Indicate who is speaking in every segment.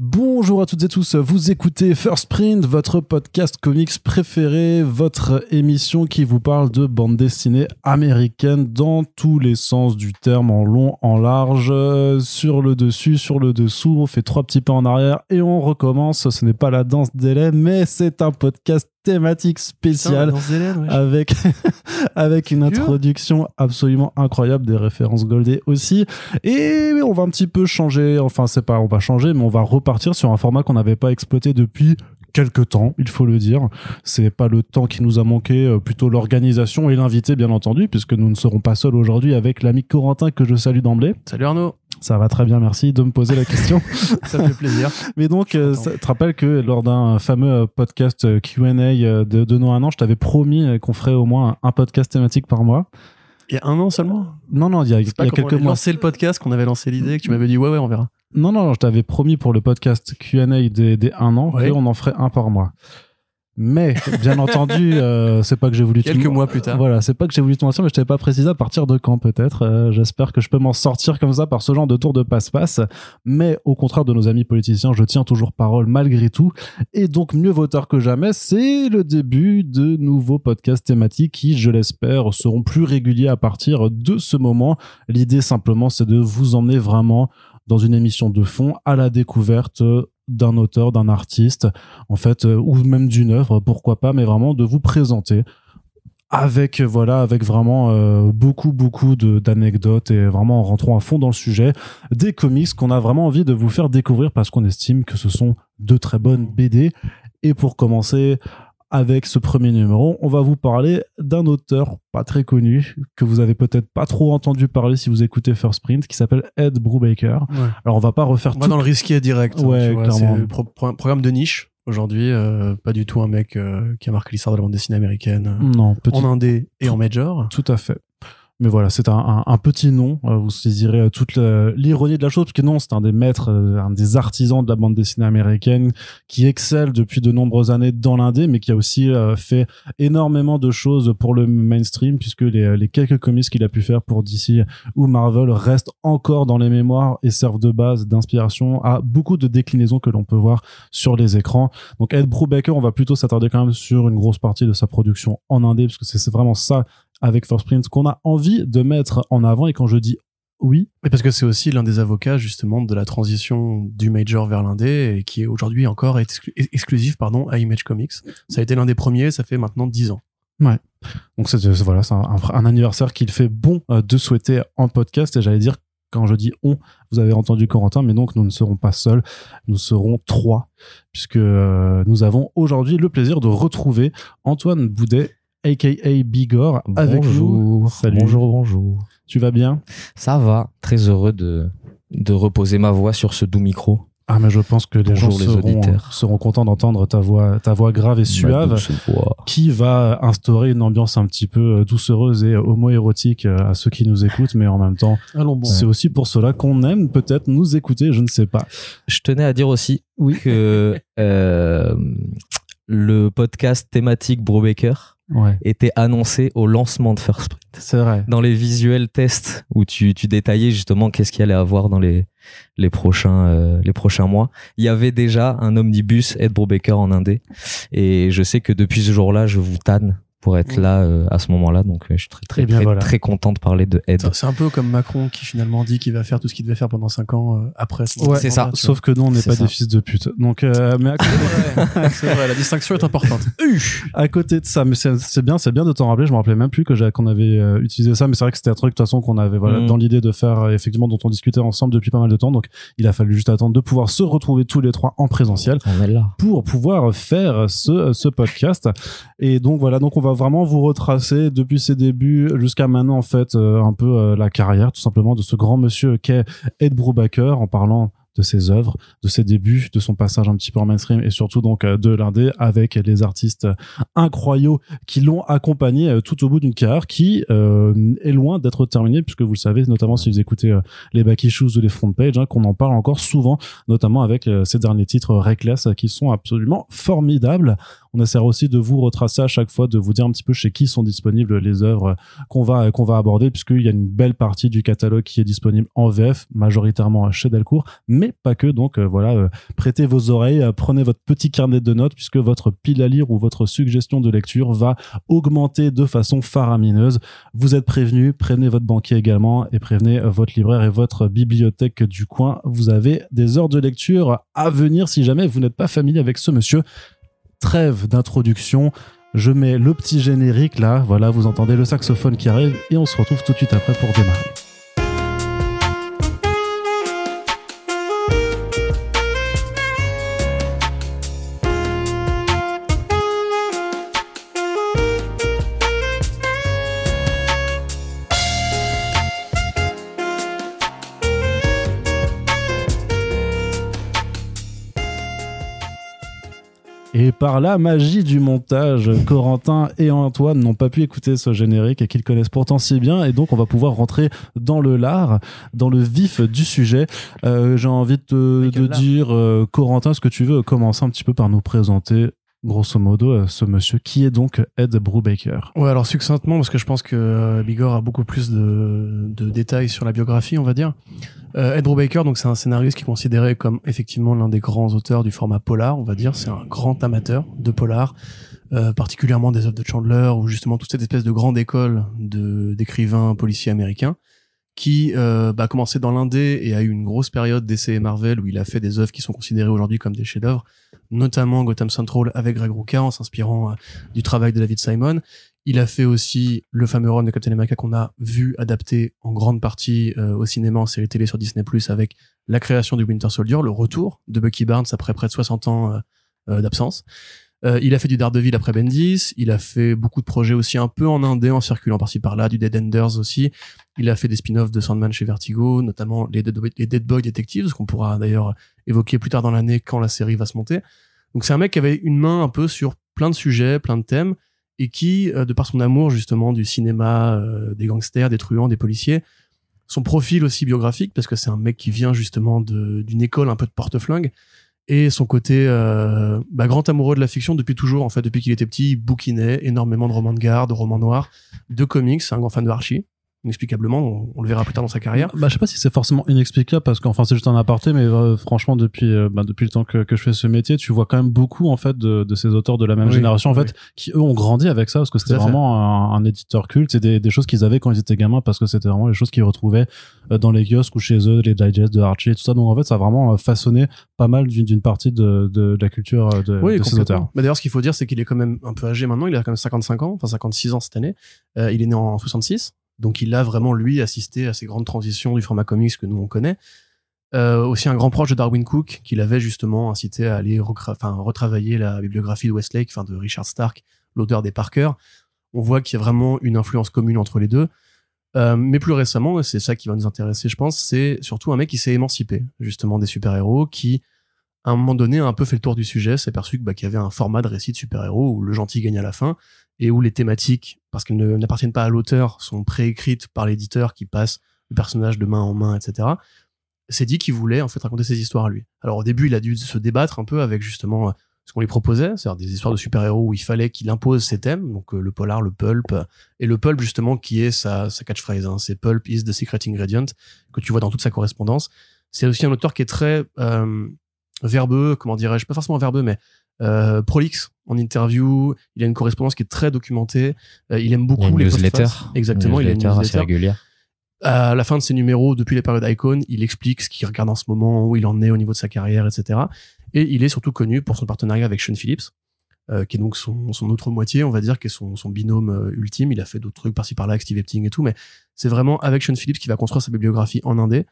Speaker 1: Bonjour à toutes et tous, vous écoutez First Print, votre podcast comics préféré, votre émission qui vous parle de bande dessinée américaine dans tous les sens du terme, en long, en large, sur le dessus, sur le dessous, on fait trois petits pas en arrière et on recommence. Ce n'est pas la danse d'Hélène, mais c'est un podcast thématique spéciale avec avec une introduction absolument incroyable des références Goldé aussi et on va un petit peu changer enfin c'est pas on va changer mais on va repartir sur un format qu'on n'avait pas exploité depuis quelques temps, il faut le dire. C'est pas le temps qui nous a manqué, euh, plutôt l'organisation et l'invité, bien entendu, puisque nous ne serons pas seuls aujourd'hui avec l'ami Corentin que je salue d'emblée.
Speaker 2: Salut Arnaud.
Speaker 1: Ça va très bien, merci de me poser la question.
Speaker 2: ça me fait plaisir.
Speaker 1: Mais donc, euh, ça, te rappelle que lors d'un fameux euh, podcast euh, Q&A de, de nos un an, je t'avais promis qu'on ferait au moins un podcast thématique par mois.
Speaker 2: Il y a un an seulement?
Speaker 1: Non, non, il y a, il y a quelques mois.
Speaker 2: lancé le podcast, qu'on avait lancé l'idée, que tu m'avais dit ouais, ouais, on verra.
Speaker 1: Non, non, je t'avais promis pour le podcast Q&A des, des un an qu'on en ferait un par mois. Mais bien entendu, euh, c'est pas que j'ai voulu
Speaker 2: quelques mois plus tard.
Speaker 1: Voilà, c'est pas que j'ai voulu tout mentir, mais je t'avais pas précisé à partir de quand peut-être. Euh, j'espère que je peux m'en sortir comme ça par ce genre de tour de passe-passe. Mais au contraire de nos amis politiciens, je tiens toujours parole malgré tout. Et donc mieux voteur que jamais, c'est le début de nouveaux podcasts thématiques qui, je l'espère, seront plus réguliers à partir de ce moment. L'idée simplement, c'est de vous emmener vraiment dans une émission de fond à la découverte d'un auteur, d'un artiste, en fait, euh, ou même d'une œuvre, pourquoi pas, mais vraiment de vous présenter avec voilà avec vraiment euh, beaucoup beaucoup d'anecdotes et vraiment en rentrant à fond dans le sujet des comics qu'on a vraiment envie de vous faire découvrir parce qu'on estime que ce sont de très bonnes BD et pour commencer avec ce premier numéro, on va vous parler d'un auteur pas très connu, que vous avez peut-être pas trop entendu parler si vous écoutez First Print, qui s'appelle Ed Brubaker. Alors on va pas refaire
Speaker 2: on
Speaker 1: va
Speaker 2: dans le risqué direct.
Speaker 1: Hein, ouais, C'est
Speaker 2: un programme de niche aujourd'hui, euh, pas du tout un mec euh, qui a marqué l'histoire de la bande dessinée américaine.
Speaker 1: Non,
Speaker 2: en indé et en major.
Speaker 1: Tout à fait. Mais voilà, c'est un, un, petit nom. Euh, vous saisirez euh, toute l'ironie de la chose, parce que non, c'est un des maîtres, euh, un des artisans de la bande dessinée américaine qui excelle depuis de nombreuses années dans l'indé, mais qui a aussi fait énormément de choses pour le mainstream, puisque les, les quelques comics qu'il a pu faire pour DC ou Marvel restent encore dans les mémoires et servent de base d'inspiration à beaucoup de déclinaisons que l'on peut voir sur les écrans. Donc Ed Brubaker, on va plutôt s'attarder quand même sur une grosse partie de sa production en indé, parce que c'est vraiment ça avec First Print qu'on a envie de mettre en avant. Et quand je dis oui.
Speaker 2: Parce que c'est aussi l'un des avocats justement de la transition du major vers l'indé et qui est aujourd'hui encore exclusif pardon à Image Comics. Ça a été l'un des premiers, ça fait maintenant 10 ans.
Speaker 1: Ouais. Donc c'est voilà, c'est un, anniversaire qu'il fait bon euh, de souhaiter en podcast et j'allais dire quand je dis on, vous avez entendu Corentin, mais donc nous ne serons pas seuls, nous serons trois, puisque euh, nous avons aujourd'hui le plaisir de retrouver Antoine Boudet aka Bigor, avec
Speaker 3: nous. Salut. Bonjour, bonjour.
Speaker 1: Tu vas bien?
Speaker 3: Ça va, très heureux de, de reposer ma voix sur ce doux micro.
Speaker 1: Ah mais je pense que les gens seront, seront, contents d'entendre ta voix, ta voix grave et suave, qui va instaurer une ambiance un petit peu euh, doucereuse et homo-érotique euh, à ceux qui nous écoutent, mais en même temps, c'est aussi pour cela qu'on aime peut-être nous écouter, je ne sais pas.
Speaker 3: Je tenais à dire aussi oui. que euh, le podcast thématique Brobaker était annoncé au lancement de First Print.
Speaker 1: C'est vrai.
Speaker 3: Dans les visuels tests où tu, tu détaillais justement qu'est-ce qu'il allait avoir dans les, les, prochains, euh, les prochains mois, il y avait déjà un omnibus Ed Brubaker en indé. Et je sais que depuis ce jour-là, je vous tanne pour être là euh, à ce moment-là. Donc euh, je suis très très, eh très, très, content de parler de Ed.
Speaker 2: C'est un peu comme Macron qui finalement dit qu'il va faire tout ce qu'il devait faire pendant 5 ans euh, après.
Speaker 1: Ouais, c'est ça. Sauf que nous on n'est pas des fils de pute. Donc mais à
Speaker 2: côté... c'est vrai, la distinction est importante.
Speaker 1: à côté de ça, mais c'est bien, c'est bien de t'en rappeler. Je me rappelais même plus que qu'on avait utilisé ça, mais c'est vrai que c'était un truc de toute façon qu'on avait voilà mm. dans l'idée de faire effectivement dont on discutait ensemble depuis pas mal de temps. Donc il a fallu juste attendre de pouvoir se retrouver tous les trois en présentiel pour pouvoir faire ce ce podcast. Et donc voilà, donc on va vraiment vous retracer depuis ses débuts jusqu'à maintenant en fait euh, un peu euh, la carrière tout simplement de ce grand monsieur qu'est Ed Brubaker en parlant de ses œuvres, de ses débuts, de son passage un petit peu en mainstream et surtout donc euh, de l'indé avec les artistes incroyaux qui l'ont accompagné euh, tout au bout d'une carrière qui euh, est loin d'être terminée puisque vous le savez notamment si vous écoutez les back issues ou les front page hein, qu'on en parle encore souvent notamment avec ces derniers titres Reckless qui sont absolument formidables. On essaiera aussi de vous retracer à chaque fois, de vous dire un petit peu chez qui sont disponibles les œuvres qu'on va qu'on va aborder puisqu'il y a une belle partie du catalogue qui est disponible en VF majoritairement chez Delcourt mais pas que. Donc voilà, prêtez vos oreilles, prenez votre petit carnet de notes puisque votre pile à lire ou votre suggestion de lecture va augmenter de façon faramineuse. Vous êtes prévenus, prévenez votre banquier également et prévenez votre libraire et votre bibliothèque du coin. Vous avez des heures de lecture à venir si jamais vous n'êtes pas familier avec ce monsieur. Trêve d'introduction. Je mets le petit générique là, voilà, vous entendez le saxophone qui arrive et on se retrouve tout de suite après pour démarrer. Par la magie du montage, Corentin et Antoine n'ont pas pu écouter ce générique et qu'ils connaissent pourtant si bien. Et donc, on va pouvoir rentrer dans le lard, dans le vif du sujet. Euh, J'ai envie de, de dire, euh, Corentin, est-ce que tu veux commencer un petit peu par nous présenter grosso modo, euh, ce monsieur qui est donc Ed Brubaker.
Speaker 2: Ouais, alors succinctement, parce que je pense que euh, Bigor a beaucoup plus de, détails sur la biographie, on va dire. Euh, Ed Brubaker, donc c'est un scénariste qui est considéré comme effectivement l'un des grands auteurs du format polar, on va dire. C'est un grand amateur de polar, particulièrement des œuvres de Chandler ou justement toute cette espèce de grande école de d'écrivains policiers américains qui bah, a commencé dans l'indé et a eu une grosse période d'essai Marvel où il a fait des œuvres qui sont considérées aujourd'hui comme des chefs-d'œuvre, notamment Gotham Central avec Greg Rucka en s'inspirant euh, du travail de David Simon. Il a fait aussi le fameux run de Captain America qu'on a vu adapté en grande partie euh, au cinéma en série télé sur Disney Plus avec la création du Winter Soldier, le retour de Bucky Barnes après près de 60 ans d'absence. Euh, il a fait du Daredevil après Bendis. Il a fait beaucoup de projets aussi un peu en indé, en circulant par-ci par-là, du Dead Enders aussi. Il a fait des spin-offs de Sandman chez Vertigo, notamment les Dead, Boy Detectives, qu'on pourra d'ailleurs évoquer plus tard dans l'année quand la série va se monter. Donc c'est un mec qui avait une main un peu sur plein de sujets, plein de thèmes, et qui, euh, de par son amour justement du cinéma, euh, des gangsters, des truands, des policiers, son profil aussi biographique, parce que c'est un mec qui vient justement d'une école un peu de porte-flingue, et son côté euh, bah, grand amoureux de la fiction depuis toujours en fait depuis qu'il était petit. Il bouquinait énormément de romans de garde de romans noirs de comics un grand fan de Archie inexplicablement on, le verra plus tard dans sa carrière.
Speaker 1: Bah je sais pas si c'est forcément inexplicable parce qu'enfin c'est juste un aparté mais euh, franchement depuis euh, bah, depuis le temps que, que je fais ce métier tu vois quand même beaucoup en fait de, de ces auteurs de la même génération en fait qui eux ont grandi avec ça parce que c'était vraiment un, éditeur culte. C'est des, des choses qu'ils avaient quand ils étaient gamins parce que c'était vraiment les choses qu'ils retrouvaient euh, dans les kiosques ou chez eux les digests de Archie et tout ça. Donc en fait ça a vraiment façonné pas mal d'une partie de, de, de, la culture de, de ces auteurs.
Speaker 2: Mais d'ailleurs ce qu'il faut dire c'est qu'il est quand même un peu âgé maintenant. Il a quand même 55 ans enfin 56 ans cette année. Il est né en 66 donc il a vraiment, lui, assisté à ces grandes transitions du format comics que nous, on connaît. Euh, aussi un grand proche de Darwin Cook, qui l'avait justement incité à aller retravailler la bibliographie de Westlake, enfin de Richard Stark, l'auteur des Parker. On voit qu'il y a vraiment une influence commune entre les deux. Euh, mais plus récemment, c'est ça qui va nous intéresser, je pense, c'est surtout un mec qui s'est émancipé, justement, des super-héros, qui, à un moment donné, a un peu fait le tour du sujet, s'est aperçu bah, qu'il y avait un format de récit de super-héros où le gentil gagne à la fin, et où les thématiques, parce qu'elles n'appartiennent pas à l'auteur, sont préécrites par l'éditeur qui passe le personnage de main en main, etc. C'est dit qu'il voulait en fait raconter ses histoires à lui. Alors au début, il a dû se débattre un peu avec justement euh, ce qu'on lui proposait, c'est-à-dire des histoires de super-héros où il fallait qu'il impose ses thèmes, donc euh, le polar, le pulp, et le pulp justement qui est sa, catchphrase, hein, c'est pulp is the secret ingredient que tu vois dans toute sa correspondance. C'est aussi un auteur qui est très euh, verbeux, comment dirais-je, pas forcément verbeux, mais euh, prolixe en interview. Il a une correspondance qui est très documentée. Euh, il aime beaucoup
Speaker 3: il
Speaker 2: les
Speaker 3: newsletters.
Speaker 2: Exactement,
Speaker 3: il a une newsletter assez régulière.
Speaker 2: À la fin de ses numéros, depuis les périodes Icon, il explique ce qu'il regarde en ce moment, où il en est au niveau de sa carrière, etc. Et il est surtout connu pour son partenariat avec Sean Phillips, euh, qui est donc son, son, autre moitié, on va dire, qui est son, son binôme euh, ultime. Il a fait d'autres trucs par-ci par-là avec Steve Epting et tout, mais c'est vraiment avec Sean Phillips qu'il va construire sa bibliographie en indé.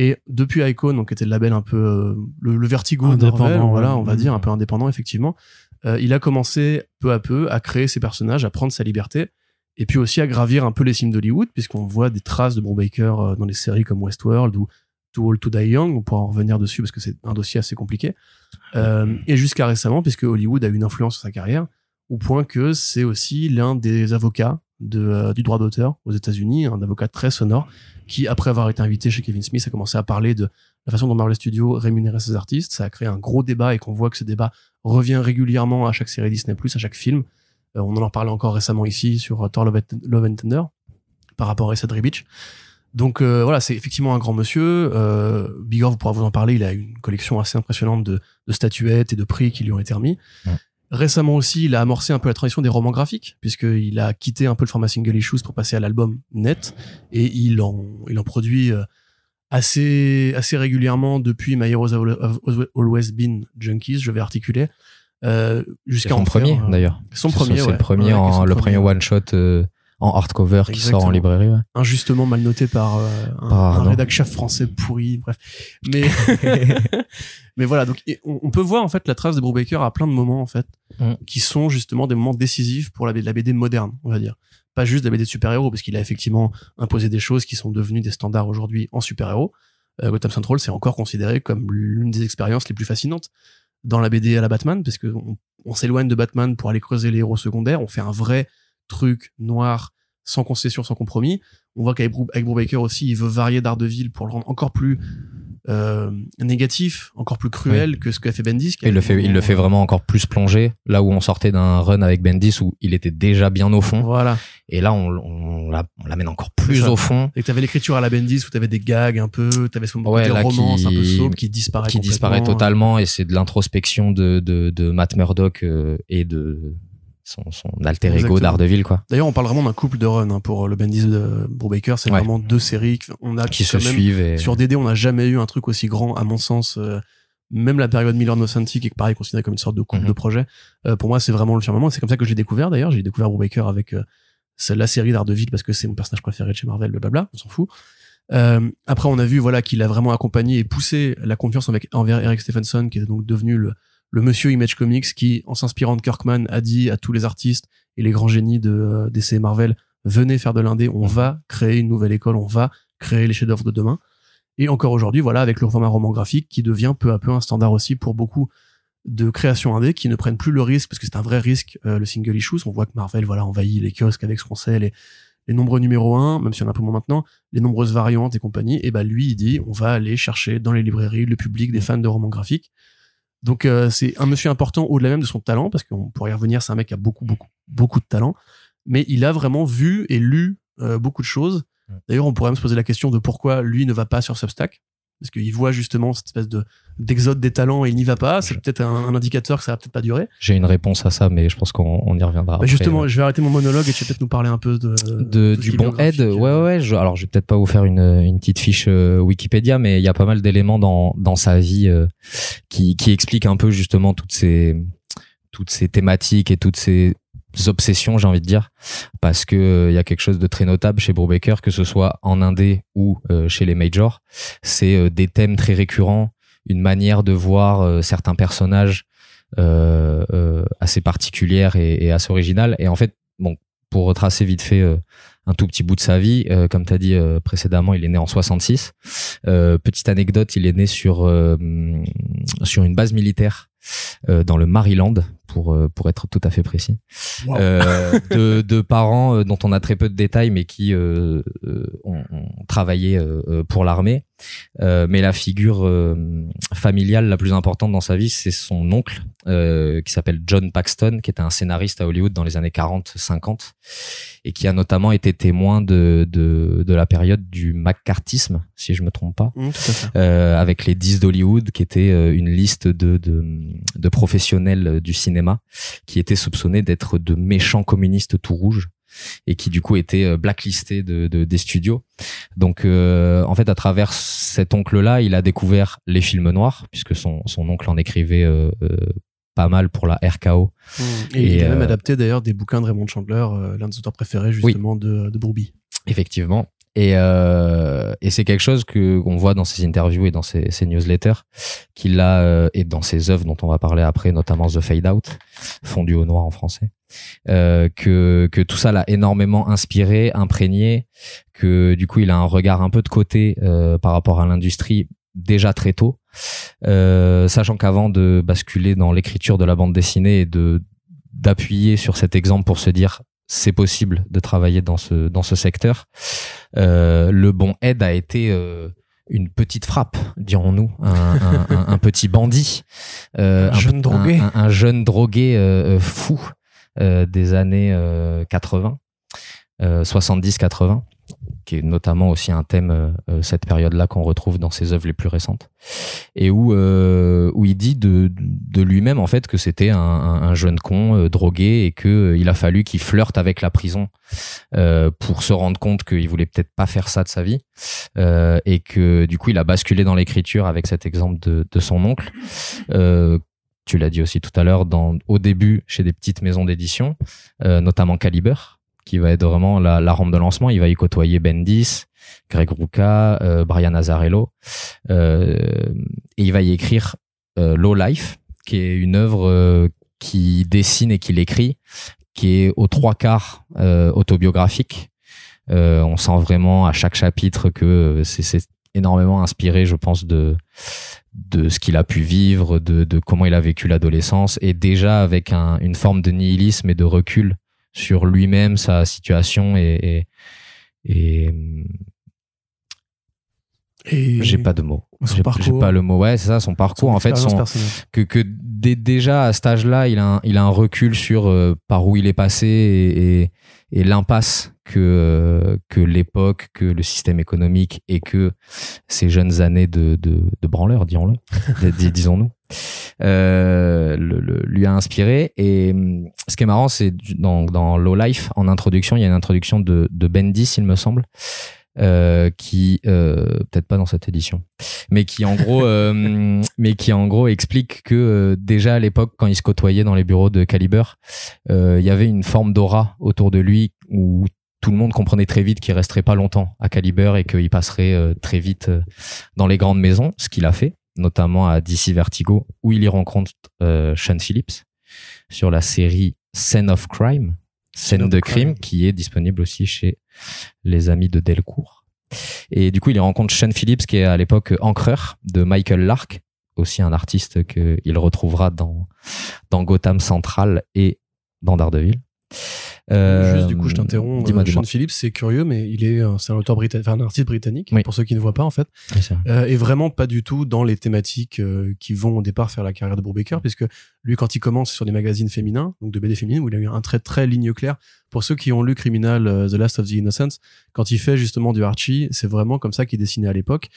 Speaker 2: Et depuis Icon, donc était le label un peu euh, le, le, vertigo indépendant, voilà, on va dire un peu indépendant effectivement. Euh, il a commencé peu à peu à créer ses personnages, à prendre sa liberté, et puis aussi à gravir un peu les cimes d'Hollywood, puisqu'on voit des traces de Brubaker euh, dans les séries comme Westworld ou Too Old to Die Young. On pourra en revenir dessus parce que c'est un dossier assez compliqué. Euh, et jusqu'à récemment, puisque Hollywood a eu une influence sur sa carrière, au point que c'est aussi l'un des avocats de, euh, du droit d'auteur aux États-Unis, un avocat très sonore, qui, après avoir été invité chez Kevin Smith, a commencé à parler de la façon dont Marvel Studios rémunérait ses artistes. Ça a créé un gros débat et qu'on voit que ce débat revient régulièrement à chaque série Disney+, à chaque film. Euh, on en parlait encore récemment ici sur Thor Love, and Thunder par rapport à Cedric Beach. Donc euh, voilà, c'est effectivement un grand monsieur. Euh, Bigor, vous pourrez vous en parler, il a une collection assez impressionnante de, statuettes et de prix qui lui ont été remis. Récemment aussi, il a amorcé un peu la tradition des romans graphiques, puisqu'il a quitté un peu le format single issues pour passer à l'album net, et il en, il en produit euh, assez, assez régulièrement depuis My Heroes Have Always Been Junkies, je vais articuler, euh, jusqu'à
Speaker 3: son
Speaker 2: en
Speaker 3: premier, d'ailleurs.
Speaker 2: Son premier,
Speaker 3: c'est
Speaker 2: ouais.
Speaker 3: le premier,
Speaker 2: Ouais,
Speaker 3: en, le
Speaker 2: premier,
Speaker 3: one shot euh, en hardcover qui sort en librairie. ouais.
Speaker 2: injustement mal noté par euh, un,
Speaker 3: Par
Speaker 2: un
Speaker 3: Arnaud.
Speaker 2: rédac chef français pourri bref mais mais voilà donc et on, on peut voir en fait la trace de Brubaker à plein de moments en fait
Speaker 3: Mm.
Speaker 2: qui sont justement des moments décisifs pour la, la BD moderne on va dire pas juste la BD de super-héros parce qu'il a effectivement imposé des choses qui sont devenues des standards aujourd'hui en super-héros euh, Gotham Central c'est encore considéré comme l'une des expériences les plus fascinantes dans la BD à la Batman parce que on, on s'éloigne de Batman pour aller creuser les héros secondaires on fait un vrai truc noir sans concession, sans compromis. On voit qu'avec Brubaker aussi, il veut varier Daredevil pour le rendre encore plus euh, négatif, encore plus cruel que ce qu'a fait Bendis. qui
Speaker 3: Il le fait, il le fait vraiment encore plus plonger. Là où on sortait d'un run avec Bendis où il était déjà bien au fond.
Speaker 2: Voilà.
Speaker 3: Et là, on, on l'a- on l'amène encore plus au fond.
Speaker 2: Et que t'avais l'écriture à la Bendis où t'avais des gags un peu, t'avais son
Speaker 3: Ouais,
Speaker 2: côté romance
Speaker 3: qui-
Speaker 2: un peu soap qui disparaît
Speaker 3: qui disparaît totalement et c'est de l'introspection de, de, de Matt Murdock euh, et de son, son alter ego. Daredevil quoi
Speaker 2: D'ailleurs, on parle vraiment d'un couple de run hein, pour le Bendis de Brubaker. C'est
Speaker 3: Ouais.
Speaker 2: vraiment deux séries. On a
Speaker 3: qui se
Speaker 2: même-
Speaker 3: suivent et
Speaker 2: Sur DD, on n'a jamais eu un truc aussi grand, à mon sens. euh, même la période Miller No Santi, qui est pareil considérée comme une sorte de couple
Speaker 3: Mhm.
Speaker 2: de projet, euh, pour moi, c'est vraiment le firmament. C'est comme ça que j'ai découvert d'ailleurs. J'ai découvert Brubaker avec euh, la série d'Ardeville parce que c'est mon personnage préféré de chez Marvel, blablabla, on s'en fout. Euh, après, on a vu voilà qu'il a vraiment accompagné et poussé la confiance avec, envers Eric Stephenson, qui est donc devenu le, le monsieur Image Comics, qui, en s'inspirant de Kirkman, a dit à tous les artistes et les grands génies de euh, DC Marvel, venez faire de l'indé, on va créer une nouvelle école, on va créer les chefs-d'œuvre de demain. Et encore aujourd'hui, voilà, avec le format roman graphique qui devient peu à peu un standard aussi pour beaucoup de créations indé qui ne prennent plus le risque, parce que c'est un vrai risque, euh, le single issues. On voit que Marvel, voilà, envahit les kiosques avec ce qu'on sait, les, les nombreux numéros 1, même si on a un peu moins maintenant, les nombreuses variantes et compagnie. Et bah, lui, il dit, on va aller chercher dans les librairies le public des fans de romans graphiques. Donc, euh, c'est un monsieur important au-delà même de son talent, parce qu'on pourrait y revenir, c'est un mec qui a beaucoup, beaucoup, beaucoup de talent. Mais il a vraiment vu et lu euh, beaucoup de choses. D'ailleurs, on pourrait même se poser la question de pourquoi lui ne va pas sur Substack. Parce qu'il voit justement cette espèce de d'exode des talents et il n'y va pas. C'est
Speaker 3: Je-
Speaker 2: peut-être un, un indicateur que ça va peut-être pas durer.
Speaker 3: j'ai une réponse à ça mais je pense qu'on on y reviendra
Speaker 2: Bah,
Speaker 3: après.
Speaker 2: justement, je vais arrêter mon monologue et tu vas peut-être nous parler un peu de,
Speaker 3: de, du bon aide ouais ouais, ouais je, alors je vais peut-être pas vous faire une, une petite fiche euh, Wikipédia mais il y a pas mal d'éléments dans dans sa vie euh, qui qui expliquent un peu justement toutes ces toutes ces thématiques et toutes ces obsessions j'ai envie de dire parce que euh, il y a quelque chose de très notable chez Brubaker que ce soit en indé ou euh, chez les majors c'est euh, des thèmes très récurrents une manière de voir euh, certains personnages euh, euh, assez particulière et, assez originale et en fait bon pour retracer vite fait euh, un tout petit bout de sa vie. Euh, comme tu as dit euh, précédemment, il est né en 66. Euh, petite anecdote, il est né sur euh, sur une base militaire euh, dans le Maryland, pour euh, pour être tout à fait précis.
Speaker 2: Wow.
Speaker 3: Euh, de, de parents euh, dont on a très peu de détails, mais qui euh, euh, ont, ont travaillé pour l'armée. Euh, mais la figure euh, familiale la plus importante dans sa vie, c'est son oncle, euh, qui s'appelle John Paxton, qui était un scénariste à Hollywood dans les années 40-50, et qui a notamment été témoin de, de, de la période du McCarthyisme, si je me trompe pas,
Speaker 2: Mmh,
Speaker 3: euh, avec les 10 d'Hollywood, qui était une liste de, de, de professionnels du cinéma qui étaient soupçonnés d'être de méchants communistes tout rouges et qui du coup étaient euh, blacklistés de, de- des studios. Donc euh, en fait, à travers cet oncle-là, il a découvert les films noirs, puisque son, son oncle en écrivait euh, euh, pas mal pour la RKO.
Speaker 2: Mmh. Et, il a même adapté d'ailleurs des bouquins de Raymond Chandler, l'un des auteurs préférés justement de, de.
Speaker 3: Effectivement. Et, euh, et c'est quelque chose que qu'on voit dans ses interviews et dans ses, newsletters, qu'il a euh, et dans ses œuvres dont on va parler après, notamment The Fade Out, fondu au noir en français, euh, que que tout ça l'a énormément inspiré, imprégné, que du coup il a un regard un peu de côté euh, par rapport à l'industrie déjà très tôt, euh, sachant qu'avant de basculer dans l'écriture de la bande dessinée et de d'appuyer sur cet exemple pour se dire c'est possible de travailler dans ce dans ce secteur. Euh, le bon aide a été euh, une petite frappe, dirons-nous, un, un, un- un petit bandit, euh,
Speaker 2: Un jeune drogué.
Speaker 3: un, un jeune drogué euh, fou euh, des années euh, 80, euh, 70-80. Qui est notamment aussi un thème euh, euh, cette période-là qu'on retrouve dans ses œuvres les plus récentes, et où euh, où il dit de, de lui-même en fait que c'était un, un, jeune con drogué et euh, il a fallu qu'il flirte avec la prison pour se rendre compte qu'il voulait peut-être pas faire ça de sa vie. Et que du coup il a basculé dans l'écriture avec cet exemple de, de son oncle. tu l'as dit aussi tout à l'heure, au début chez des petites maisons d'édition, notamment Caliber, qui va être vraiment la, la rampe de lancement. Il va y côtoyer Bendis, Greg Rucka, euh, Brian Azarello, euh, et il va y écrire euh, Low Life, qui est une œuvre euh, qui dessine et qui l'écrit, qui est aux trois quarts euh, autobiographique. Euh, on sent vraiment à chaque chapitre que c'est énormément inspiré, je pense, de de ce qu'il a pu vivre, de, de comment il a vécu l'adolescence, et déjà avec un, une forme de nihilisme et de recul sur lui-même, sa situation et, et, et,
Speaker 2: Et
Speaker 3: j'ai pas de mots. J'ai pas le mot. Ouais, c'est ça, son parcours. en fait, son, que, que dé- déjà à cet âge-là, il a un, il a un recul sur euh, par où il est passé et, et, et l'impasse que euh, que l'époque, que le système économique et que ces jeunes années de de, de branleur, disons-le, dis- disons-nous, euh, le, le- lui a inspiré. Et ce qui est marrant, c'est dans dans Low Life, en introduction, il y a une introduction de de Bendis, il me semble. Euh, qui euh, peut-être pas dans cette édition mais qui en gros euh, mais qui en gros explique que déjà à l'époque quand il se côtoyait dans les bureaux de Caliber il y avait une forme d'aura autour de lui où tout le monde comprenait très vite qu'il resterait pas longtemps à Caliber et qu'il passerait très vite dans les grandes maisons ce qu'il a fait notamment à DC Vertigo où il y rencontre Sean Phillips sur la série Scene of Crime scène de
Speaker 2: Crime.
Speaker 3: crime qui est disponible aussi chez les amis de Delcourt et du coup, il rencontre Sean Phillips, qui est à l'époque encreur de Michael Lark, aussi un artiste qu'il retrouvera dans, dans Gotham Central et dans Daredevil. Euh,
Speaker 2: Juste du coup, je t'interromps.
Speaker 3: Dis-moi,
Speaker 2: euh,
Speaker 3: dis-moi.
Speaker 2: Sean Phillips, c'est curieux, mais il est, euh, c'est un auteur britannique, enfin un artiste britannique,
Speaker 3: Oui.
Speaker 2: pour ceux qui ne voient pas en fait,
Speaker 3: Oui,
Speaker 2: euh, et vraiment pas du tout dans les thématiques euh, qui vont au départ faire la carrière de Brubaker, puisque lui, quand il commence sur des magazines féminins, donc de BD féminines, où il a eu un trait très ligne claire. Pour ceux qui ont lu Criminal, The Last of the Innocents, quand il fait justement du Archie, c'est vraiment comme ça qu'il dessinait à l'époque.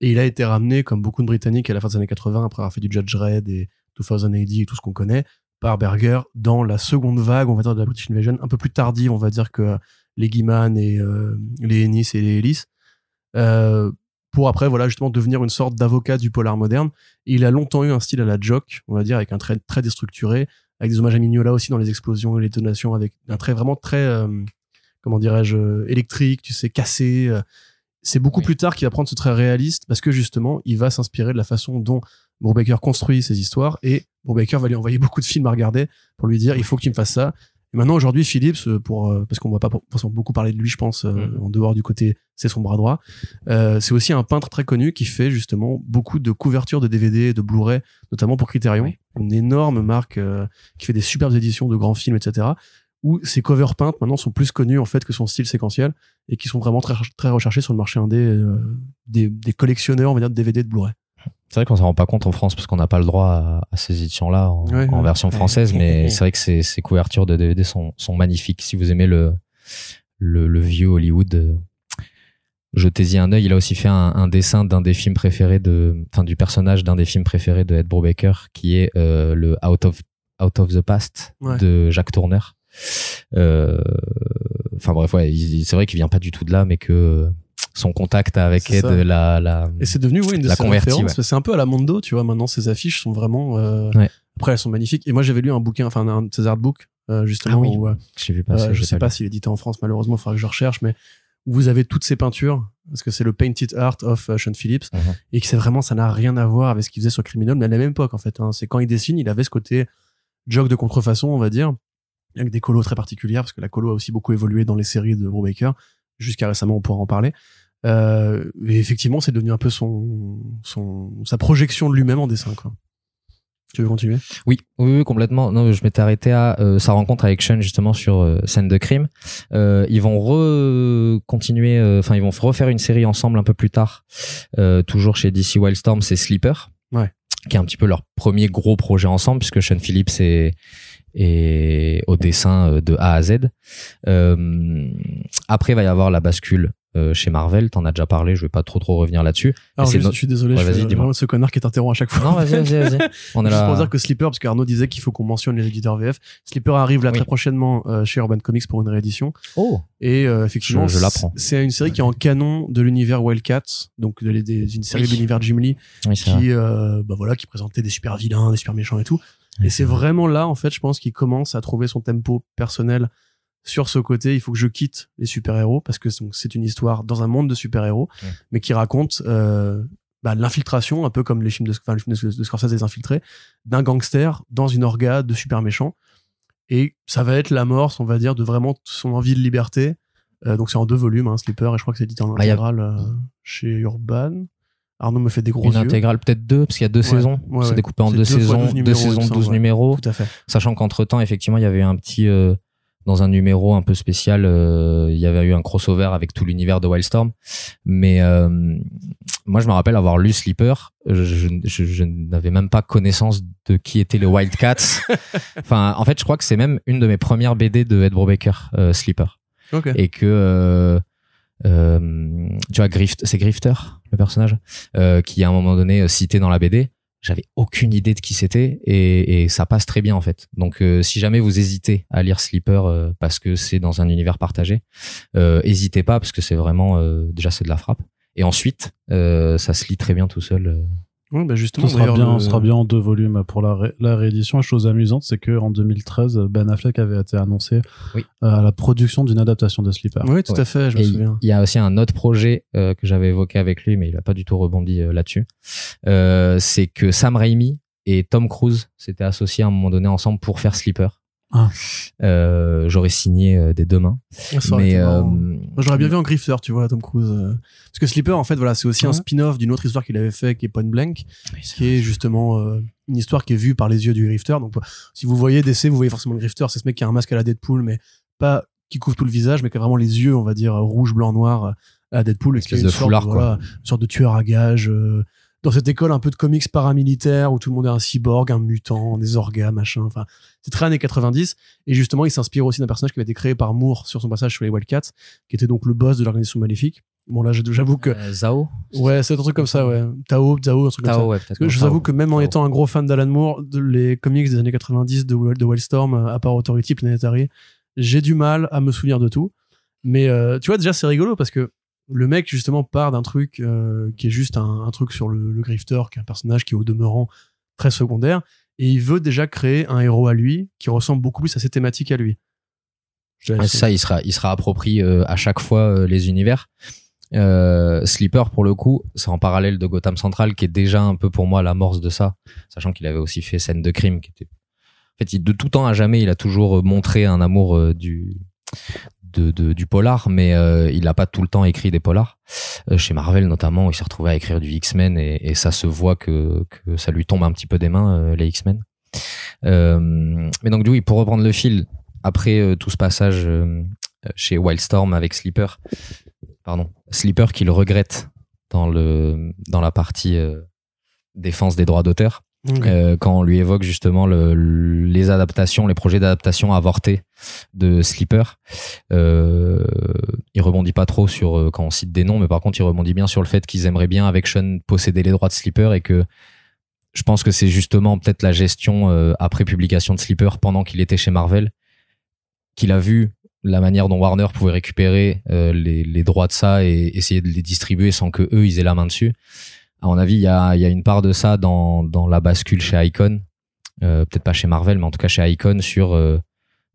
Speaker 2: Et il a été ramené, comme beaucoup de Britanniques à la fin des années 80, après avoir fait du Judge Dredd et 2000 AD et tout ce qu'on connaît, par Berger dans la seconde vague, on va dire, de la British Invasion, un peu plus tardive, on va dire, que euh, les Gaiman et euh, les Ennis et les Ellis. Euh, pour après, voilà, justement, devenir une sorte d'avocat du polar moderne. Et il a longtemps eu un style à la Jock, on va dire, avec un trait très déstructuré, avec des hommages à Mignola aussi dans les explosions et les détonations, avec un trait vraiment très, euh, comment dirais-je, électrique, tu sais, cassé. C'est beaucoup
Speaker 3: Oui.
Speaker 2: plus tard qu'il va prendre ce trait réaliste, parce que justement, il va s'inspirer de la façon dont Brubaker construit ses histoires, et Brubaker va lui envoyer beaucoup de films à regarder pour lui dire, il faut que tu me fasses ça. Et maintenant, aujourd'hui, Phillips, euh, pour, euh, parce qu'on va pas forcément beaucoup parler de lui, je pense, euh,
Speaker 3: Mhm.
Speaker 2: en dehors du côté, c'est son bras droit. Euh, c'est aussi un peintre très connu qui fait justement beaucoup de couvertures de DVD et de Blu-ray, notamment pour Criterion,
Speaker 3: Oui.
Speaker 2: une énorme marque euh, qui fait des superbes éditions de grands films, etc. Où ses covers peintes maintenant sont plus connus en fait que son style séquentiel et qui sont vraiment très, très recherchés sur le marché indé euh, des, des collectionneurs, on va dire, de DVD de Blu-ray.
Speaker 3: C'est vrai qu'on s'en rend pas compte en France parce qu'on n'a pas le droit à, à ces éditions-là en,
Speaker 2: Ouais,
Speaker 3: en
Speaker 2: ouais.
Speaker 3: version française, mais c'est vrai que ces, ces couvertures de DVD sont, sont magnifiques. Si vous aimez le, le, le vieux Hollywood, euh, jetez-y un œil. Il a aussi fait un, un dessin d'un des films préférés de, enfin du personnage d'un des films préférés de Ed Brubaker, qui est euh, le Out of Out of the Past
Speaker 2: Ouais.
Speaker 3: de Jacques Tourneur. Euh, Enfin bref, ouais, c'est vrai qu'il vient pas du tout de là, mais que son contact avec Ed, la, la,
Speaker 2: Et c'est devenu oui, une de
Speaker 3: La
Speaker 2: ses
Speaker 3: convertie.
Speaker 2: C'est un peu à la Mondo, tu vois. Maintenant, ces affiches sont vraiment. euh,
Speaker 3: Ouais.
Speaker 2: Après, elles sont magnifiques. Et moi, j'avais lu un bouquin, enfin un de ses artbooks, euh, justement,
Speaker 3: Ah oui.
Speaker 2: où, euh,
Speaker 3: je vu
Speaker 2: Euh,
Speaker 3: passer.
Speaker 2: je sais pas s'il est édité en France, malheureusement, il faudra que je recherche, mais où vous avez toutes ces peintures, parce que c'est le Painted Art of euh, Sean Phillips,
Speaker 3: Mhm.
Speaker 2: et que c'est vraiment, ça n'a rien à voir avec ce qu'il faisait sur Criminal, mais à la même époque, en fait. hein. C'est quand il dessine, il avait ce côté jog de contrefaçon, on va dire, avec des colos très particulières, parce que la colo a aussi beaucoup évolué dans les séries de Brubaker, jusqu'à récemment, on pourra en parler. Euh, et effectivement, c'est devenu un peu son, son, sa projection de lui-même en dessin, quoi. Tu veux continuer?
Speaker 3: Oui, oui, oui, complètement. Non, je m'étais arrêté à euh, sa rencontre avec Sean justement sur euh, scène de crime. Ils vont re continuer, euh, enfin ils vont refaire une série ensemble un peu plus tard, toujours chez DC Wildstorm, c'est Sleeper,
Speaker 2: Ouais.
Speaker 3: qui est un petit peu leur premier gros projet ensemble puisque Sean Phillips est et au dessin de A à Z. Euh, après, il va y avoir la bascule euh, chez Marvel. T'en as déjà parlé, je vais pas trop trop revenir là-dessus.
Speaker 2: Alors, juste,
Speaker 3: no-
Speaker 2: je suis désolé,
Speaker 3: Ouais,
Speaker 2: je suis vraiment ce connard qui t'interrompt à chaque fois.
Speaker 3: Non, vas-y, vas-y, vas-y. On est
Speaker 2: Juste pour
Speaker 3: là.
Speaker 2: dire que Slipper, parce qu'Arnaud disait qu'il faut qu'on mentionne les éditeurs VF. Slipper arrive là
Speaker 3: Oui.
Speaker 2: très prochainement euh, chez Urban Comics pour une réédition.
Speaker 3: Oh,
Speaker 2: Et euh, effectivement,
Speaker 3: Je- je l'apprends.
Speaker 2: c'est une série qui est en canon de l'univers Wildcats, donc de, des- une série
Speaker 3: Oui.
Speaker 2: de l'univers Jim Lee,
Speaker 3: oui,
Speaker 2: qui, bah voilà, qui présentait des super vilains, des super méchants et tout. Et c'est vraiment là, en fait, je pense qu'il commence à trouver son tempo personnel sur ce côté. Il faut que je quitte les super-héros parce que c'est une histoire dans un monde de super-héros,
Speaker 3: Ouais.
Speaker 2: mais qui raconte euh, bah, l'infiltration, un peu comme les films de, enfin, le film de, de Scorsese des infiltrés, d'un gangster dans une orga de super méchants. Et ça va être l'amorce, on va dire, de vraiment son envie de liberté. Euh, donc c'est en deux volumes, hein, Slipper, et je crois que c'est édité en
Speaker 3: Bah, y a-
Speaker 2: intégral euh, chez Urban. Arnaud me fait des gros
Speaker 3: Une
Speaker 2: yeux.
Speaker 3: intégrale, peut-être deux, parce qu'il y a deux
Speaker 2: Ouais,
Speaker 3: saisons.
Speaker 2: ouais,
Speaker 3: c'est découpé en deux, saisons,
Speaker 2: 12
Speaker 3: deux
Speaker 2: numéros,
Speaker 3: saisons,
Speaker 2: semble,
Speaker 3: 12
Speaker 2: ouais.
Speaker 3: numéros.
Speaker 2: Tout à fait.
Speaker 3: Sachant qu'entre temps, effectivement, il y avait un petit, euh, dans un numéro un peu spécial, euh, il y avait eu un crossover avec tout l'univers de Wildstorm. Mais euh, moi, je me rappelle avoir lu Sleeper. Je, je, je- je n'avais même pas connaissance de qui étaient les Wildcats. enfin, en fait, je crois que c'est même une de mes premières BD de Ed Brubaker, euh, Sleeper.
Speaker 2: Ok.
Speaker 3: Et que, euh, euh, tu vois, Grift, c'est Grifter, le personnage, euh, qui à un moment donné cité dans la BD. J'avais aucune idée de qui c'était et, et ça passe très bien en fait. Donc euh, si jamais vous hésitez à lire Sleeper euh, parce que c'est dans un univers partagé, euh, hésitez pas parce que c'est vraiment euh, déjà c'est de la frappe. Et ensuite, ça se lit très bien tout seul.
Speaker 2: Ouais, bah justement,
Speaker 1: Ce sera bien,
Speaker 2: le-
Speaker 1: ce sera bien en deux volumes pour la, ré- la réédition. Chose amusante, c'est que en 2013, Ben Affleck avait été annoncé
Speaker 3: Oui.
Speaker 1: euh, à la production d'une adaptation de Sleeper.
Speaker 2: Oui, tout
Speaker 3: Ouais.
Speaker 2: à fait, je me
Speaker 3: Et
Speaker 2: souviens.
Speaker 3: il y a aussi un autre projet euh, que j'avais évoqué avec lui, mais il a pas du tout rebondi euh, là-dessus. Euh, c'est que Sam Raimi et Tom Cruise s'étaient associés à un moment donné ensemble pour faire Sleeper.
Speaker 1: Ah.
Speaker 3: Euh, J'aurais signé euh, des deux mains.
Speaker 2: Ah, ça
Speaker 3: mais euh,
Speaker 2: j'aurais bien vu en Grifter, tu vois, Tom Cruise. Parce que Sleeper, en fait, voilà, c'est aussi un spin-off d'une autre histoire qu'il avait fait, qui est Point Blank, qui est justement euh, une histoire qui est vue par les yeux du Grifter. Donc, si vous voyez DC, vous voyez forcément le Grifter, c'est ce mec qui a un masque à la Deadpool, mais pas qui couvre tout le visage, mais qui a vraiment les yeux, on va dire, rouge, blanc, noir à Deadpool. qui est une
Speaker 3: de
Speaker 2: sorte
Speaker 3: foulard, quoi.
Speaker 2: une sorte de tueur à gages. Dans cette école un peu de comics paramilitaires où tout le monde est un cyborg, un mutant, des orgas, machin. Enfin, c'est très années 90. Et justement, il s'inspire aussi d'un personnage qui avait été créé par Moore sur son passage sur les Wildcats, qui était donc le boss de l'organisation maléfique. Bon, là, j'avoue que,
Speaker 3: Euh, Zao
Speaker 2: ouais, c'est un truc comme ça, ouais. Tao, Zao, un truc comme ça.
Speaker 3: Tao, ouais.
Speaker 2: Parce que je vous
Speaker 3: Tao.
Speaker 2: avoue que même en
Speaker 3: Tao.
Speaker 2: étant un gros fan d'Alan Moore, de les comics des années 90 de, Wild- de Wildstorm, euh, à part Authority, Planetary, j'ai du mal à me souvenir de tout. Mais euh, tu vois, déjà, c'est rigolo parce que le mec, justement, part d'un truc euh, qui est juste un, un truc sur le, le Grifter, qui est un personnage qui est au demeurant très secondaire, et il veut déjà créer un héros à lui qui ressemble beaucoup plus à ses thématiques à lui.
Speaker 3: Ouais, c'est ça, il sera, il sera approprié euh, à chaque fois euh, les univers. Sleeper, pour le coup, c'est en parallèle de Gotham Central, qui est déjà un peu pour moi l'amorce de ça, sachant qu'il avait aussi fait Scène de crime, qui était. En fait, il- de tout temps à jamais, il a toujours montré un amour du du polar, mais euh, il n'a pas tout le temps écrit des polars. Euh, chez Marvel notamment, il s'est retrouvé à écrire du X-Men et, ça se voit que, ça lui tombe un petit peu des mains euh, les X-Men. Mais donc oui, pour reprendre le fil, après tout ce passage chez Wildstorm avec Sleeper, pardon, Sleeper qu'il regrette dans le dans la partie défense des droits d'auteur, Euh, quand on lui évoque justement le, les adaptations, les projets d'adaptation avortés de Sleeper. Euh, il rebondit pas trop sur euh, quand on cite des noms, mais par contre il rebondit bien sur le fait qu'ils aimeraient bien avec Sean posséder les droits de Sleeper et que je pense que c'est justement peut-être la gestion euh, après publication de Sleeper pendant qu'il était chez Marvel qu'il a vu la manière dont Warner pouvait récupérer euh, les, les droits de ça et essayer de les distribuer sans que eux ils aient la main dessus. À mon avis, il y a, y a une part de ça dans, dans la bascule chez Icon, euh, peut-être pas chez Marvel, mais en tout cas chez Icon sur euh,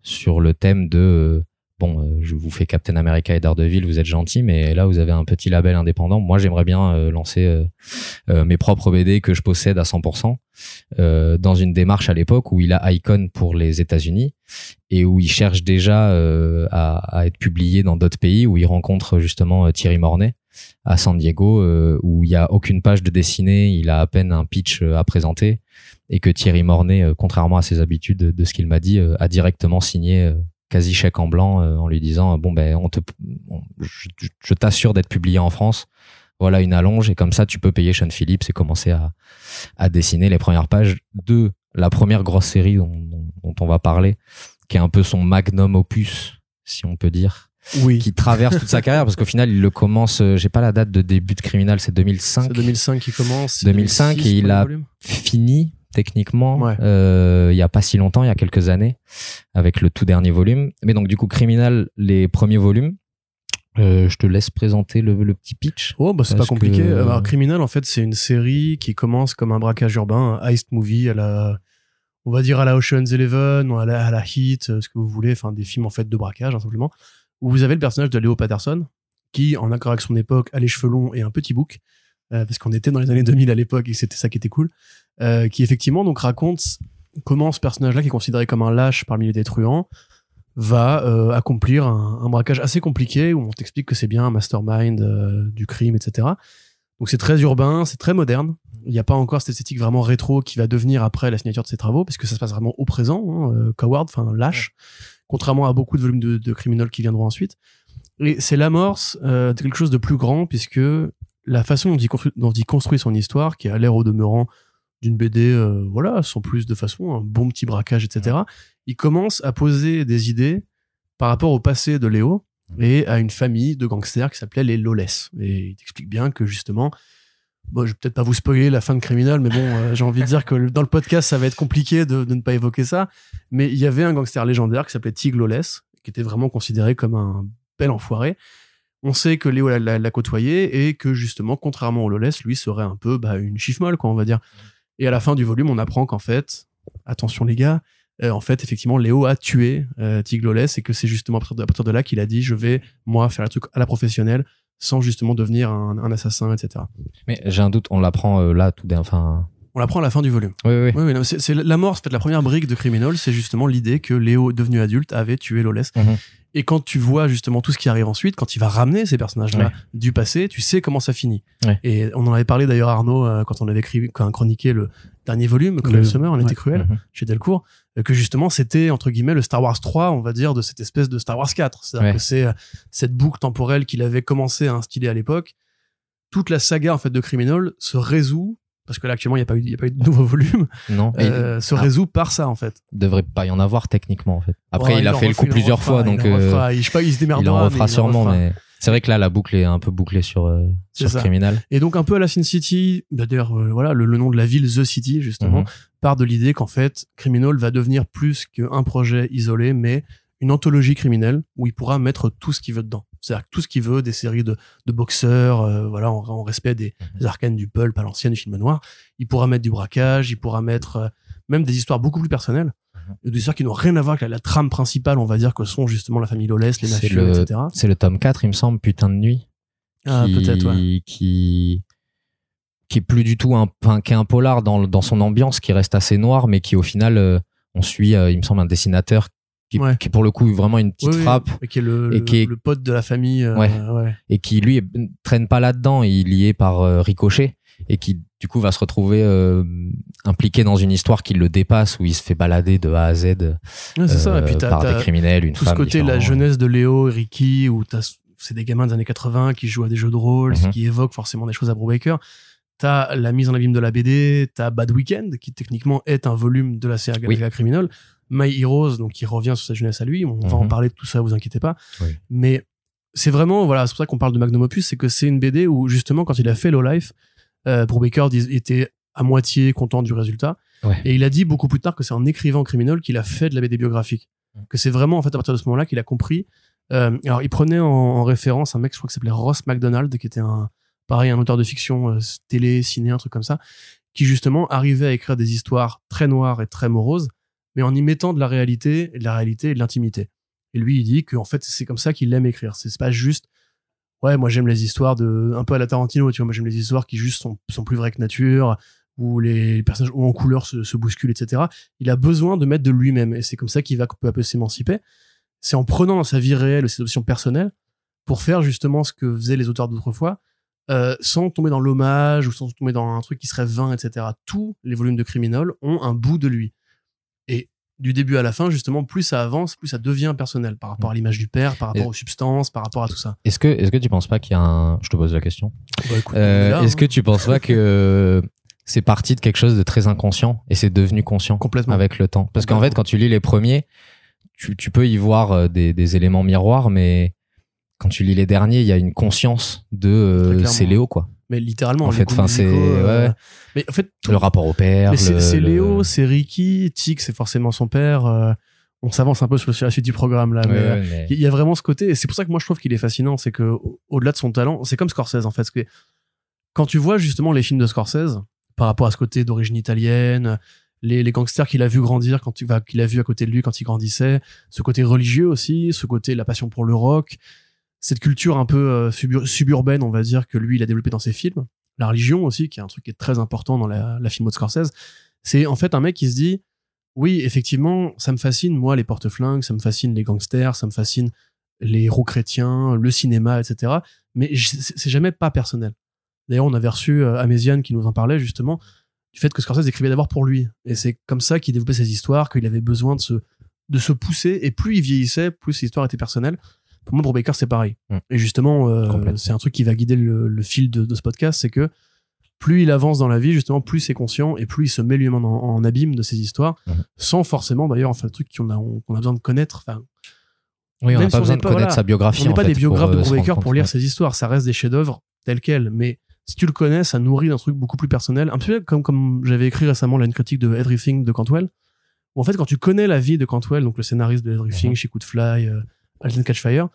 Speaker 3: sur le thème de euh, bon, euh, je vous fais Captain America et Daredevil, vous êtes gentil, mais là vous avez un petit label indépendant. Moi, j'aimerais bien euh, lancer euh, mes propres BD que je possède à 100% euh, dans une démarche à l'époque où il a Icon pour les États-Unis et où il cherche déjà à, à être publié dans d'autres pays où il rencontre justement Thierry Mornay à San Diego euh, où il y a aucune page de dessinée, il a à peine un pitch euh, à présenter et que Thierry Mornay, euh, contrairement à ses habitudes de ce qu'il m'a dit, euh, a directement signé quasi chèque en blanc en lui disant bon ben on te on- je, t'assure d'être publié en France. Voilà une allonge et comme ça tu peux payer Sean Phillips et commencer à, à dessiner les premières pages de la première grosse série dont- dont on va parler, qui est un peu son magnum opus, si on peut dire,
Speaker 2: Oui.
Speaker 3: qui traverse toute sa carrière, parce qu'au final, il le commence, euh, j'ai pas la date de début de Criminal, c'est 2005,
Speaker 2: C'est 2005 qui commence.
Speaker 3: 2005,
Speaker 2: 2006
Speaker 3: et il a-
Speaker 2: volume.
Speaker 3: fini techniquement
Speaker 2: Ouais.
Speaker 3: euh, il y a pas si longtemps, il y a quelques années, avec le tout dernier volume. Mais donc du coup, Criminal, les premiers volumes. Euh, je te laisse présenter le, le petit pitch.
Speaker 2: Oh, bah c'est pas compliqué.
Speaker 3: que-
Speaker 2: Alors, Criminal, en fait, c'est une série qui commence comme un braquage urbain, un heist movie à la, on va dire à la Ocean's Eleven, à la, à la Heat, euh, ce que vous voulez, enfin, des films, en fait, de braquage, hein, simplement, où vous avez le personnage de Leo Patterson, qui, en accord avec son époque, a les cheveux longs et un petit bouc, euh, parce qu'on était dans les années 2000 à l'époque et c'était ça qui était cool, euh, qui effectivement, donc, raconte comment ce personnage-là, qui est considéré comme un lâche parmi les truands, va euh, accomplir un, un braquage assez compliqué où on t'explique que c'est bien un mastermind du crime, etc. Donc c'est très urbain, c'est très moderne. Il n'y a pas encore cette esthétique vraiment rétro qui va devenir après la signature de ses travaux, parce que ça se passe vraiment au présent. Hein, Coward, enfin lâche, contrairement à beaucoup de volumes de, de criminels qui viendront ensuite. Et c'est l'amorce euh, de quelque chose de plus grand, puisque la façon dont il, construit, dont il construit son histoire, qui a l'air au demeurant d'une BD, euh, voilà, sans plus de façon, un bon petit braquage, etc. Il commence à poser des idées par rapport au passé de Léo et à une famille de gangsters qui s'appelait les Lawless. Et il t'explique bien que justement, bon, je vais peut-être pas vous spoiler la fin de Criminal, mais bon, euh, j'ai envie de dire que dans le podcast, ça va être compliqué de, ne pas évoquer ça. Mais il y avait un gangster légendaire qui s'appelait Tig Lawless, qui était vraiment considéré comme un bel enfoiré. On sait que Léo l'a- côtoyé et que justement, contrairement au Lawless, lui serait un peu bah, une chiffre molle, quoi, on va dire. Et à la fin du volume, on apprend qu'en fait, attention les gars, euh, en fait, effectivement, Léo a tué euh, Tig Lawless et que c'est justement à partir de, là qu'il a dit je vais, moi, faire le truc à la professionnelle sans justement devenir un, un assassin, etc.
Speaker 3: Mais j'ai un doute, on l'apprend euh, là tout d'un. Enfin,
Speaker 2: On l'apprend à la fin du volume.
Speaker 3: oui, oui.
Speaker 2: Oui, oui, non, c'est c'est l'amorce, en fait, la première brique de Criminal, c'est justement l'idée que Léo, devenu adulte, avait tué Lawless.
Speaker 3: Mhm.
Speaker 2: Et quand tu vois justement tout ce qui arrive ensuite, quand il va ramener ces personnages-là
Speaker 3: Ouais.
Speaker 2: du passé, tu sais comment ça finit.
Speaker 3: Ouais.
Speaker 2: Et on en avait parlé d'ailleurs Arnaud euh, quand on avait écrit, quand on chroniqué le dernier volume,
Speaker 1: Le-
Speaker 2: Summer, on était
Speaker 1: ouais.
Speaker 2: cruel chez Delcourt, euh, que justement c'était entre guillemets le Star Wars 3, on va dire, de cette espèce de Star Wars 4. C'est-à-dire que c'est euh, cette boucle temporelle qu'il avait commencé à instiller à l'époque. Toute la saga en fait de Criminal se résout parce que là actuellement il n'y a pas eu il y a pas eu de nouveau volume
Speaker 3: Non, Et
Speaker 2: euh, se
Speaker 3: ah.
Speaker 2: résout par ça en fait.
Speaker 3: il devrait pas y en avoir techniquement en fait. Après,
Speaker 2: Ouais,
Speaker 3: il a fait le coup
Speaker 2: il
Speaker 3: plusieurs
Speaker 2: refera,
Speaker 3: fois,
Speaker 2: il
Speaker 3: donc
Speaker 2: en
Speaker 3: euh,
Speaker 2: refera. Il- je sais pas, il se démerdera.
Speaker 3: il en refera
Speaker 2: en
Speaker 3: sûrement. Mais c'est vrai que là, la boucle est un peu bouclée sur euh, sur
Speaker 2: ça.
Speaker 3: Criminal.
Speaker 2: Et donc un peu à la Sin City, bah, d'ailleurs euh, voilà le, le nom de la ville The City justement
Speaker 3: Mhm.
Speaker 2: part de l'idée qu'en fait Criminal va devenir plus qu'un projet isolé, mais une anthologie criminelle où il pourra mettre tout ce qu'il veut dedans. C'est-à-dire tout ce qu'il veut, des séries de, de boxeurs, euh, voilà, en, en respect des,
Speaker 3: Mhm.
Speaker 2: des arcanes du pulp à l'ancienne du film noir. Il pourra mettre du braquage, il pourra mettre euh, même des histoires beaucoup plus personnelles,
Speaker 3: Mhm.
Speaker 2: des histoires qui n'ont rien à voir avec la, la trame principale, on va dire, que sont justement la famille Lawless, les mafieux,
Speaker 3: le-
Speaker 2: etc.
Speaker 3: C'est le tome 4, il me semble, Putain de nuit.
Speaker 2: Ah,
Speaker 3: qui-
Speaker 2: peut-être, ouais.
Speaker 3: Qui qui est plus du tout un, enfin, qui est un polar dans, dans son ambiance, qui reste assez noir, mais qui au final, euh, on suit, euh, il me semble, un dessinateur qui,
Speaker 2: Ouais.
Speaker 3: qui est pour le coup vraiment une petite
Speaker 2: Oui,
Speaker 3: frappe
Speaker 2: et qui est le,
Speaker 3: et
Speaker 2: le-
Speaker 3: qui est-
Speaker 2: le pote de la famille. euh,
Speaker 3: Ouais.
Speaker 2: ouais.
Speaker 3: et qui lui est- traîne pas là-dedans, il y est par euh, ricochet et qui du coup va se retrouver euh, impliqué dans une histoire qui le dépasse où il se fait balader de A à Z
Speaker 2: ça.
Speaker 3: euh,
Speaker 2: Et puis t'as,
Speaker 3: par des criminels, une
Speaker 2: tout ce côté, la jeunesse de Léo et Ricky, où t'as, c'est des gamins des années 80 qui jouent à des jeux de rôle,
Speaker 3: Mhm.
Speaker 2: qui évoque forcément des choses à Brubaker. T'as la mise en abîme de la BD, t'as Bad Weekend, qui techniquement est un volume de la série
Speaker 3: Oui.
Speaker 2: Galaga Criminal. My Heroes, donc qui revient sur sa jeunesse à lui. On va en
Speaker 3: Mhm.
Speaker 2: parler de tout ça, vous inquiétez pas.
Speaker 3: Oui.
Speaker 2: Mais c'est vraiment, voilà, c'est pour ça qu'on parle de Magnum Opus, c'est que c'est une BD où justement, quand il a fait Low Life, euh, Brubaker était à moitié content du résultat.
Speaker 3: Ouais.
Speaker 2: Et il a dit beaucoup plus tard que c'est en écrivant Criminal qu'il a fait de la BD biographique.
Speaker 3: Mm.
Speaker 2: Que c'est vraiment, en fait, à partir de ce moment-là qu'il a compris. Euh, alors, il prenait en, en référence un mec, je crois, qui s'appelait Ross MacDonald, qui était un, pareil, un auteur de fiction, euh, télé, ciné, un truc comme ça, qui justement arrivait à écrire des histoires très noires et très moroses, mais en y mettant de la réalité, et de la réalité et de l'intimité. Et lui, il dit que, en fait, c'est comme ça qu'il aime écrire. C'est pas juste, ouais, moi j'aime les histoires de, un peu à la Tarantino, tu vois, moi j'aime les histoires qui juste sont, plus vraies que nature, où les personnages en couleur se, bousculent, etc. Il a besoin de mettre de lui-même, et c'est comme ça qu'il va peu à peu s'émanciper. C'est en prenant dans sa vie réelle ses options personnelles pour faire justement ce que faisaient les auteurs d'autrefois, euh, sans tomber dans l'hommage ou sans tomber dans un truc qui serait vain, etc. Tous les volumes de Criminal ont un bout de lui. Du début à la fin, justement, plus ça avance, plus ça devient personnel par rapport à l'image du père, par rapport aux substances, par rapport à tout ça.
Speaker 3: Est-ce que est-ce que tu penses pas qu'il y a un je te pose la question.
Speaker 2: Bah,
Speaker 3: Euh, est-ce
Speaker 2: hein.
Speaker 3: que tu penses pas que c'est parti de quelque chose de très inconscient et c'est devenu conscient
Speaker 2: Complètement.
Speaker 3: avec le temps? Parce qu'en fait, quand tu lis les premiers, tu, tu peux y voir euh, des, des éléments miroirs, mais quand tu lis les derniers, il y a une conscience de euh, c'est Léo quoi.
Speaker 2: Mais littéralement,
Speaker 3: En fait, enfin, c'est-
Speaker 2: euh,
Speaker 3: ouais.
Speaker 2: Mais en fait, tout-
Speaker 3: Le rapport au père.
Speaker 2: c'est
Speaker 3: le-
Speaker 2: Léo, c'est Ricky, Tic, c'est forcément son père. euh, on s'avance un peu sur sur la suite du programme là,
Speaker 3: Ouais,
Speaker 2: mais euh,
Speaker 3: ouais, mais-
Speaker 2: il y a vraiment ce côté et c'est pour ça que moi je trouve qu'il est fascinant c'est que au- au-delà de son talent c'est comme Scorsese en fait parce que quand tu vois justement les films de Scorsese par rapport à ce côté d'origine italienne les, les gangsters qu'il a vu grandir quand tu vas qu'il a vu à côté de lui quand il grandissait ce côté religieux aussi ce côté la passion pour le rock cette culture un peu euh, subur- suburbaine on va dire que lui il a développé dans ses films la religion aussi qui est un truc qui est très important dans la, la filmo de Scorsese c'est en fait un mec qui se dit oui, effectivement, ça me fascine, moi, les porte-flingues, ça me fascine les gangsters, ça me fascine les héros chrétiens, le cinéma, etc. Mais c'est jamais pas personnel. D'ailleurs, on avait reçu euh, Améziane qui nous en parlait justement du fait que Scorsese écrivait d'abord pour lui. Et c'est comme ça qu'il développait ses histoires, qu'il avait besoin de se, de se pousser. Et plus il vieillissait, plus ses histoires étaient personnelles. Pour moi, pour Baker, c'est pareil.
Speaker 3: Mm.
Speaker 2: Et justement, euh, c'est un truc qui va guider le, le fil de, de ce podcast, c'est que plus il avance dans la vie, justement, plus c'est conscient et plus il se met lui-même en, en abîme de ses histoires,
Speaker 3: Mhm.
Speaker 2: sans forcément, d'ailleurs, enfin, un truc qu'on a, on, a besoin de connaître. Enfin,
Speaker 3: Oui, on
Speaker 2: même
Speaker 3: n'a pas besoin de
Speaker 2: pas-
Speaker 3: connaître
Speaker 2: voilà,
Speaker 3: sa biographie.
Speaker 2: on n'est pas
Speaker 3: fait,
Speaker 2: des biographes de
Speaker 3: euh, rendre
Speaker 2: pour lire
Speaker 3: compte,
Speaker 2: ses histoires. Ça reste des chefs-d'œuvre tels quels. Mais si tu le connais, ça nourrit d'un truc beaucoup plus personnel. Un peu comme, comme j'avais écrit récemment là, une critique de Everything de Cantwell. Où en fait, quand tu connais la vie de Cantwell, donc le scénariste de Everything, chez Coup de Fly, euh, Alten Catch Fire,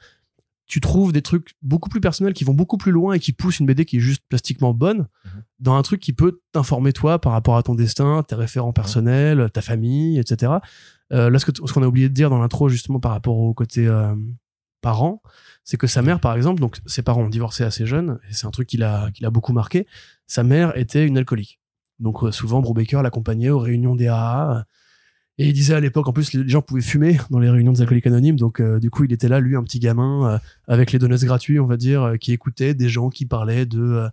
Speaker 2: tu trouves des trucs beaucoup plus personnels qui vont beaucoup plus loin et qui poussent une BD qui est juste plastiquement bonne
Speaker 3: Mhm.
Speaker 2: dans un truc qui peut t'informer toi par rapport à ton destin, tes référents personnels, ta famille, etc. Euh, là, ce qu'on a oublié de dire dans l'intro, justement, par rapport au côté euh, parents, c'est que sa mère, par exemple, donc ses parents ont divorcé assez jeunes, et c'est un truc qui l'a l'a beaucoup marqué. Sa mère était une alcoolique. Donc euh, souvent, Brubaker l'accompagnait aux réunions des AA. Et il disait à l'époque, en plus, les gens pouvaient fumer dans les réunions des alcooliques anonymes. Donc, euh, du coup, il était là, lui, un petit gamin, euh, avec les donuts gratuits, on va dire, euh, qui écoutait des gens qui parlaient de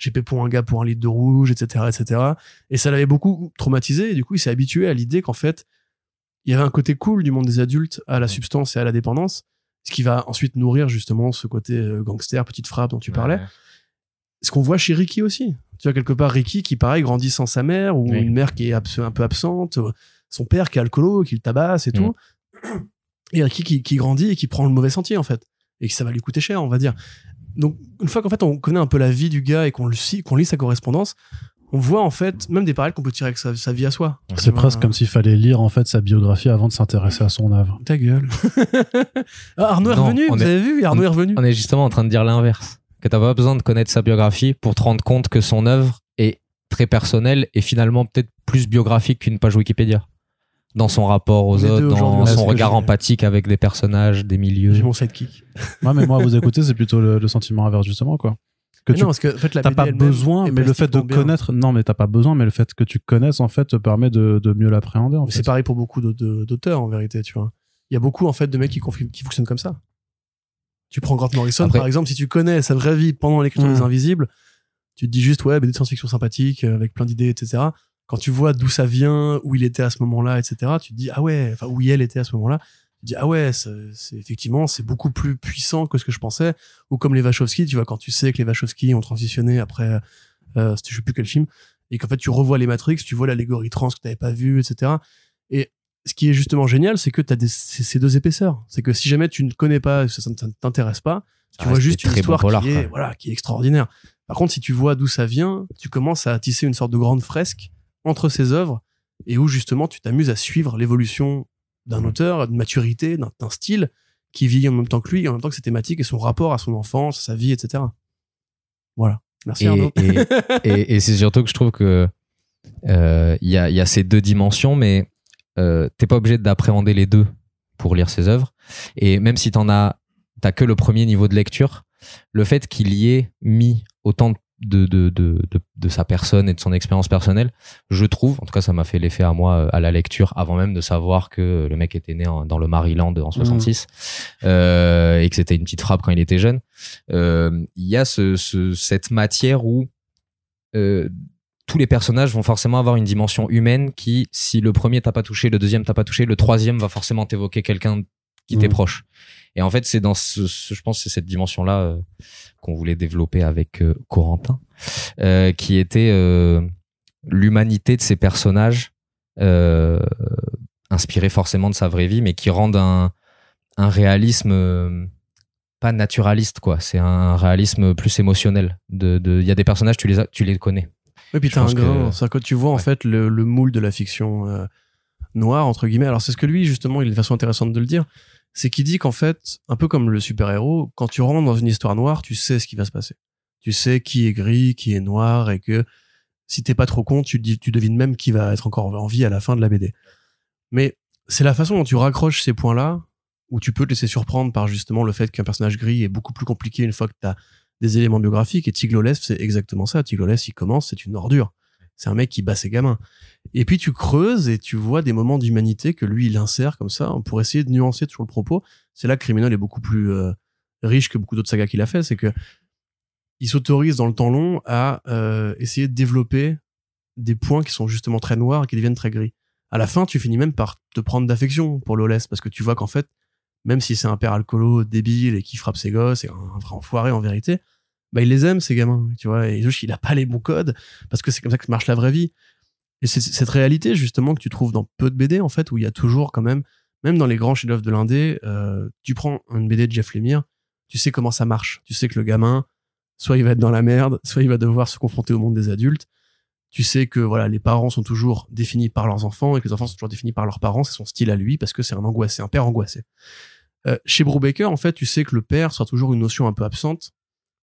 Speaker 2: GP pour un gars pour un litre de rouge, etc., etc. Et ça l'avait beaucoup traumatisé. Et du coup, il s'est habitué à l'idée qu'en fait, il y avait un côté cool du monde des adultes à la substance et à la dépendance, ce qui va ensuite nourrir justement ce côté gangster, petite frappe dont tu
Speaker 3: ouais.
Speaker 2: parlais. Ce qu'on voit chez Ricky aussi. Tu vois, quelque part, Ricky qui, pareil, grandit sans sa mère, ou
Speaker 3: Oui.
Speaker 2: une mère qui est un peu absente, son père qui est alcoolo, qui le tabasse et tout. Et Ricky qui, qui grandit et qui prend le mauvais sentier, en fait. Et que ça va lui coûter cher, on va dire. Donc, une fois qu'en fait, on connaît un peu la vie du gars et qu'on lit, qu'on lit sa correspondance, on voit, en fait, même des parallèles qu'on peut tirer avec sa, sa vie à soi.
Speaker 1: C'est presque comme s'il fallait lire en fait sa biographie avant de s'intéresser à son œuvre.
Speaker 2: Ta gueule. Ah, Arnaud est revenu,
Speaker 3: on
Speaker 2: vous
Speaker 3: est-
Speaker 2: avez vu Arnaud est revenu.
Speaker 3: On est justement en train de dire l'inverse. Que t'as pas besoin de connaître sa biographie pour te rendre compte que son œuvre est très personnelle et finalement peut-être plus biographique qu'une page Wikipédia. Dans son rapport aux
Speaker 2: Les
Speaker 3: autres, dans son regard empathique avec des personnages, des milieux.
Speaker 2: J'ai mon sidekick.
Speaker 1: Ouais, mais moi, à vous écouter, c'est plutôt le, le sentiment inverse justement quoi. Que
Speaker 2: Mais
Speaker 1: tu
Speaker 2: non, parce que en fait, la
Speaker 1: t'as pas besoin, mais le fait de
Speaker 2: bien.
Speaker 1: connaître, non, mais t'as pas besoin, mais le fait que tu connaisses en fait te permet de, de mieux l'appréhender. En
Speaker 2: Mais
Speaker 1: fait.
Speaker 2: C'est pareil pour beaucoup de- de- d'auteurs en vérité, tu vois. Il y a beaucoup en fait de mecs qui, confi- qui fonctionnent comme ça. Tu prends Grant Morrison
Speaker 3: Après-
Speaker 2: par exemple, si tu connais sa vraie vie pendant l'écriture des Invisibles, tu te dis juste ouais, BD de science-fiction sympathique euh, avec plein d'idées, etc. Quand tu vois d'où ça vient, où il était à ce moment-là, etc. Tu te dis ah ouais, enfin où elle était à ce moment-là. Tu te dis ah ouais, c'est effectivement c'est beaucoup plus puissant que ce que je pensais. Ou comme les Wachowski, tu vois quand tu sais que les Wachowski ont transitionné après, euh, je sais plus quel film, et qu'en fait tu revois les Matrix, tu vois l'allégorie trans que t'avais pas vu, etc. Et ce qui est justement génial, c'est que tu as ces deux épaisseurs. C'est que si jamais tu ne connais pas, ça, ne t'intéresse pas, tu vois juste
Speaker 3: des
Speaker 2: une histoire qui, est,
Speaker 3: quoi.
Speaker 2: voilà, qui est extraordinaire. Par contre, si tu vois d'où ça vient, tu commences à tisser une sorte de grande fresque entre ces œuvres et où justement tu t'amuses à suivre l'évolution d'un auteur, d'une maturité, d'un style qui vieillit en même temps que lui, et en même temps que ses thématiques et son rapport à son enfance, à sa vie, etc. Voilà. Merci
Speaker 3: Et,
Speaker 2: Arnaud.
Speaker 3: et, et- et c'est surtout que je trouve que euh, il y, a, il y a ces deux dimensions, mais euh, t'es pas obligé d'appréhender les deux pour lire ses œuvres. Et même si t'en as, t'as que le premier niveau de lecture, le fait qu'il y ait mis autant de, de, de, de, de sa personne et de son expérience personnelle, je trouve, en tout cas ça m'a fait l'effet à moi euh, à la lecture, avant même de savoir que le mec était né en- dans le Maryland en 66 euh, et que c'était une petite frappe quand il était jeune. Euh, Il y a ce, ce- cette matière où euh, tous les personnages vont forcément avoir une dimension humaine qui, si le premier t'a pas touché, le deuxième t'a pas touché, le troisième va forcément t'évoquer quelqu'un qui t'est
Speaker 1: Mhm.
Speaker 3: proche. Et en fait, c'est dans ce, ce- je pense, c'est cette dimension-là euh, qu'on voulait développer avec euh, Corentin, euh, qui était l'humanité de ces personnages inspirés forcément de sa vraie vie, mais qui rendent un, un réalisme pas naturaliste quoi. C'est un réalisme plus émotionnel. De, il y a des personnages tu les as- tu les connais.
Speaker 2: Et puis t'as un grain,
Speaker 3: que-
Speaker 2: c'est-à-dire que tu vois en fait le, le moule de la fiction noire entre guillemets. Alors c'est ce que lui justement, il a une façon intéressante de le dire, c'est qu'il dit qu'en fait, un peu comme le super-héros, quand tu rentres dans une histoire noire, tu sais ce qui va se passer. Tu sais qui est gris, qui est noir, et que si t'es pas trop con, tu, tu devines même qui va être encore en vie à la fin de la BD. Mais c'est la façon dont tu raccroches ces points-là, où tu peux te laisser surprendre par justement le fait qu'un personnage gris est beaucoup plus compliqué une fois que t'as des éléments biographiques. Et Tigloles, c'est exactement ça. Tigloles, il commence, c'est une ordure. C'est un mec qui bat ses gamins. Et puis tu creuses et tu vois des moments d'humanité que lui, il insère comme ça pour essayer de nuancer toujours le propos. C'est là que Criminal est beaucoup plus euh, riche que beaucoup d'autres sagas qu'il a fait. C'est que il s'autorise dans le temps long à euh, essayer de développer des points qui sont justement très noirs et qui deviennent très gris. À la fin, tu finis même par te prendre d'affection pour Lawless parce que tu vois qu'en fait, même si c'est un père alcoolo débile et qui frappe ses gosses et un vrai enfoiré en vérité, bah il les aime ces gamins, tu vois. Et juste il a pas les bons codes parce que c'est comme ça que marche la vraie vie. Et c'est cette réalité justement que tu trouves dans peu de BD en fait où il y a toujours quand même, même dans les grands chefs-d'œuvre de l'indé, euh, tu prends une BD de Jeff Lemire, tu sais comment ça marche, tu sais que le gamin, soit il va être dans la merde, soit il va devoir se confronter au monde des adultes. Tu sais que voilà, les parents sont toujours définis par leurs enfants et que les enfants sont toujours définis par leurs parents, c'est son style à lui parce que c'est un angoissé, un père angoissé. Euh, chez Brubaker, en fait, tu sais que le père sera toujours une notion un peu absente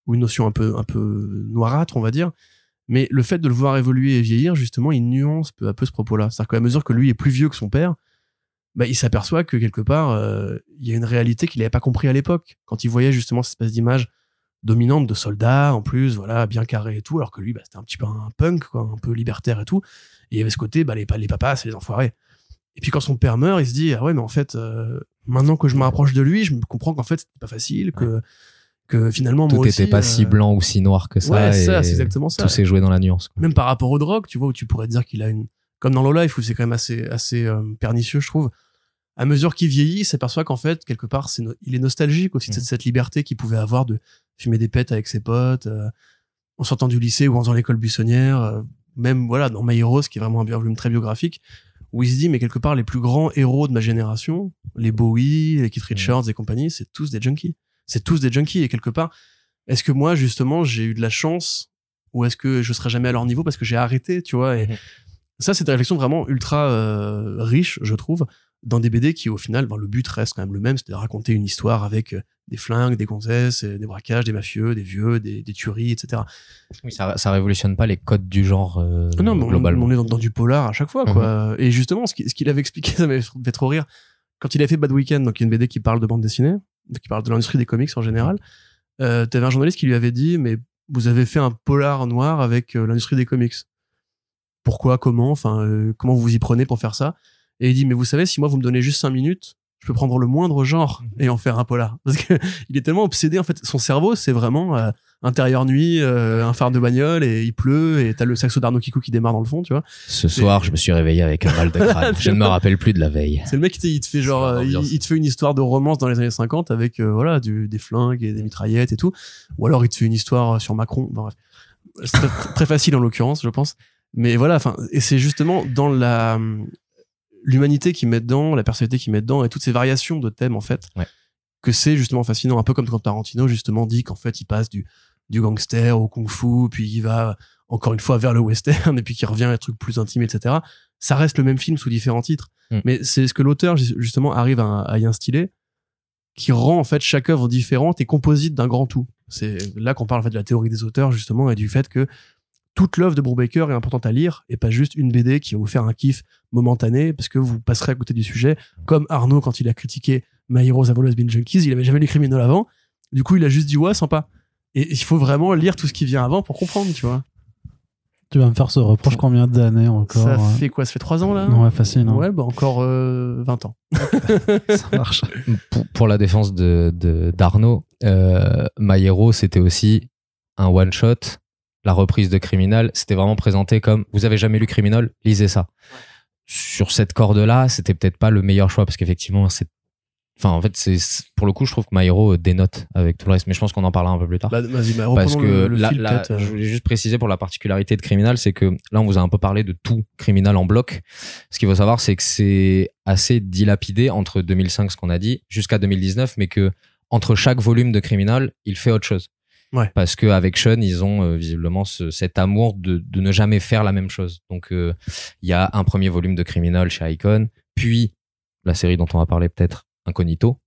Speaker 2: ou une notion un peu un peu noirâtre, on va dire. Mais le fait de le voir évoluer et vieillir, justement, il nuance peu à peu ce propos-là. C'est-à-dire qu'à mesure que lui est plus vieux que son père, bah, il s'aperçoit que quelque part, euh, il y a une réalité qu'il n'avait pas compris à l'époque. Quand il voyait justement cette espèce d'image dominante de soldats, en plus, voilà, bien carré et tout, alors que lui, bah, c'était un petit peu un punk, quoi, un peu libertaire et tout. Et il y avait ce côté, bah, les, les papas, c'est les enfoirés. Et puis quand son père meurt, il se dit, ah ouais, mais en fait, euh, maintenant que je me rapproche de lui, je me comprends qu'en fait, c'était pas facile, que, que finalement,
Speaker 3: Tout
Speaker 2: moi aussi,
Speaker 3: pas
Speaker 2: euh,
Speaker 3: si blanc ou si noir que ça.
Speaker 2: Ouais, c'est ça,
Speaker 3: et
Speaker 2: c'est exactement ça.
Speaker 3: Tout s'est joué dans la nuance. quoi.
Speaker 2: Même par rapport aux drogues, tu vois, où tu pourrais dire qu'il a une, comme dans Low Life, où c'est quand même assez, assez euh, pernicieux, je trouve. À mesure qu'il vieillit, il s'aperçoit qu'en fait, quelque part, no- il est nostalgique aussi de cette, cette liberté qu'il pouvait avoir de fumer des pètes avec ses potes, euh, en sortant du lycée ou en faisant l'école buissonnière, euh, même, voilà, dans My Heroes, qui est vraiment un volume très biographique, où il se dit, mais quelque part, les plus grands héros de ma génération, les Bowie, les Keith Richards et compagnie, c'est tous des junkies. C'est tous des junkies, et quelque part, est-ce que moi, justement, j'ai eu de la chance, ou est-ce que je serai jamais à leur niveau parce que j'ai arrêté, tu vois, et
Speaker 3: Mhm.
Speaker 2: ça, c'est une réflexion vraiment ultra euh, riche, je trouve, dans des BD qui, au final, ben, le but reste quand même le même, c'est de raconter une histoire avec euh, des flingues, des gonzesses, euh, des braquages, des mafieux, des vieux, des, des tueries, etc.
Speaker 3: Oui, ça, ça révolutionne pas les codes du genre euh,
Speaker 2: non, mais on,
Speaker 3: globalement.
Speaker 2: on est dans, dans du polar à chaque fois, quoi. Et justement, ce qui- ce qu'il avait expliqué, ça m'avait fait trop rire. Quand il a fait Bad Weekend, donc une BD qui parle de bande dessinée, qui parle de l'industrie des comics en général, euh, t'avais un journaliste qui lui avait dit, mais vous avez fait un polar noir avec euh, l'industrie des comics. Pourquoi, comment, enfin, euh, comment vous vous y prenez pour faire ça? Et il dit, mais vous savez, si moi vous me donnez juste cinq minutes, je peux prendre le moindre genre et en faire un polar. Parce que il est tellement obsédé, en fait, son cerveau, c'est vraiment euh, intérieur nuit, euh, un phare de bagnole et il pleut et t'as le saxo d'Arnaud Kikou qui démarre dans le fond, tu vois.
Speaker 3: Ce soir, je me suis réveillé avec un mal de crâne. je ne me rappelle plus de la veille.
Speaker 2: C'est le mec qui te- il te fait genre, euh, il, te fait une histoire de romance dans les années 50 avec euh, voilà du, des flingues et des mitraillettes et tout, ou alors il te fait une histoire sur Macron. Bon, bref, c'est très, très facile en l'occurrence, je pense. Mais voilà, enfin, et c'est justement dans la l'humanité qui met dedans, la personnalité qui met dedans et toutes ces variations de thèmes en fait,
Speaker 3: Ouais.
Speaker 2: que c'est justement fascinant. Un peu comme quand Tarantino justement dit qu'en fait il passe du du gangster au kung-fu, puis il va encore une fois vers le western et puis qu'il revient à des trucs plus intimes, etc. Ça reste le même film sous différents titres.
Speaker 3: Mm.
Speaker 2: Mais c'est ce que l'auteur ju- justement arrive à, à y instiller, qui rend en fait chaque œuvre différente et composite d'un grand tout. C'est là qu'on parle en fait de la théorie des auteurs justement et du fait que toute l'œuvre de Brubaker est importante à lire et pas juste une BD qui va vous faire un kiff momentané parce que vous passerez à côté du sujet. Comme Arnaud quand il a critiqué My Heroes Have Always Been Junkies, il avait jamais lu Criminal avant. Du coup, il a juste dit ouais, sympa. Et il faut vraiment lire tout ce qui vient avant pour comprendre, tu vois.
Speaker 1: Tu vas me faire ce reproche combien d'années encore
Speaker 2: Ça
Speaker 1: euh
Speaker 2: fait quoi? Ça fait trois ans là?
Speaker 1: Ouais, facile. hein.
Speaker 2: Ouais, bah encore euh, 20 ans.
Speaker 1: Ça marche.
Speaker 3: Pour, pour la défense de de- d'Arnaud, euh, My Hero, c'était aussi un one shot. La reprise de Criminal, c'était vraiment présenté comme vous avez jamais lu Criminal, lisez ça. Sur cette corde-là, c'était peut-être pas le meilleur choix parce qu'effectivement, c'est Enfin, en fait, c'est pour le coup, je trouve que My Hero euh, dénote avec tout le reste, mais je pense qu'on en parlera un peu plus tard.
Speaker 2: Bah, vas-y, bah,
Speaker 3: Parce que
Speaker 2: le, le
Speaker 3: là, là,
Speaker 2: euh.
Speaker 3: je voulais juste préciser pour la particularité de Criminal, c'est que là, on vous a un peu parlé de tout Criminal en bloc. Ce qu'il faut savoir, c'est que c'est assez dilapidé entre 2005, ce qu'on a dit, jusqu'à 2019, mais que entre chaque volume de Criminal, il fait autre chose.
Speaker 2: Ouais.
Speaker 3: Parce qu'avec Sean, ils ont euh, visiblement ce- cet amour de, de ne jamais faire la même chose. Donc, euh, il y a un premier volume de Criminal chez Icon, puis la série dont on va parler peut-être, Incognito.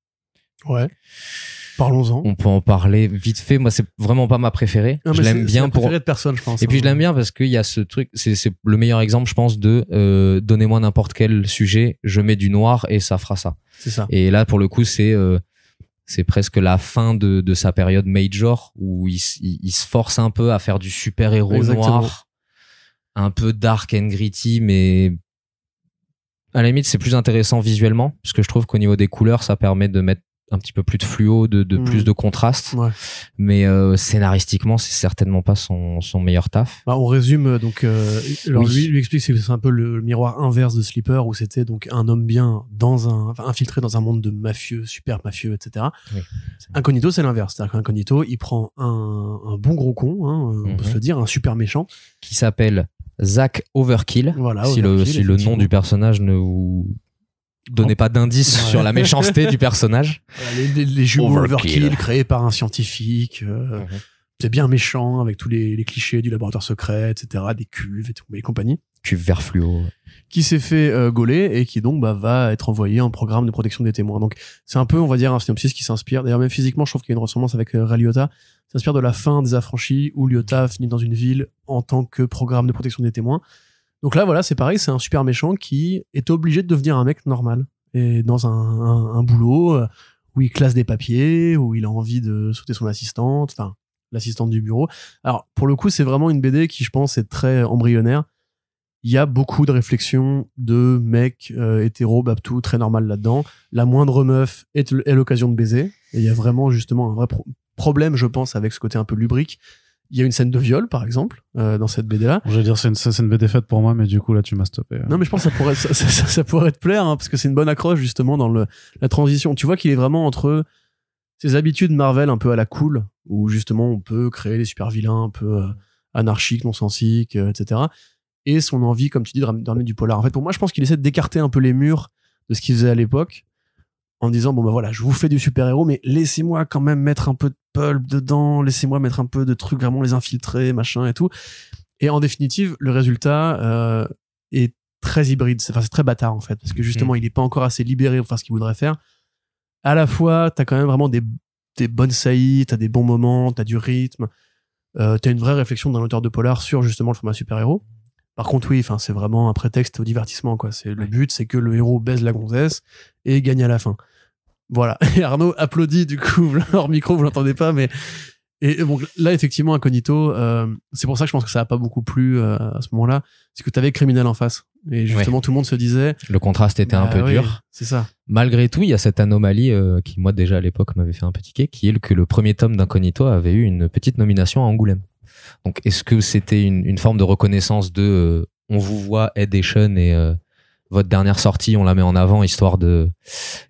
Speaker 2: Ouais. Parlons-en.
Speaker 3: On peut en parler vite fait. Moi, c'est vraiment pas ma préférée.
Speaker 2: Non,
Speaker 3: je l'aime bien
Speaker 2: la
Speaker 3: pour.
Speaker 2: préférée de personne, je pense.
Speaker 3: Et puis
Speaker 2: hein.
Speaker 3: je l'aime bien parce qu'il y a ce truc, c'est le meilleur exemple, je pense, de euh, donnez-moi n'importe quel sujet, je mets du noir et ça fera ça.
Speaker 2: C'est ça.
Speaker 3: Et là, pour le coup, c'est euh, c'est presque la fin de, de sa période major où il, s- il, il se force un peu à faire du super héros
Speaker 2: Exactement.
Speaker 3: noir, un peu dark and gritty, mais à la limite c'est plus intéressant visuellement parce que je trouve qu'au niveau des couleurs, ça permet de mettre un petit peu plus de fluo, de, de
Speaker 2: Mm.
Speaker 3: plus de contraste.
Speaker 2: Ouais.
Speaker 3: Mais euh, scénaristiquement, c'est certainement pas son, son meilleur taf.
Speaker 2: Bah, on résume euh, donc. Euh, alors
Speaker 3: Oui.
Speaker 2: lui, lui explique que c'est un peu le, le miroir inverse de Sleeper où c'était donc un homme bien dans un enfin, infiltré dans un monde de mafieux, super mafieux, etc.
Speaker 3: Oui.
Speaker 2: Incognito, c'est l'inverse. C'est-à-dire qu'Incognito, il prend un, un bon gros con, hein, on peut
Speaker 3: Mhm.
Speaker 2: se le dire, un super méchant.
Speaker 3: qui s'appelle Zach Overkill.
Speaker 2: Voilà.
Speaker 3: si le,
Speaker 2: Overkill,
Speaker 3: si le nom du personnage ne vous donnait pas d'indice
Speaker 2: Ouais.
Speaker 3: sur la méchanceté du personnage.
Speaker 2: Les, les, les jumeaux
Speaker 3: Overkill.
Speaker 2: Overkill. créés par un scientifique. euh,
Speaker 3: Mhm.
Speaker 2: C'est bien méchant avec tous les, les clichés du laboratoire secret, etc., des cuves et tout, et compagnie.
Speaker 3: Cuve vert fluo.
Speaker 2: Qui s'est fait euh, gauler et qui donc bah, va être envoyé en programme de protection des témoins. Donc c'est un peu, on va dire, un synopsis qui s'inspire. D'ailleurs, même physiquement, je trouve qu'il y a une ressemblance avec euh, s'inspire de la fin des affranchis où Liotta finit dans une ville en tant que programme de protection des témoins. Donc là, voilà, c'est pareil, c'est un super méchant qui est obligé de devenir un mec normal et dans un, un, un boulot euh, où il classe des papiers, où il a envie de sauter son assistante, enfin l'assistante du bureau. Alors pour le coup, c'est vraiment une BD qui, je pense, est très embryonnaire il y a beaucoup de réflexions de mecs euh, hétéros, babtou, très normal là-dedans. La moindre meuf est, est l'occasion de baiser. Et il y a vraiment justement un vrai pro- problème, je pense, avec ce côté un peu lubrique. Il y a une scène de viol, par exemple, euh, dans cette BD-là.
Speaker 1: Je vais dire, c'est une, une BD faite pour moi, mais du coup, là, tu m'as stoppé.
Speaker 2: Non, mais je pense que ça pourrait, ça, ça- ça- ça pourrait te plaire, hein, parce que c'est une bonne accroche, justement, dans le, la transition. Tu vois qu'il est vraiment entre ses habitudes Marvel un peu à la cool, où justement on peut créer des super vilains un peu euh, anarchiques, non-sensiques, euh, etc. Et son envie, comme tu dis, de ram- de ramener du polar. En fait, pour moi, je pense qu'il essaie d'écarter un peu les murs de ce qu'il faisait à l'époque, en disant, bon, bah voilà, je vous fais du super-héros, mais laissez-moi quand même mettre un peu de pulp dedans, laissez-moi mettre un peu de trucs, vraiment les infiltrer, machin et tout. Et en définitive, le résultat euh, est très hybride. C'est enfin, c'est très bâtard, en fait, parce que justement, il n'est pas encore assez libéré pour faire ce qu'il voudrait faire. À la fois, t'as quand même vraiment des, des bonnes saillies, t'as des bons moments, t'as du rythme, euh, t'as une vraie réflexion d'un auteur de polar sur justement le format super-héros. Par contre, oui, enfin, c'est vraiment un prétexte au divertissement, quoi. C'est le but, c'est que le héros baise la gonzesse et gagne à la fin. Voilà. Et Arnaud applaudit du coup hors micro, vous l'entendez pas, mais et bon là effectivement incognito, euh, c'est pour ça que je pense que ça a pas beaucoup plu euh, à ce moment-là, c'est que t'avais criminel en face et justement tout le monde se disait
Speaker 3: Le contraste était un
Speaker 2: bah
Speaker 3: peu
Speaker 2: oui,
Speaker 3: dur.
Speaker 2: C'est ça.
Speaker 3: Malgré tout, il y a cette anomalie euh, qui, moi, déjà à l'époque, m'avait fait un petit quai, qui est que le premier tome d'Incognito avait eu une petite nomination à Angoulême. Donc, est-ce que c'était une, forme de reconnaissance de euh, on vous voit Ed et et euh, votre dernière sortie, on la met en avant histoire de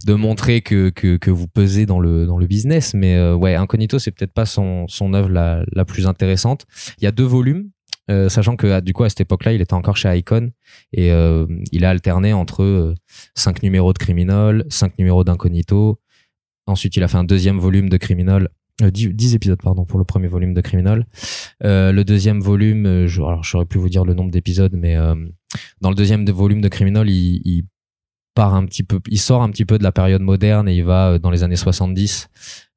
Speaker 3: de montrer que que, que vous pesez dans le dans le business. Mais euh, ouais, Incognito, c'est peut-être pas son son œuvre la la plus intéressante. Il y a deux volumes. sachant que ah, du coup à cette époque-là, il était encore chez Icon et il a alterné entre cinq numéros de Criminal, cinq numéros d'Incognito. Ensuite, il a fait un deuxième volume de Criminal, euh, 10, 10 épisodes pardon pour le premier volume de Criminal. Euh, le deuxième volume, euh, je, alors je saurais plus vous dire le nombre d'épisodes, mais euh, dans le deuxième de- volume de Criminal, il, il part un petit peu, il sort un petit peu de la période moderne et il va euh, dans les années 70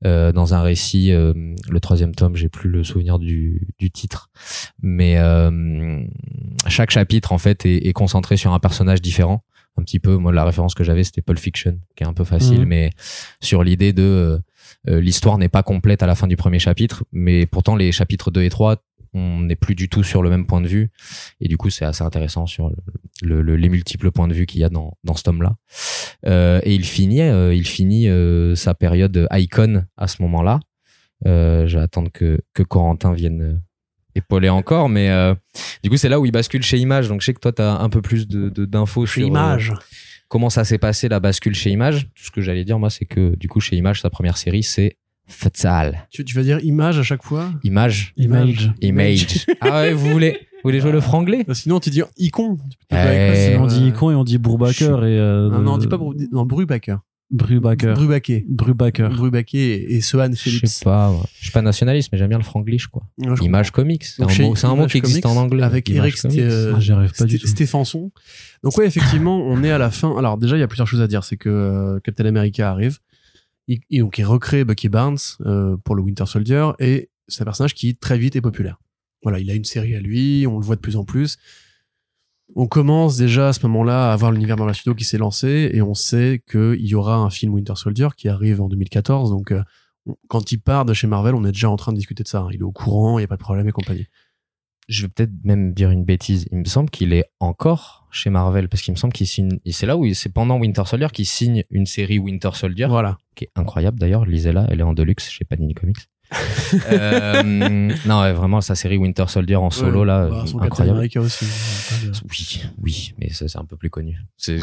Speaker 3: euh, dans un récit. euh, le troisième tome, j'ai plus le souvenir du, du titre, mais euh, chaque chapitre en fait est, est concentré sur un personnage différent. Un petit peu, moi la référence que j'avais c'était Pulp Fiction, qui est un peu facile,
Speaker 2: Mhm.
Speaker 3: mais sur l'idée de euh, euh, l'histoire n'est pas complète à la fin du premier chapitre, mais pourtant les chapitres 2 et 3 on n'est plus du tout sur le même point de vue. Et du coup c'est assez intéressant sur le- le- les multiples points de vue qu'il y a dans, dans ce tome là euh, et il finit euh, il finit euh, sa période icon à ce moment là euh, attendre que, que Corentin vienne euh, épauler encore mais euh, du coup c'est là où il bascule chez Image. Donc je sais que toi tu as un peu plus de de- d'infos
Speaker 2: Chez
Speaker 3: sur, euh,
Speaker 2: Image.
Speaker 3: Comment ça s'est passé la bascule chez Image. Tout ce que j'allais dire, moi, c'est que du coup, chez Image, sa première série, c'est Fatal.
Speaker 2: Tu, tu vas dire image à chaque fois?
Speaker 3: Image.
Speaker 1: Image.
Speaker 3: Image. ah ouais, vous voulez, vous voulez jouer le franglais?
Speaker 2: Euh, Sinon, tu dis icon.
Speaker 3: Eh,
Speaker 1: on dit
Speaker 2: euh,
Speaker 1: Icon et on dit Bourbacker et. euh,
Speaker 2: Non, non, on dit pas non, Brubaker.
Speaker 1: Brubacker.
Speaker 2: Brubaker.
Speaker 1: Brubacker.
Speaker 2: Brubaker et, et Sohan
Speaker 3: Je
Speaker 2: Phillips.
Speaker 3: sais pas. ouais. Je suis pas nationaliste, mais j'aime bien le franglish, quoi.
Speaker 2: Ouais, je
Speaker 3: Image Comics. C'est
Speaker 2: Donc
Speaker 3: un, mot, c'est un mot qui existe en anglais.
Speaker 2: avec Eric euh,
Speaker 1: Ah.
Speaker 2: Stéphanson. Donc ouais, effectivement, on est à la fin. Alors déjà, il y a plusieurs choses à dire. C'est que euh, Captain America arrive. Il, il- donc il recrée Bucky Barnes euh, pour le Winter Soldier et c'est un personnage qui très vite est populaire. Voilà, il a une série à lui, on le voit de plus en plus. On commence déjà à ce moment-là à avoir l'univers Marvel Studios qui s'est lancé et on sait qu'il y aura un film Winter Soldier qui arrive en 2014. Donc euh, quand il part de chez Marvel, on est déjà en train de discuter de ça. hein. Il est au courant, il n'y a pas de problème et compagnie.
Speaker 3: Je vais peut-être même dire une bêtise. Il me semble qu'il est encore chez Marvel parce qu'il me semble qu'il signe. C'est là où il- c'est pendant Winter Soldier qu'il signe une série Winter Soldier
Speaker 2: Voilà.
Speaker 3: qui est incroyable d'ailleurs. Lisez-la, elle est en deluxe chez Panini Comics. Euh, non, ouais, vraiment sa série Winter Soldier en solo là,
Speaker 2: bah, son
Speaker 3: incroyable.
Speaker 2: America aussi. hein,
Speaker 3: Oui, oui, mais c'est un peu plus connu. C'est,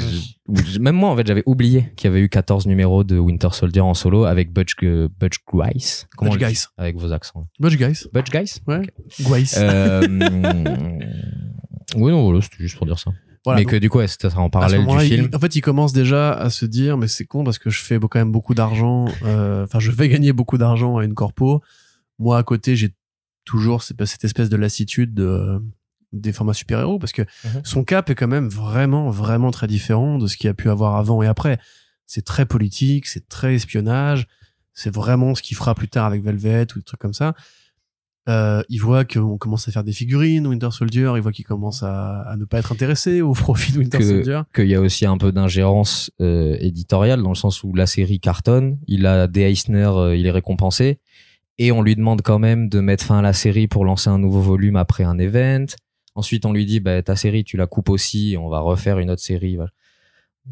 Speaker 3: même moi, en fait, j'avais oublié qu'il y avait eu 14 numéros de Winter Soldier en solo avec Butch, Butch Guice. Comment
Speaker 2: Butch Guice.
Speaker 3: Avec vos accents.
Speaker 2: Butch Guys.
Speaker 3: Butch Guice
Speaker 2: Ouais. Guice.
Speaker 3: euh, Oui, non, voilà, c'était juste pour dire ça.
Speaker 2: Voilà,
Speaker 3: mais
Speaker 2: donc,
Speaker 3: que du coup, ouais, c'était en parallèle du
Speaker 2: il-
Speaker 3: film.
Speaker 2: En fait, il commence déjà à se dire, mais c'est con parce que je fais quand même beaucoup d'argent. euh, Enfin, je vais gagner beaucoup d'argent à une corpo. Moi, à côté, j'ai toujours cette cette espèce de lassitude de, des formats super-héros parce que
Speaker 3: Mhm.
Speaker 2: son cap est quand même vraiment, vraiment très différent de ce qu'il y a pu avoir avant et après. C'est très politique, c'est très espionnage. C'est vraiment ce qu'il fera plus tard avec Velvet ou des trucs comme ça. Euh, il voit qu'on commence à faire des figurines Winter Soldier, il voit qu'il commence à, à ne pas être intéressé au profit de Winter
Speaker 3: Que-
Speaker 2: Soldier.
Speaker 3: Qu'il y a aussi un peu d'ingérence euh, éditoriale dans le sens où la série cartonne, il a des Eisner, euh, il est récompensé, et on lui demande quand même de mettre fin à la série pour lancer un nouveau volume après un event. Ensuite, on lui dit, bah, ta série, tu la coupes aussi, on va refaire une autre série. voilà.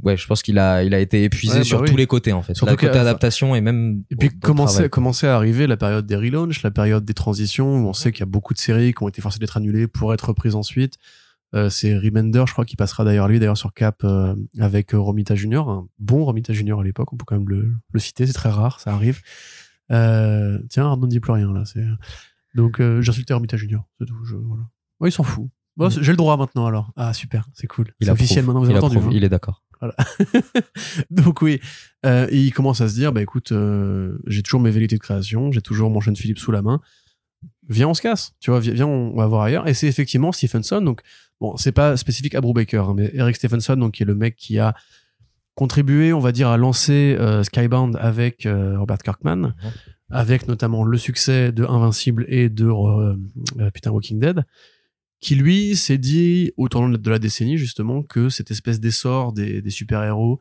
Speaker 3: Ouais, je pense qu'il a, il a été épuisé
Speaker 2: Ouais, bah
Speaker 3: sur
Speaker 2: oui.
Speaker 3: tous les côtés, en fait.
Speaker 2: Surtout
Speaker 3: la côté adaptation et même.
Speaker 2: Et puis
Speaker 3: travail.
Speaker 2: commençait à arriver la période des relaunchs, la période des transitions, où on sait qu'il y a beaucoup de séries qui ont été forcées d'être annulées pour être reprises ensuite. Euh, c'est Remender, je crois, qui passera d'ailleurs lui, d'ailleurs sur Cap euh, avec euh, Romita Junior, un bon Romita Junior à l'époque, on peut quand même le, le citer, c'est très rare, ça arrive. Euh, tiens, Arnaud ne dit plus rien là. C'est donc euh, j'ai insulté Romita Junior, c'est tout. Je, voilà. Ouais, il s'en fout. Bon, j'ai le droit maintenant alors. Ah super, c'est cool.
Speaker 3: Il
Speaker 2: C'est officiel maintenant, vous
Speaker 3: il
Speaker 2: avez entendu.
Speaker 3: approuve,
Speaker 2: hein
Speaker 3: il est d'accord.
Speaker 2: Donc oui, euh, et il commence à se dire, bah écoute, euh, j'ai toujours mes velléités de création, j'ai toujours mon jeune Philippe sous la main. Viens, on se casse, tu vois, viens, on va voir ailleurs. Et c'est effectivement Stephenson. Donc bon, c'est pas spécifique à Brubaker, hein, mais Eric Stephenson, donc qui est le mec qui a contribué, on va dire, à lancer euh, Skybound avec Robert Kirkman, avec notamment le succès de Invincible et de putain Walking Dead qui lui s'est dit au tournant de la décennie justement que cette espèce d'essor des, des super-héros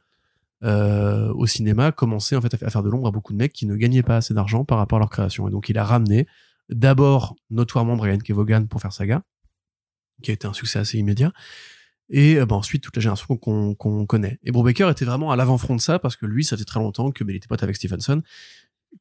Speaker 2: euh, au cinéma commençait en fait à fa- à faire de l'ombre à beaucoup de mecs qui ne gagnaient pas assez d'argent par rapport à leur création. Et donc il a ramené d'abord notoirement Brian Kevogan pour faire Saga, qui a été un succès assez immédiat, et euh, bah, ensuite toute la génération qu'on connaît. Et Brubaker était vraiment à l'avant-front de ça parce que lui, ça fait très longtemps que bah, il était pote avec Stephenson,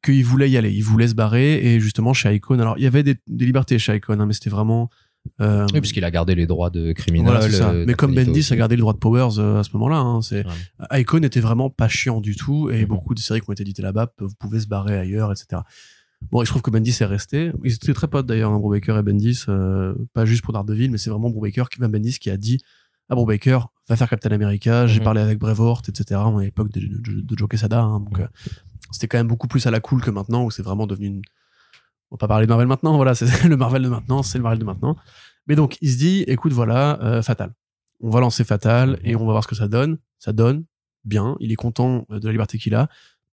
Speaker 2: qu'il voulait y aller, il voulait se barrer, et justement chez Icon, alors il y avait des, des libertés chez Icon, hein, mais c'était vraiment... euh,
Speaker 3: Oui, puisqu'il a gardé les droits de criminel.
Speaker 2: voilà, c'est ça.
Speaker 3: euh,
Speaker 2: Mais comme Bendis
Speaker 3: aussi.
Speaker 2: a gardé le droit de Powers euh, à ce moment-là, hein, c'est
Speaker 3: Ouais.
Speaker 2: Icon était vraiment pas chiant du tout et
Speaker 3: Mhm.
Speaker 2: beaucoup de séries qui ont été éditées là-bas vous pouvez se barrer ailleurs, etc. Bon, il se trouve que Bendis est resté. Ils étaient très potes d'ailleurs, hein, Brubaker et Bendis, euh, pas juste pour Daredevil, mais c'est vraiment Brubaker, qui- même Bendis qui a dit à Brubaker, va faire Captain America. J'ai
Speaker 3: Mhm.
Speaker 2: parlé avec Brevort, etc. À l'époque de, de, de Joe Quesada, hein, donc c'était quand même beaucoup plus à la cool que maintenant où c'est vraiment devenu une... On va pas parler de Marvel maintenant, voilà, c'est le Marvel de maintenant, c'est le Marvel de maintenant. Mais donc, il se dit, écoute, voilà, euh, Fatal. On va lancer Fatal et on va voir ce que ça donne. Ça donne bien. Il est content euh, de la liberté qu'il a.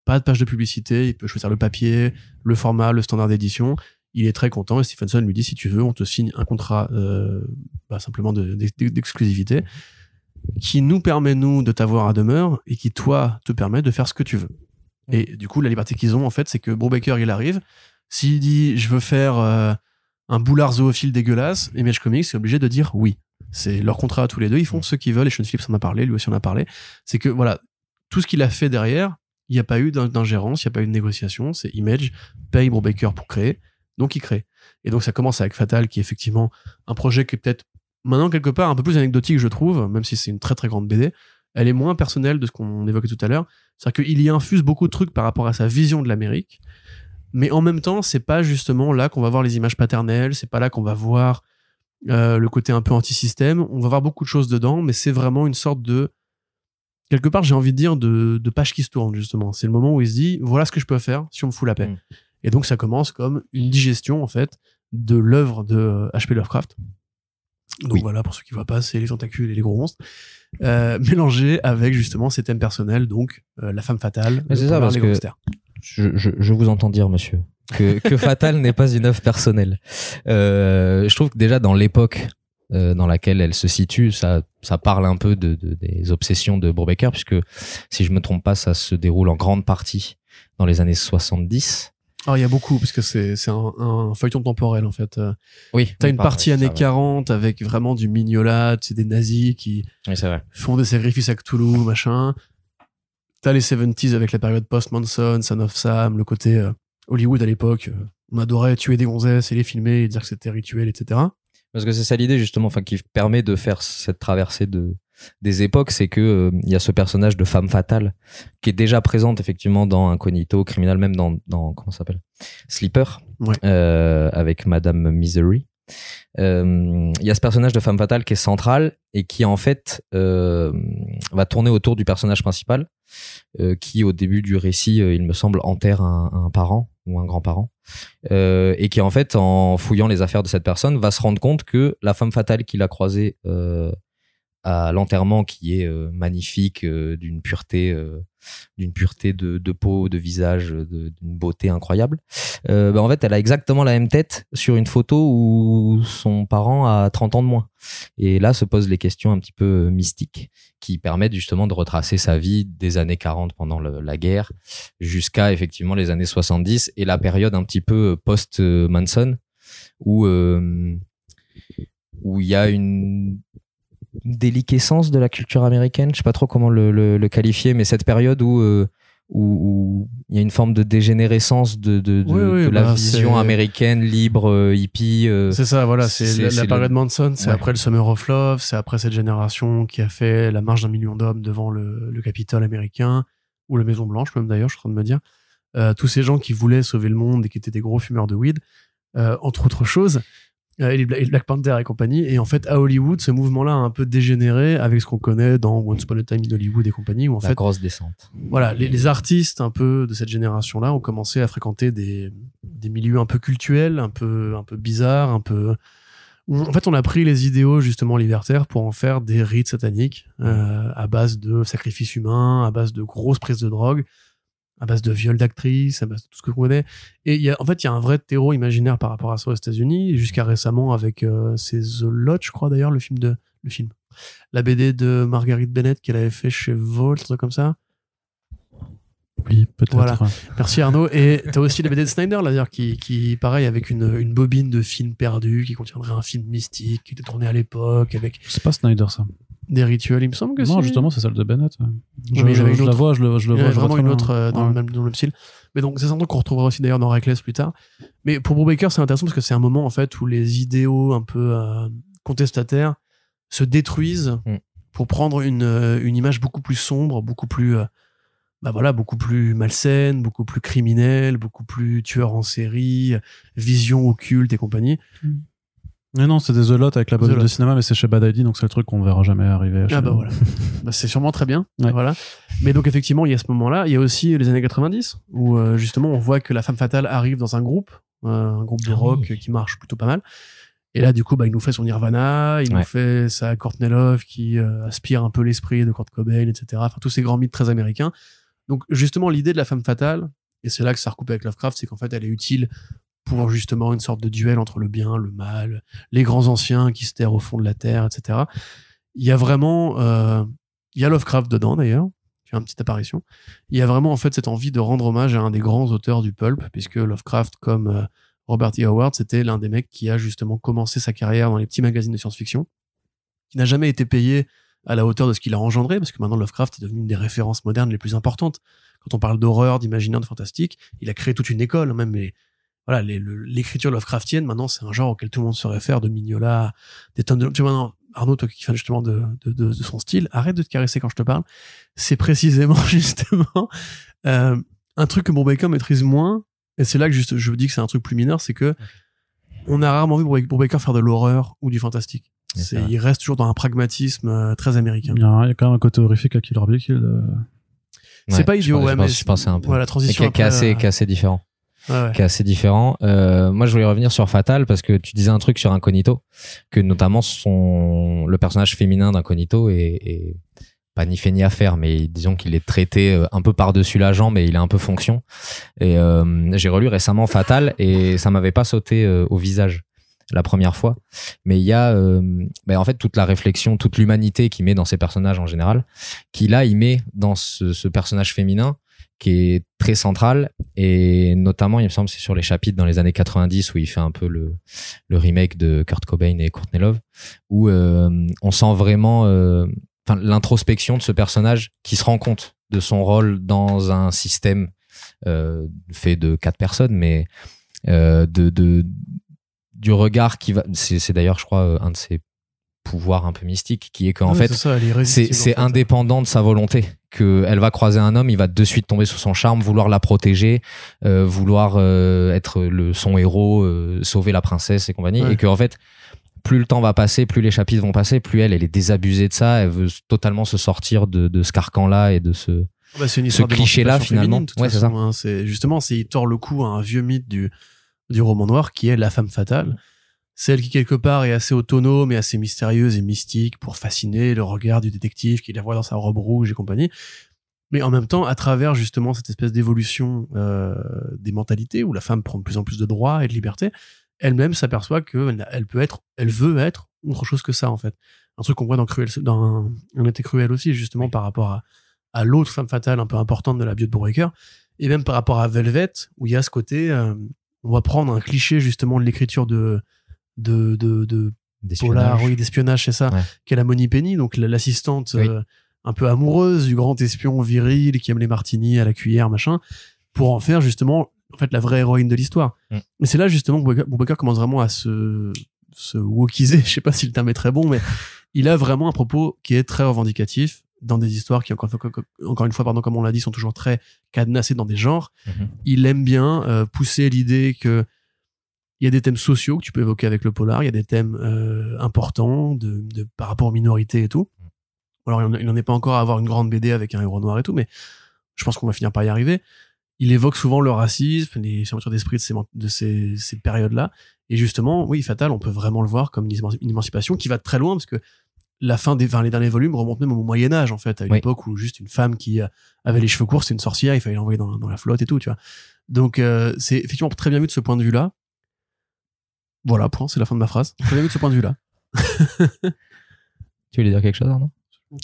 Speaker 2: Pas de page de publicité. Il peut choisir le papier, le format, le standard d'édition. Il est très content et Stephenson lui dit, si tu veux, on te signe un contrat euh, bah, simplement de- d'ex- d'exclusivité qui nous permet, nous, de t'avoir à demeure et qui, toi, te permet de faire ce que tu veux. Et du coup, la liberté qu'ils ont, en fait, c'est que Brubaker, il arrive. S'il dit, je veux faire euh, un boulard zoophile dégueulasse, Image Comics est obligé de dire oui. C'est leur contrat à tous les deux. Ils font ce qu'ils veulent. Et Sean Phillips en a parlé, lui aussi en a parlé. C'est que, voilà, tout ce qu'il a fait derrière, il n'y a pas eu d'in- d'ingérence, il n'y a pas eu de négociation. C'est Image paye Brubaker pour créer. Donc, il crée. Et donc, ça commence avec Fatal, qui est effectivement un projet qui est peut-être maintenant quelque part un peu plus anecdotique, je trouve, même si c'est une très très grande BD. elle est moins personnelle de ce qu'on évoquait tout à l'heure. C'est-à-dire qu'il y infuse beaucoup de trucs par rapport à sa vision de l'Amérique. Mais en même temps, c'est pas justement là qu'on va voir les images paternelles, c'est pas là qu'on va voir euh, le côté un peu anti-système. On va voir beaucoup de choses dedans, mais c'est vraiment une sorte de. Quelque part, j'ai envie de dire de, de page qui se tourne, justement. C'est le moment où il se dit voilà ce que je peux faire si on me fout la paix.
Speaker 3: Mm.
Speaker 2: Et donc, ça commence comme une digestion, en fait, de l'œuvre de H.P. Lovecraft. Donc
Speaker 3: Oui.
Speaker 2: voilà, pour ceux qui voient pas, c'est les tentacules et les gros monstres. Euh, mélangés avec justement ces thèmes personnels, donc euh, la femme fatale,
Speaker 3: Mais c'est ça, parce
Speaker 2: les
Speaker 3: que- je, je, je vous entends dire, monsieur, que, que Fatal n'est pas une œuvre personnelle. Euh, je trouve que déjà dans l'époque euh, dans laquelle elle se situe, ça, ça parle un peu de, de- des obsessions de Brubaker, puisque si je me trompe pas, ça se déroule en grande partie dans les années 70.
Speaker 2: Alors il y a beaucoup, parce que c'est c'est un, un feuilleton temporel en fait. Euh,
Speaker 3: Oui.
Speaker 2: T'as une partie années 40 avec vraiment du mignolat, c'est des nazis qui
Speaker 3: Oui, c'est vrai.
Speaker 2: font des sacrifices à Cthulhu, machin. T'as les 70s avec la période post-Manson, Son of Sam, le côté euh, Hollywood à l'époque. euh, on adorait tuer des gonzesses et les filmer et dire que c'était rituel, etc.
Speaker 3: Parce que c'est ça l'idée justement, enfin qui permet de faire cette traversée de des époques, c'est que euh, il y a ce personnage de femme fatale qui est déjà présente effectivement dans Incognito, criminal même dans dans comment s'appelle? Sleeper,
Speaker 2: Ouais.
Speaker 3: euh, avec Madame Misery. Euh, Il y a ce personnage de femme fatale qui est central et qui en fait euh, va tourner autour du personnage principal, euh, qui au début du récit, euh, il me semble, enterre un, un parent ou un grand-parent, euh, et qui en fait, en fouillant les affaires de cette personne, va se rendre compte que la femme fatale qu'il a croisée euh, à l'enterrement, qui est euh, magnifique, euh, d'une pureté, euh, d'une pureté de, de peau, de visage, d'une beauté incroyable, euh, bah, en fait, elle a exactement la même tête sur une photo où son parent a 30 ans de moins. Et là se posent les questions un petit peu mystiques qui permettent justement de retracer sa vie des années 40 pendant la guerre jusqu'à effectivement les années 70 et la période un petit peu post-Manson où euh, où il y a une déliquescence de la culture américaine, je sais pas trop comment le, le- le qualifier, mais cette période où euh, où il y a une forme de dégénérescence de, de, de,
Speaker 2: Oui, oui,
Speaker 3: de la
Speaker 2: bah,
Speaker 3: vision américaine libre euh, hippie. euh,
Speaker 2: C'est ça, voilà, c'est la, la
Speaker 3: le-
Speaker 2: période Manson, c'est
Speaker 3: Ouais.
Speaker 2: après le Summer of Love, c'est après cette génération qui a fait la marche d'un million d'hommes devant le, le Capitole américain, ou la Maison Blanche même d'ailleurs, je suis en train de me dire. Euh, tous ces gens qui voulaient sauver le monde et qui étaient des gros fumeurs de weed, entre autres choses, les Bla- et Black Panther et compagnie. Et en fait, à Hollywood, ce mouvement-là a un peu dégénéré avec ce qu'on connaît dans Once Upon a Time in Hollywood et compagnie, où en
Speaker 3: la
Speaker 2: fait,
Speaker 3: grosse descente.
Speaker 2: voilà, les, les artistes un peu de cette génération-là ont commencé à fréquenter des, des milieux un peu cultuels, un peu, un peu bizarres, un peu. En fait, on a pris les idéaux justement libertaires pour en faire des rites sataniques euh, à base de sacrifices humains, à base de grosses prises de drogue, à base de viols d'actrices, à base de tout ce que vous connaissez. Et y a, en fait, il y a un vrai terreau imaginaire par rapport à ça aux États-Unis, jusqu'à récemment avec euh, c'est The Lot, je crois d'ailleurs, le film de le film, la BD de Marguerite Bennett qu'elle avait fait chez Volt, comme ça.
Speaker 1: Oui, peut-être.
Speaker 2: Voilà. Merci Arnaud. Et t'as aussi les BD de Snyder, là, d'ailleurs, qui, qui, pareil, avec une, une bobine de film perdu, qui contiendrait un film mystique, qui était tourné à l'époque, avec
Speaker 1: C'est pas Snyder ça.
Speaker 2: des rituels, il me semble que
Speaker 1: Non,
Speaker 2: c'est.
Speaker 1: justement, c'est celle de Bennett. Je, je- je la vois, je le, je le
Speaker 2: Il y
Speaker 1: vois.
Speaker 2: vraiment une autre euh, dans,
Speaker 1: Ouais.
Speaker 2: le même, dans le même style. Mais donc, c'est un truc qu'on retrouvera aussi d'ailleurs dans Reckless plus tard. Mais pour Brubaker, c'est intéressant parce que c'est un moment, en fait, où les idéaux un peu euh, contestataires se détruisent
Speaker 3: Mm.
Speaker 2: pour prendre une, euh, une image beaucoup plus sombre, beaucoup plus. euh, bah voilà, beaucoup plus malsaine, beaucoup plus criminelle, beaucoup plus tueur en série, vision occulte et compagnie.
Speaker 1: Mais non, c'est des The Lot avec la bonne de cinéma, mais c'est chez Bad ID, donc c'est le truc qu'on verra jamais arriver. chez
Speaker 2: Ah bah
Speaker 1: nous.
Speaker 2: voilà. Bah, c'est sûrement très bien.
Speaker 1: Ouais.
Speaker 2: Voilà. Mais donc effectivement, il y a ce moment-là. Il y a aussi les années 90 où euh, justement on voit que la femme fatale arrive dans un groupe, euh, un groupe de
Speaker 3: Ah
Speaker 2: rock
Speaker 3: oui.
Speaker 2: qui marche plutôt pas mal. Et là, du coup, bah, il nous fait son Nirvana, il nous fait sa Courtney Love qui euh, aspire un peu l'esprit de Kurt Cobain, etc. Enfin, tous ces grands mythes très américains. Donc justement, l'idée de la femme fatale, et c'est là que ça recoupe avec Lovecraft, c'est qu'en fait, elle est utile pour justement une sorte de duel entre le bien, le mal, les grands anciens qui se terrent au fond de la terre, etc. Il y a vraiment, euh, il y a Lovecraft dedans d'ailleurs, qui fait une petite apparition. Il y a vraiment en fait cette envie de rendre hommage à un des grands auteurs du pulp, puisque Lovecraft, comme euh, Robert E. Howard, c'était l'un des mecs qui a justement commencé sa carrière dans les petits magazines de science-fiction, qui n'a jamais été payé à la hauteur de ce qu'il a engendré, parce que maintenant Lovecraft est devenu une des références modernes les plus importantes. Quand on parle d'horreur, d'imaginaire, de fantastique, il a créé toute une école, hein, même les, voilà, le- l'écriture Lovecraftienne, maintenant, c'est un genre auquel tout le monde se réfère, de Mignola, des tonnes de... Tu vois, maintenant, Arnaud, toi qui fan justement de, de, de, de son style, arrête de te caresser quand je te parle. C'est précisément, justement, euh, un truc que Brubaker maîtrise moins, et c'est là que juste, je vous dis que c'est un truc plus mineur, c'est que on a rarement vu Brubaker faire de l'horreur ou du fantastique.
Speaker 3: Ouais, c'est
Speaker 2: il reste toujours dans un pragmatisme euh, très américain.
Speaker 1: Il y, a, il y a quand même un côté horrifique à Killer Be Killed. euh.
Speaker 2: C'est
Speaker 3: Ouais,
Speaker 2: pas
Speaker 3: je
Speaker 2: idiot,
Speaker 3: pense-
Speaker 2: ouais,
Speaker 3: je
Speaker 2: mais
Speaker 3: pense- je pensais un peu.
Speaker 2: Voilà, la
Speaker 3: Et
Speaker 2: transition.
Speaker 3: qui, est- assez,
Speaker 2: euh,
Speaker 3: qui est assez différent.
Speaker 2: ouais, ouais.
Speaker 3: qui est assez différent. Euh, moi, je voulais revenir sur Fatal parce que tu disais un truc sur Incognito, que notamment son le personnage féminin d'Incognito est, est pas ni fait ni à faire, mais disons qu'il est traité euh, un peu par-dessus la jambe et il est un peu fonction. Et euh, j'ai relu récemment Fatal et ça m'avait pas sauté euh, au visage la première fois. Mais il y a euh, ben, en fait toute la réflexion, toute l'humanité qu'il met dans ses personnages en général, qu'il là il met dans ce, personnage féminin qui est très central et notamment il me semble c'est sur les chapitres dans les années 90 où il fait un peu le, remake de Kurt Cobain et Courtney Love où euh, on sent vraiment euh, l'introspection de ce personnage qui se rend compte de son rôle dans un système fait de quatre personnes mais de du regard qui va c'est d'ailleurs je crois euh, un de ses pouvoirs un peu mystiques qui est qu'en
Speaker 2: Ouais,
Speaker 3: fait
Speaker 2: c'est ça,
Speaker 3: indépendant de sa volonté que elle va croiser un homme il va de suite tomber sous son charme vouloir la protéger euh, vouloir euh, être le son héros euh, sauver la princesse et compagnie
Speaker 2: Ouais.
Speaker 3: et que en fait plus le temps va passer plus les chapitres vont passer plus elle elle est désabusée de ça elle veut totalement se sortir de, de ce carcan là et de ce
Speaker 2: Ah bah, c'est une
Speaker 3: ce
Speaker 2: histoire
Speaker 3: cliché-là, finalement.
Speaker 2: féminine,
Speaker 3: Ouais, c'est
Speaker 2: façon, hein. C'est justement, c'est il tord le cou à un vieux mythe du du roman noir qui est la femme fatale, celle qui quelque part est assez autonome et assez mystérieuse et mystique pour fasciner le regard du détective qui la voit dans sa robe rouge et compagnie. Mais en même temps, à travers justement cette espèce d'évolution euh, des mentalités où la femme prend de plus en plus de droits et de liberté, elle-même s'aperçoit que elle, peut être, elle veut être autre chose que ça en fait. Un truc qu'on voit dans Cruel, dans un été cruel aussi justement par rapport à à l'autre femme fatale un peu importante de la bio de Brubaker, et même par rapport à Velvet, où il y a ce côté, euh, on va prendre un cliché justement de l'écriture de de de, de polar, oui, d'espionnage, c'est ça,
Speaker 3: Ouais.
Speaker 2: qu'est la Moni Penny, donc la- l'assistante
Speaker 3: Oui.
Speaker 2: euh, un peu amoureuse du grand espion viril qui aime les martinis à la cuillère, machin, pour en faire justement en fait la vraie héroïne de l'histoire.
Speaker 3: Mm.
Speaker 2: Mais c'est là justement que Brubaker commence vraiment à se se wokiser, je sais pas si le terme est très bon, mais il a vraiment un propos qui est très revendicatif dans des histoires qui encore, encore une fois pardon comme on l'a dit sont toujours très cadenassées dans des genres
Speaker 3: Mhm.
Speaker 2: il aime bien euh, pousser l'idée que il y a des thèmes sociaux que tu peux évoquer avec le polar, il y a des thèmes euh, importants de, de- par rapport aux minorités et tout. Alors il en- il n'en est pas encore à avoir une grande BD avec un héros noir et tout, mais je pense qu'on va finir par y arriver. Il évoque souvent le racisme, les fermetures d'esprit de ces, de ces, ces périodes-là. Et justement, oui, Fatal, on peut vraiment le voir comme une émancipation qui va très loin parce que la fin des, enfin, les derniers volumes remontent même au Moyen Âge en fait, à une
Speaker 3: Oui.
Speaker 2: époque où juste une femme qui euh, avait les cheveux courts, c'était une sorcière, il fallait l'envoyer dans, dans la flotte et tout, tu vois. Donc euh, c'est effectivement très bien vu de ce point de vue-là. Voilà, point, c'est la fin de ma phrase. Très bien vu de ce point de vue-là.
Speaker 3: tu voulais dire quelque chose Arnaud?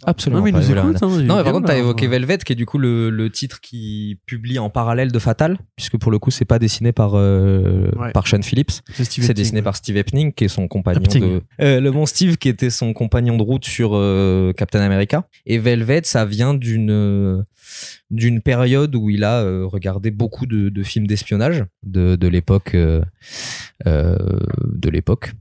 Speaker 3: Absolument
Speaker 2: Non, mais il
Speaker 3: pas,
Speaker 2: nous
Speaker 3: voulais
Speaker 2: écoute, hein,
Speaker 3: Non, mais par contre, t'as
Speaker 2: là,
Speaker 3: évoqué. Velvet, qui est du coup le, le titre qui publie en parallèle de Fatal, puisque pour le coup, c'est pas dessiné par euh,
Speaker 2: Ouais.
Speaker 3: par Sean Phillips,
Speaker 2: C'est
Speaker 3: dessiné
Speaker 2: ouais.
Speaker 3: par Steve Epting, qui est son compagnon
Speaker 2: Epting.
Speaker 3: de euh, le bon Steve, qui était son compagnon de route sur euh, Captain America. Et Velvet, ça vient d'une euh, d'une période où il a euh, regardé beaucoup de, de films d'espionnage de, de l'époque de l'époque.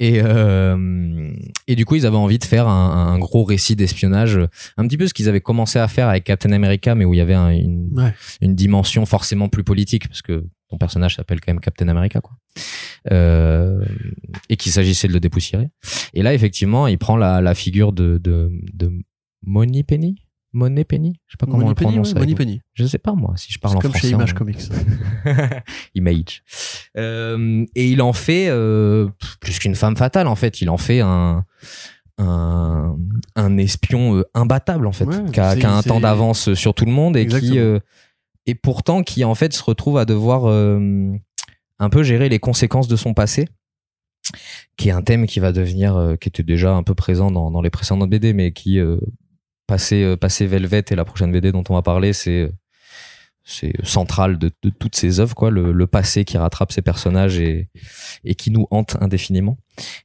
Speaker 3: Et, euh, et du coup, ils avaient envie de faire un, un gros récit d'espionnage, un petit peu ce qu'ils avaient commencé à faire avec Captain America, mais où il y avait un- une,
Speaker 2: Ouais.
Speaker 3: une dimension forcément plus politique, parce que ton personnage s'appelle quand même Captain America, quoi. Euh, et qu'il s'agissait de le dépoussiérer. Et là, effectivement, il prend la, la figure de, de, de Money Penny Money Penny Je sais pas comment on
Speaker 2: Money
Speaker 3: le
Speaker 2: Penny,
Speaker 3: prononce.
Speaker 2: ouais, Money. Penny.
Speaker 3: Je sais pas, moi, si je parle en
Speaker 2: comme
Speaker 3: français.
Speaker 2: chez Image
Speaker 3: on-
Speaker 2: Comics.
Speaker 3: Image. Euh, et il en fait euh, plus qu'une femme fatale en fait. Il en fait un un, un espion euh, imbattable en fait,
Speaker 2: Ouais,
Speaker 3: qui a, un temps d'avance sur tout le monde et qui
Speaker 2: Exactement.
Speaker 3: euh, et pourtant qui en fait se retrouve à devoir un peu gérer les conséquences de son passé qui est un thème qui va devenir euh, qui était déjà un peu présent dans, dans les précédentes BD mais qui euh, euh, passé Velvet et la prochaine BD dont on va parler c'est c'est central de, de toutes ces œuvres quoi le, le passé qui rattrape ces personnages et et qui nous hante indéfiniment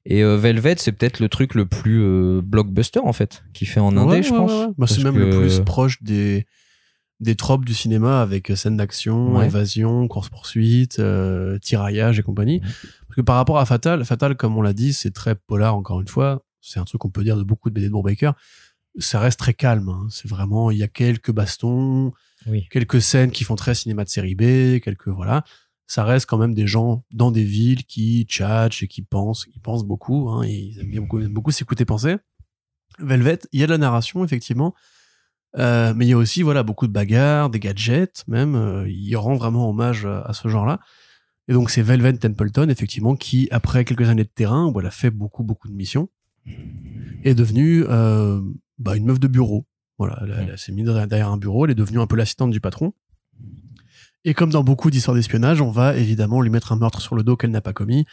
Speaker 3: et euh, Velvet c'est peut-être le truc le plus euh, blockbuster en fait qui fait en indé
Speaker 2: Ouais,
Speaker 3: je
Speaker 2: ouais,
Speaker 3: pense
Speaker 2: ouais. Bah, c'est même le plus proche des des tropes du cinéma avec scènes d'action, évasion, course-poursuite, euh, tiraillage et compagnie. Parce que par rapport à Fatal, Fatal, comme on l'a dit, c'est très polar, encore une fois. C'est un truc qu'on peut dire de beaucoup de BD de Brubaker. Ça reste très calme. hein. C'est vraiment, il y a quelques bastons,
Speaker 3: Oui.
Speaker 2: quelques scènes qui font très cinéma de série B, quelques, voilà. Ça reste quand même des gens dans des villes qui tchatchent et qui pensent, qui pensent beaucoup, hein. Ils aiment bien beaucoup, beaucoup s'écouter penser. Velvet, il y a de la narration, effectivement. Euh, mais il y a aussi voilà beaucoup de bagarres, des gadgets même. Euh, il rend vraiment hommage à, à ce genre-là. Et donc c'est Velvet Templeton effectivement qui après quelques années de terrain où elle a fait beaucoup beaucoup de missions est devenue euh, bah, une meuf de bureau. Voilà, elle, elle s'est mise derrière derrière un bureau, elle est devenue un peu l'assistante du patron. Et comme dans beaucoup d'histoires d'espionnage, on va évidemment lui mettre un meurtre sur le dos qu'elle n'a pas commis.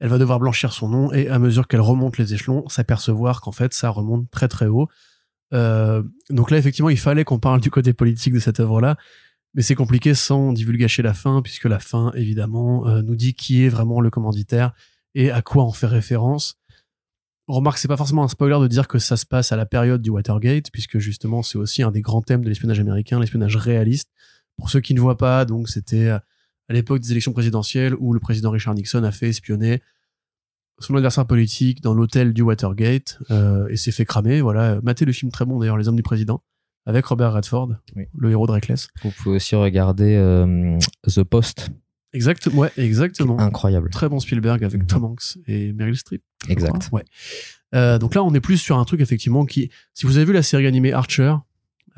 Speaker 2: Elle va devoir blanchir son nom et à mesure qu'elle remonte les échelons, s'apercevoir qu'en fait ça remonte très très haut. Euh, donc là, effectivement, il fallait qu'on parle du côté politique de cette œuvre-là, mais c'est compliqué sans divulgacher la fin, puisque la fin, évidemment, euh, nous dit qui est vraiment le commanditaire et à quoi on fait référence. Remarque, c'est pas forcément un spoiler de dire que ça se passe à la période du Watergate, puisque justement, c'est aussi un des grands thèmes de l'espionnage américain, l'espionnage réaliste. Pour ceux qui ne voient pas, donc c'était à l'époque des élections présidentielles où le président Richard Nixon a fait espionner son adversaire politique dans l'hôtel du Watergate euh, et s'est fait cramer. Voilà, matez le film très bon d'ailleurs, Les Hommes du Président, avec Robert Redford,
Speaker 3: Oui.
Speaker 2: le héros de Reckless.
Speaker 3: Vous pouvez aussi regarder euh, The Post.
Speaker 2: Exact, ouais, exactement.
Speaker 3: Incroyable.
Speaker 2: Très bon Spielberg avec
Speaker 3: Mhm.
Speaker 2: Tom Hanks et Meryl Streep.
Speaker 3: Exact.
Speaker 2: Ouais. Euh, donc là, on est plus sur un truc effectivement qui, si vous avez vu la série animée Archer,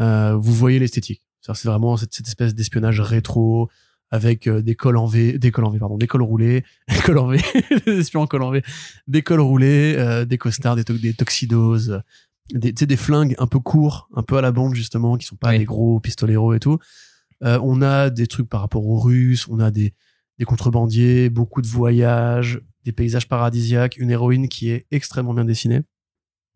Speaker 2: euh, vous voyez l'esthétique. C'est vraiment cette, cette espèce d'espionnage rétro avec euh, des cols en V, des cols en V, pardon, des cols roulés, des cols en V, des espions en col en V, des cols roulés, euh, des costards, des, to- des tuxedos, des, flingues un peu courts, un peu à la bande justement, qui sont pas
Speaker 3: Oui.
Speaker 2: des gros pistoleros et tout. On a des trucs par rapport aux Russes, on a des, des contrebandiers, beaucoup de voyages, des paysages paradisiaques, une héroïne qui est extrêmement bien dessinée.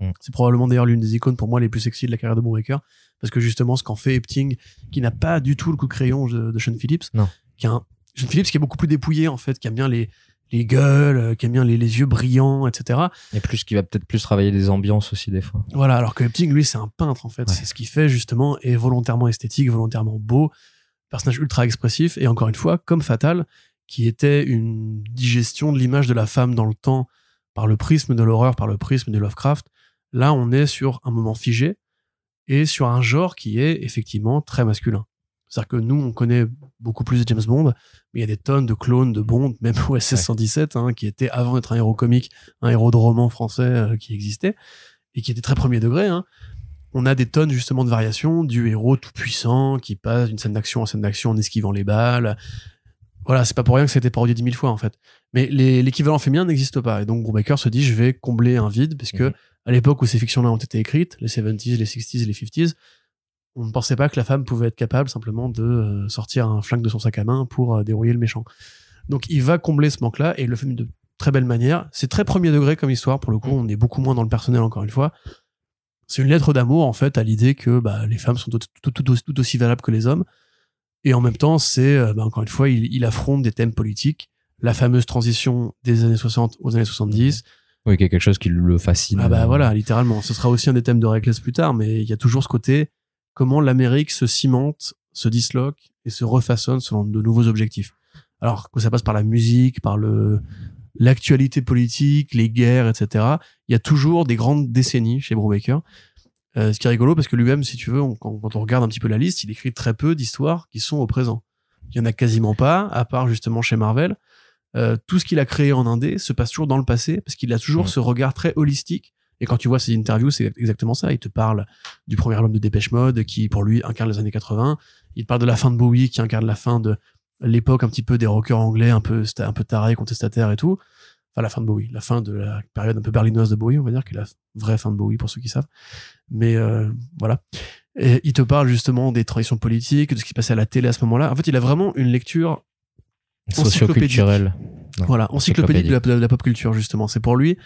Speaker 3: Mm.
Speaker 2: C'est probablement d'ailleurs l'une des icônes pour moi les plus sexy de la carrière de Brubaker, parce que justement ce qu'en fait Epting, qui n'a pas du tout le coup de crayon de, de Sean Phillips,
Speaker 3: Non.
Speaker 2: qui a un, Sean Phillips qui est beaucoup plus dépouillé en fait, qui aime bien les, les gueules, euh, qui aime bien les, les yeux brillants, etc.
Speaker 3: Et plus qui va peut-être plus travailler des ambiances aussi des fois.
Speaker 2: Voilà, alors que Epting, lui, c'est un peintre, en fait.
Speaker 3: Ouais.
Speaker 2: C'est ce qu'il fait, justement, est volontairement esthétique, volontairement beau, personnage ultra expressif, et encore une fois, comme Fatal, qui était une digestion de l'image de la femme dans le temps par le prisme de l'horreur, par le prisme de Lovecraft. Là, on est sur un moment figé et sur un genre qui est effectivement très masculin. C'est-à-dire que nous, on connaît beaucoup plus de James Bond, mais il y a des tonnes de clones de Bond, même OSS 117, hein, qui était avant d'être un héros comique, un héros de roman français euh, qui existait et qui était très premier degré. Hein. On a des tonnes justement de variations du héros tout puissant qui passe d'une scène d'action en scène d'action en esquivant les balles. Voilà, c'est pas pour rien que ça a été parodié dix mille fois en fait. Mais l'équivalent féminin n'existe pas. Et donc Brubaker se dit je vais combler un vide parce que
Speaker 3: Mhm.
Speaker 2: à l'époque où ces fictions-là ont été écrites, les 70s, les 60s et les 50s, on ne pensait pas que la femme pouvait être capable simplement de euh, sortir un flingue de son sac à main pour euh, dérouiller le méchant. Donc il va combler ce manque-là et il le fait de très belle manière. C'est très premier degré comme histoire pour le coup. On est beaucoup moins dans le personnel encore une fois. C'est une lettre d'amour en fait à l'idée que bah, les femmes sont tout, tout- tout aussi- tout aussi valables que les hommes. Et en même temps, c'est euh, bah, encore une fois, il, il affronte des thèmes politiques. La fameuse transition des années 60 aux années 70.
Speaker 3: Oui, qu'il y a quelque chose qui le fascine.
Speaker 2: Ah bah voilà, littéralement. Ce sera aussi un des thèmes de Reckless plus tard, mais il y a toujours ce côté comment l'Amérique se cimente, se disloque et se refaçonne selon de nouveaux objectifs. Alors que ça passe par la musique, par le l'actualité politique, les guerres, etc. Il y a toujours des grandes décennies chez Brubaker. Euh, ce qui est rigolo parce que lui-même, si tu veux, on- quand, quand on regarde un petit peu la liste, il écrit très peu d'histoires qui sont au présent. Il y en a quasiment pas, à part justement chez Marvel. Euh, tout ce qu'il a créé en indé se passe toujours dans le passé parce qu'il a toujours ce regard très holistique. Et quand tu vois ses interviews, c'est exactement ça. Il te parle du premier album de Dépêche Mode qui, pour lui, incarne les années 80. Il parle de la fin de Bowie qui incarne la fin de l'époque un petit peu des rockers anglais, un peu, un peu tarés, contestataires et tout. Enfin, la fin de Bowie, la fin de la période un peu berlinoise de Bowie, on va dire, qui est la vraie fin de Bowie pour ceux qui savent. Mais euh, voilà. Et il te parle justement des transitions politiques, de ce qui se passait à la télé à ce moment-là. En fait, il a vraiment une lecture
Speaker 3: Socioculturel. Non,
Speaker 2: voilà, encyclopédique de la, de la pop culture, justement. C'est pour lui,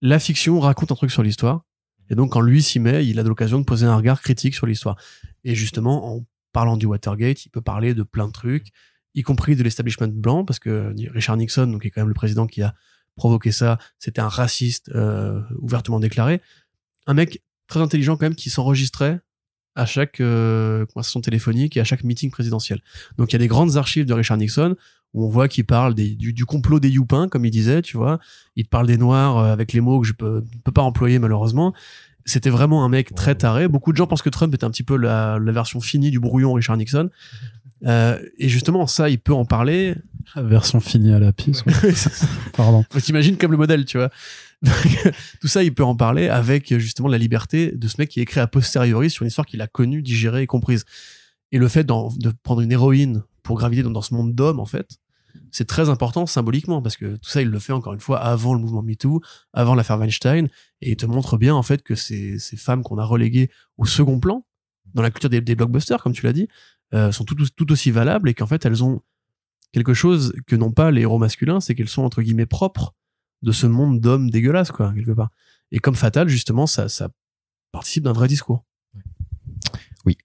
Speaker 2: la fiction raconte un truc sur l'histoire. Et donc, quand lui s'y met, il a l'occasion de poser un regard critique sur l'histoire. Et justement, en parlant du Watergate, il peut parler de plein de trucs, y compris de l'establishment blanc, parce que Richard Nixon, donc, qui est quand même le président qui a provoqué ça, c'était un raciste euh, ouvertement déclaré. Un mec très intelligent, quand même, qui s'enregistrait à chaque euh, conversation téléphonique et à chaque meeting présidentiel. Donc il y a des grandes archives de Richard Nixon où on voit qu'il parle des, du, du complot des Youpins, comme il disait, tu vois. Il te parle des Noirs euh, avec les mots que je peux, peux pas employer malheureusement. C'était vraiment un mec très taré. Beaucoup de gens pensent que Trump est un petit peu la, la version finie du brouillon Richard Nixon. Euh, et justement, ça, il peut en parler.
Speaker 1: La version finie à la piste. Pardon.
Speaker 2: T'imagines comme le modèle, tu vois. Donc, tout ça, il peut en parler avec justement la liberté de ce mec qui écrit a posteriori sur une histoire qu'il a connue, digérée et comprise. Et le fait de prendre une héroïne pour graviter dans, dans ce monde d'hommes, en fait, c'est très important symboliquement parce que tout ça, il le fait encore une fois avant le mouvement MeToo, avant l'affaire Weinstein, et il te montre bien en fait que ces, ces femmes qu'on a reléguées au second plan dans la culture des, des blockbusters, comme tu l'as dit, euh, sont tout, tout aussi valables et qu'en fait elles ont quelque chose que n'ont pas les héros masculins, c'est qu'elles sont entre guillemets propres de ce monde d'hommes dégueulasses, quoi, quelque part. Et comme Fatal, justement, ça, ça participe d'un vrai discours.
Speaker 3: Oui.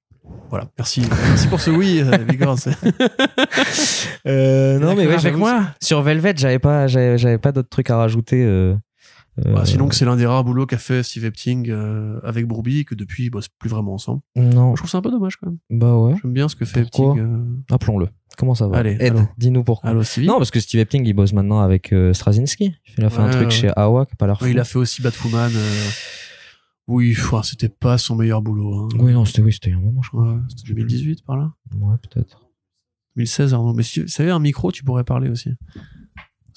Speaker 2: Voilà, merci. Merci pour ce oui, euh, Vigor. c'est-
Speaker 3: Euh, non, mais ouais,
Speaker 2: avec moi.
Speaker 3: Sur Velvet, j'avais pas, j'avais pas d'autres trucs à rajouter. euh, euh,
Speaker 2: Bah, sinon, que c'est l'un des rares boulots qu'a fait Steve Epting euh, avec et que depuis, ils bossent plus vraiment ensemble.
Speaker 3: non,
Speaker 2: Je trouve ça un peu dommage, quand même.
Speaker 3: bah ouais.
Speaker 2: J'aime bien ce que fait
Speaker 3: Pourquoi
Speaker 2: Epting. euh.
Speaker 3: Appelons-le. Comment ça va
Speaker 2: Allez,
Speaker 3: dis-nous pourquoi.
Speaker 2: Allô,
Speaker 3: Non, parce que Steve Epting, il bosse maintenant avec euh, Straczynski. Il a fait un truc
Speaker 2: ouais.
Speaker 3: chez Awa qui pas l'air.
Speaker 2: Ouais, il a fait aussi Batwoman. euh. Oui, c'était pas son meilleur boulot. Hein.
Speaker 3: Oui, non, c'était oui, c'était il y a un moment, je crois.
Speaker 2: C'était 2018 par là.
Speaker 3: Ouais, peut-être.
Speaker 2: 2016, Arnaud. Mais si tu savais, un micro, tu pourrais parler aussi.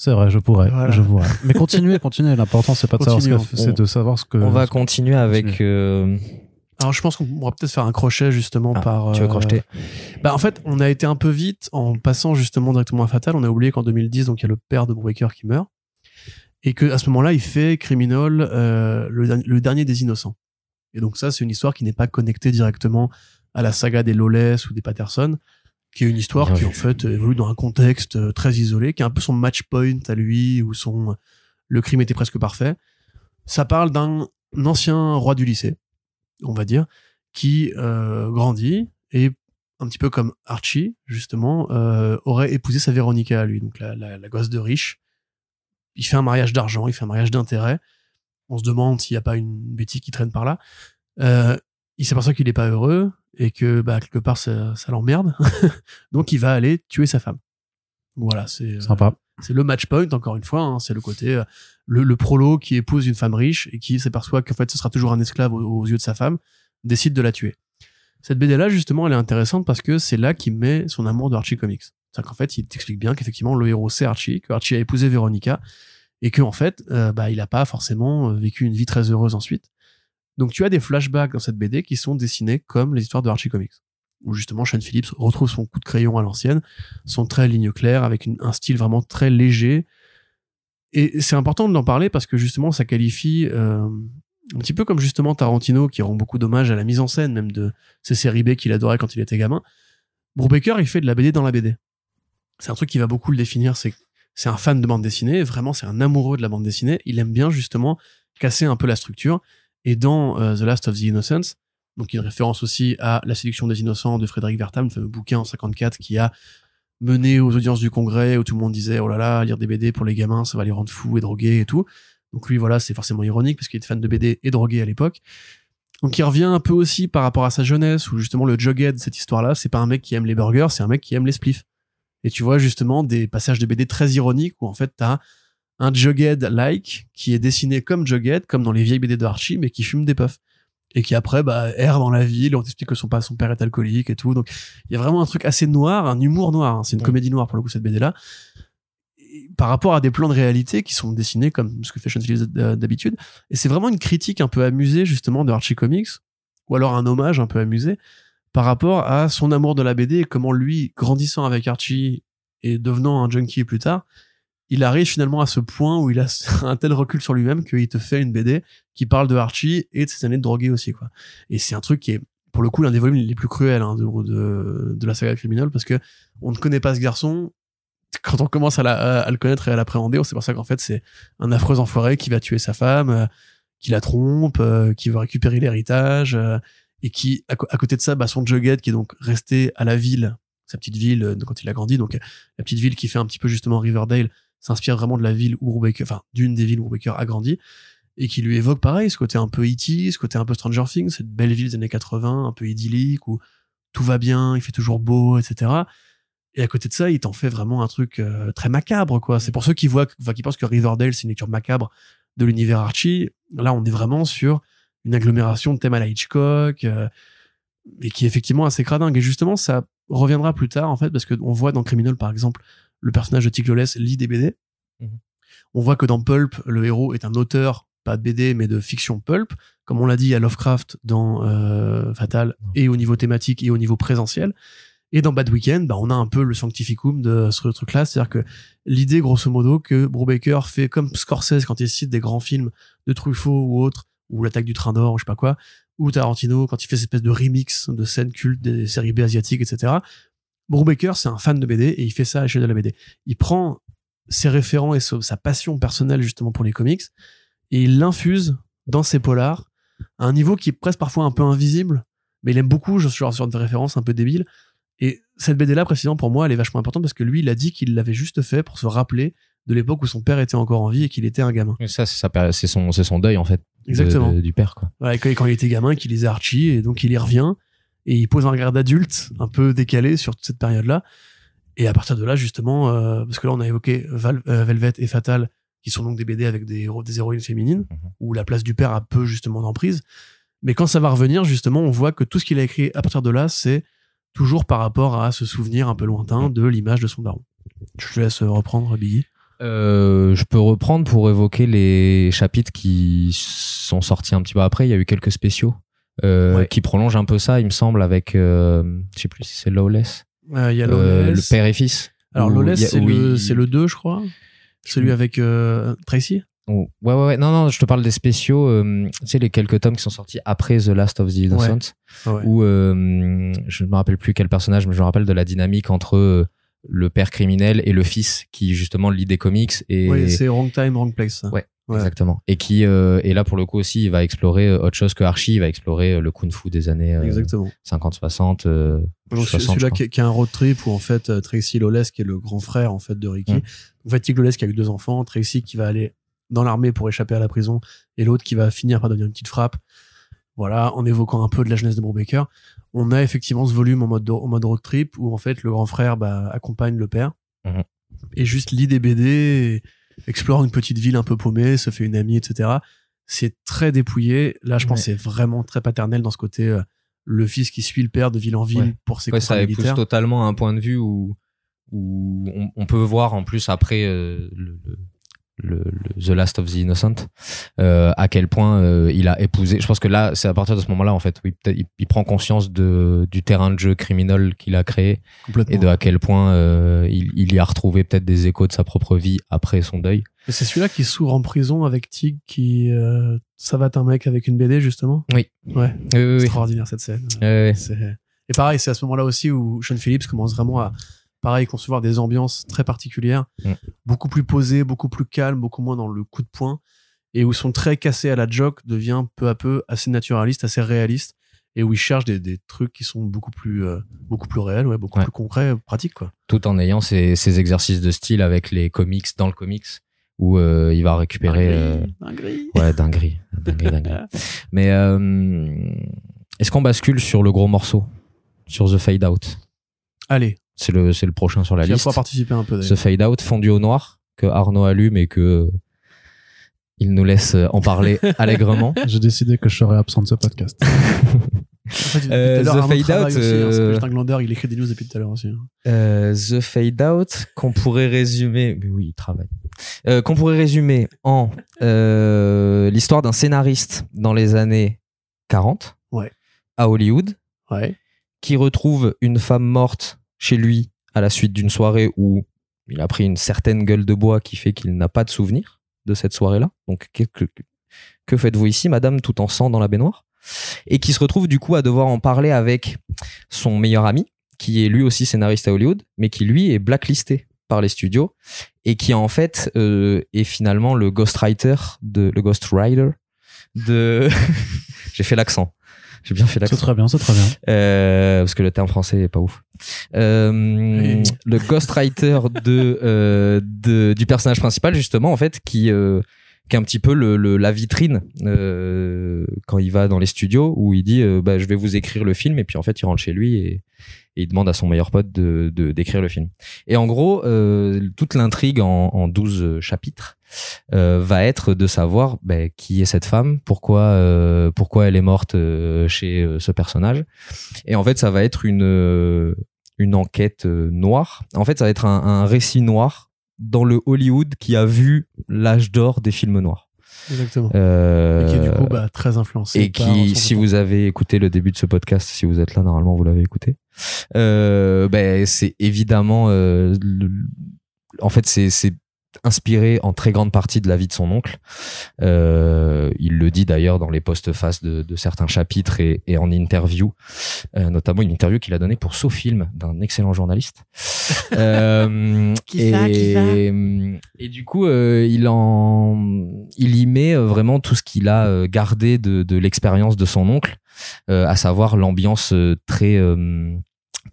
Speaker 1: C'est vrai, je pourrais,
Speaker 2: Voilà.
Speaker 1: je pourrais. Mais continuez, continuez. L'important, c'est pas de savoir ce que, c'est de savoir ce que.
Speaker 3: On va continuer avec.
Speaker 1: continue.
Speaker 3: euh,
Speaker 2: Alors, je pense qu'on pourra peut-être faire un crochet justement
Speaker 3: Ah,
Speaker 2: par.
Speaker 3: tu veux
Speaker 2: euh,
Speaker 3: crocheter?
Speaker 2: Bah, en fait, on a été un peu vite en passant justement directement à Fatal. On a oublié qu'en 2010, donc il y a le père de Brubaker qui meurt. Et que à ce moment-là, il fait Criminal, euh, le, le dernier des innocents. Et donc, ça, c'est une histoire qui n'est pas connectée directement à la saga des Lawless ou des Patterson, qui est une histoire
Speaker 3: Bien
Speaker 2: qui,
Speaker 3: vu.
Speaker 2: en fait, évolue dans un contexte euh, très isolé, qui est un peu son match point à lui, où son, le crime était presque parfait. Ça parle d'un ancien roi du lycée, on va dire, qui euh, grandit et un petit peu comme Archie, justement, euh, aurait épousé sa Véronica à lui, donc la, la, la gosse de riche. Il fait un mariage d'argent, il fait un mariage d'intérêt. On se demande s'il n'y a pas une bêtise qui traîne par là. Euh, il s'aperçoit qu'il n'est pas heureux et que bah, quelque part ça, ça l'emmerde. donc il va aller tuer sa femme. Voilà, c'est euh,
Speaker 1: Sympa.
Speaker 2: c'est le match point, encore une fois. hein, c'est le côté, euh, le, le prolo qui épouse une femme riche et qui s'aperçoit qu'en fait ce sera toujours un esclave aux, aux yeux de sa femme, décide de la tuer. Cette BD-là, justement, elle est intéressante parce que c'est là qu'il met son amour de Archie Comics. C'est-à-dire qu'en fait, il t'explique bien qu'effectivement, le héros, c'est Archie, que Archie a épousé Véronica, et que en fait, euh, bah, il n'a pas forcément vécu une vie très heureuse ensuite. Donc, tu as des flashbacks dans cette BD qui sont dessinés comme les histoires de Archie Comics, où justement, Sean Phillips retrouve son coup de crayon à l'ancienne, son trait ligne claire, avec un style vraiment très léger. Et c'est important d'en parler parce que justement, ça qualifie euh, un petit peu comme justement Tarantino, qui rend beaucoup d'hommage à la mise en scène même de ces séries B qu'il adorait quand il était gamin. Brubaker, il fait de la BD dans la BD. C'est un truc qui va beaucoup le définir, c'est c'est un fan de bande dessinée, vraiment c'est un amoureux de la bande dessinée, il aime bien justement casser un peu la structure, et dans euh, The Last of the Innocents, donc une référence aussi à La séduction des innocents de Frédéric Vertam, le fameux bouquin en 54 qui a mené aux audiences du congrès où tout le monde disait oh là là, lire des BD pour les gamins, ça va les rendre fous et drogués et tout. Donc lui voilà, c'est forcément ironique parce qu'il était fan de BD et drogué à l'époque. Donc il revient un peu aussi par rapport à sa jeunesse où justement le jughead cette histoire-là, c'est pas un mec qui aime les burgers, c'est un mec qui aime les spliffs. Et tu vois justement des passages de BD très ironiques où en fait t'as un Jughead-like qui est dessiné comme Jughead, comme dans les vieilles BD de Archie, mais qui fume des puffs. Et qui après, bah, erre dans la ville, on t'explique que son, père est alcoolique et tout. Donc, il y a vraiment un truc assez noir, un humour noir. hein. C'est une
Speaker 3: Ouais.
Speaker 2: comédie noire pour le coup, cette BD-là. Et Par rapport à des plans de réalité qui sont dessinés comme ce que fait Sean Phillips d- d'habitude. Et c'est vraiment une critique un peu amusée, justement, de Archie Comics. Ou alors un hommage un peu amusé par rapport à son amour de la BD et comment lui, grandissant avec Archie et devenant un junkie plus tard, il arrive finalement à ce point où il a un tel recul sur lui-même qu'il te fait une BD qui parle de Archie et de ses années de drogué aussi, quoi. Et c'est un truc qui est, pour le coup, l'un des volumes les plus cruels hein, de, de, la saga criminelle parce que on ne connaît pas ce garçon. Quand on commence à, le connaître et à l'appréhender, on sait pour ça qu'en fait, c'est un affreux enfoiré qui va tuer sa femme, euh, qui la trompe, euh, qui veut récupérer l'héritage, euh, et qui, à, côté de ça, bah, son Jughead qui est donc resté à la ville, sa petite ville quand il a grandi, donc la petite ville qui fait un petit peu justement Riverdale, s'inspire vraiment de la ville où Brubaker, enfin d'une des villes où Brubaker a grandi. et qui lui évoque pareil ce côté un peu E.T., ce côté un peu Stranger Things, cette belle ville des années 80, un peu idyllique où tout va bien, il fait toujours beau, etc. Et à côté de ça, il t'en fait vraiment un truc euh, très macabre, quoi. C'est pour ceux qui voient, enfin, qui pensent que Riverdale c'est une lecture macabre de l'univers Archie. Là, on est vraiment sur une agglomération de thèmes à la Hitchcock, euh, et qui est effectivement assez cradingue. Et justement, ça reviendra plus tard, en fait, parce qu'on voit dans Criminal, par exemple, le personnage de Tig Lawless lit des BD.
Speaker 3: Mhm.
Speaker 2: On voit que dans Pulp, le héros est un auteur, pas de BD, mais de fiction Pulp. Comme on l'a dit, a Lovecraft dans euh, Fatal, et au niveau thématique et au niveau présentiel. Et dans Bad Weekend, bah, on a un peu le sanctificum de ce truc-là, c'est-à-dire que l'idée, grosso modo, que Brubaker fait comme Scorsese quand il cite des grands films de Truffaut ou autres, ou l'attaque du train d'or, ou je sais pas quoi, ou Tarantino quand il fait cette espèce de remix de scènes cultes des séries B asiatiques, etc. Brubaker, c'est un fan de BD et il fait ça à l'échelle de la BD. Il prend ses référents et sa passion personnelle justement pour les comics et il l'infuse dans ses polars à un niveau qui est presque parfois un peu invisible, mais il aime beaucoup ce genre de références un peu débiles. Et cette BD là, précisément pour moi, elle est vachement importante parce que lui, il a dit qu'il l'avait juste fait pour se rappeler de l'époque où son père était encore en vie et qu'il était un gamin.
Speaker 3: Et ça, c'est son, son deuil en fait.
Speaker 2: Exactement.
Speaker 3: de- du père quoi.
Speaker 2: Ouais, quand, quand il était gamin, qu'il lisait Archie, et donc il y revient, et il pose un regard d'adulte un peu décalé sur toute cette période-là. Et à partir de là, justement, euh, parce que là, on a évoqué Val- euh, Velvet et Fatal, qui sont donc des BD avec des, héros- des héroïnes féminines,
Speaker 3: Mhm.
Speaker 2: où la place du père a peu, justement, d'emprise. Mais quand ça va revenir, justement, on voit que tout ce qu'il a écrit à partir de là, c'est toujours par rapport à ce souvenir un peu lointain de l'image de son daron. Je te laisse reprendre, Biggie.
Speaker 3: Euh, je peux reprendre pour évoquer les chapitres qui sont sortis un petit peu après. Il y a eu quelques spéciaux euh,
Speaker 2: Ouais.
Speaker 3: qui prolongent un peu ça, il me semble, avec, euh, je sais plus si c'est Lawless,
Speaker 2: Euh, Il y a
Speaker 3: Euh,
Speaker 2: Lawless.
Speaker 3: le père et fils.
Speaker 2: Alors, Lawless, c'est le,
Speaker 3: il-
Speaker 2: c'est le 2, je crois. Celui avec euh, Tracy.
Speaker 3: Oh, Ouais, ouais, ouais. Non, non, je te parle des spéciaux. euh, tu sais, les quelques tomes qui sont sortis après The Last of the Innocents,
Speaker 2: Ouais.
Speaker 3: où euh, je ne me rappelle plus quel personnage, mais je me rappelle de la dynamique entre euh, le père criminel et le fils qui justement lit des comics et
Speaker 2: Oui, c'est Wrong Time, Wrong Place.
Speaker 3: Ouais.
Speaker 2: Ouais.
Speaker 3: exactement et qui euh, et là pour le coup aussi il va explorer euh, autre chose que Archie il va explorer euh, le kung-fu des années euh,
Speaker 2: Exactement.
Speaker 3: 50 60 euh,
Speaker 2: Donc
Speaker 3: 60,
Speaker 2: celui-là qui, est- qui a un road trip où en fait Tracy Lawless qui est le grand frère en fait de Ricky.
Speaker 3: Mm.
Speaker 2: En fait, Tig Lawless qui a eu deux enfants, Tracy qui va aller dans l'armée pour échapper à la prison et l'autre qui va finir par devenir une petite frappe. Voilà, en évoquant un peu de la jeunesse de Brubaker, on a effectivement ce volume en mode en mode road trip où en fait le grand frère bah, accompagne le père
Speaker 3: Mhm.
Speaker 2: et juste lit des BD, et explore une petite ville un peu paumée, se fait une amie, etc. C'est très dépouillé. Là, je pense
Speaker 3: Ouais.
Speaker 2: que c'est vraiment très paternel dans ce côté euh, le fils qui suit le père de ville en ville
Speaker 3: Ouais.
Speaker 2: pour ses
Speaker 3: ouais, ça
Speaker 2: militaires.
Speaker 3: totalement un point de vue où où on, on peut voir en plus après euh, le, le- le- le The Last of the Innocent euh, à quel point euh, il a épousé je pense que là c'est à partir de ce moment là en fait où il, il, il prend conscience de du terrain de jeu criminel qu'il a créé et de à quel point euh, il, il y a retrouvé peut-être des échos de sa propre vie après son deuil
Speaker 2: c'est celui-là qui s'ouvre en prison avec Tig qui euh, ça va un mec avec une BD justement.
Speaker 3: Oui.
Speaker 2: Ouais.
Speaker 3: oui, oui, oui.
Speaker 2: Extraordinaire cette scène. Et pareil, c'est à ce moment-là aussi où Sean Phillips commence vraiment à, pareil, concevoir des ambiances très particulières,
Speaker 3: Mm.
Speaker 2: beaucoup plus posées, beaucoup plus calmes, beaucoup moins dans le coup de poing, et où son trait cassé à la joke devient peu à peu assez naturaliste, assez réaliste, et où il cherche des, des trucs qui sont beaucoup plus, euh, beaucoup plus réels, ouais, beaucoup
Speaker 3: Ouais.
Speaker 2: plus concrets, pratiques, quoi.
Speaker 3: tout en ayant ces, ces exercices de style avec les comics dans le comics où euh, il va récupérer euh,
Speaker 2: Dinguerie.
Speaker 3: Ouais, dinguerie. dinguerie, dinguerie. Mais euh, est-ce qu'on bascule sur le gros morceau Sur The Fade Out?
Speaker 2: Allez,
Speaker 3: C'est le, c'est le prochain sur la liste.
Speaker 2: pouvoir participer un peu
Speaker 3: The
Speaker 2: d'ailleurs.
Speaker 3: Fade Out, fondu au noir, que Arnaud allume et que il nous laisse euh, en parler allègrement.
Speaker 1: J'ai décidé que je serais absent de ce podcast.
Speaker 2: En fait,
Speaker 3: Euh, The
Speaker 2: Arnaud
Speaker 3: Fade Out,
Speaker 2: aussi, hein,
Speaker 3: euh,
Speaker 2: il écrit des news depuis tout à l'heure aussi. hein.
Speaker 3: Euh, The Fade Out, qu'on pourrait résumer, mais oui, il travaille, Euh, qu'on pourrait résumer en euh, l'histoire d'un scénariste dans les années 40
Speaker 2: Ouais.
Speaker 3: à Hollywood
Speaker 2: Ouais.
Speaker 3: qui retrouve une femme morte chez lui à la suite d'une soirée où il a pris une certaine gueule de bois qui fait qu'il n'a pas de souvenir de cette soirée-là. Donc, que, que, faites-vous ici, madame, tout en sang dans la baignoire? Et qui se retrouve du coup à devoir en parler avec son meilleur ami, qui est lui aussi scénariste à Hollywood, mais qui lui est blacklisté par les studios et qui en fait euh, est finalement le ghostwriter de le ghostwriter de j'ai fait l'accent j'ai bien fait
Speaker 1: C'est
Speaker 3: l'accent
Speaker 1: très bien, c'est très bien.
Speaker 3: euh, parce que le terme français est pas ouf. Euh,
Speaker 2: Oui.
Speaker 3: Le ghostwriter de, euh, de du personnage principal justement en fait qui euh, qui est un petit peu le, le- la vitrine euh, quand il va dans les studios où il dit euh, bah, je vais vous écrire le film et puis en fait il rentre chez lui et, il demande à son meilleur pote de de- d'écrire le film. Et en gros, euh, toute l'intrigue en, en 12 chapitres euh, va être de savoir ben, qui est cette femme, pourquoi euh, pourquoi elle est morte chez ce personnage. Et en fait, ça va être une une enquête noire. En fait, ça va être un, un récit noir dans le Hollywood qui a vu l'âge d'or des films noirs.
Speaker 2: Exactement.
Speaker 3: Euh,
Speaker 2: Et qui est du coup bah, très influencé.
Speaker 3: et qui, si vous avez écouté le début de ce podcast, si vous êtes là, normalement vous l'avez écouté. Euh, ben c'est évidemment, euh, le- en fait c'est inspiré en très grande partie de la vie de son oncle. Euh, il le dit d'ailleurs dans les post-face de, de certains chapitres et, et en interview, euh, notamment une interview qu'il a donnée pour SoFilm d'un excellent journaliste. Euh,
Speaker 2: Qui
Speaker 3: et,
Speaker 2: ça, qui ça
Speaker 3: et du coup, euh, il en, il y met euh, vraiment tout ce qu'il a gardé de, de l'expérience de son oncle, à savoir l'ambiance très euh,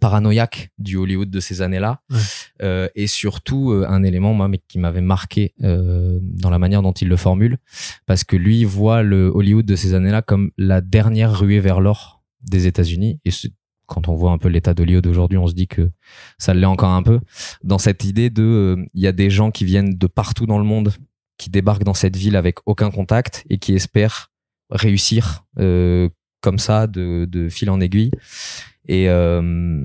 Speaker 3: paranoïaque du Hollywood de ces années-là,
Speaker 2: Ouais.
Speaker 3: Euh, et surtout euh, un élément moi, mais qui m'avait marqué euh, dans la manière dont il le formule, parce que lui voit le Hollywood de ces années-là comme la dernière ruée vers l'or des États-Unis, et quand on voit un peu l'état d'Hollywood aujourd'hui, on se dit que ça l'est encore un peu. Dans cette idée de euh, il y a des gens qui viennent de partout dans le monde qui débarquent dans cette ville avec aucun contact et qui espèrent réussir euh, comme ça de, de fil en aiguille et euh,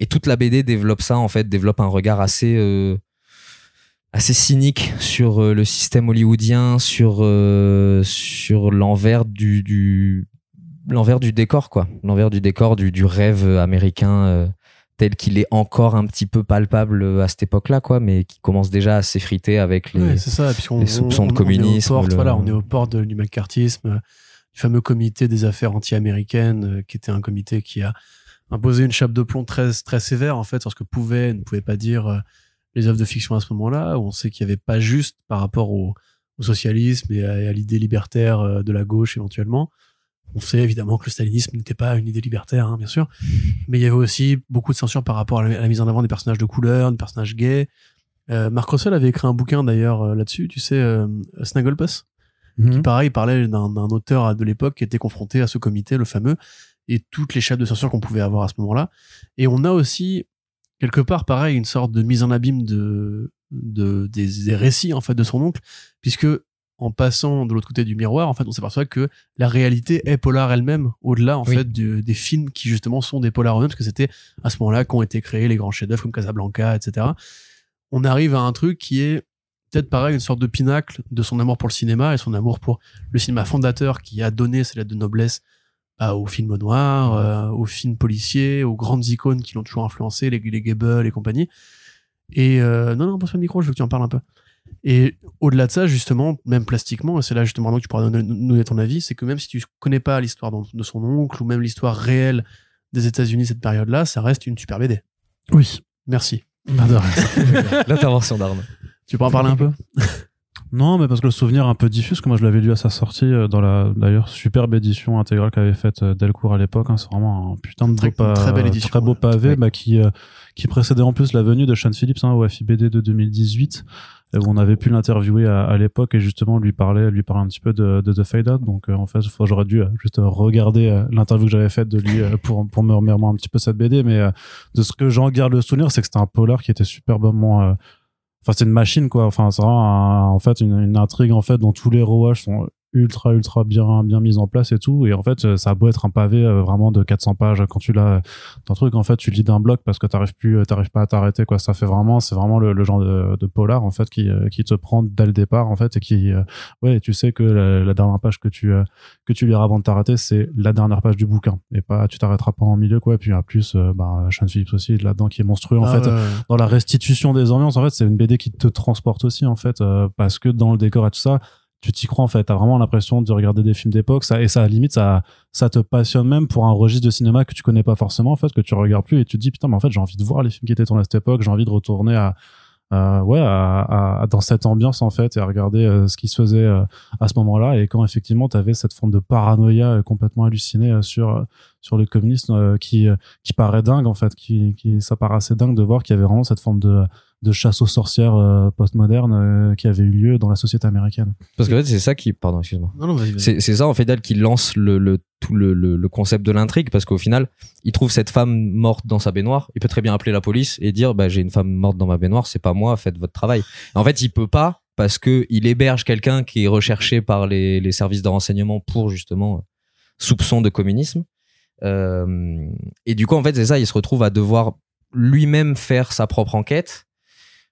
Speaker 3: et toute la BD développe ça en fait développe un regard assez euh, assez cynique sur euh, le système hollywoodien sur euh, sur l'envers du du l'envers du décor quoi l'envers du décor du du rêve américain euh, tel qu'il est encore un petit peu palpable à cette époque-là, quoi, mais qui commence déjà à s'effriter avec les.
Speaker 2: Ouais, ça.
Speaker 3: Les soupçons de
Speaker 2: on- on
Speaker 3: communisme,
Speaker 2: portes,
Speaker 3: le-
Speaker 2: Voilà, on est aux portes de- du macartisme, du fameux comité des affaires anti-américaines, qui était un comité qui a imposé une chape de plomb très très sévère en fait sur ce que pouvaient, et ne pouvaient pas dire euh, les œuvres de fiction à ce moment-là. Où on sait qu'il n'y avait pas juste par rapport au, au socialisme et à, l'idée libertaire euh, de la gauche éventuellement. On sait évidemment que le stalinisme n'était pas une idée libertaire, hein, bien sûr, mais il y avait aussi beaucoup de censure par rapport à la, à la mise en avant des personnages de couleur, des personnages gays. Euh, Mark Russell avait écrit un bouquin d'ailleurs euh, là-dessus, tu sais, euh, Snagglepuss.
Speaker 1: Mhm.
Speaker 2: Pareil, il parlait d'un d'un auteur de l'époque qui était confronté à ce comité, le fameux, et toutes les chapes de censure qu'on pouvait avoir à ce moment-là. Et on a aussi, quelque part, pareil, une sorte de mise en abîme de, de des, des récits en fait de son oncle, puisque en passant de l'autre côté du miroir, en fait, on s'aperçoit que la réalité est polar elle-même, au-delà en
Speaker 3: Oui.
Speaker 2: fait des films qui justement sont des polars eux-mêmes, parce que c'était à ce moment-là qu'ont été créés les grands chefs-d'œuvre comme Casablanca, etc. On arrive à un truc qui est peut-être pareil une sorte de pinacle de son amour pour le cinéma et son amour pour le cinéma fondateur qui a donné ses lettres de noblesse bah, aux films noirs, euh, aux films policiers, aux grandes icônes qui l'ont toujours influencé, les, les Gable et compagnie. Et euh, non, non, passe pas le micro, je veux que tu en parles un peu. Et au-delà de ça, justement, même plastiquement, et c'est là justement que tu pourras nous donner ton avis, c'est que même si tu connais pas l'histoire de son oncle ou même l'histoire réelle des États-Unis cette période-là, ça reste une super BD.
Speaker 1: Oui.
Speaker 2: Merci.
Speaker 3: L'intervention d'Arnaud.
Speaker 2: Tu peux en parler un peu?
Speaker 1: Non, mais parce que le souvenir un peu diffus, que moi je l'avais lu à sa sortie euh, dans la d'ailleurs superbe édition intégrale qu'avait faite euh, Delcourt à l'époque. hein. c'est vraiment un putain de
Speaker 2: Très-
Speaker 1: beau, pa-
Speaker 2: très belle édition,
Speaker 1: très beau pavé
Speaker 3: Ouais.
Speaker 1: bah, qui euh, qui précédait en plus la venue de Sean Phillips hein, au FIBD de 2018 euh, où on avait pu l'interviewer à, à l'époque et justement lui parler lui parler un petit peu de, de The Fade Out. Donc euh, en fait, j'aurais dû euh, juste regarder euh, l'interview que j'avais faite de lui pour pour me remémorer un petit peu cette BD. Mais euh, de ce que j'en garde le souvenir, c'est que c'était un polar qui était superbement euh, enfin c'est une machine quoi. Enfin c'est vraiment un- en fait une, une intrigue en fait dont tous les rouages sont ultra ultra bien bien mis en place et tout. Et en fait euh, ça a beau être un pavé euh, vraiment de 400 pages quand tu l'as ton truc en fait tu lis d'un bloc parce que t'arrives plus euh, t'arrives pas à t'arrêter quoi. Ça fait vraiment c'est vraiment le, le genre de, de polar en fait qui euh, qui te prend dès le départ en fait et qui euh, ouais tu sais que la, la dernière page que tu euh, que tu liras avant de t'arrêter c'est la dernière page du bouquin. Et pas tu t'arrêteras pas en milieu quoi. Et puis en plus euh, bah Sean Phillips aussi là dedans qui est monstrueux en
Speaker 2: Ah,
Speaker 1: fait.
Speaker 2: ouais,
Speaker 1: dans la restitution des ambiances en fait c'est une BD qui te transporte aussi en fait euh, parce que dans le décor et tout ça tu t'y crois en fait. T'as vraiment l'impression de regarder des films d'époque ça et ça limite ça ça te passionne même pour un registre de cinéma que tu connais pas forcément en fait que tu regardes plus et tu te dis putain mais en fait j'ai envie de voir les films qui étaient tournés à cette époque j'ai envie de retourner à euh, ouais, à, à- dans cette ambiance en fait et à regarder euh, ce qui se faisait euh, à ce moment-là et quand effectivement tu avais cette forme de paranoïa euh, complètement hallucinée sur sur le communisme euh, qui qui paraît dingue en fait, qui qui ça paraît assez dingue de voir qu'il y avait vraiment cette forme de de chasse aux sorcières euh, postmoderne euh, qui avait eu lieu dans la société américaine.
Speaker 3: Parce que en fait, c'est ça qui, pardon, excuse-moi.
Speaker 2: Non, non, vas-y, vas-y.
Speaker 3: C'est ça en fait elle qui lance le, le tout le, le, le concept de l'intrigue parce qu'au final il trouve cette femme morte dans sa baignoire il peut très bien appeler la police et dire bah j'ai une femme morte dans ma baignoire c'est pas moi faites votre travail en fait il peut pas parce que il héberge quelqu'un qui est recherché par les, les services de renseignement pour justement soupçon de communisme Euh, et du coup en fait c'est ça il se retrouve à devoir lui-même faire sa propre enquête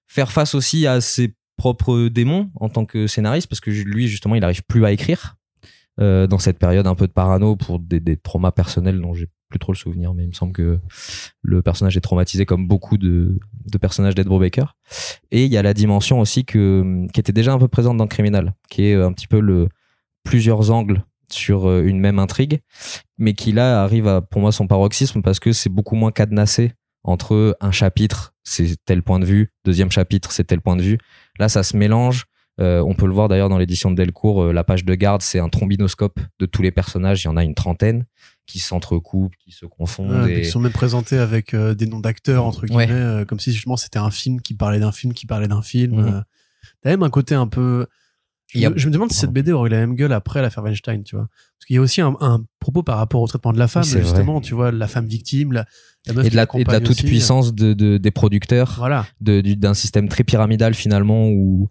Speaker 3: faire face aussi à ses propres démons en tant que scénariste parce que lui justement il arrive plus à écrire euh, dans cette période un peu de parano pour des, des traumas personnels dont j'ai plus trop le souvenir, mais il me semble que le personnage est traumatisé comme beaucoup de, de personnages d'Ed Brubaker. Et il y a la dimension aussi que, qui était déjà un peu présente dans Criminal, qui est un petit peu le plusieurs angles sur euh, une même intrigue, mais qui là arrive à, pour moi, son paroxysme parce que c'est beaucoup moins cadenassé entre un chapitre, c'est tel point de vue, deuxième chapitre, c'est tel point de vue. Là, ça se mélange. Euh, on peut le voir d'ailleurs dans l'édition de Delcourt, euh, la page de garde, c'est un trombinoscope de tous les personnages. Il y en a une trentaine qui s'entrecoupent, qui se confondent.
Speaker 2: Ouais,
Speaker 3: et-
Speaker 2: Ils sont même présentés avec euh, des noms d'acteurs, entre guillemets, comme si justement c'était un film qui parlait d'un film qui parlait d'un film. Euh. T'as même un côté un peu. Je,
Speaker 3: a-
Speaker 2: me, je me demande si cette BD aurait eu la même gueule après l'affaire Weinstein, tu vois. Parce qu'il y a aussi un, un propos par rapport au traitement de la femme, justement, tu vois, la femme victime, la, la meuf
Speaker 3: et de la, et de la
Speaker 2: l'accompagne
Speaker 3: toute
Speaker 2: aussi.
Speaker 3: puissance de, de- des producteurs,
Speaker 2: Voilà.
Speaker 3: d'un système très pyramidal finalement où,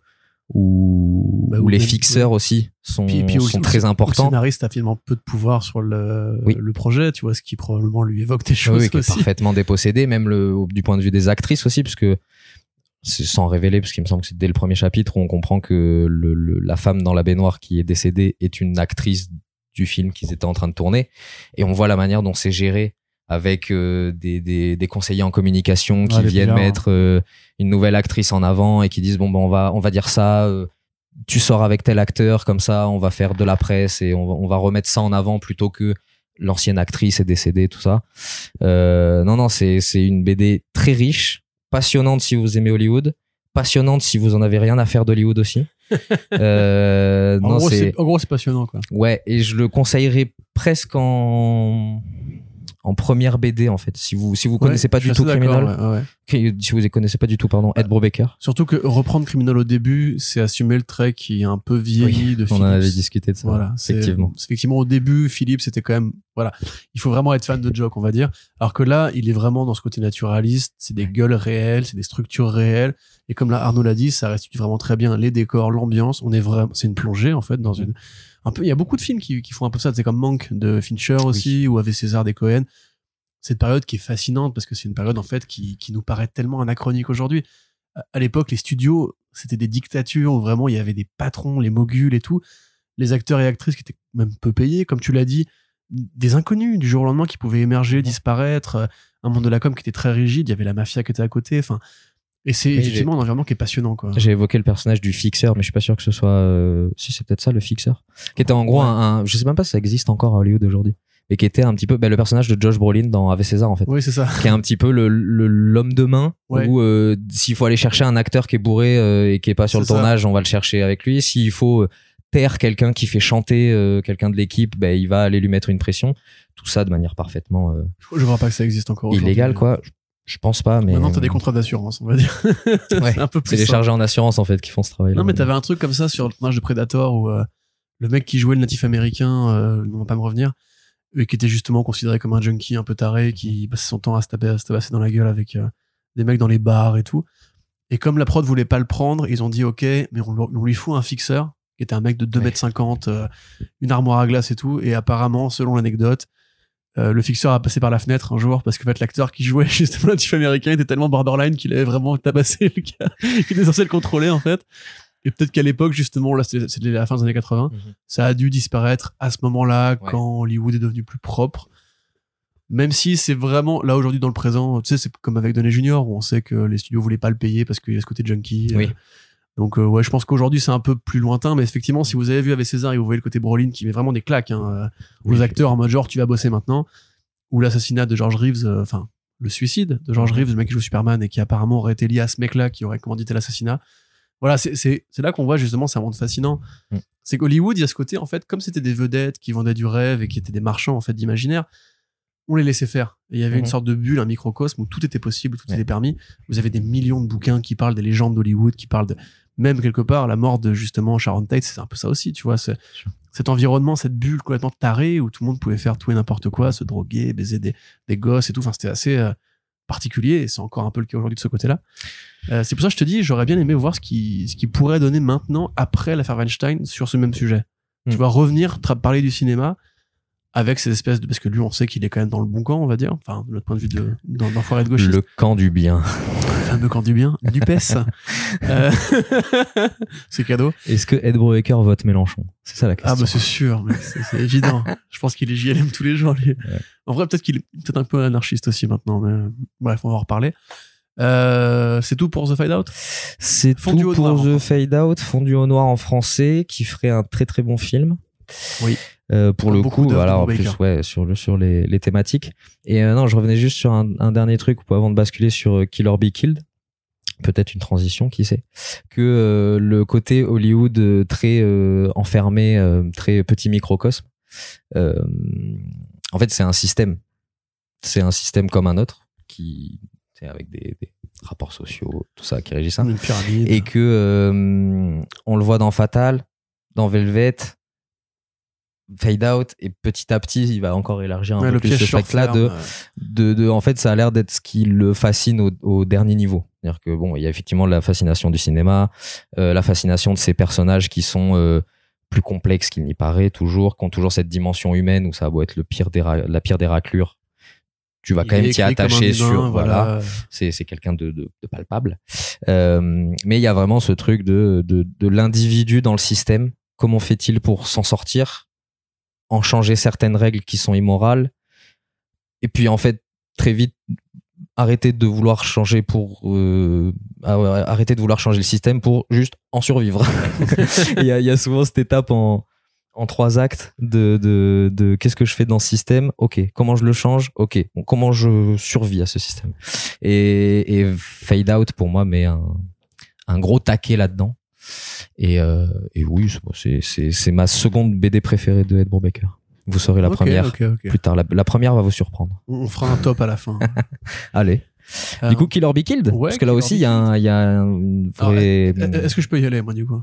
Speaker 3: où,
Speaker 2: Bah,
Speaker 3: où
Speaker 2: où
Speaker 3: les fixeurs aussi sont,
Speaker 2: Puis, puis aussi,
Speaker 3: sont
Speaker 2: où-
Speaker 3: très
Speaker 2: où Le
Speaker 3: importants.
Speaker 2: scénariste a finalement peu de pouvoir sur le,
Speaker 3: Oui.
Speaker 2: le projet, tu vois, ce qui probablement lui évoque des
Speaker 3: Oui,
Speaker 2: choses
Speaker 3: oui, qui est parfaitement dépossédé, même le, du point de vue des actrices aussi, puisque c'est sans révéler, parce qu'il me semble que c'est dès le premier chapitre où on comprend que le, le- la femme dans la baignoire qui est décédée est une actrice du film qu'ils étaient en train de tourner, et on voit la manière dont c'est géré avec euh, des, des, des conseillers en communication qui
Speaker 1: Ah,
Speaker 3: viennent mettre euh, une nouvelle actrice en avant et qui disent bon ben on va on va dire ça euh, tu sors avec tel acteur comme ça on va faire de la presse et on va, on va remettre ça en avant plutôt que l'ancienne actrice est décédée tout ça. Euh, non non c'est c'est une BD très riche passionnante si vous aimez Hollywood passionnante si vous en avez rien à faire d'Hollywood aussi euh,
Speaker 2: En
Speaker 3: non
Speaker 2: gros,
Speaker 3: c'est
Speaker 2: c'est en gros, c'est passionnant, quoi.
Speaker 3: Ouais, et je le conseillerais presque en en première BD en fait. Si vous si vous connaissez pas du tout Criminal,
Speaker 2: ouais,
Speaker 3: si vous connaissez pas du tout pardon, Ed Brubaker.
Speaker 2: Surtout que reprendre Criminal au début, c'est assumer le trait qui est un peu vieilli de
Speaker 3: On en avait discuté de ça.
Speaker 2: Voilà,
Speaker 3: effectivement.
Speaker 2: Effectivement, au début, Philippe, c'était quand même, voilà, il faut vraiment être fan de Jock, on va dire. Alors que là, il est vraiment dans ce côté naturaliste. C'est des gueules réelles, c'est des structures réelles. Et comme là, Arnaud l'a dit, ça restitue vraiment très bien les décors, l'ambiance. On est vraiment, c'est une plongée, en fait, dans une, un peu, il y a beaucoup de films qui, qui font un peu ça. C'est comme Monk de Fincher aussi, ou avec César des Cohen. Cette période qui est fascinante parce que c'est une période, en fait, qui, qui nous paraît tellement anachronique aujourd'hui. À- À l'époque, les studios, c'était des dictatures où vraiment il y avait des patrons, les moguls et tout les acteurs et actrices qui étaient même peu payés, comme tu l'as dit, des inconnus du jour au lendemain qui pouvaient émerger, disparaître, euh, un monde de la com qui était très rigide, il y avait la mafia qui était à côté, enfin, et c'est
Speaker 3: Oui,
Speaker 2: effectivement un environnement qui est passionnant, quoi.
Speaker 3: J'ai évoqué le personnage du fixeur, mais je suis pas sûr que ce soit. euh, Si c'est peut-être ça le fixeur, qui était en gros
Speaker 2: Ouais.
Speaker 3: un, un- Je sais même pas si ça existe encore à Hollywood aujourd'hui, mais qui était un petit peu bah, le personnage de Josh Brolin dans Ave César en fait.
Speaker 2: Oui, c'est ça.
Speaker 3: qui est un petit peu le le- l'homme de main
Speaker 2: Ouais.
Speaker 3: où euh, s'il faut aller chercher un acteur qui est bourré euh, et qui est pas sur le
Speaker 2: ça.
Speaker 3: tournage on va le chercher avec lui s'il faut euh, taire quelqu'un qui fait chanter euh, quelqu'un de l'équipe ben il va aller lui mettre une pression tout ça de manière parfaitement euh,
Speaker 2: Je vois pas que ça existe encore.
Speaker 3: illégale quoi Je- pense pas mais
Speaker 2: Maintenant, t'as des contrats d'assurance, on va dire.
Speaker 3: Ouais,
Speaker 2: c'est un peu plus
Speaker 3: c'est les chargés en assurance en fait qui font ce travail
Speaker 2: Non, mais t'avais un truc comme ça sur le tournage de Predator où euh, le mec qui jouait le natif américain, euh, ne va pas me revenir, et qui était justement considéré comme un junkie un peu taré, qui passait son temps à se taper, à se tabasser dans la gueule avec euh, des mecs dans les bars et tout. Et comme la prod voulait pas le prendre, ils ont dit ok, mais on, on lui fout un fixeur, qui était un mec de 2
Speaker 3: Ouais.
Speaker 2: mètres 50, euh, une armoire à glace et tout. Et apparemment, selon l'anecdote, euh, le fixeur a passé par la fenêtre un jour parce que en fait, l'acteur qui jouait justement le natif américain était tellement borderline qu'il avait vraiment tabassé le gars qui était censé le contrôler en fait. Et peut-être qu'à l'époque, justement, là, c'était la fin des années 80,
Speaker 3: Mhm.
Speaker 2: ça a dû disparaître à ce moment-là,
Speaker 3: Ouais.
Speaker 2: quand Hollywood est devenu plus propre. Même si c'est vraiment, là, aujourd'hui, dans le présent, tu sais, c'est comme avec Donner Junior, où on sait que les studios voulaient pas le payer parce qu'il y a ce côté junkie.
Speaker 3: Oui.
Speaker 2: Euh, Donc, euh, ouais, je pense qu'aujourd'hui, c'est un peu plus lointain, mais effectivement, si vous avez vu avec César et vous voyez le côté Brolin qui met vraiment des claques, hein, euh, aux
Speaker 3: Oui.
Speaker 2: acteurs en mode genre, tu vas bosser maintenant, ou l'assassinat de George Reeves, euh, enfin, le suicide de George Reeves, le mec qui joue Superman, et qui apparemment aurait été lié à ce mec-là qui aurait commandité l'assassinat. Voilà, c'est c'est- c'est là qu'on voit justement, c'est un monde fascinant.
Speaker 3: Mm.
Speaker 2: C'est qu'Hollywood, il y a ce côté, en fait, comme c'était des vedettes qui vendaient du rêve et qui étaient des marchands, en fait, d'imaginaire, on les laissait faire. Et il y avait une sorte de bulle, un microcosme où tout était possible, tout
Speaker 3: Ouais.
Speaker 2: était permis. Vous avez des millions de bouquins qui parlent des légendes d'Hollywood, qui parlent de, même quelque part, la mort de justement Sharon Tate, c'est un peu ça aussi, tu vois. Cet environnement, cette bulle complètement tarée où tout le monde pouvait faire tout et n'importe quoi, se droguer, baiser des, des gosses et tout. Enfin, c'était assez euh, particulier et c'est encore un peu le cas aujourd'hui de ce côté-là. Euh, c'est pour ça que je te dis, j'aurais bien aimé voir ce qui, ce qui pourrait donner maintenant, après l'affaire Weinstein, sur ce même sujet. Tu
Speaker 3: Mm.
Speaker 2: vois, revenir parler du cinéma avec ces espèces de. Parce que lui, on sait qu'il est quand même dans le bon camp, on va dire. Enfin, de notre point de vue de, dans- de gauchiste.
Speaker 3: Le camp du bien.
Speaker 2: Fameux camp du bien, du PES. Euh, c'est cadeau.
Speaker 3: Est-ce que Ed Brubaker vote Mélenchon? C'est ça la question.
Speaker 2: Ah, bah, c'est sûr, c'est, évident. Je pense qu'il est JLM tous les jours, lui. En vrai, peut-être qu'il est peut-être un peu anarchiste aussi maintenant, mais bref, on va en reparler. Euh, c'est tout pour The Fade Out?
Speaker 3: C'est tout pour
Speaker 2: noir,
Speaker 3: The. Fade Out, fondu au noir en français, qui ferait un très très bon film.
Speaker 2: Oui.
Speaker 3: Euh, pour le coup, voilà, en plus, ouais, sur le sur les, les thématiques. Et euh, non, je revenais juste sur un, un dernier truc avant de basculer sur Kill or Be Killed. Peut-être une transition, qui sait. Que euh, le côté Hollywood euh, très euh, enfermé, euh, très petit microcosme. euh, en fait, c'est un système. C'est un système comme un autre qui, c'est avec des, des rapports sociaux, tout ça qui régit ça
Speaker 2: Une pyramide.
Speaker 3: et que euh, on le voit dans Fatal, dans Velvet, Fade Out, et petit à petit, il va encore élargir un
Speaker 2: Ouais,
Speaker 3: peu plus ce
Speaker 2: sur
Speaker 3: spectre-là
Speaker 2: ferme,
Speaker 3: de, de, de, en fait, ça a l'air d'être ce qui le fascine au, au dernier niveau. C'est-à-dire que bon, il y a effectivement la fascination du cinéma, euh, la fascination de ces personnages qui sont euh, plus complexes qu'il n'y paraît toujours, qui ont toujours cette dimension humaine où ça a beau être le pire des la pire des raclures. Tu vas quand même t'y attacher
Speaker 2: humain,
Speaker 3: sur, voilà,
Speaker 2: voilà.
Speaker 3: c'est c'est quelqu'un de, de, de palpable. Euh, mais il y a vraiment ce truc de, de, de l'individu dans le système. Comment fait-il pour s'en sortir, en changer certaines règles qui sont immorales, et puis en fait très vite arrêter de vouloir changer pour euh, ah arrêter de vouloir changer le système pour juste en survivre. Il y, a, il y a souvent cette étape en en trois actes de, de, de qu'est-ce que je fais dans ce système? Ok. Comment je le change? Ok. Bon, comment je survis à ce système? Et, et fade out pour moi met un, un gros taquet là-dedans et, euh, et oui c'est- ma seconde BD préférée de Ed Brubaker. Vous saurez la première plus tard. La, la première va vous surprendre.
Speaker 2: On fera un top à la fin.
Speaker 3: allez.
Speaker 2: Euh,
Speaker 3: du coup Kill or Be Killed
Speaker 2: ouais,
Speaker 3: parce que là aussi il y a y une vraie
Speaker 2: Est-ce que je peux y aller, moi, du coup?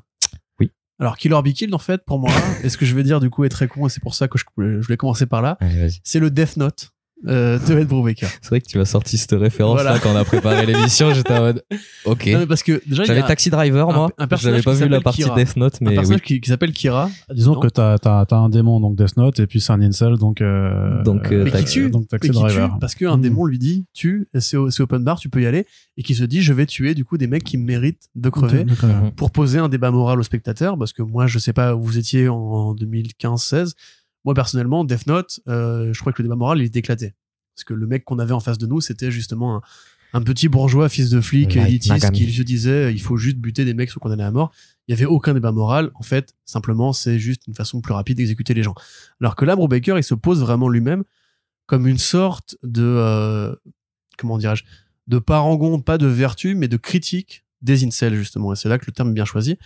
Speaker 3: Oui.
Speaker 2: Alors, Kill or Be Killed, en fait, pour moi, et ce que je vais dire, du coup, est très con, et c'est pour ça que je, je voulais commencer par là, c'est le Death Note euh, de Ed Brubaker.
Speaker 3: c'est vrai que tu as sorti cette référence
Speaker 2: Voilà.
Speaker 3: là quand on a préparé l'émission j'étais en mode ok
Speaker 2: Non, mais parce que déjà,
Speaker 3: J'avais Taxi Driver,
Speaker 2: un-
Speaker 3: moi.
Speaker 2: un personnage
Speaker 3: J'avais pas
Speaker 2: qui
Speaker 3: vu la
Speaker 2: s'appelle
Speaker 3: partie
Speaker 2: Kira.
Speaker 3: Death Note,
Speaker 2: un
Speaker 3: mais
Speaker 2: personnage
Speaker 3: oui.
Speaker 2: qui, qui s'appelle Kira.
Speaker 1: Disons
Speaker 2: Non.
Speaker 1: que t'as as, un démon, donc Death Note, et puis c'est un incel, donc. Euh,
Speaker 3: Donc, euh,
Speaker 2: mais qui
Speaker 3: Taxi-
Speaker 2: tue,
Speaker 1: donc Taxi
Speaker 2: qui
Speaker 1: Driver.
Speaker 2: tue parce qu'un
Speaker 1: Mm.
Speaker 2: démon lui dit tue, c'est au- c'est open bar, tu peux y aller, et qui se dit je vais tuer du coup des mecs qui méritent de crever
Speaker 1: euh,
Speaker 2: pour poser un débat moral aux spectateurs, parce que moi je sais pas où vous étiez en 2015-16, moi personnellement Death Note, euh, je crois que le débat moral il est éclaté, parce que le mec qu'on avait en face de nous c'était justement un, un petit bourgeois fils de flic élitiste qui se disait il faut juste buter des mecs sont condamnés à mort. Il y avait aucun débat moral. En fait, simplement, c'est juste une façon plus rapide d'exécuter les gens. Alors que là, Brubaker, il se pose vraiment lui-même comme une sorte de, euh, comment dirais-je, de parangon, pas de vertu, mais de critique des incels, justement. Et c'est là que le terme est bien choisi.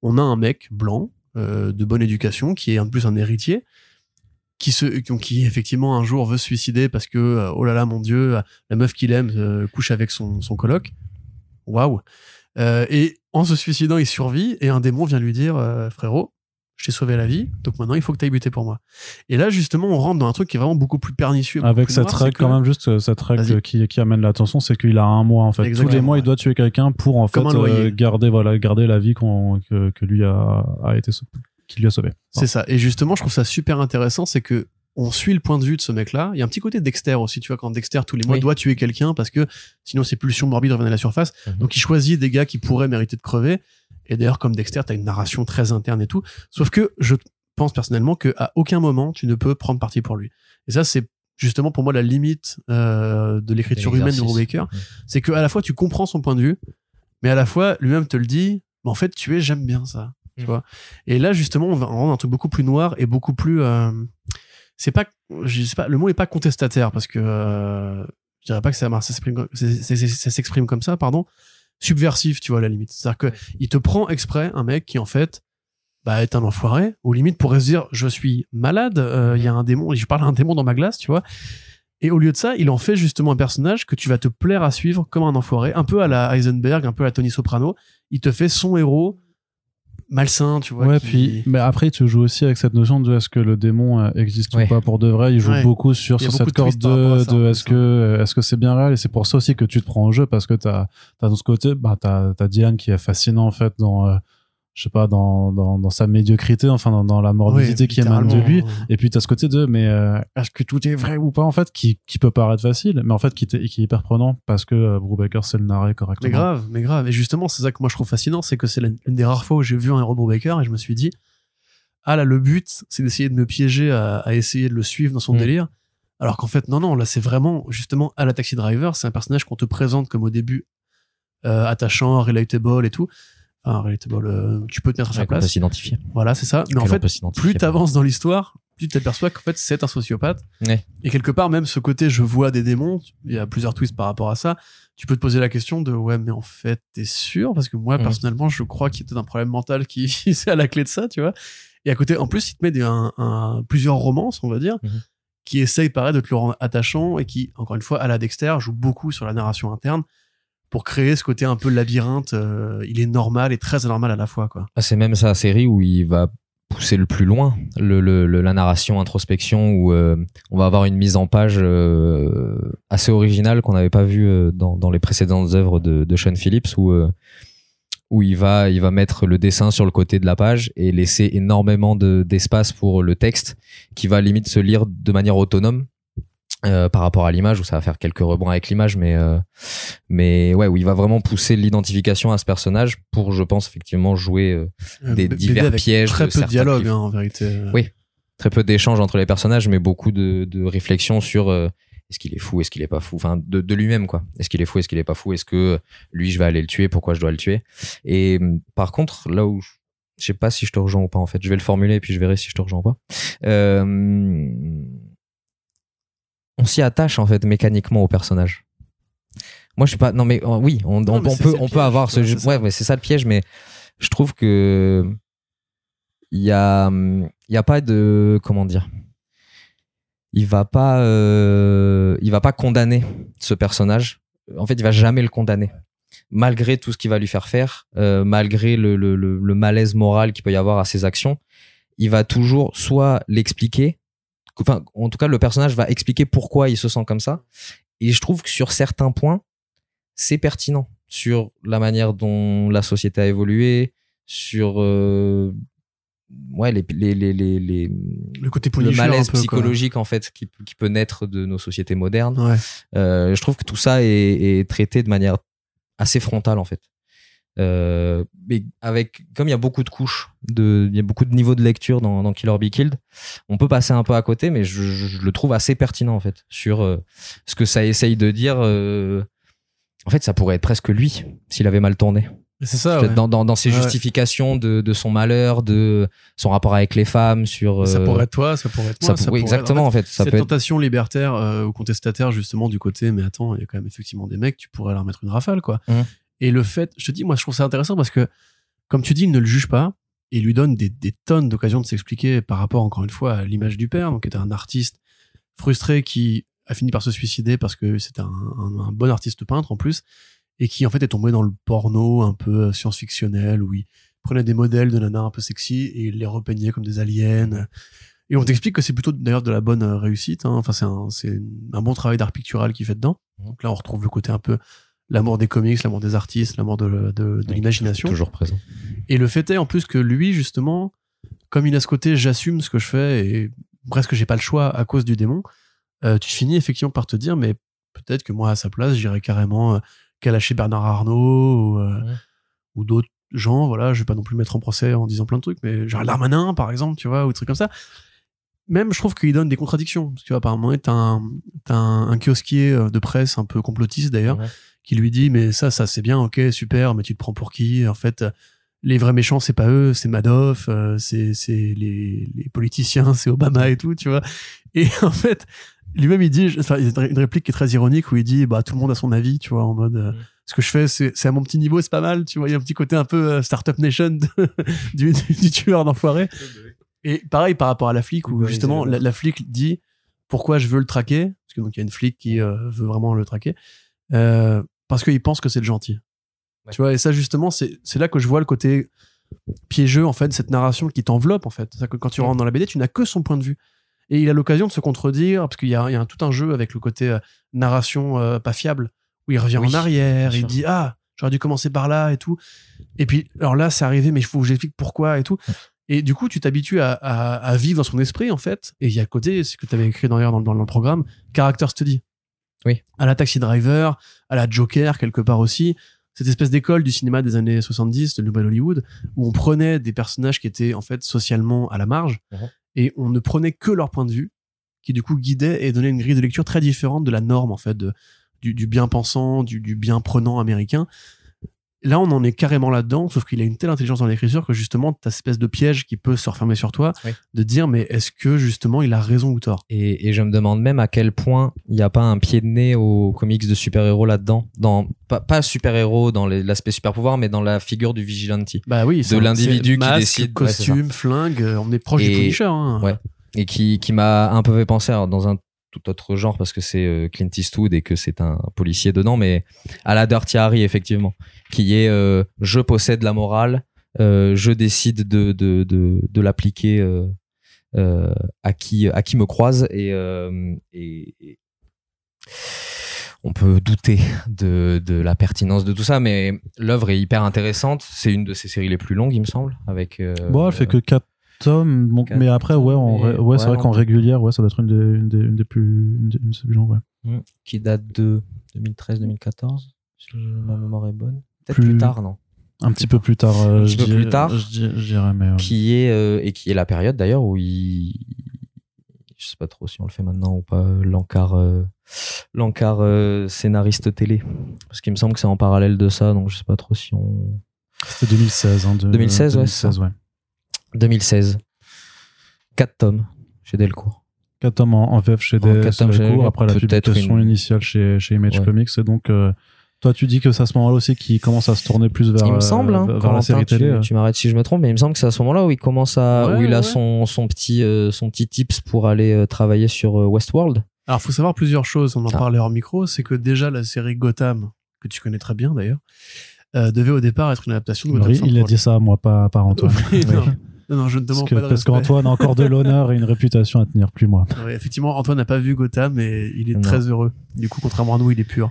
Speaker 2: On a un mec blanc, euh, de bonne éducation, qui est en plus un héritier, qui se, qui, qui, effectivement un jour veut se suicider parce que, euh, oh là là, mon dieu, la meuf qu'il aime euh, couche avec son, son coloc. Waouh. Euh, et en se suicidant, il survit et un démon vient lui dire, frérot, je t'ai sauvé la vie, donc maintenant il faut que tu ailles buter pour moi. Et là, justement, on rentre dans un truc qui est vraiment beaucoup plus pernicieux.
Speaker 1: Avec
Speaker 2: plus
Speaker 1: cette
Speaker 2: noir,
Speaker 1: règle,
Speaker 2: que-
Speaker 1: quand même, juste cette règle qui, qui amène l'attention, c'est qu'il a un mois, en fait. Tous les mois, il doit tuer quelqu'un pour, en fait,
Speaker 2: Comme
Speaker 1: euh, garder, voilà, garder la vie que, que lui a, a été, sau- qui lui a sauvé.
Speaker 2: C'est ça. Et justement, je trouve ça super intéressant, c'est que on suit le point de vue de ce mec-là. Il y a un petit côté Dexter aussi, tu vois, quand Dexter tous les mois
Speaker 3: Oui.
Speaker 2: doit tuer quelqu'un parce que sinon ses pulsions morbides reviennent à la surface.
Speaker 3: Mhm.
Speaker 2: Donc il choisit des gars qui pourraient mériter de crever. Et d'ailleurs, comme Dexter, t'as une narration très interne et tout. Sauf que je pense personnellement que à aucun moment tu ne peux prendre parti pour lui. Et ça, c'est justement pour moi la limite euh, de l'écriture humaine de. Brubaker. C'est que à la fois tu comprends son point de vue, mais à la fois lui-même te le dit. Mais en fait, tu es, j'aime bien ça. Tu
Speaker 3: Mm.
Speaker 2: vois. Et là, justement, on va dans un truc beaucoup plus noir et beaucoup plus. euh, c'est pas, je sais pas, le mot est pas contestataire parce que euh, je dirais pas que ça, s'exprime, ça s'exprime comme ça, pardon, subversif, tu vois, à la limite. C'est-à-dire que il te prend exprès un mec qui, en fait, bah, est un enfoiré, ou limite pourrait se dire, je suis malade, euh, il y a un démon, je parle à un démon dans ma glace, tu vois. Et au lieu de ça, il en fait justement un personnage que tu vas te plaire à suivre comme un enfoiré, un peu à la Heisenberg, un peu à la Tony Soprano. Il te fait son héros malsain, tu vois.
Speaker 1: Ouais,
Speaker 2: qui-
Speaker 1: puis mais après tu joues aussi avec cette notion de est-ce que le démon euh, existe
Speaker 3: Ouais.
Speaker 1: ou pas pour de vrai? Il joue
Speaker 2: Ouais.
Speaker 1: beaucoup sur, sur
Speaker 2: beaucoup
Speaker 1: cette
Speaker 2: de
Speaker 1: corde de,
Speaker 2: en
Speaker 1: de est-ce que euh, est-ce que c'est bien réel? Et c'est pour ça aussi que tu te prends au jeu parce que t'as t'as dans ce côté bah t'as t'as Diane qui est fascinant en fait dans euh, je sais pas dans, dans dans sa médiocrité enfin dans, dans la morbidité
Speaker 2: Ouais,
Speaker 1: qui émane de lui et puis t'as ce côté de mais euh, est-ce que tout est vrai ou pas en fait qui qui peut paraître facile mais en fait qui, est hyper prenant parce que euh, Brubaker sait le narrer correctement.
Speaker 2: Mais grave, mais grave. Et justement, c'est ça que moi je trouve fascinant, c'est que c'est l'une des rares fois où j'ai vu un héros Baker et je me suis dit, ah là, le but, c'est d'essayer de me piéger à, à essayer de le suivre dans son
Speaker 3: Mm.
Speaker 2: délire. Alors qu'en fait, non, non, là, c'est vraiment, justement, à la Taxi Driver, c'est un personnage qu'on te présente comme au début, euh, attachant, relatable et tout. Enfin, relatable, euh, tu peux te mettre à sa
Speaker 3: Ouais, peut
Speaker 2: place.
Speaker 3: s'identifier.
Speaker 2: Voilà, c'est ça. Mais en fait,
Speaker 3: peut
Speaker 2: plus t'avances dans l'histoire, plus tu t'aperçois qu'en fait c'est un sociopathe.
Speaker 3: Ouais.
Speaker 2: Et quelque part même ce côté je vois des démons, il y a plusieurs twists par rapport à ça. Tu peux te poser la question de ouais mais en fait t'es sûr? Parce que moi
Speaker 3: Mhm.
Speaker 2: personnellement je crois qu'il y a peut-être un problème mental qui c'est à la clé de ça tu vois. Et à côté en plus il te met des, un, un- plusieurs romances on va dire
Speaker 3: Mhm.
Speaker 2: qui essayent pareil de te le rendre attachant et qui encore une fois à la Dexter joue beaucoup sur la narration interne pour créer ce côté un peu labyrinthe. euh, il est normal et très anormal à la fois quoi.
Speaker 3: Ah, c'est même sa série où il va pousser le plus loin le, la narration introspection où euh, on va avoir une mise en page euh, assez originale qu'on n'avait pas vue dans, les précédentes œuvres de, Sean Phillips où où il va il va mettre le dessin sur le côté de la page et laisser énormément de d'espace pour le texte qui va limite se lire de manière autonome euh, par rapport à l'image où ça va faire quelques rebonds avec l'image mais euh, mais ouais où il va vraiment pousser l'identification à ce personnage pour je pense effectivement jouer euh, Des
Speaker 2: BD
Speaker 3: divers pièges
Speaker 2: Très
Speaker 3: de
Speaker 2: peu de dialogue hein, en vérité.
Speaker 3: Oui. très peu d'échanges entre les personnages mais beaucoup de, de réflexions sur euh, est-ce qu'il est fou est-ce qu'il est pas fou enfin de, de lui-même quoi est-ce qu'il est fou est-ce qu'il est pas fou est-ce que lui je vais aller le tuer pourquoi je dois le tuer et hum, par contre là où je je sais pas si je te rejoins ou pas en fait je vais le formuler et puis je verrai si je te rejoins ou pas Euh, on s'y attache en fait mécaniquement au personnage. Moi je sais pas non mais euh, oui on,
Speaker 2: Non,
Speaker 3: on,
Speaker 2: mais
Speaker 3: on
Speaker 2: c'est-
Speaker 3: peut on peut avoir ce jeu ouais, ouais c'est ça le piège mais je trouve que il y a il y a pas de comment dire il va pas euh, il va pas condamner ce personnage. En fait il va jamais le condamner malgré tout ce qu'il va lui faire faire euh, malgré le, le, le, le malaise moral qu'il peut y avoir à ses actions. Il va toujours soit l'expliquer enfin en tout cas le personnage va expliquer pourquoi il se sent comme ça et je trouve que sur certains points c'est pertinent sur la manière dont la société a évolué sur euh, ouais les les les les,
Speaker 2: Le côté
Speaker 3: le malaise
Speaker 2: quoi.
Speaker 3: psychologique en fait qui, qui peut naître de nos sociétés modernes
Speaker 2: Ouais.
Speaker 3: euh, je trouve que tout ça est, est traité de manière assez frontale en fait. Euh, mais avec comme il y a beaucoup de couches, de, il y a beaucoup de niveaux de lecture dans, dans Killer Be Killed, on peut passer un peu à côté, mais je, le trouve assez pertinent en fait sur euh, ce que ça essaye de dire. euh, en fait, ça pourrait être presque lui s'il avait mal tourné.
Speaker 2: C'est ça. Ouais.
Speaker 3: dans, dans, dans ses
Speaker 2: Ouais.
Speaker 3: justifications de, de son malheur, de son rapport avec les femmes, sur
Speaker 2: Ça pourrait être toi, ça pourrait être moi. ça pourrait-
Speaker 3: exactement
Speaker 2: en
Speaker 3: en fait. Ça
Speaker 2: cette
Speaker 3: être
Speaker 2: tentation libertaire ou contestataire justement du côté, mais attends, il y a quand même effectivement des mecs, tu pourrais leur mettre une rafale, quoi.
Speaker 3: Mhm.
Speaker 2: Et le fait, je te dis, moi, je trouve ça intéressant parce que, comme tu dis, il ne le juge pas et lui donne des, des tonnes d'occasions de s'expliquer par rapport, encore une fois, à l'image du père, donc qui était un artiste frustré qui a fini par se suicider parce que c'était un, un- un bon artiste peintre en plus et qui en fait est tombé dans le porno un peu euh, science-fictionnel où il prenait des modèles de nanas un peu sexy et il les repeignait comme des aliens. Et on t'explique que c'est plutôt d'ailleurs de la bonne euh, réussite. hein. Enfin, c'est un, c'est un bon travail d'art pictural qu'il fait dedans. Donc là, on retrouve le côté un peu l'amour des comics, l'amour des artistes, l'amour de, de, de
Speaker 3: Oui,
Speaker 2: l'imagination.
Speaker 3: toujours présent.
Speaker 2: Et le fait est en plus que lui, justement, comme il a ce côté j'assume ce que je fais et presque j'ai pas le choix à cause du démon, euh, tu finis effectivement par te dire, mais peut-être que moi à sa place, j'irais carrément euh, calacher Bernard Arnault ou, euh,
Speaker 3: Ouais.
Speaker 2: ou d'autres gens. Voilà, je vais pas non plus me mettre en procès en disant plein de trucs, mais Gérald Darmanin, par exemple, tu vois, ou des trucs comme ça. Même, je trouve qu'il donne des contradictions. Parce que, tu vois, par moment, t'as un, un, un kiosquier euh, de presse un peu complotiste d'ailleurs,
Speaker 3: Ouais.
Speaker 2: Qui lui dit mais ça ça c'est bien ok super mais tu te prends pour qui? En fait les vrais méchants c'est pas eux c'est Madoff euh, c'est c'est les, les politiciens c'est Obama et tout tu vois et en fait lui-même il dit, enfin, il y a une réplique qui est très ironique où il dit, bah tout le monde a son avis, tu vois, en mode, euh,
Speaker 3: Mm.
Speaker 2: ce que je fais, c'est, à mon petit niveau, c'est pas mal, tu vois. Il y a un petit côté un peu euh, startup nation de- du, du, du tueur d'enfoiré. Et pareil par rapport à la flic où justement la, la flic dit pourquoi je veux le traquer? Parce que donc il y a une flic qui euh, veut vraiment le traquer euh, parce qu'il pense que c'est le gentil.
Speaker 3: Ouais.
Speaker 2: Tu vois et ça justement c'est là que je vois le côté piégeux en fait cette narration qui t'enveloppe en fait. C'est-à-dire que quand tu rentres dans la BD, tu n'as que son point de vue. Et il a l'occasion de se contredire parce qu'il y a, il y a un- tout un jeu avec le côté euh, narration euh, pas fiable où il revient
Speaker 3: Oui,
Speaker 2: en arrière, il dit ah j'aurais dû commencer par là et tout. Et puis alors là c'est arrivé mais il faut que j'explique pourquoi et tout. Et du coup tu t'habitues à, à, à vivre dans son esprit en fait. Et il y a à côté ce que tu avais écrit d'ailleurs dans, dans le programme character study.
Speaker 3: Oui.
Speaker 2: À la Taxi Driver, à la Joker quelque part aussi. Cette espèce d'école du cinéma des années 70 de Nouvelle Hollywood où on prenait des personnages qui étaient en fait socialement à la marge
Speaker 3: Mhm.
Speaker 2: et on ne prenait que leur point de vue qui du coup guidait et donnait une grille de lecture très différente de la norme en fait de, du, du bien pensant, du, du bien prenant américain. Là, on en est carrément là-dedans, sauf qu'il a une telle intelligence dans l'écriture que justement, t'as cette espèce de piège qui peut se refermer sur toi,
Speaker 3: Oui.
Speaker 2: de dire mais est-ce que justement il a raison ou tort?
Speaker 3: Et, et je me demande même à quel point il n'y a pas un pied de nez aux comics de super-héros là-dedans. Dans, pas, pas super-héros dans l'aspect super-pouvoir, mais dans la figure du vigilante.
Speaker 2: Bah oui, c'est-
Speaker 3: l'individu qui décide, ouais,
Speaker 2: costume, flingue, euh, on est proche du
Speaker 3: Et-
Speaker 2: Punisher. Hein.
Speaker 3: Ouais. Et qui, qui m'a un peu fait penser alors, dans un tout autre genre parce que c'est euh, Clint Eastwood et que c'est un policier dedans, mais à la Dirty Harry, effectivement, qui est euh, je possède la morale, euh, je décide de, de, de, l'appliquer à, qui, à qui me croise et on peut douter de, de la pertinence de tout ça, mais l'œuvre est hyper intéressante. C'est une de ses séries les plus longues, il me semble, avec. euh,
Speaker 1: Bon, elle fait que 4 tomes, donc, mais après, ouais, en ouais, c'est vrai qu'en régulière, ouais, ça doit être une des, une des, une des plus, une des, une des plus longues, ouais.
Speaker 3: Mm. qui date de 2013-2014, si ma mémoire est bonne. Peut-être
Speaker 1: Plus-
Speaker 3: plus... tard, non
Speaker 1: Un petit peu plus tard. euh,
Speaker 3: Un petit
Speaker 1: je
Speaker 3: peu
Speaker 1: dirais-
Speaker 3: plus tard.
Speaker 1: Je dirais, mais.
Speaker 3: Qui est euh, et qui est la période d'ailleurs où il, je sais pas trop si on le fait maintenant ou pas, euh, l'encart, euh, l'encart euh, scénariste télé, parce qu'il me semble que c'est en parallèle de ça, donc je sais pas trop si on.
Speaker 1: C'était 2016. Hein, de-
Speaker 3: 2016, ouais, c'est
Speaker 1: 2016, ouais.
Speaker 3: 2016, 4 tomes chez Delcourt.
Speaker 1: 4 tomes en, en VF chez
Speaker 3: chez
Speaker 1: Delcourt, après la publication
Speaker 3: une-
Speaker 1: initiale chez, chez Image
Speaker 3: Ouais.
Speaker 1: Comics. Et donc, euh, toi, tu dis que c'est à ce moment-là aussi qu'il commence à se tourner plus vers,
Speaker 3: il me
Speaker 1: euh,
Speaker 3: semble, hein,
Speaker 1: vers la série télé.
Speaker 3: tu,
Speaker 1: euh.
Speaker 3: tu m'arrêtes si je me trompe, mais il me semble que c'est à ce moment-là où il commence à,
Speaker 2: Ouais,
Speaker 3: où il a son, son petit, euh, son petit tips pour aller euh, travailler sur euh, Westworld.
Speaker 2: Alors, faut savoir plusieurs choses. On en
Speaker 3: Ah.
Speaker 2: parlait hors micro. C'est que déjà, la série Gotham, que tu connais très bien d'ailleurs, euh, devait au départ être une adaptation de Gotham
Speaker 1: Oui, il a dit ça à moi, pas par Antoine.
Speaker 2: Oui,
Speaker 1: Oui.
Speaker 2: Non. non, je ne
Speaker 1: Parce
Speaker 2: demande
Speaker 1: que-
Speaker 2: pas de
Speaker 1: parce qu'Antoine a encore de l'honneur et une réputation à tenir, plus moi.
Speaker 2: Ouais, effectivement, Antoine n'a pas vu Gotham et il est
Speaker 3: Non.
Speaker 2: très heureux. Du coup, contrairement à nous, il est pur.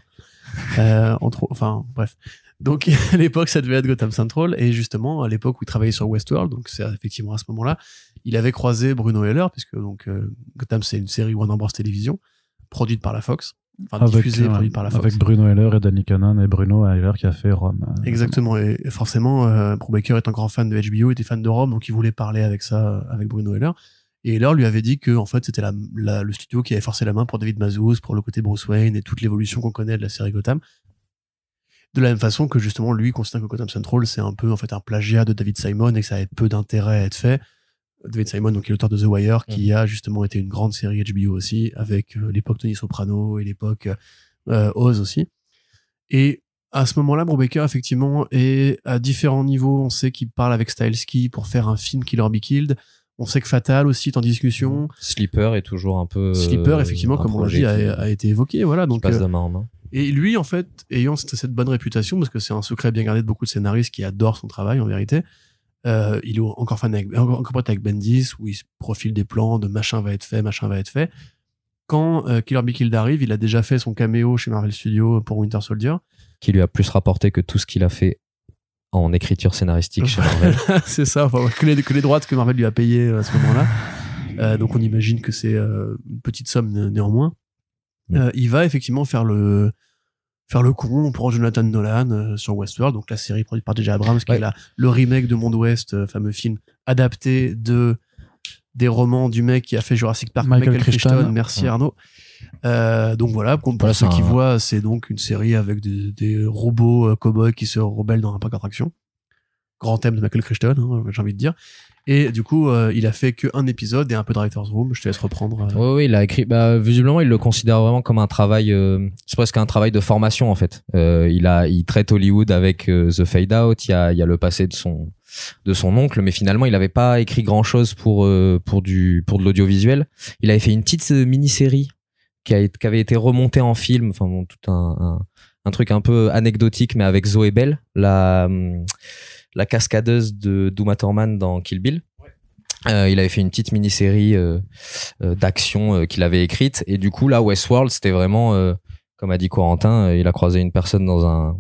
Speaker 2: Euh, entre, enfin, bref. Donc, à l'époque, ça devait être Gotham Central. Et justement, à l'époque où il travaillait sur Westworld, donc c'est effectivement à ce moment-là, il avait croisé Bruno Heller, puisque donc, euh, Gotham, c'est une série Warner Bros. Télévision, produite par la Fox. Enfin,
Speaker 1: Avec, euh,
Speaker 2: produite par la Fox.
Speaker 1: avec Bruno Heller et Danny Cannon et Bruno Heller qui a fait Rome.
Speaker 2: Exactement. Et forcément, euh, Brubaker est un grand fan de HBO, était fan de Rome, donc il voulait parler avec ça, euh, avec Bruno Heller. Et Heller lui avait dit que, en fait, c'était la, la- le studio qui avait forcé la main pour David Mazouz, pour le côté Bruce Wayne et toute l'évolution qu'on connaît de la série Gotham. De la même façon que, justement, lui considère que Gotham Central, c'est un peu, en fait, un plagiat de David Simon et que ça avait peu d'intérêt à être fait. David Simon, donc, qui est l'auteur de The Wire, qui a justement été une grande série HBO aussi, avec euh, l'époque Tony Soprano et l'époque euh, Oz aussi. Et à ce moment-là, Brubaker, effectivement, est à différents niveaux. On sait qu'il parle avec Styleski pour faire un film Killer Be Killed. On sait que Fatal aussi est en discussion.
Speaker 3: Sleeper est toujours un peu.
Speaker 2: Sleeper,
Speaker 3: euh,
Speaker 2: effectivement, comme on l'a dit, a, a été évoqué. Voilà, donc,
Speaker 3: passe de main en main.
Speaker 2: et lui, en fait, ayant cette, cette bonne réputation, parce que c'est un secret bien gardé de beaucoup de scénaristes qui adorent son travail, en vérité, euh, il est encore fan avec, encore, avec Bendis, où il se profile des plans de machin va être fait, machin va être fait. Quand euh, Killer Be Killed arrive, il a déjà fait son caméo chez Marvel Studios pour Winter Soldier.
Speaker 3: Qui lui a plus rapporté que tout ce qu'il a fait en écriture scénaristique chez Marvel.
Speaker 2: c'est ça, enfin, que, les, que les droites que Marvel lui a payées euh, à ce moment-là. Euh, donc on imagine que c'est une petite somme né- néanmoins. Il va effectivement faire le faire le con pour Jonathan Nolan euh, sur Westworld, donc la série produite par J.J. Abrams, qui
Speaker 3: Ouais.
Speaker 2: est la, le remake de Monde Ouest, euh, fameux film adapté de des romans du mec qui a fait Jurassic Park,
Speaker 1: Michael
Speaker 2: Michael. Crichton. Merci
Speaker 3: Ouais.
Speaker 2: Arnaud. Euh, donc voilà, pour,
Speaker 3: Voilà,
Speaker 2: ceux qui voient, c'est donc une série avec des, des robots cow-boys qui se rebellent dans un parc d'attractions. grand thème de Michael Crichton, hein, j'ai envie de dire. Et du coup, euh, il a fait qu'un épisode et un peu de Writer's Room. Je te laisse reprendre. euh.
Speaker 3: Oui, oui, il a écrit. Bah, visiblement, il le considère vraiment comme un travail. euh, c'est presque un travail de formation en fait. Euh, il a, il traite Hollywood avec euh, The Fade Out. Il y a, il y a le passé de son, de son oncle, mais finalement, il n'avait pas écrit grand chose pour euh, pour du, pour de l'audiovisuel. Il avait fait une petite euh, mini-série qui, qui avait été remontée en film. Enfin, bon, tout un, un, un truc un peu anecdotique, mais avec Zoé Bell, la, hum, la cascadeuse de Douma Thurman dans Kill Bill. Euh, il avait fait une petite mini-série euh, euh, d'action euh, qu'il avait écrite. Et du coup là Westworld c'était vraiment euh, comme a dit Corentin euh, il a croisé une personne dans un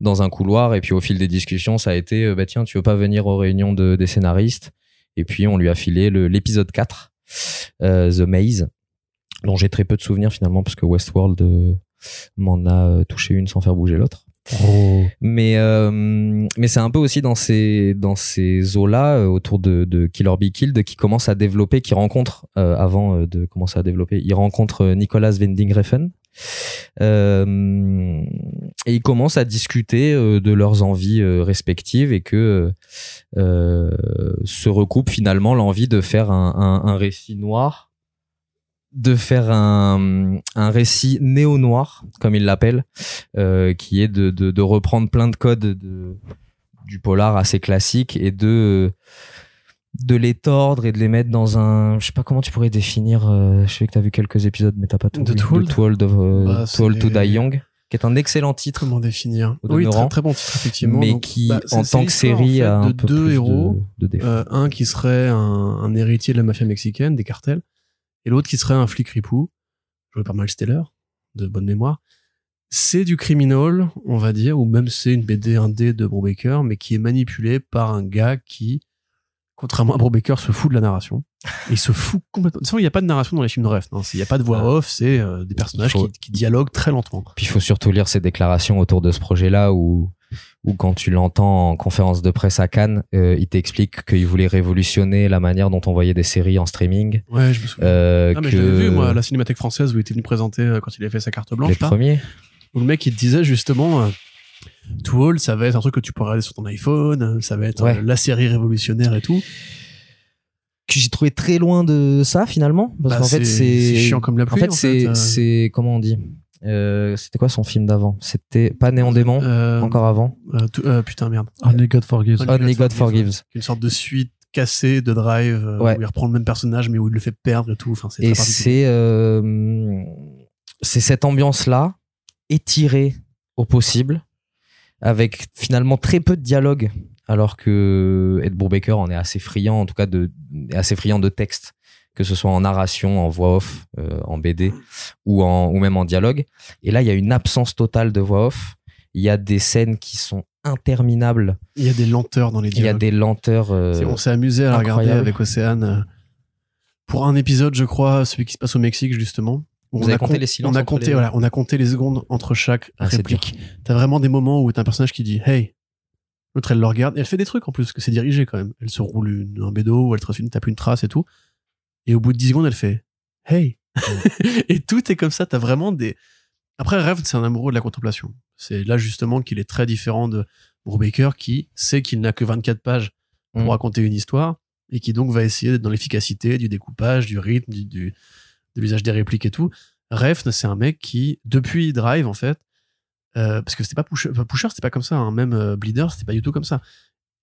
Speaker 3: dans un couloir. Et puis au fil des discussions ça a été bah tiens tu veux pas venir aux réunions de, des scénaristes? Et puis on lui a filé l'épisode 4 euh, The Maze dont j'ai très peu de souvenirs finalement parce que Westworld euh, m'en a touché une sans faire bouger l'autre
Speaker 1: Oh.
Speaker 3: mais euh, mais c'est un peu aussi dans ces dans ces eaux là autour de, de Killer Be Killed qui commence à développer qui rencontre euh, avant euh, de commencer à développer il rencontre euh, Nicolas Winding euh, et ils commencent à discuter euh, de leurs envies euh, respectives et que euh, se recoupe finalement l'envie de faire un, un récit noir de faire un, un récit néo-noir, comme il l'appelle, euh, qui est de, de, de reprendre plein de codes de, du polar assez classique et de de les tordre et de les mettre dans un je sais pas comment tu pourrais définir euh, je sais que tu as vu quelques épisodes mais t'as pas tout
Speaker 2: De
Speaker 3: vu
Speaker 2: Too Old
Speaker 3: de Too Old, of, euh,
Speaker 2: Bah,
Speaker 3: to
Speaker 2: c'est-
Speaker 3: Die Young qui est un excellent titre
Speaker 2: Comment définir Oui, très, très bon titre effectivement.
Speaker 3: mais
Speaker 2: Donc,
Speaker 3: qui
Speaker 2: bah,
Speaker 3: en tant que série
Speaker 2: en fait,
Speaker 3: a un
Speaker 2: de
Speaker 3: peu
Speaker 2: deux
Speaker 3: plus
Speaker 2: héros.
Speaker 3: de, de défauts.
Speaker 2: Euh, un qui serait un, un héritier de la mafia mexicaine, des cartels, et l'autre qui serait un flic ripou, joué par Miles Teller, de bonne mémoire. C'est du criminal, on va dire, ou même c'est une BD 1D de Brubaker, mais qui est manipulé par un gars qui, contrairement à Brubaker, se fout de la narration. Il se fout complètement. De toute façon, il n'y a pas de narration dans les films de ref. hein. Il n'y a pas de voix off, c'est euh, des personnages
Speaker 3: faut-
Speaker 2: qui, qui dialoguent très lentement.
Speaker 3: Puis il faut surtout lire ses déclarations autour de ce projet-là où, où quand tu l'entends en conférence de presse à Cannes, euh, il t'explique qu'il voulait révolutionner la manière dont on voyait des séries en streaming.
Speaker 2: Ouais, je me souviens.
Speaker 3: Euh,
Speaker 2: Ah, mais
Speaker 3: que
Speaker 2: je l'avais vu, moi, à la Cinémathèque française où il était venu présenter euh, quand il avait fait sa carte
Speaker 3: les
Speaker 2: blanche. là.
Speaker 3: premiers.
Speaker 2: Où le mec, il te disait justement, euh, Too Old, ça va être un truc que tu peux regarder sur ton iPhone, ça va être
Speaker 3: Ouais.
Speaker 2: la série révolutionnaire et tout.
Speaker 3: Que j'ai trouvé très loin de ça finalement. Parce
Speaker 2: Bah,
Speaker 3: qu'en fait,
Speaker 2: c'est-
Speaker 3: c'est.
Speaker 2: chiant comme la pluie,
Speaker 3: En fait,
Speaker 2: en
Speaker 3: c'est.
Speaker 2: fait, euh.
Speaker 3: c'est Comment on dit? Euh, C'était quoi son film d'avant? C'était pas Néant démon
Speaker 2: Euh,
Speaker 3: Encore avant?
Speaker 2: euh, tout- euh, putain, merde.
Speaker 1: Only God forgives.
Speaker 2: Only
Speaker 3: Only God
Speaker 2: God
Speaker 3: Forgives.
Speaker 2: Une sorte de suite cassée de Drive
Speaker 3: Ouais.
Speaker 2: où il reprend le même personnage mais où il le fait perdre et tout. Enfin, c'est
Speaker 3: Et c'est euh, c'est cette ambiance-là étirée au possible, avec finalement très peu de dialogue, alors que Ed Brubaker en est assez friand, en tout cas de assez friand de texte, que ce soit en narration, en voix off, euh, en BD ou en ou même en dialogue. Et là, il y a une absence totale de voix off. Il y a des scènes qui sont interminables.
Speaker 2: Il y a des lenteurs dans les
Speaker 3: Il y a
Speaker 2: dialogues.
Speaker 3: des lenteurs. euh,
Speaker 2: on s'est amusé à la regarder
Speaker 3: incroyable.
Speaker 2: avec Océane euh, pour un épisode, je crois, celui qui se passe au Mexique justement.
Speaker 3: Vous
Speaker 2: on
Speaker 3: avez
Speaker 2: a
Speaker 3: compté
Speaker 2: com-
Speaker 3: les silences
Speaker 2: On a compté,
Speaker 3: les-
Speaker 2: voilà, on a compté les secondes entre chaque
Speaker 3: Ah,
Speaker 2: réplique. T'as vraiment des moments où t'as un personnage qui dit Hey, l'autre elle le regarde et elle fait des trucs en plus parce que c'est dirigé quand même. Elle se roule une, un bédo ou elle trace une, tape une trace et tout. Et au bout de 10 secondes, elle fait Hey. et tout est comme ça. T'as vraiment des. Après, Rêve, c'est un amoureux de la contemplation. C'est là justement qu'il est très différent de Brubaker qui sait qu'il n'a que 24 pages pour
Speaker 3: Mm.
Speaker 2: raconter une histoire et qui donc va essayer d'être dans l'efficacité du découpage, du rythme, du, du- de l'usage des répliques et tout. Refn, c'est un mec qui, depuis Drive, en fait, euh, parce que c'était pas Pusher, enfin, Pusher, c'était pas comme ça, hein, même euh, Bleeder, c'était pas du tout comme ça.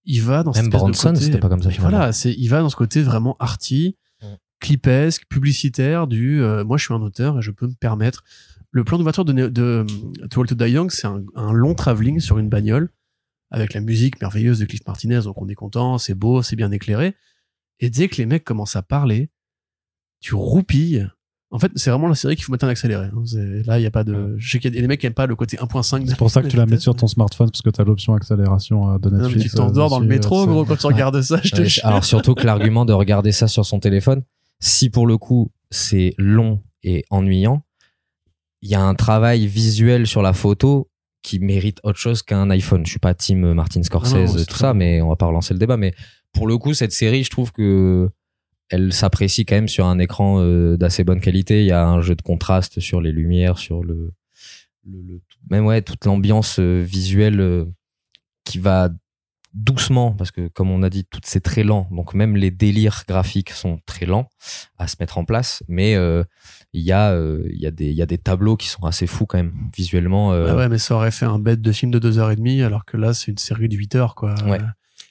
Speaker 2: Il va dans
Speaker 3: Même Bronson, c'était pas comme ça.
Speaker 2: Voilà, c'est, il va dans ce côté vraiment arty. Clipesque, publicitaire, du euh, moi je suis un auteur et je peux me permettre. Le plan d'ouverture de, de, de To All to Die Young, c'est un, un long travelling sur une bagnole avec la musique merveilleuse de Cliff Martinez, donc on est content, c'est beau, c'est bien éclairé. Et dès que les mecs commencent à parler, tu roupilles. En fait, c'est vraiment la série qu'il faut mettre en accéléré. hein. Là, il y a pas de. Je sais qu'il y a des les mecs qui aiment pas le côté 1.5.
Speaker 1: C'est pour ça que tu la mets sur ton smartphone parce que t'as l'option accélération euh, de
Speaker 2: Non, mais
Speaker 1: Netflix.
Speaker 2: tu t'endors
Speaker 1: euh,
Speaker 2: dans le métro, gros, quand tu regardes ça, je te
Speaker 3: Ouais,
Speaker 2: jure.
Speaker 3: alors surtout que l'argument de regarder ça sur son téléphone, si pour le coup c'est long et ennuyant, il y a un travail visuel sur la photo qui mérite autre chose qu'un iPhone. Je suis pas team Martin Scorsese,
Speaker 2: Non, non, c'est
Speaker 3: tout ça, mais on va pas relancer le débat. Mais pour le coup, cette série, je trouve que elle s'apprécie quand même sur un écran euh, d'assez bonne qualité. Il y a un jeu de contraste sur les lumières, sur le, le, le- même ouais toute l'ambiance euh, visuelle euh, qui va doucement, parce que comme on a dit, tout c'est très lent, donc même les délires graphiques sont très lents à se mettre en place, mais euh, il y, a, euh, y, a des- il y a des tableaux qui sont assez fous quand même, visuellement. euh,
Speaker 2: Ah ouais, mais ça aurait fait un bête de film de 2h30, alors que là, c'est une série de 8 heures, quoi.
Speaker 3: Ouais.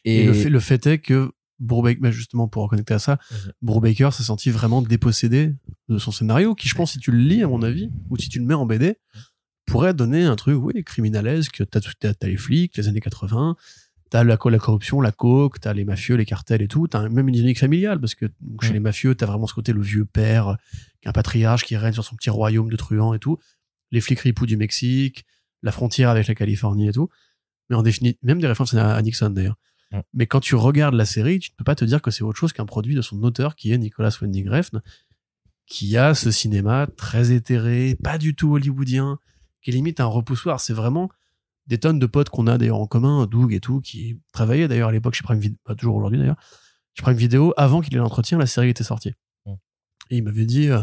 Speaker 2: Et, le, fait, le fait est que Brubaker, justement pour reconnecter à ça. Brubaker s'est senti vraiment dépossédé de son scénario, qui je pense, si tu le lis, à mon avis, ou si tu le mets en BD, pourrait donner un truc, oui, criminalesque. T'as, tout- t'as, t'as les flics, les années 80, t'as la, la corruption, la coke, t'as les mafieux, les cartels et tout. T'as même une dynamique familiale, parce que donc, chez
Speaker 3: Mhm.
Speaker 2: les mafieux, t'as vraiment ce côté, le vieux père, euh, qui est un patriarche qui règne sur son petit royaume de truands et tout. Les flics ripoux du Mexique, la frontière avec la Californie et tout. Mais en définitive, même des références à à Nixon d'ailleurs.
Speaker 3: Mm.
Speaker 2: Mais quand tu regardes la série, tu ne peux pas te dire que c'est autre chose qu'un produit de son auteur qui est Nicolas Winding Refn, qui a ce cinéma très éthéré, pas du tout hollywoodien, qui est limite un repoussoir. C'est vraiment des tonnes de potes qu'on a d'ailleurs en commun, Doug et tout, qui travaillaient d'ailleurs à l'époque chez Prime Video, pas toujours aujourd'hui d'ailleurs, chez Prime Video, avant qu'il ait l'entretien, la série était sortie. Et il m'avait dit, euh,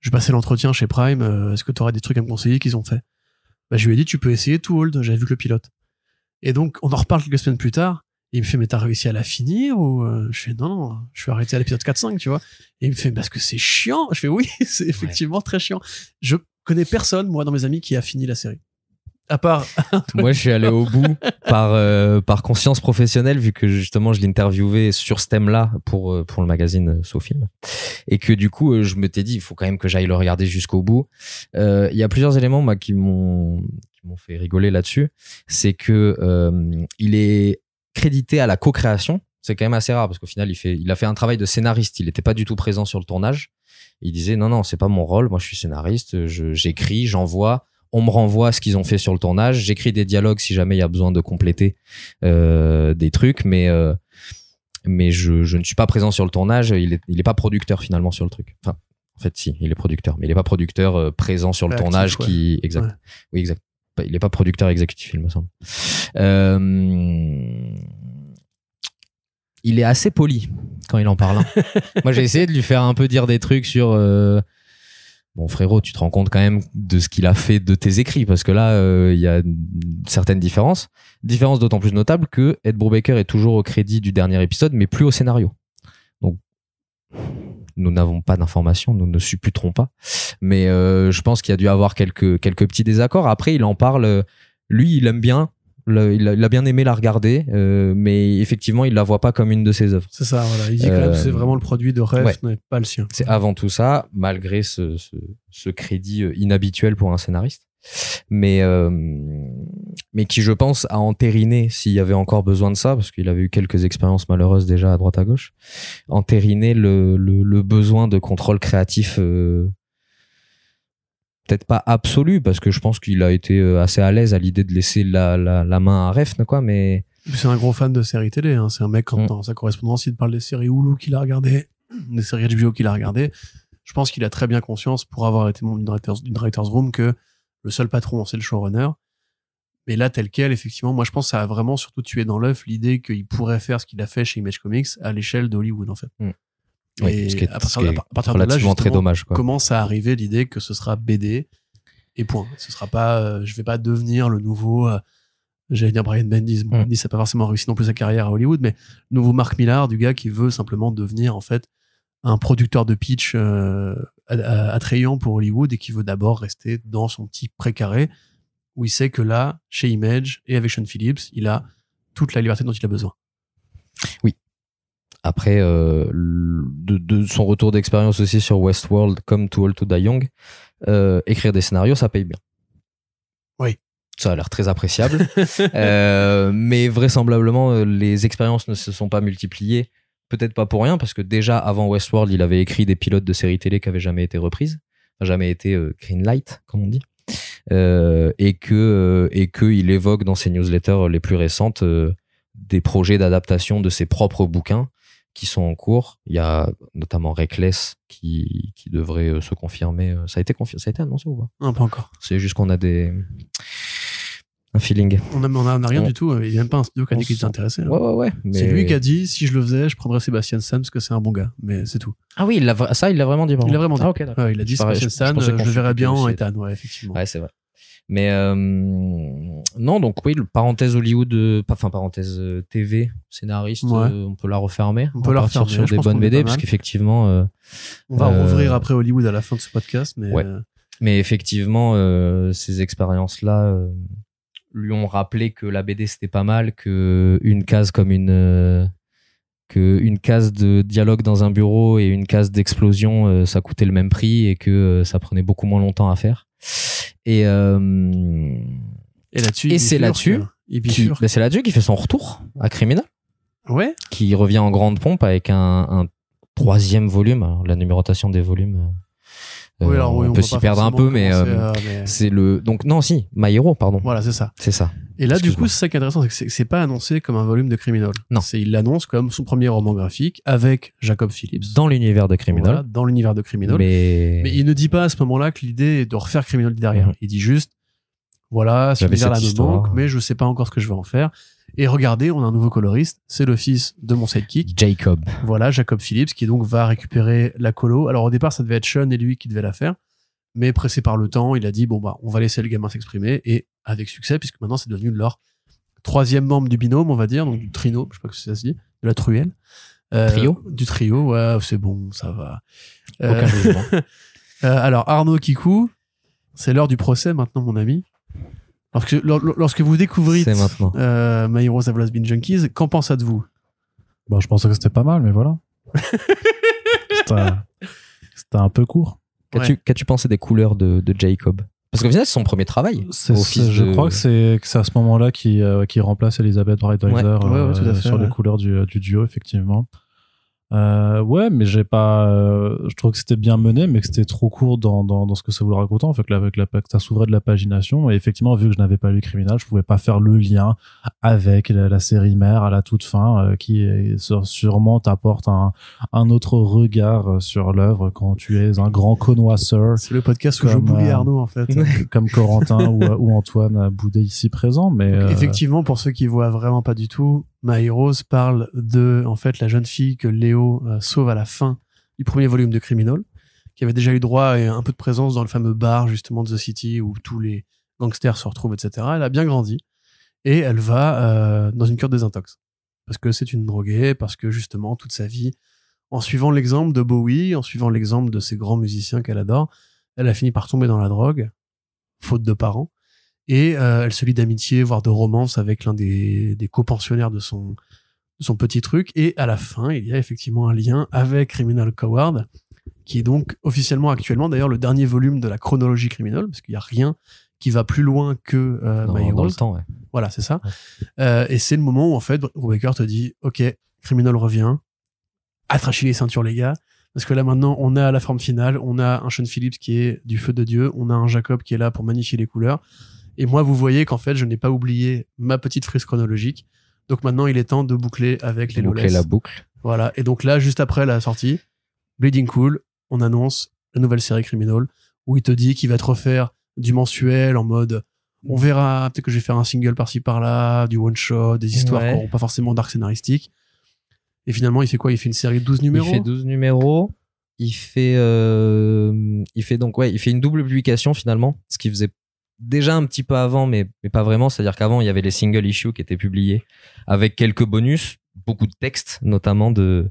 Speaker 2: je passais l'entretien chez Prime, euh, est-ce que tu aurais des trucs à me conseiller qu'ils ont fait? Bah, Je lui ai dit, tu peux essayer To Hold, j'avais vu que le pilote. Et donc, on en reparle quelques semaines plus tard, et il me fait, mais t'as réussi à la finir ou euh, Je fais, non, non, je suis arrêté à l'épisode 4-5, tu vois. Et il me fait, parce que c'est chiant. Je fais, oui, c'est effectivement très chiant. Je connais personne, moi, dans mes amis, qui a fini la série.
Speaker 3: Moi, je suis allé au bout par, euh, par conscience professionnelle, vu que justement, je l'interviewais sur ce thème-là pour, euh, pour le magazine euh, SoFilm. Et que du coup, je me t'ai dit, il faut quand même que j'aille le regarder jusqu'au bout. Il y a plusieurs éléments qui m'ont m'ont fait rigoler là-dessus. C'est que il est crédité à la co-création. C'est quand même assez rare parce qu'au final, il, fait, il a fait un travail de scénariste. Il n'était pas du tout présent sur le tournage. Il disait non, non, c'est pas mon rôle. Moi, je suis scénariste. J'écris, j'envoie on me renvoie ce qu'ils ont fait sur le tournage. J'écris des dialogues si jamais il y a besoin de compléter euh, des trucs, mais euh, mais je, je ne suis pas présent sur le tournage. Il est il est pas producteur finalement sur le truc. Enfin, en fait, si, il est producteur, mais il est pas producteur euh, présent sur le
Speaker 2: Actif,
Speaker 3: tournage
Speaker 2: ouais.
Speaker 3: qui exact.
Speaker 2: Ouais.
Speaker 3: Oui, exact. Pas- Il est pas producteur exécutif, il me semble. Euh, il est assez poli quand il en parle. hein. Moi, j'ai essayé de lui faire un peu dire des trucs sur. Bon, frérot, tu te rends compte quand même de ce qu'il a fait de tes écrits, parce que là, euh, il y a certaines différences. Différence d'autant plus notable que Ed Brubaker est toujours au crédit du dernier épisode, mais plus au scénario. Donc, nous n'avons pas d'informations, nous ne supputerons pas. Mais euh, je pense qu'il a dû avoir quelques, quelques petits désaccords. Après, il en parle. euh, Lui, il aime bien. Le- il, a, il a bien aimé la regarder, euh, mais effectivement, il la voit pas comme une de ses œuvres.
Speaker 2: c'est ça, voilà. Il dit que c'est
Speaker 3: Euh,
Speaker 2: vraiment le produit de Refn,
Speaker 3: ouais.
Speaker 2: mais pas le sien.
Speaker 3: C'est avant tout ça, malgré ce, ce, ce crédit euh, inhabituel pour un scénariste, mais euh, mais qui, je pense, a entériné s'il y avait encore besoin de ça, parce qu'il avait eu quelques expériences malheureuses déjà à droite à gauche, entériné le, le, le besoin de contrôle créatif. Peut-être pas absolu, parce que je pense qu'il a été euh, assez à l'aise à l'idée de laisser la, la, la main à Refn, quoi, mais
Speaker 2: C'est un gros fan de séries télé. Hein. C'est un mec, quand
Speaker 3: Mm.
Speaker 2: dans sa correspondance, il parle des séries Hulu qu'il a regardé, des séries HBO qu'il a regardé. Je pense qu'il a très bien conscience, pour avoir été membre d'une writers room, que le seul patron, c'est le showrunner. Mais là, tel quel, effectivement, moi, je pense que ça a vraiment surtout tué dans l'œuf l'idée qu'il pourrait faire ce qu'il a fait chez Image Comics à l'échelle d'Hollywood, en fait.
Speaker 3: Mm. Oui, ce qui est-
Speaker 2: à
Speaker 3: ce
Speaker 2: partir,
Speaker 3: qui est
Speaker 2: à partir de là,
Speaker 3: relativement très
Speaker 2: justement,
Speaker 3: dommage. Quoi.
Speaker 2: commence à arriver l'idée que ce sera BD et point. Ce sera pas, euh, je vais pas devenir le nouveau, euh, j'allais dire Brian Bendis. Bon,
Speaker 3: Mm.
Speaker 2: Bendis n'a pas forcément réussi non plus sa carrière à Hollywood, mais le nouveau Mark Millar, du gars qui veut simplement devenir en fait un producteur de pitch euh, attrayant pour Hollywood et qui veut d'abord rester dans son petit précaré où il sait que là, chez Image et avec Sean Phillips, il a toute la liberté dont il a besoin.
Speaker 3: Après, euh, de, de son retour d'expérience aussi sur Westworld, comme Too Old to Die Young, euh, écrire des scénarios, ça paye bien.
Speaker 2: Oui.
Speaker 3: Ça a l'air très appréciable. Euh, mais vraisemblablement, les expériences ne se sont pas multipliées. Peut-être pas pour rien, parce que déjà avant Westworld, il avait écrit des pilotes de séries télé qui avaient jamais été reprises, jamais été euh, greenlight, comme on dit. Et que et que il évoque dans ses newsletters les plus récentes des projets d'adaptation de ses propres bouquins qui sont en cours. Il y a notamment Reckless qui, qui devrait euh, se confirmer. Euh, Ça a été confirmé, ça a été annoncé ou pas?
Speaker 2: Non, pas encore.
Speaker 3: C'est juste qu'on a des un feeling.
Speaker 2: On a, on a, on a rien
Speaker 3: On-
Speaker 2: du tout. Il n'y a même pas un studio qui a dit qu'il était
Speaker 3: sent-
Speaker 2: intéressé. hein.
Speaker 3: Ouais ouais ouais.
Speaker 2: C'est lui qui a dit si je le faisais, je prendrais Sébastien Stan parce que c'est un bon gars. Mais c'est tout.
Speaker 3: Ah oui, il ça il l'a vraiment dit.
Speaker 2: Il l'a vraiment dit.
Speaker 3: Ah.
Speaker 2: Ouais, il a dit
Speaker 3: Je
Speaker 2: Sébastien
Speaker 3: je- je
Speaker 2: Stan, euh, je le verrais bien en. Ethan, ouais, effectivement.
Speaker 3: Ouais, c'est vrai. Mais euh, non, donc oui, le parenthèse Hollywood, euh, enfin parenthèse euh, TV, scénariste,
Speaker 2: Ouais.
Speaker 3: euh, on peut la refermer.
Speaker 2: On peut la refermer,
Speaker 3: sur des bonnes BD, parce qu'effectivement,
Speaker 2: On va rouvrir après Hollywood à la fin de ce podcast, mais
Speaker 3: Ouais. mais effectivement, ces expériences-là lui ont rappelé que la BD c'était pas mal, que une case comme une que une case de dialogue dans un bureau et une case d'explosion, euh, ça coûtait le même prix et que euh, ça prenait beaucoup moins longtemps à faire. Et euh,
Speaker 2: et là-dessus,
Speaker 3: Et c'est là-dessus ben, c'est là-dessus qui fait son retour à Criminal.
Speaker 2: Ouais.
Speaker 3: qui revient en grande pompe avec un, un troisième volume. Alors, la numérotation des volumes, euh,
Speaker 2: Oui, alors oui,
Speaker 3: on,
Speaker 2: on
Speaker 3: peut s'y perdre un peu, mais, euh,
Speaker 2: mais-
Speaker 3: c'est le donc non si My Hero, pardon,
Speaker 2: Voilà, c'est ça.
Speaker 3: c'est ça.
Speaker 2: Et là, du coup, c'est ça qui est intéressant, c'est que c'est- pas annoncé comme un volume de Criminal.
Speaker 3: Non.
Speaker 2: C'est il l'annonce comme son premier roman graphique avec Jacob Phillips.
Speaker 3: Dans l'univers de Criminal,
Speaker 2: Voilà, dans l'univers de Criminal.
Speaker 3: mais,
Speaker 2: Mais il ne dit pas à ce moment-là que l'idée est de refaire Criminal derrière.
Speaker 3: Mhm.
Speaker 2: Il dit juste, voilà, ce univers-là me manque, mais je sais pas encore ce que je vais en faire. Et regardez, on a un nouveau coloriste, c'est le fils de mon sidekick.
Speaker 3: Jacob.
Speaker 2: Voilà, Jacob Phillips, qui donc va récupérer la colo. Alors au départ, ça devait être Sean et lui qui devaient la faire. Mais pressé par le temps, il a dit, bon bah, on va laisser le gamin s'exprimer. Et avec succès, puisque maintenant c'est devenu leur troisième membre du binôme, on va dire, donc du trino, je sais pas que ça se dit, de la truelle. Euh,
Speaker 3: Trio
Speaker 2: Du trio, ouais, c'est bon, ça va. Euh,
Speaker 3: Aucun
Speaker 2: euh, alors Arnaud Kikou, c'est l'heure du procès maintenant, mon ami. Lorsque, lor- lorsque vous découvrez euh, My Heroes Have Always Been Junkies, qu'en pensez-vous
Speaker 1: Bah, je pensais que c'était pas mal, mais voilà. c'était, un peu court.
Speaker 3: Qu'as-tu pensé des couleurs de, de Jacob? Parce qu'au final, c'est son premier travail. Au fils
Speaker 1: je
Speaker 3: de-
Speaker 1: crois que c'est, à ce moment-là qui, euh, qui remplace Elizabeth Brightweiser
Speaker 2: Ouais, ouais,
Speaker 1: euh, sur
Speaker 2: ouais.
Speaker 1: les couleurs du, du duo, effectivement. Euh, ouais, mais j'ai pas. euh, je trouve que c'était bien mené, mais que c'était trop court dans, dans, dans ce que ça voulait raconter. En fait, la- avec la, que ça s'ouvrait de la pagination. Et effectivement, vu que je n'avais pas lu Criminal, je pouvais pas faire le lien avec la, la série mère à la toute fin, euh, qui est- sûrement t'apporte un, un autre regard sur l'œuvre quand tu es un grand connoisseur
Speaker 2: C'est le podcast où je
Speaker 1: Comme, euh,
Speaker 2: Arnaud en fait.
Speaker 1: comme Corentin ou, ou Antoine Boudet ici présent. Mais euh,
Speaker 2: Effectivement, pour ceux qui voient vraiment pas du tout, My parle de en fait la jeune fille que Léo euh, sauve à la fin du premier volume de Criminal, qui avait déjà eu droit à un peu de présence dans le fameux bar justement de The City où tous les gangsters se retrouvent, etc. Elle a bien grandi et elle va euh, dans une cure de désintox parce que c'est une droguée, parce que justement toute sa vie, en suivant l'exemple de Bowie, en suivant l'exemple de ces grands musiciens qu'elle adore, elle a fini par tomber dans la drogue, faute de parents. Et euh, elle se lie d'amitié, voire de romance avec l'un des, des copensionnaires de son, de son petit truc. Et à la fin, il y a effectivement un lien avec Criminal Coward, qui est donc officiellement actuellement d'ailleurs le dernier volume de la chronologie criminelle, parce qu'il n'y a rien qui va plus loin que euh,
Speaker 3: Dans,
Speaker 2: My
Speaker 3: dans le
Speaker 2: Heroes.
Speaker 3: temps, ouais.
Speaker 2: Voilà, c'est ça. Euh, et c'est le moment où en fait, Brubaker te dit, ok, Criminal revient, attrachez les ceintures les gars, parce que là maintenant on a la forme finale, on a un Sean Phillips qui est du feu de dieu, on a un Jacob qui est là pour magnifier les couleurs, et moi vous voyez qu'en fait je n'ai pas oublié ma petite frise chronologique, donc maintenant il est temps de boucler avec les
Speaker 3: Boucler la boucle.
Speaker 2: Voilà, et donc là juste après la sortie, Bleeding Cool, on annonce la nouvelle série Criminal, où il te dit qu'il va te refaire du mensuel en mode on verra, peut-être que je vais faire un single par-ci par-là, du one-shot, des histoires
Speaker 3: Ouais.
Speaker 2: qui n'auront pas forcément d'arc scénaristique. Et finalement, il fait quoi? Il fait une série de 12 numéros?
Speaker 3: Il fait 12 numéros. Il fait, euh, il fait donc ouais, il fait une double publication finalement, ce qu'il faisait déjà un petit peu avant, mais, mais pas vraiment. C'est-à-dire qu'avant, il y avait les single issues qui étaient publiés avec quelques bonus, beaucoup de textes, notamment de,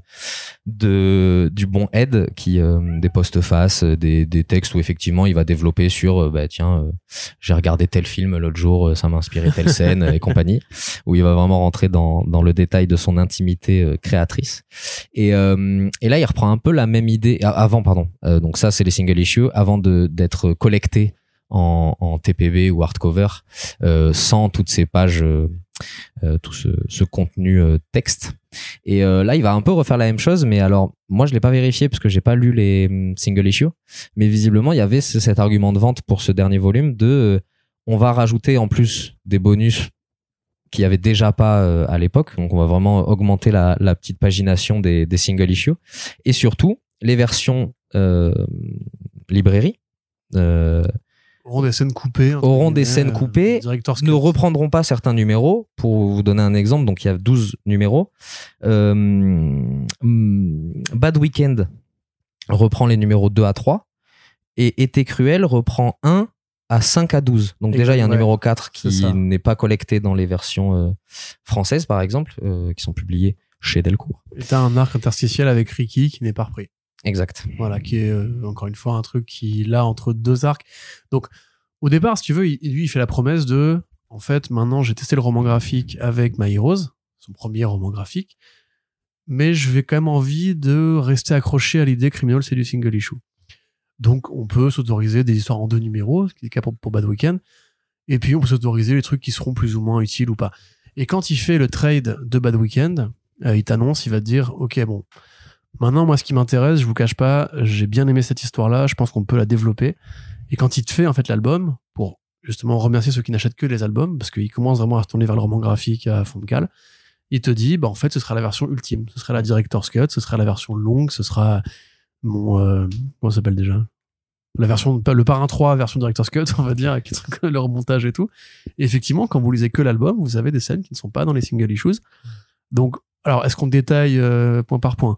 Speaker 3: de du bon Ed qui euh, des postfaces, des, des textes où effectivement il va développer sur euh, bah tiens, euh, j'ai regardé tel film l'autre jour, euh, ça m'a inspiré telle scène et compagnie, où il va vraiment rentrer dans dans le détail de son intimité créatrice. Et, euh, et là, il reprend un peu la même idée. ah, Avant, pardon. Euh, donc ça, c'est les single issues avant de d'être collecté en, TPB ou hardcover, euh, sans toutes ces pages, euh, euh, tout ce, contenu texte. Et là, il va un peu refaire la même chose, mais alors moi, je l'ai pas vérifié parce que j'ai pas lu les hum, single issues, mais visiblement, il y avait ce- cet argument de vente pour ce dernier volume de on va rajouter en plus des bonus qu'il n'y avait déjà pas à l'époque. Donc, on va vraiment augmenter la, petite pagination des, single issues. Et surtout, les versions euh, librairie
Speaker 2: Auront des scènes coupées.
Speaker 3: Auront des scènes
Speaker 2: euh,
Speaker 3: coupées,
Speaker 2: director's
Speaker 3: ne reprendront pas certains numéros. Pour vous donner un exemple, donc il y a 12 numéros. Euh, Bad Weekend reprend les numéros 2 à 3. Et Été Cruel reprend 1 à 5 à 12. Donc
Speaker 2: Et
Speaker 3: déjà, il y a un
Speaker 2: ouais,
Speaker 3: numéro 4
Speaker 2: c'est ça.
Speaker 3: qui n'est pas collecté dans les versions euh, françaises, par exemple, euh, qui sont publiées chez Delcourt.
Speaker 2: Et t'as un arc interstitiel avec Ricky qui n'est pas repris.
Speaker 3: Exact.
Speaker 2: Voilà, qui est euh, encore une fois un truc qui là entre deux arcs. Donc au départ, si tu veux, lui il fait la promesse de en fait, maintenant j'ai testé le roman graphique avec My Heroes, son premier roman graphique, mais je vais quand même envie de rester accroché à l'idée criminal c'est du single issue. Donc on peut s'autoriser des histoires en deux numéros, ce qui est le cas pour, pour Bad Weekend, et puis on peut s'autoriser les trucs qui seront plus ou moins utiles ou pas. Et quand il fait le trade de Bad Weekend, euh, il t'annonce, il va te dire, ok bon, Maintenant, moi, ce qui m'intéresse, je vous cache pas, j'ai bien aimé cette histoire-là. Je pense qu'on peut la développer. Et quand il te fait en fait l'album, pour justement remercier ceux qui n'achètent que les albums, parce qu'il commence vraiment à se tourner vers le roman graphique à fond de cale, il te dit, bah en fait, ce sera la version ultime. Ce sera la director's cut, ce sera la version longue, ce sera mon euh, comment ça s'appelle déjà? La version le parrain 3 version director's cut on va dire avec les trucs, le remontage et tout et effectivement quand vous lisez que l'album vous avez des scènes qui ne sont pas dans les single issues donc alors est-ce qu'on détaille euh, point par point?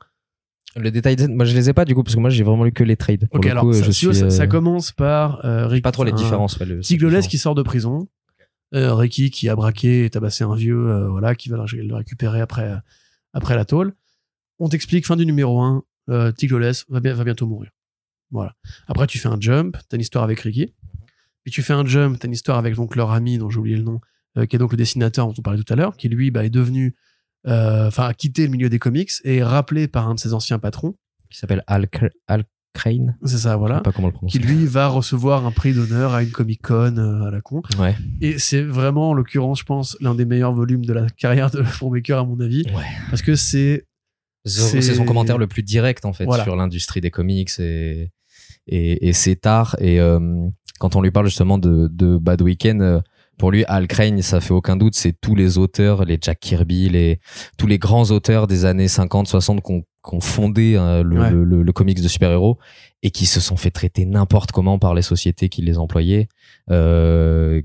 Speaker 3: Le détail, moi je les ai pas du coup parce que moi j'ai vraiment lu que les trades. Pour
Speaker 2: Ok,
Speaker 3: le
Speaker 2: alors
Speaker 3: coup,
Speaker 2: ça,
Speaker 3: je
Speaker 2: si tu veux,
Speaker 3: suis
Speaker 2: ça, ça commence par euh, Rick,
Speaker 3: pas trop les différences. ouais, le-
Speaker 2: qui sort de prison, euh, Ricky qui a braqué et tabassé un vieux, euh, voilà, qui va le récupérer après, euh, après la tôle. On t'explique, fin du numéro 1, euh, Tigolès va, bien- va bientôt mourir. Voilà. Après, tu fais un jump, t'as une histoire avec Ricky. Puis tu fais un jump, t'as une histoire avec donc leur ami, dont j'ai oublié le nom, qui est donc le dessinateur dont on parlait tout à l'heure, qui lui bah, est devenu, enfin, a quitté le milieu des comics et est rappelé par un de ses anciens patrons.
Speaker 3: qui s'appelle Al, Al Crane.
Speaker 2: C'est ça,
Speaker 3: Je
Speaker 2: voilà.
Speaker 3: sais pas comment le prononcer.
Speaker 2: Qui lui va recevoir un prix d'honneur à une Comic Con euh, à la con.
Speaker 3: Ouais.
Speaker 2: Et c'est vraiment, en l'occurrence, je pense, l'un des meilleurs volumes de la carrière de Baker, à mon avis.
Speaker 3: Ouais.
Speaker 2: Parce que c'est.
Speaker 3: C'est son commentaire le plus direct en fait
Speaker 2: Voilà.
Speaker 3: sur l'industrie des comics et et, et c'est tard et euh, quand on lui parle justement de, de Bad Weekend euh, pour lui Al Crane ça fait aucun doute c'est tous les auteurs les Jack Kirby les tous les grands auteurs des années 50 60 qui ont qui ont fondé euh, le,
Speaker 2: Ouais.
Speaker 3: le, le- le comics de super-héros et qui se sont fait traiter n'importe comment par les sociétés qui les employaient euh,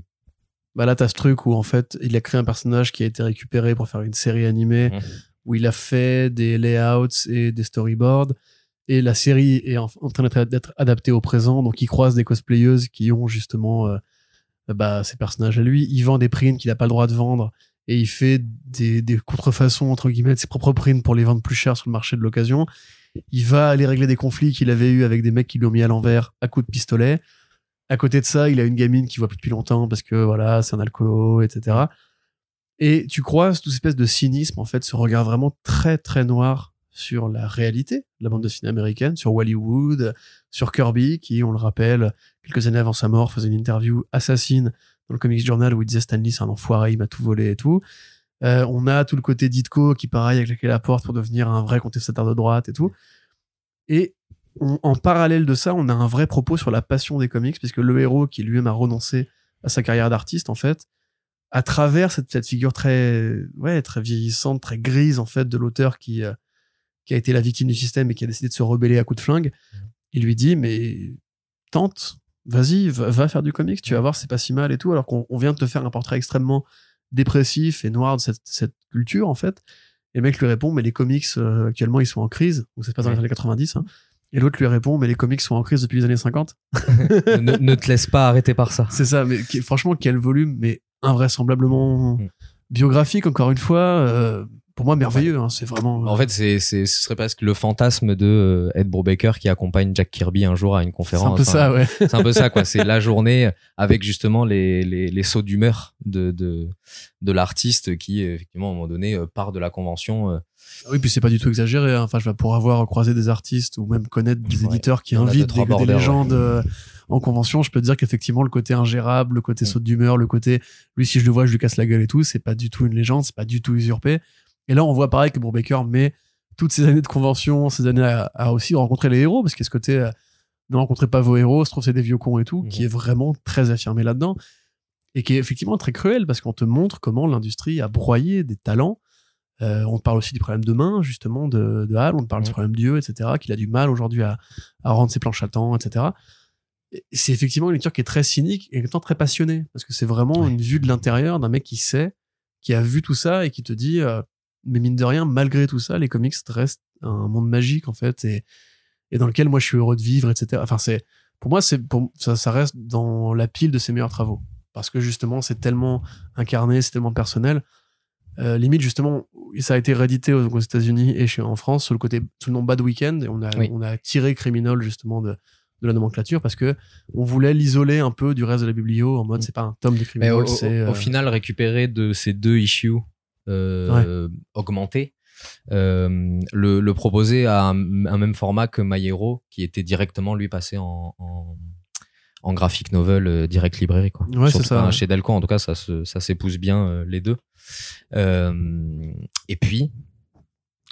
Speaker 2: Bah là, t'as ce truc où, en fait, il a créé un personnage qui a été récupéré pour faire une série animée,
Speaker 3: Mhm.
Speaker 2: où il a fait des layouts et des storyboards. Et la série est en, en train d'être- d'être adaptée au présent. Donc, il croise des cosplayeuses qui ont justement euh, bah, ces personnages à lui. Il vend des prints qu'il n'a pas le droit de vendre. Et il fait des, contrefaçons, entre guillemets, de ses propres prints pour les vendre plus cher sur le marché de l'occasion. Il va aller régler des conflits qu'il avait eu avec des mecs qui lui ont mis à l'envers à coups de pistolet. À côté de ça, il a une gamine qui voit plus depuis longtemps parce que voilà, c'est un alcoolo, etc. Et tu croises toute espèce de cynisme, en fait, ce regard vraiment très très noir sur la réalité de la bande dessinée américaine, sur Hollywood, sur Kirby, qui, on le rappelle, quelques années avant sa mort, faisait une interview assassine dans le Comics Journal où il disait Stanley c'est un enfoiré, il m'a tout volé et tout. Euh, on a tout le côté Ditko qui, pareil, a claqué la porte pour devenir un vrai contestataire de droite et tout. Et en parallèle de ça, on a un vrai propos sur la passion des comics, puisque le héros qui lui-même a renoncé à sa carrière d'artiste, en fait, à travers cette, cette figure très, ouais, très vieillissante, très grise, en fait, de l'auteur qui, euh, qui a été la victime du système et qui a décidé de se rebeller à coups de flingue, il lui dit, mais tente, vas-y, va, va faire du comics, tu vas voir, c'est pas si mal et tout, alors qu'on on vient de te faire un portrait extrêmement dépressif et noir de cette, cette culture, en fait. Et le mec lui répond, mais les comics, euh, actuellement, ils sont en crise. Donc, ça se passe dans les années 90. hein. Et l'autre lui répond, mais les comics sont en crise depuis les années 50.
Speaker 3: ne, ne te laisse pas arrêter par ça
Speaker 2: C'est ça, mais franchement, quel volume, mais invraisemblablement
Speaker 3: Mm.
Speaker 2: biographique, encore une fois. euh, pour moi, merveilleux. hein, c'est vraiment.
Speaker 3: En fait, c'est, c'est, ce serait presque le fantasme de euh, Ed Brubaker qui accompagne Jack Kirby un jour à une
Speaker 2: c'est
Speaker 3: conférence.
Speaker 2: un peu
Speaker 3: Enfin,
Speaker 2: ça, ouais.
Speaker 3: C'est un peu ça, quoi. C'est la journée avec justement les, les, les sauts d'humeur de, de, de l'artiste qui, effectivement, à un moment donné, euh, part de la convention. euh,
Speaker 2: Oui, puis c'est pas du tout exagéré. hein. Enfin, je vais pour avoir croisé des artistes ou même connaître des
Speaker 3: Ouais.
Speaker 2: éditeurs qui invitent
Speaker 3: trois
Speaker 2: des, légendes euh, en convention, je peux te dire qu'effectivement, le côté ingérable, le côté
Speaker 3: Mm.
Speaker 2: saut d'humeur, le côté lui, si je le vois, je lui casse la gueule et tout, c'est pas du tout une légende, c'est pas du tout usurpé. Et là, on voit pareil que Brubaker met toutes ces années de convention, ces années à, à aussi rencontrer les héros, parce qu'il y a ce côté euh, ne rencontrez pas vos héros, se trouve c'est des vieux cons et tout,
Speaker 3: Mhm.
Speaker 2: qui est vraiment très affirmé là-dedans et qui est effectivement très cruel parce qu'on te montre comment l'industrie a broyé des talents. Euh, on te parle aussi du problème de main, justement, de, de Hal, on te parle du
Speaker 3: Mhm.
Speaker 2: problème Dieu, etc., qu'il a du mal aujourd'hui à, à rendre ses planches à temps, etc. Et C'est effectivement une lecture qui est très cynique et en même temps très passionnée parce que c'est vraiment
Speaker 3: Ouais.
Speaker 2: une vue de l'intérieur d'un mec qui sait, qui a vu tout ça et qui te dit, euh, mais mine de rien, malgré tout ça, les comics restent un monde magique en fait et, et dans lequel moi je suis heureux de vivre, etc. Enfin, c'est pour moi, c'est pour ça, ça reste dans la pile de ses meilleurs travaux parce que justement, c'est tellement incarné, c'est tellement personnel. Euh, limite justement, ça a été réédité aux, aux États-Unis et chez en France sous le côté sous le nom Bad Weekend et on a
Speaker 3: Oui.
Speaker 2: on a tiré Criminal justement de de la nomenclature parce que on voulait l'isoler un peu du reste de la biblio en mode c'est pas un tome de
Speaker 3: Mais
Speaker 2: Criminal,
Speaker 3: au, au- au
Speaker 2: euh,
Speaker 3: final, récupérer de ces deux issues euh, augmentés, euh, le, le proposer à un, un même format que My Hero, qui était directement lui passé en, en, en graphic novel euh, direct librairie. Quoi.
Speaker 2: Ouais, c'est ça.
Speaker 3: Chez Delcourt, en tout cas, ça, se- ça s'épouse bien euh, les deux. Et puis,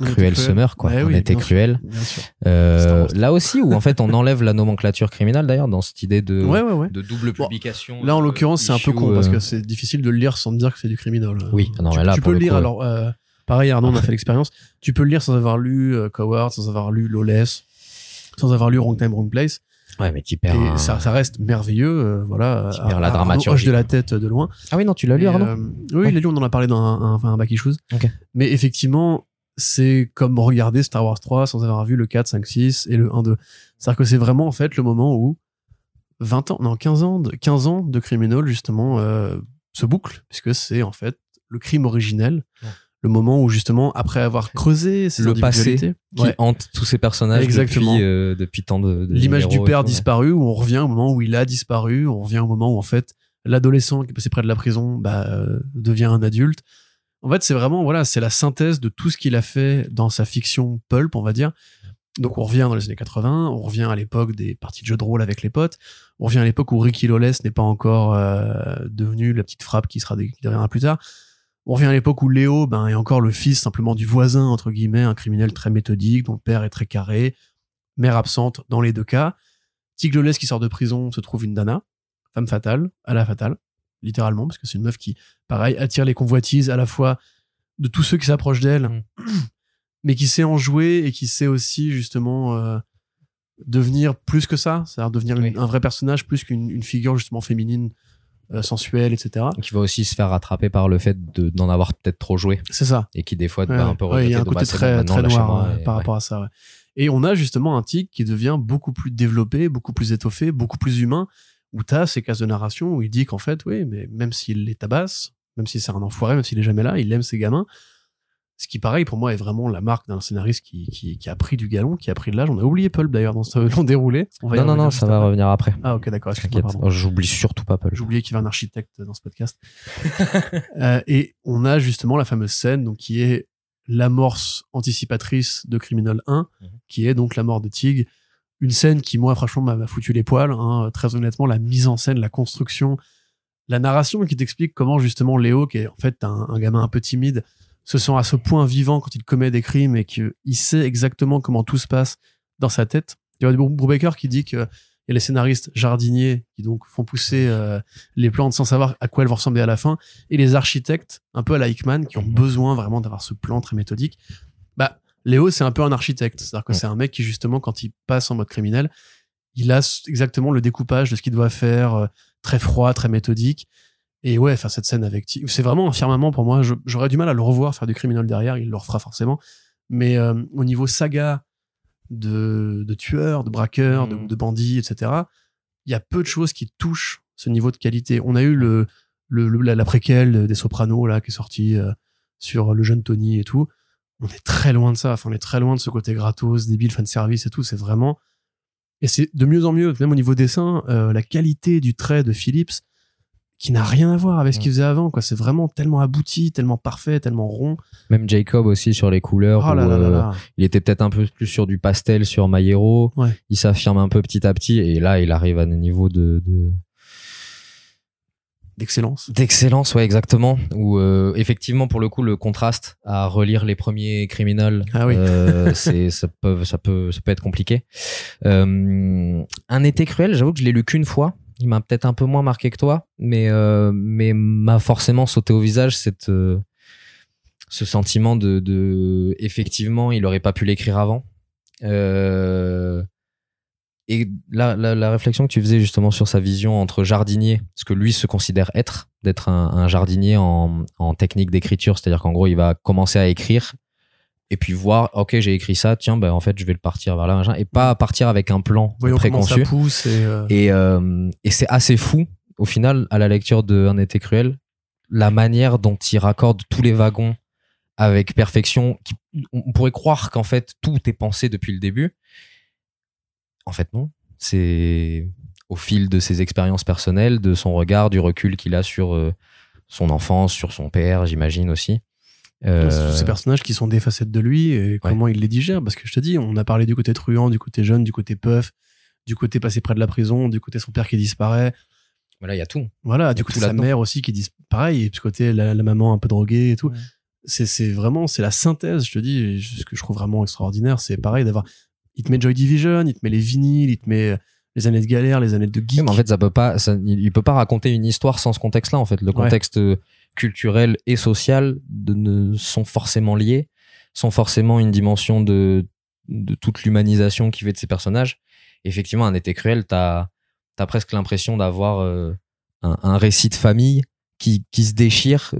Speaker 3: Cruel Summer, quoi. On
Speaker 2: oui,
Speaker 3: était cruel.
Speaker 2: sûr.
Speaker 3: Euh, là aussi, où en fait on enlève la nomenclature criminelle d'ailleurs dans cette idée de,
Speaker 2: Ouais ouais ouais.
Speaker 3: de double
Speaker 2: Bon,
Speaker 3: publication.
Speaker 2: Là, en
Speaker 3: euh,
Speaker 2: l'occurrence, c'est un peu con parce
Speaker 3: euh,
Speaker 2: que c'est difficile de le lire sans dire que c'est du criminal.
Speaker 3: Oui, non,
Speaker 2: tu,
Speaker 3: mais là,
Speaker 2: tu peux le lire.
Speaker 3: coup,
Speaker 2: Alors, euh, pareil, Arnaud, on a fait l'expérience. Tu peux le lire sans avoir lu euh, Coward, sans avoir lu Lawless, sans avoir lu Wrong Time, Wrong Place.
Speaker 3: Ouais, mais qui perd.
Speaker 2: Et
Speaker 3: un-
Speaker 2: ça, ça reste merveilleux. euh, voilà.
Speaker 3: Qui perd la dramaturgie,
Speaker 2: de la tête de loin.
Speaker 3: Ah oui, non, tu l'as lu, Arnaud
Speaker 2: euh, Oui, il l'a lu, on en a parlé dans un, un, un back issues.
Speaker 3: Ok.
Speaker 2: Mais effectivement, c'est comme regarder Star Wars 3 sans avoir vu le 4, 5, 6 et le 1, 2. C'est-à-dire que c'est vraiment, en fait, le moment où 20 ans, non, 15 ans de, 15 ans de Criminal, justement, euh, se boucle, puisque c'est, en fait, le crime originel.
Speaker 3: Ouais.
Speaker 2: Le moment où, justement, après avoir creusé ces
Speaker 3: Le passé qui
Speaker 2: ouais,
Speaker 3: hante tous ces personnages
Speaker 2: Exactement.
Speaker 3: depuis, euh, depuis tant de. de
Speaker 2: l'image du père
Speaker 3: tout, ouais.
Speaker 2: disparu, où on revient au moment où il a disparu, on revient au moment où en fait l'adolescent qui est passé près de la prison bah, euh, devient un adulte. En fait, c'est vraiment voilà, c'est la synthèse de tout ce qu'il a fait dans sa fiction pulp, on va dire. Donc on revient dans les années 80, on revient à l'époque des parties de jeux de rôle avec les potes, on revient à l'époque où Ricky Lawless n'est pas encore euh, devenu la petite frappe qui sera qui deviendra plus tard. On revient à l'époque où Léo ben, est encore le fils simplement du voisin, entre guillemets, un criminel très méthodique, dont le père est très carré, mère absente dans les deux cas. Tig Lawless qui sort de prison se trouve une Dana, femme fatale, à la fatale, littéralement, parce que c'est une meuf qui, pareil, attire les convoitises à la fois de tous ceux qui s'approchent d'elle,
Speaker 3: Mm.
Speaker 2: mais qui sait en jouer et qui sait aussi justement euh, devenir plus que ça, c'est-à-dire devenir une- un vrai personnage plus qu'une une figure justement féminine, euh, sensuelle, etc.
Speaker 3: Qui va aussi se faire rattraper par le fait de- d'en avoir peut-être trop joué
Speaker 2: C'est ça.
Speaker 3: et qui des fois
Speaker 2: Ouais,
Speaker 3: va un peu
Speaker 2: ouais, il y a un
Speaker 3: de,
Speaker 2: côté très, noir
Speaker 3: et-
Speaker 2: par
Speaker 3: ouais.
Speaker 2: rapport à ça. Et on a justement un tic qui devient beaucoup plus développé, beaucoup plus étoffé, beaucoup plus humain, où tu as ces cases de narration où il dit qu'en fait, oui, mais même s'il les tabasse, même si c'est un enfoiré, même s'il est jamais là, il aime ses gamins. Ce qui, pareil, pour moi, est vraiment la marque d'un scénariste qui, qui, qui a pris du galon, qui a pris de l'âge. On a oublié Pulp d'ailleurs dans ce long déroulé. On va
Speaker 3: Non, non, non, ça va
Speaker 2: après.
Speaker 3: revenir après.
Speaker 2: Ah, ok, d'accord.
Speaker 3: J'oublie surtout pas.
Speaker 2: J'ai oublié qu'il y avait un architecte dans ce podcast. Euh, et on a justement la fameuse scène donc, qui est l'amorce anticipatrice de Criminal 1,
Speaker 3: Mhm.
Speaker 2: qui est donc la mort de Tig. Une scène qui, moi, franchement, m'a foutu les poils. hein. Très honnêtement, la mise en scène, la construction, la narration qui t'explique comment justement Léo, qui est en fait un, un gamin un peu timide, se sent à ce point vivant quand il commet des crimes et qu'il sait exactement comment tout se passe dans sa tête. Il y a Bru- Brubaker qui dit que a les scénaristes jardiniers qui donc font pousser euh, les plantes sans savoir à quoi elles vont ressembler à la fin, et les architectes, un peu à la Hickman, qui ont besoin vraiment d'avoir ce plan très méthodique. Bah, Léo, c'est un peu un architecte. C'est-à-dire que
Speaker 3: Ouais.
Speaker 2: c'est un mec qui, justement, quand il passe en mode criminel, il a exactement le découpage de ce qu'il doit faire, euh, très froid, très méthodique. Et ouais, enfin, cette scène avec c'est vraiment un firmament pour moi. J'aurais du mal à le revoir faire du criminel derrière, il le refera forcément. Mais euh, au niveau saga de, de tueurs, de braqueurs, de, de bandits, etc., il y a peu de choses qui touchent ce niveau de qualité. On a eu le, le, le- la, la préquelle des Sopranos là qui est sortie euh, sur le jeune Tony et tout. On est très loin de ça. Enfin, on est très loin de ce côté gratos, débile, fan service et tout. C'est vraiment et c'est de mieux en mieux. Même au niveau dessin, euh, la qualité du trait de Phillips qui n'a rien à voir avec ce qu'il faisait avant. Quoi, c'est vraiment tellement abouti, tellement parfait, tellement rond.
Speaker 3: Même Jacob aussi sur les couleurs.
Speaker 2: Oh là
Speaker 3: où,
Speaker 2: là là
Speaker 3: euh. Il était peut-être un peu plus sur du pastel sur.
Speaker 2: Ouais.
Speaker 3: Il s'affirme un peu petit à petit et là il arrive à un niveau de, de-
Speaker 2: D'excellence.
Speaker 3: d'excellence, ouais exactement. Où euh, effectivement pour le coup le contraste à relire les premiers criminels,
Speaker 2: Ah oui.
Speaker 3: euh, c'est ça peut ça peut ça peut être compliqué. Euh, un été cruel, j'avoue que je l'ai lu qu'une fois. Il m'a peut-être un peu moins marqué que toi, mais euh, mais m'a forcément sauté au visage cette euh, ce sentiment de, de effectivement il aurait pas pu l'écrire avant. Euh, et la, la, la réflexion que tu faisais justement sur sa vision entre jardinier, ce que lui se considère être, d'être un, un jardinier en, en technique d'écriture, c'est-à-dire qu'en gros il va commencer à écrire et puis voir ok j'ai écrit ça tiens ben en fait je vais le partir vers là et pas partir avec un plan
Speaker 2: Voyons comment ça
Speaker 3: préconçu
Speaker 2: pousse et, euh,
Speaker 3: et, euh, et c'est assez fou au final à la lecture de Un été cruel la manière dont il raccorde tous les wagons avec perfection qui, on pourrait croire qu'en fait tout est pensé depuis le début en fait non c'est au fil de ses expériences personnelles de son regard du recul qu'il a sur euh, son enfance sur son père j'imagine aussi Euh,
Speaker 2: ces personnages qui sont des facettes de lui et comment il les digère. Parce que je te dis, on a parlé du côté truand, du côté jeune, du côté puff, du côté passé près de la prison, du côté son père qui disparaît.
Speaker 3: voilà il y a tout
Speaker 2: Voilà,
Speaker 3: y
Speaker 2: du côté sa mère aussi qui disparaît, et du côté la, la maman un peu droguée et tout. C'est, c'est vraiment, c'est la synthèse, je te dis, ce que je trouve vraiment extraordinaire, c'est pareil d'avoir, il te met Joy Division, il te met les vinyles, il te met les années de galère, les années de geek.
Speaker 3: Oui, mais en fait, ça peut pas, ça- il peut pas raconter une histoire sans ce contexte-là. En fait, le contexte euh, culturel et social de, ne sont forcément liés, sont forcément une dimension de de toute l'humanisation qui fait de ces personnages. Effectivement, un été cruel, t'as as presque l'impression d'avoir euh, un, un récit de famille qui qui se déchire.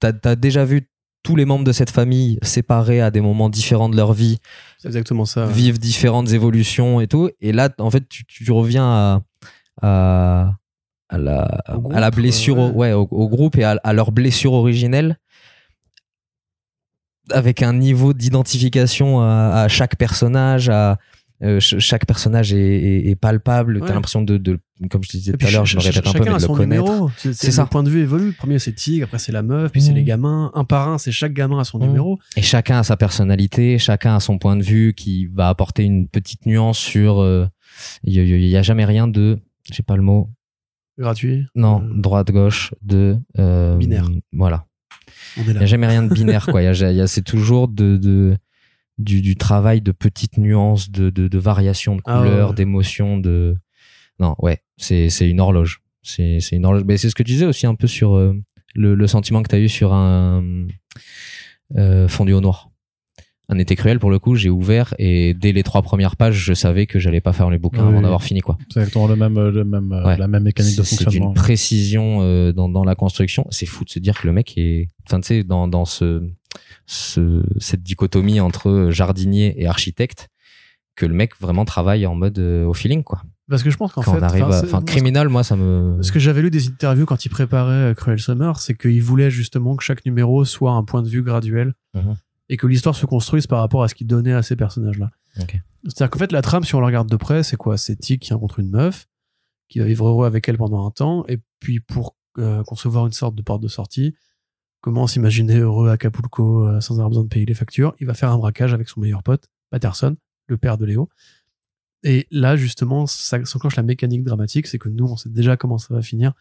Speaker 3: T'as as déjà vu tous les membres de cette famille séparés à des moments différents de leur vie
Speaker 2: c'est exactement ça.
Speaker 3: vivent différentes évolutions et tout. Et là, en fait, tu, tu reviens à, à, à la,
Speaker 2: groupe,
Speaker 3: à la blessure,
Speaker 2: euh,
Speaker 3: au- ouais, au, au groupe et à, à leur blessure originelle, avec un niveau d'identification à, à chaque personnage, à euh, ch- chaque personnage est, est- est palpable.
Speaker 2: Ouais.
Speaker 3: T'as l'impression de, de, comme je disais tout à l'heure, je me répète un peu, mais
Speaker 2: a
Speaker 3: de le connaître.
Speaker 2: C'est,
Speaker 3: ça.
Speaker 2: Le point de vue évolue. Premier, c'est Tigre, après, c'est la meuf, puis c'est les gamins. Un par un, c'est chaque gamin a son
Speaker 3: Mhm.
Speaker 2: numéro.
Speaker 3: Et chacun a sa personnalité, chacun a son point de vue qui va apporter une petite nuance sur. euh, Il y, a- il y a jamais rien de, j'ai pas le mot,
Speaker 2: Gratuit.
Speaker 3: non,
Speaker 2: Euh,
Speaker 3: droite gauche de euh,
Speaker 2: Binaire.
Speaker 3: Voilà, il y
Speaker 2: là.
Speaker 3: a jamais rien de binaire quoi. Il y a, c'est toujours de, de du, du travail de petites nuances, de de, de variations de
Speaker 2: Ah ouais,
Speaker 3: couleurs, d'émotions, de non ouais, c'est c'est une horloge. C'est c'est une horloge. Mais c'est ce que tu disais aussi un peu sur euh, le, le sentiment que tu as eu sur un euh, fondu au noir. Un été cruel pour le coup, j'ai ouvert et dès les trois premières pages, je savais que j'allais pas faire les bouquins
Speaker 1: Oui.
Speaker 3: avant d'avoir fini quoi.
Speaker 1: C'est exactement le même, le même, euh,
Speaker 3: Ouais.
Speaker 1: la même mécanique de
Speaker 3: C'est- C'est
Speaker 1: fonctionnement.
Speaker 3: d'une précision euh, dans, dans la construction. C'est fou de se dire que le mec est, enfin tu sais, dans, dans ce, ce, cette dichotomie entre jardinier et architecte, que le mec vraiment travaille en mode euh, au feeling quoi.
Speaker 2: Parce que je pense qu'en fait.
Speaker 3: on arrive,
Speaker 2: enfin,
Speaker 3: criminal, moi ça me.
Speaker 2: Ce que j'avais lu des interviews quand il préparait euh, Cruel Summer, c'est qu'il voulait justement que chaque numéro soit un point de vue graduel
Speaker 3: Mhm.
Speaker 2: et que l'histoire se construise par rapport à ce qu'il donnait à ces personnages-là. C'est-à-dire qu'en fait, la trame, si on la regarde de près, c'est quoi? C'est Tig qui rencontre une meuf, qui va vivre heureux avec elle pendant un temps, et puis pour euh, concevoir une sorte de porte de sortie, comment s'imaginer heureux à Acapulco euh, sans avoir besoin de payer les factures? Il va faire un braquage avec son meilleur pote, Patterson, le père de Léo. Et là, justement, ça s'enclenche la mécanique dramatique, c'est que nous, on sait déjà comment ça va finir,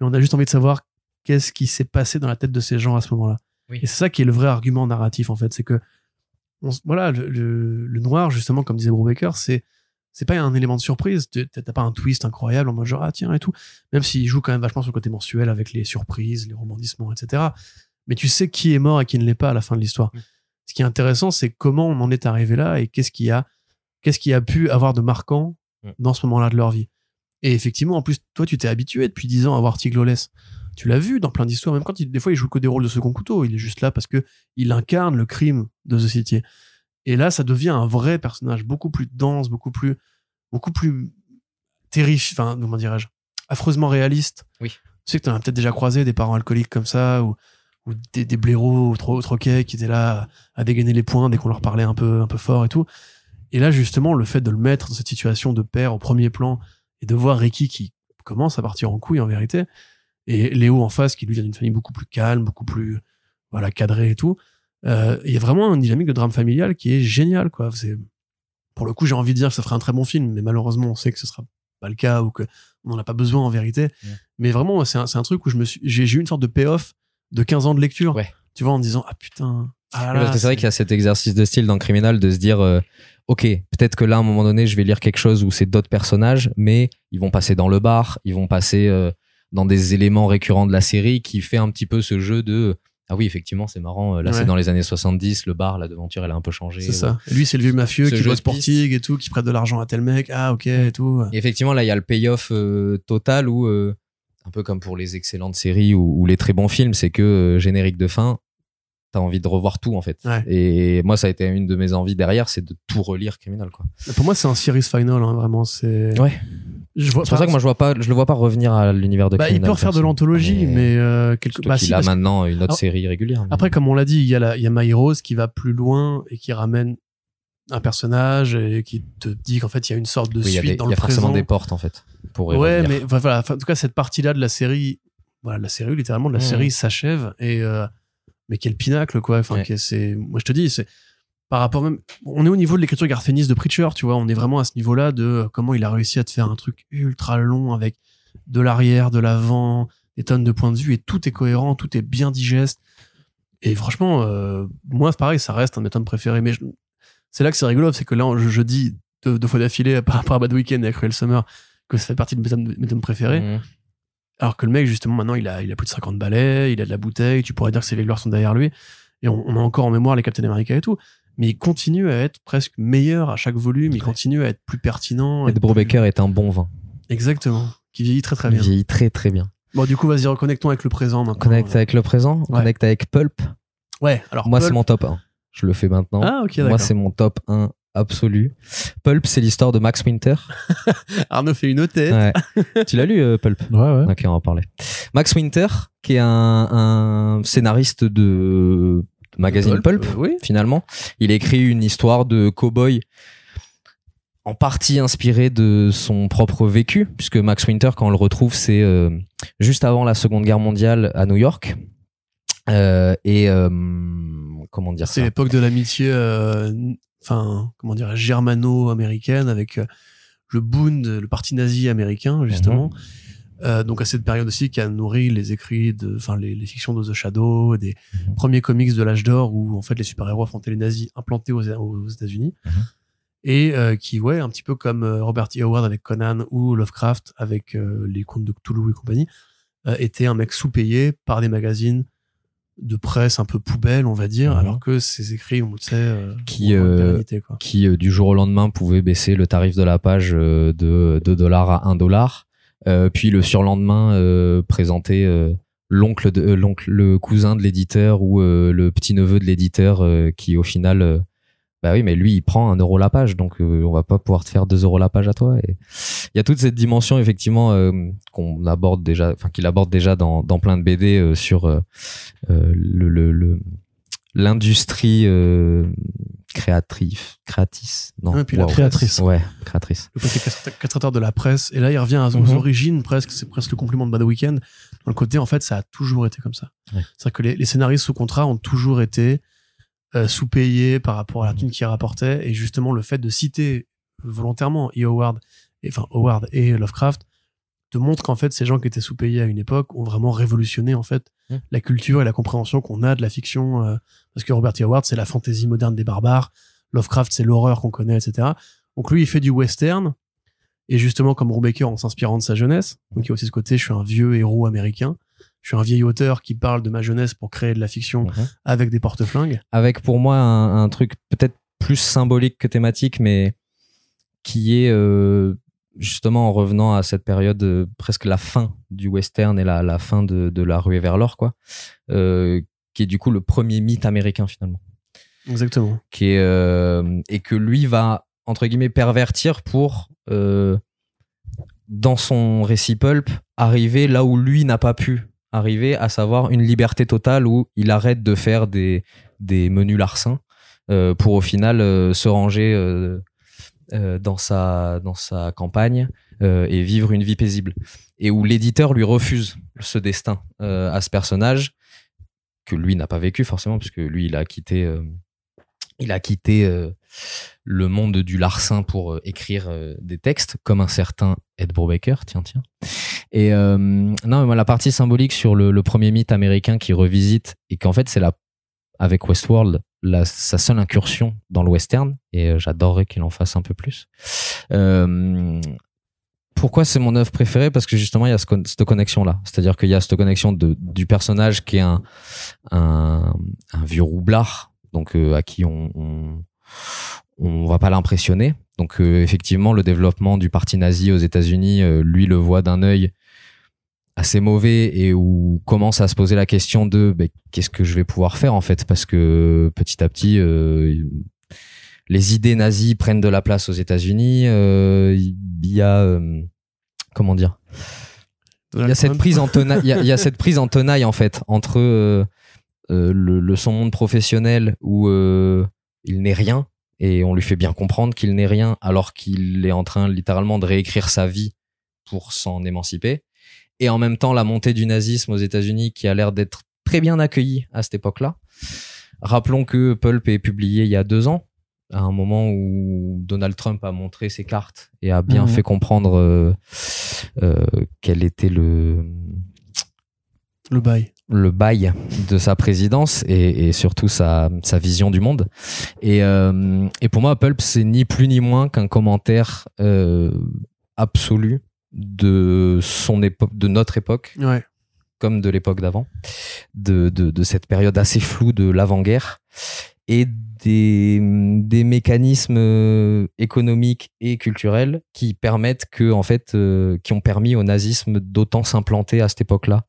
Speaker 2: mais on a juste envie de savoir qu'est-ce qui s'est passé dans la tête de ces gens à ce moment-là.
Speaker 3: Oui.
Speaker 2: Et c'est ça qui est le vrai argument narratif, en fait, c'est que on voilà, le, le- le noir, justement, comme disait Brubaker, c'est c'est pas un élément de surprise. T'as pas un twist incroyable en mode genre, ah tiens, et tout. Même s'il joue quand même vachement sur le côté mensuel avec les surprises, les rebondissements, etc. Mais tu sais qui est mort et qui ne l'est pas à la fin de l'histoire.
Speaker 3: Mm.
Speaker 2: Ce qui est intéressant, c'est comment on en est arrivé là et qu'est-ce qui a, qu'est-ce qui a pu avoir de marquant
Speaker 3: Mm.
Speaker 2: dans ce moment-là de leur vie. Et effectivement, en plus, toi, tu t'es habitué depuis 10 ans à voir Tig Lawless. Tu l'as vu dans plein d'histoires, même quand il, des fois il joue que des rôles de second couteau, il est juste là parce que il incarne le crime de The City. Et là, ça devient un vrai personnage, beaucoup plus dense, beaucoup plus, beaucoup plus terrifiant, enfin, comment dirais-je, affreusement réaliste.
Speaker 3: Oui.
Speaker 2: Tu sais que t'en as peut-être déjà croisé des parents alcooliques comme ça, ou, ou des, des blaireaux trop, trop qui étaient là à, à dégainer les poings dès qu'on leur parlait un peu, un peu fort et tout. Et là, justement, le fait de le mettre dans cette situation de père au premier plan et de voir Ricky qui commence à partir en couille en vérité, et Léo en face qui lui vient d'une famille beaucoup plus calme, beaucoup plus voilà cadrée et tout. Euh, Il y a vraiment une dynamique de drame familial qui est géniale quoi. C'est pour le coup j'ai envie de dire que ça ferait un très bon film, mais malheureusement on sait que ce sera pas le cas ou que on n'en a pas besoin en vérité.
Speaker 3: Ouais.
Speaker 2: Mais vraiment c'est un, un truc où je me suis j'ai eu une sorte de payoff de 15 ans de lecture.
Speaker 3: Ouais.
Speaker 2: Tu vois en disant ah putain. Ah
Speaker 3: Oui,
Speaker 2: là,
Speaker 3: parce que c'est vrai qu'il y a cet exercice de style dans Criminal de se dire euh, ok peut-être que là à un moment donné je vais lire quelque chose où c'est d'autres personnages mais ils vont passer dans le bar ils vont passer euh, dans des éléments récurrents de la série qui fait un petit peu ce jeu de ah oui effectivement c'est marrant euh, là
Speaker 2: Ouais.
Speaker 3: c'est dans les années 70 le bar la devanture elle a un peu changé
Speaker 2: C'est ça. Lui, c'est le vieux mafieux
Speaker 3: Ce
Speaker 2: qui bosse
Speaker 3: de
Speaker 2: pour
Speaker 3: piste.
Speaker 2: Tig et tout, qui prête de l'argent à tel mec. Ah, ok, et tout.
Speaker 3: Et effectivement, là, il y a le payoff euh, total où, euh, un peu comme pour les excellentes séries ou, ou les très bons films, c'est que euh, générique de fin, t'as envie de revoir tout en fait.
Speaker 2: Ouais.
Speaker 3: Et moi, ça a été une de mes envies derrière, c'est de tout relire Criminal quoi.
Speaker 2: Pour moi, c'est un series final, hein, vraiment. C'est.
Speaker 3: Ouais. C'est pour ça que moi je vois pas, je le vois pas revenir à l'univers de
Speaker 2: Bah, il peut refaire de l'anthologie, mais euh, quelque bah, si,
Speaker 3: a maintenant une autre
Speaker 2: Alors-
Speaker 3: série régulière. mais-
Speaker 2: Après, comme on l'a dit, il y a, la, il y a My Heroes qui va plus loin et qui ramène un personnage et qui te dit qu'en fait, il y a une sorte de
Speaker 3: Oui, il y a,
Speaker 2: suite
Speaker 3: des-
Speaker 2: dans
Speaker 3: il y
Speaker 2: le
Speaker 3: a forcément
Speaker 2: présent.
Speaker 3: des portes en fait pour
Speaker 2: Ouais, mais enfin, voilà. Enfin, en tout cas, cette partie-là de la série, voilà, la série, littéralement, de la
Speaker 3: Mhm.
Speaker 2: série s'achève et, euh, mais quel pinacle, quoi. Enfin,
Speaker 3: Ouais.
Speaker 2: c'est, moi, je te dis, c'est, par rapport même, on est au niveau de l'écriture garféniste de Preacher, tu vois, on est vraiment à ce niveau-là de euh, comment il a réussi à te faire un truc ultra long avec de l'arrière, de l'avant, des tonnes de points de vue et tout est cohérent, tout est bien digeste. Et franchement, euh, moi, pareil, ça reste un de mes tomes préférés. Mais c'est là que c'est rigolo, c'est que là, je, je dis deux, deux fois d'affilée par rapport à Bad Weekend et à Cruel Summer que ça fait partie de mes tomes, mes tomes préférés.
Speaker 3: Mhm.
Speaker 2: Alors que le mec, justement, maintenant, il a, il a plus de 50 balais, il a de la bouteille, tu pourrais dire que ses gloires sont derrière lui. Et on, on a encore en mémoire les Captain America et tout. Mais il continue à être presque meilleur à chaque volume, il continue à être plus pertinent.
Speaker 3: Ed Brubaker est un bon vin.
Speaker 2: Exactement. Qui vieillit très très
Speaker 3: Il
Speaker 2: bien.
Speaker 3: vieillit très très bien.
Speaker 2: Bon, du coup, vas-y, reconnectons avec le présent maintenant.
Speaker 3: Connecte avec le présent,
Speaker 2: Ouais.
Speaker 3: connecte avec Pulp.
Speaker 2: Ouais, alors.
Speaker 3: Moi, c'est mon top 1. Je le fais maintenant.
Speaker 2: Ah, ok,
Speaker 3: Moi, c'est mon top 1 absolu. Pulp, c'est l'histoire de Max Winter.
Speaker 2: Arnaud fait une tête.
Speaker 3: Ouais. tu l'as lu, euh, Pulp?
Speaker 1: Ouais, ouais.
Speaker 3: Ok, on va en parler. Max Winter, qui est un, un scénariste de magazine Pulp,
Speaker 2: euh, oui.
Speaker 3: finalement. Il écrit une histoire de cow-boy en partie inspirée de son propre vécu, puisque Max Winter, quand on le retrouve, c'est euh, juste avant la Seconde Guerre mondiale à New York. Euh, et euh, comment dire
Speaker 2: C'est
Speaker 3: ça
Speaker 2: l'époque de l'amitié, enfin, comment dire, germano-américaine avec le Bund, le parti nazi américain, justement.
Speaker 3: Mhm.
Speaker 2: Euh, donc à cette période aussi qui a nourri les écrits de, enfin les, les fictions de The Shadow, des
Speaker 3: Mhm.
Speaker 2: premiers comics de l'âge d'or où en fait les super-héros affrontaient les nazis implantés aux, aux États-Unis.
Speaker 3: Mhm.
Speaker 2: Et euh, qui, ouais, un petit peu comme euh, Robert E. Howard avec Conan ou Lovecraft avec euh, les contes de Cthulhu et compagnie, était un mec sous-payé par des magazines de presse un peu poubelle, on va dire,
Speaker 3: Mhm.
Speaker 2: alors que ses écrits, on sait, euh,
Speaker 3: Qui,
Speaker 2: ont une
Speaker 3: euh,
Speaker 2: pérennité, quoi.
Speaker 3: qui euh, du jour au lendemain pouvait baisser le tarif de la page de 2 dollars à 1 dollar. Euh, puis le surlendemain euh, présenter euh, l'oncle de l'oncle le cousin de l'éditeur ou le petit neveu de l'éditeur qui au final bah oui mais lui il prend un euro la page donc euh, on va pas pouvoir te faire 2 euros la page à toi. Et il y a toute cette dimension effectivement euh, qu'on aborde déjà enfin qu'il aborde déjà dans, dans plein de BD euh, sur le, le, le- l'industrie créatrice créatrice non
Speaker 2: Ouais, puis la
Speaker 3: waouh.
Speaker 1: créatrice.
Speaker 3: ouais créatrice
Speaker 2: le côté castrat- castrateur de la presse. Et là, il revient à
Speaker 3: Mhm.
Speaker 2: origines presque. C'est presque le complément de Bad Weekend. Dans le côté, en fait, ça a toujours été comme ça.
Speaker 3: Ouais.
Speaker 2: C'est-à-dire que les, les scénaristes sous contrat ont toujours été euh, sous-payés par rapport à la thune qu'ils rapportaient. Et justement, le fait de citer volontairement E. Howard, et, enfin Howard et Lovecraft, te montre qu'en fait, ces gens qui étaient sous-payés à une époque ont vraiment révolutionné en fait
Speaker 3: Mhm.
Speaker 2: la culture et la compréhension qu'on a de la fiction. euh, parce que Robert E. Howard, c'est la fantaisie moderne des barbares. Lovecraft, c'est l'horreur qu'on connaît, etc. Donc lui, il fait du western. Et justement, comme Brubaker, en s'inspirant de sa jeunesse. Donc il y a aussi ce côté, je suis un vieux héros américain. Je suis un vieil auteur qui parle de ma jeunesse pour créer de la fiction
Speaker 3: Mhm.
Speaker 2: avec des porte-flingues.
Speaker 3: avec pour moi un, un truc peut-être plus symbolique que thématique, mais qui est euh, justement en revenant à cette période euh, presque la fin du western et la, la fin de, de la ruée vers l'or, quoi, euh, qui est du coup le premier mythe américain finalement,
Speaker 2: Exactement.
Speaker 3: qui est euh, et que lui va entre guillemets pervertir pour dans son récit pulp arriver là où lui n'a pas pu arriver, à savoir une liberté totale où il arrête de faire des, des menus larcins pour au final se ranger euh, dans, sa, dans sa campagne euh, et vivre une vie paisible. Et où l'éditeur lui refuse ce destin euh, à ce personnage que lui n'a pas vécu forcément, puisque lui, il a quitté, il a quitté le monde du larcin pour écrire des textes, comme un certain Ed Brubaker, tiens, tiens. Et non, moi, la partie symbolique sur le, le premier mythe américain qui revisite, et qu'en fait, c'est la, avec Westworld, la, sa seule incursion dans le western, et euh, j'adorerais qu'il en fasse un peu plus. Euh, pourquoi c'est mon œuvre préférée? Parce que justement, il y a cette connexion-là. C'est-à-dire qu'il y a cette connexion de, du personnage qui est un, un, vieux roublard, donc euh, à qui on, on, va pas l'impressionner. Donc effectivement, le développement du parti nazi aux États-Unis, lui le voit d'un œil assez mauvais et où commence à se poser la question de ben, qu'est-ce que je vais pouvoir faire en fait? Parce que petit à petit euh, les idées nazies prennent de la place aux États-Unis euh, il y a euh, comment dire? Il y a cette prise en tenaille il y a, cette prise en tenaille en fait entre le, son monde professionnel où il n'est rien et on lui fait bien comprendre qu'il n'est rien alors qu'il est en train littéralement de réécrire sa vie pour s'en émanciper et en même temps la montée du nazisme aux États-Unis qui a l'air d'être très bien accueillie à cette époque-là. Rappelons que Pulp est publié il y a deux ans, à un moment où Donald Trump a montré ses cartes et a bien
Speaker 1: Mhm.
Speaker 3: fait comprendre euh, euh, quel était le
Speaker 2: Le bail.
Speaker 3: le bail de sa présidence et, et surtout sa, sa vision du monde. Et, euh, et pour moi, Pulp, c'est ni plus ni moins qu'un commentaire absolu de son époque, de notre époque,
Speaker 2: Ouais.
Speaker 3: comme de l'époque d'avant, de, de, de cette période assez floue de l'avant-guerre et des, des mécanismes euh, économiques et culturels qui permettent que, en fait, euh, qui ont permis au nazisme d'autant s'implanter à cette époque-là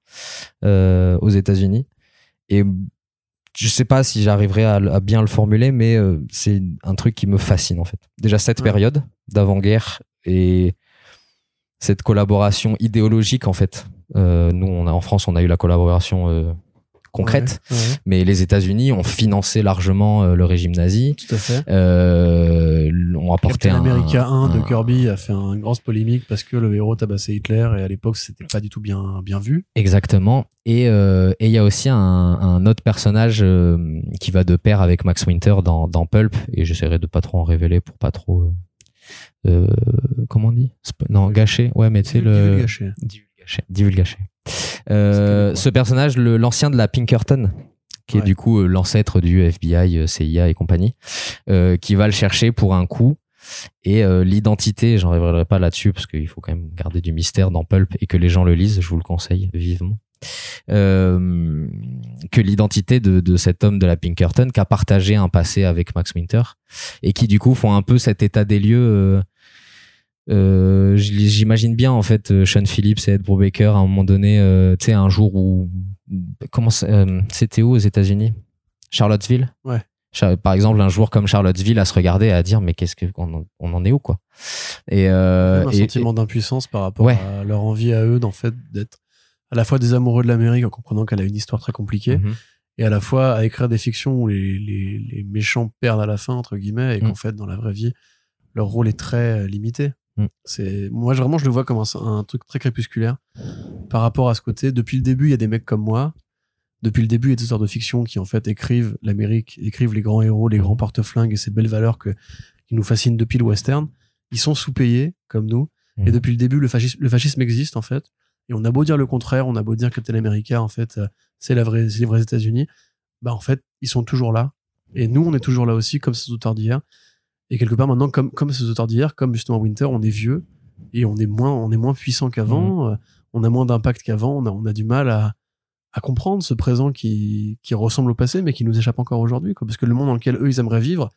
Speaker 3: euh, aux États-Unis. Et je sais pas si j'arriverai à, à bien le formuler, mais euh, c'est un truc qui me fascine en fait. Déjà cette
Speaker 2: Ouais.
Speaker 3: période d'avant-guerre et cette collaboration idéologique en fait. Euh, nous, on a en France, on a eu la collaboration euh, concrète,
Speaker 2: Ouais, ouais,
Speaker 3: mais les États-Unis ont financé largement euh, le régime nazi.
Speaker 2: tout à fait.
Speaker 3: Ont apporté
Speaker 2: Captain
Speaker 3: un,
Speaker 2: America 1 de
Speaker 3: un-
Speaker 2: Kirby a fait une grosse polémique parce que le héros tabassait Hitler et à l'époque c'était pas du tout bien bien vu.
Speaker 3: Exactement. Et et il y a aussi un, un autre personnage qui va de pair avec Max Winter dans, dans Pulp. Et j'essaierai de pas trop en révéler pour pas trop. Euh, euh, comment on dit? Non, gâcher. Ouais, mais tu sais le.
Speaker 2: Divulgaché.
Speaker 3: Divulgaché. Euh, ce personnage, l'ancien de la Pinkerton, qui est du coup euh, l'ancêtre du FBI, euh, CIA et compagnie, euh, qui va le chercher pour un coup. Et euh, l'identité, j'en révélerai pas là-dessus parce qu'il faut quand même garder du mystère dans Pulp et que les gens le lisent, je vous le conseille vivement. Euh, que l'identité de, de cet homme de la Pinkerton qui a partagé un passé avec Max Winter et qui du coup font un peu cet état des lieux. Euh, J'imagine bien en fait euh, Sean Phillips et Ed Brubaker à un moment donné, euh, tu sais, un jour où comment euh, c'était où aux États-Unis? Charlottesville?
Speaker 2: Ouais.
Speaker 3: Char- Par exemple, un jour comme Charlottesville à se regarder et à dire mais qu'est-ce que on, en- on en est où quoi? Et,
Speaker 2: un
Speaker 3: et-
Speaker 2: sentiment d'impuissance par rapport
Speaker 3: Ouais.
Speaker 2: à leur envie à eux d'en fait d'être à la fois des amoureux de l'Amérique en comprenant qu'elle a une histoire très compliquée
Speaker 3: Mhm.
Speaker 2: et à la fois à écrire des fictions où les, les, les méchants perdent à la fin entre guillemets et qu'en
Speaker 3: Mm.
Speaker 2: fait dans la vraie vie leur rôle est très limité.
Speaker 3: Mm.
Speaker 2: C'est moi vraiment je le vois comme un, un truc très crépusculaire par rapport à ce côté. Depuis le début il y a des mecs comme moi. Depuis le début il y a des auteurs de fiction qui en fait écrivent l'Amérique, écrivent les grands héros, les grands porte-flingues et ces belles valeurs que qui nous fascinent depuis le western. Ils sont sous-payés comme nous. Et
Speaker 3: Mhm.
Speaker 2: depuis le début, le fascisme, le fascisme existe, en fait. Et on a beau dire le contraire, on a beau dire que Captain America, en fait, euh, c'est la vraie, c'est les vrais États-Unis. Bah, en fait, ils sont toujours là. Et nous, on est toujours là aussi, comme ces auteurs d'hier. Et quelque part, maintenant, comme, comme ces auteurs d'hier, comme justement Winter, on est vieux. Et on est moins, on est moins puissant qu'avant. euh, On a moins d'impact qu'avant. On a, on a du mal à, à comprendre ce présent qui, qui ressemble au passé, mais qui nous échappe encore aujourd'hui. Parce que le monde dans lequel eux, ils aimeraient vivre,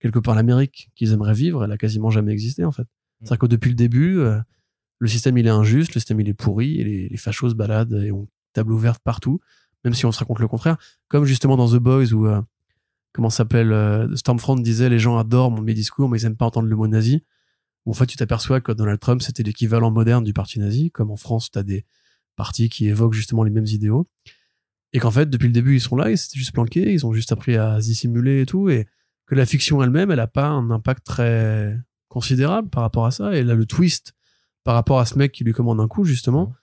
Speaker 2: quelque part l'Amérique qu'ils aimeraient vivre, elle a quasiment jamais existé, en fait. C'est-à-dire que depuis le début, euh, le système il est injuste, le système il est pourri, et les, les fachos se baladent et ont table ouverte partout, même si on se raconte le contraire. Comme justement dans The Boys où, euh, comment s'appelle, euh, Stormfront disait les gens adorent mon- mes discours, mais ils aiment pas entendre le mot nazi. En fait, tu t'aperçois que Donald Trump c'était l'équivalent moderne du parti nazi, comme en France, tu as des partis qui évoquent justement les mêmes idéaux. Et qu'en fait, depuis le début, ils sont là, ils s'étaient juste planqués, ils ont juste appris à dissimuler et tout, et que la fiction elle-même, elle a pas un impact très considérable par rapport à ça. Et là, le twist par rapport à ce mec qui lui commande un coup, justement,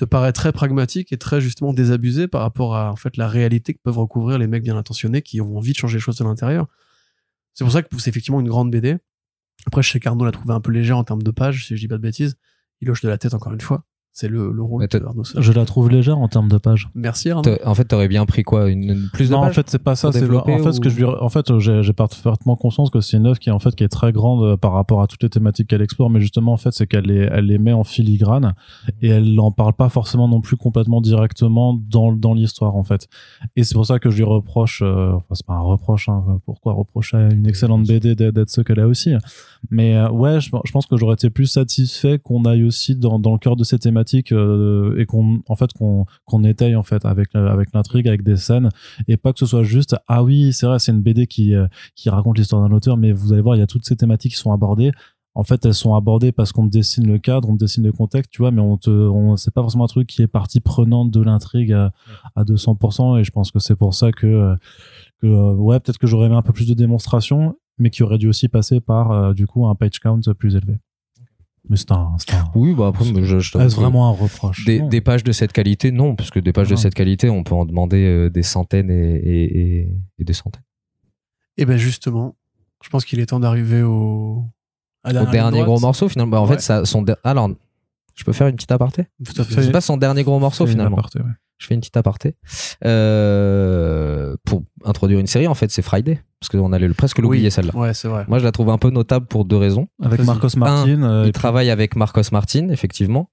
Speaker 2: te paraît très pragmatique et très justement désabusé par rapport à en fait la réalité que peuvent recouvrir les mecs bien intentionnés qui ont envie de changer les choses de l'intérieur. C'est pour ça que c'est effectivement une grande BD. Après, je sais qu'Arnaud l'a trouvé un peu légère en termes de pages, si je dis pas de bêtises. Il hoche de la tête encore une fois. C'est le, le rôle de Arnaud.
Speaker 1: Je la trouve légère en termes de pages.
Speaker 2: Merci Arnaud.
Speaker 3: En fait, t'aurais bien pris quoi une, une- plus de
Speaker 1: non, en fait, c'est pas ça. C'est en fait ce que je lui, en fait, j'ai parfaitement conscience que c'est une œuvre qui est en fait qui est très grande euh, par rapport à toutes les thématiques qu'elle explore, mais justement en fait, c'est qu'elle les, elle les met en filigrane et elle en parle pas forcément non plus complètement directement dans dans l'histoire en fait. Et c'est pour ça que je lui reproche, euh, enfin c'est pas un reproche, hein, pourquoi reprocher à une excellente BD d'être d'être ce qu'elle a aussi. Mais euh, ouais, je, je pense que j'aurais été plus satisfait qu'on aille aussi dans dans le cœur de ces thématiques euh, et qu'on en fait qu'on qu'on étaye en fait avec euh, avec l'intrigue avec des scènes et pas que ce soit juste ah oui c'est vrai c'est une BD qui euh, qui raconte l'histoire d'un auteur mais vous allez voir il y a toutes ces thématiques qui sont abordées. En fait elles sont abordées parce qu'on dessine le cadre on dessine le contexte tu vois mais on te on c'est pas forcément un truc qui est partie prenante de l'intrigue à, à 200% et je pense que c'est pour ça que que ouais peut-être que j'aurais aimé un peu plus de démonstration mais qui aurait dû aussi passer par du coup un page count plus élevé mais c'est un, c'est un-
Speaker 3: Oui, bah après, je, je
Speaker 1: est-ce
Speaker 3: t'avoue
Speaker 1: vraiment un reproche?
Speaker 3: Des, pages de cette qualité, non, parce que des pages de
Speaker 1: Non.
Speaker 3: cette qualité, on peut en demander euh, des centaines et, et, et- et des centaines.
Speaker 2: Et ben justement, je pense qu'il est temps d'arriver au,
Speaker 3: Au dernier gros morceau, finalement. Bah, en
Speaker 2: Ouais.
Speaker 3: fait, ça, son. Alors, je peux faire une petite aparté?
Speaker 2: Tout à
Speaker 1: Fais-
Speaker 3: C'est pas son dernier gros morceau, finalement.
Speaker 1: aparté, ouais.
Speaker 3: Je fais une petite aparté. Euh, pour introduire une série, en fait, c'est Friday. Parce qu'on allait presque l'oublier,
Speaker 2: Oui,
Speaker 3: celle-là.
Speaker 2: Ouais, c'est vrai.
Speaker 3: Moi, je la trouve un peu notable pour deux raisons.
Speaker 1: avec. Marcos Martin euh,
Speaker 3: Il
Speaker 1: puis-
Speaker 3: travaille avec Marcos Martin, effectivement.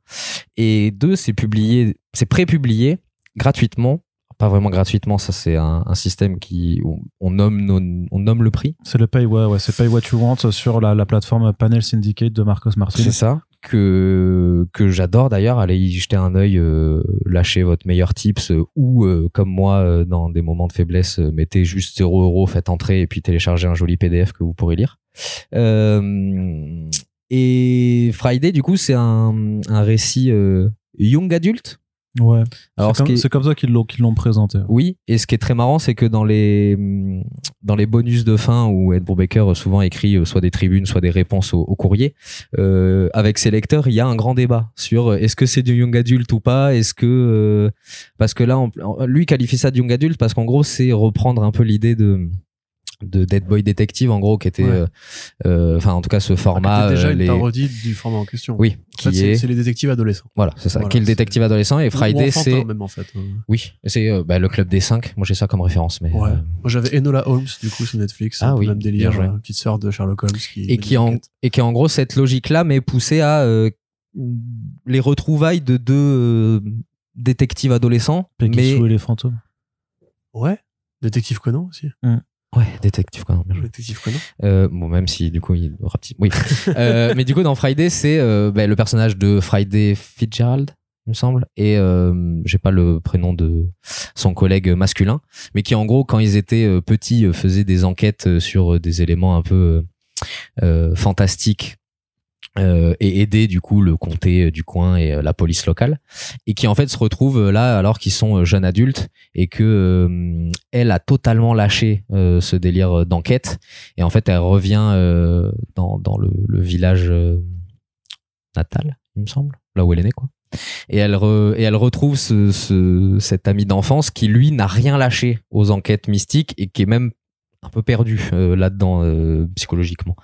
Speaker 3: Et deux, c'est publié, c'est pré-publié gratuitement. Pas vraiment gratuitement, ça c'est un, un système qui on, on nomme nos- on nomme le prix.
Speaker 1: c'est le pay ouais, ouais c'est pay what you want sur la, la plateforme Panel Syndicate de Marcos Martin
Speaker 3: C'est ça que que j'adore d'ailleurs. Allez y jeter un œil, euh, lâchez votre meilleur tips euh, ou euh, comme moi dans des moments de faiblesse, mettez juste 0 euros, faites entrer et puis téléchargez un joli PDF que vous pourrez lire. Et Friday du coup c'est un, un récit young adulte?
Speaker 1: Ouais.
Speaker 3: Alors
Speaker 1: c'est
Speaker 3: ce
Speaker 1: comme,
Speaker 3: est-
Speaker 1: comme ça qu'ils l'ont qu'ils l'ont présenté.
Speaker 3: Oui, et ce qui est très marrant, c'est que dans les dans les bonus de fin où Ed Brubaker euh, souvent écrit euh, soit des tribunes, soit des réponses au, au courrier, euh, avec ses lecteurs, il y a un grand débat sur euh, est-ce que c'est du young adulte ou pas, est-ce que euh, parce que là, on- lui qualifie ça de young adulte parce qu'en gros, c'est reprendre un peu l'idée de de Dead Boy Detective en gros qui était
Speaker 2: Ouais.
Speaker 3: euh, euh, enfin en tout cas ce format
Speaker 2: C'était déjà
Speaker 3: euh,
Speaker 2: une
Speaker 3: les
Speaker 2: parodie du format en question.
Speaker 3: oui
Speaker 2: En fait,
Speaker 3: qui
Speaker 2: c'est
Speaker 3: est
Speaker 2: c'est les détectives adolescents.
Speaker 3: voilà c'est ça
Speaker 2: Voilà,
Speaker 3: qui est le détective adolescent et Friday c'est
Speaker 2: même en fait.
Speaker 3: oui c'est euh, bah, le club des cinq moi j'ai ça comme référence mais
Speaker 2: Ouais.
Speaker 3: euh,
Speaker 2: Moi j'avais Enola Holmes du coup sur Netflix,
Speaker 3: Ah oui,
Speaker 2: même délire,
Speaker 3: bien joué.
Speaker 2: petite sœur de Sherlock Holmes qui
Speaker 3: et qui en et qui en gros cette logique là mais poussée à euh, les retrouvailles de deux euh, détectives adolescents
Speaker 1: Peggy
Speaker 3: mais
Speaker 1: Sue et les fantômes
Speaker 2: Ouais. Détective Conan aussi.
Speaker 3: Ouais détective joué.
Speaker 2: Détective Conan.
Speaker 3: Euh, bon même si du coup il aura petit oui Euh, mais du coup dans Friday c'est euh, bah, le personnage de Friday Fitzgerald il me semble et euh, j'ai pas le prénom de son collègue masculin mais qui en gros quand ils étaient euh, petits euh, faisaient des enquêtes sur des éléments un peu fantastiques euh, et aider du coup le comté euh, du coin et euh, la police locale. Et qui en fait se retrouvent là alors qu'ils sont jeunes adultes et que euh, elle a totalement lâché ce délire d'enquête. Et en fait elle revient dans, dans le, le village natal il me semble là où elle est née quoi. Et elle re- et elle retrouve ce, ce- cet ami d'enfance qui lui n'a rien lâché aux enquêtes mystiques et qui est même un peu perdu euh, là-dedans euh, psychologiquement.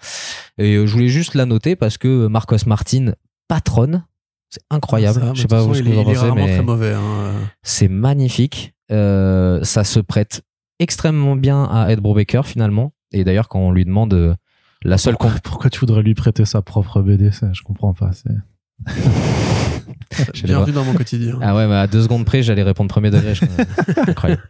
Speaker 3: Et euh, je voulais juste la noter parce que Marcos Martin patronne, c'est incroyable.
Speaker 2: Ça,
Speaker 3: je sais pas
Speaker 2: façon,
Speaker 3: vous ce que vous en pensez, mais
Speaker 2: mauvais. hein.
Speaker 3: c'est magnifique. Ça se prête extrêmement bien à Ed Brubaker finalement. Et d'ailleurs, quand on lui demande la seule
Speaker 1: pourquoi, pourquoi tu voudrais lui prêter sa propre BD ça, je comprends pas c'est
Speaker 2: Bienvenue dans mon quotidien.
Speaker 3: Ah ouais, mais à deux secondes près, j'allais répondre premier degré. je. Incroyable.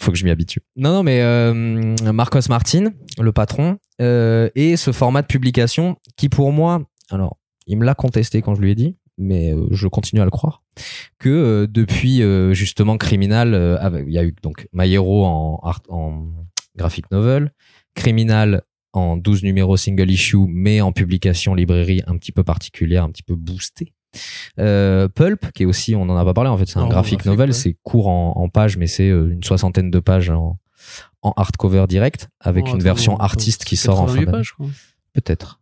Speaker 3: Faut que je m'y habitue. Non, non, mais euh, Marcos Martin, le patron, euh, et ce format de publication qui, pour moi, alors, il me l'a contesté quand je lui ai dit, mais euh, je continue à le croire, que euh, depuis euh, justement Criminal, euh, il y a eu donc My Hero en, art- en graphic novel, Criminal en 12 numéros single issue, mais en publication librairie un petit peu particulière, un petit peu boostée. Euh, Pulp, qui est aussi, on en a pas parlé, en fait, c'est un
Speaker 2: En
Speaker 3: graphic
Speaker 2: graphique,
Speaker 3: novel,
Speaker 2: ouais.
Speaker 3: c'est court en, en pages, mais c'est euh, une soixantaine de pages en, en hardcover direct, avec
Speaker 2: Oh,
Speaker 3: une
Speaker 2: attends,
Speaker 3: version
Speaker 2: attends,
Speaker 3: artiste qui sort en fin
Speaker 2: 88
Speaker 3: d'année. Peut-être,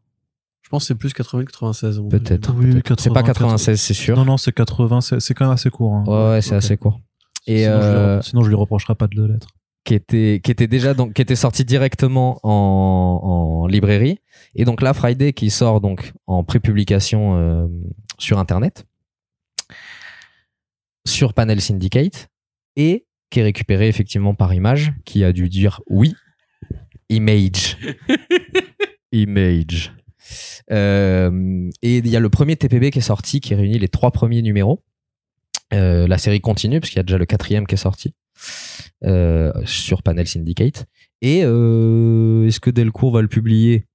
Speaker 2: Je pense que c'est plus 80 que 96. à mon
Speaker 3: peut-être.
Speaker 1: Oui,
Speaker 3: peut-être. C'est pas
Speaker 1: 80,
Speaker 3: 96, c'est sûr.
Speaker 1: non non c'est 80 c'est c'est quand même assez court hein.
Speaker 3: Ouais, ouais, c'est assez court. Et
Speaker 1: sinon, je lui
Speaker 3: euh,
Speaker 1: sinon je lui reprocherai pas de le lettre
Speaker 3: qui était qui était déjà donc qui était sorti directement en, en librairie et donc là Friday qui sort donc en prépublication euh, sur internet sur Panel Syndicate et qui est récupéré effectivement par Image qui a dû dire oui. Image. Image. Euh, et il y a le premier TPB qui est sorti qui réunit les trois premiers numéros. Euh, la série continue parce qu'il y a déjà le quatrième qui est sorti euh, sur Panel Syndicate. Et est-ce que Delcourt va le publier?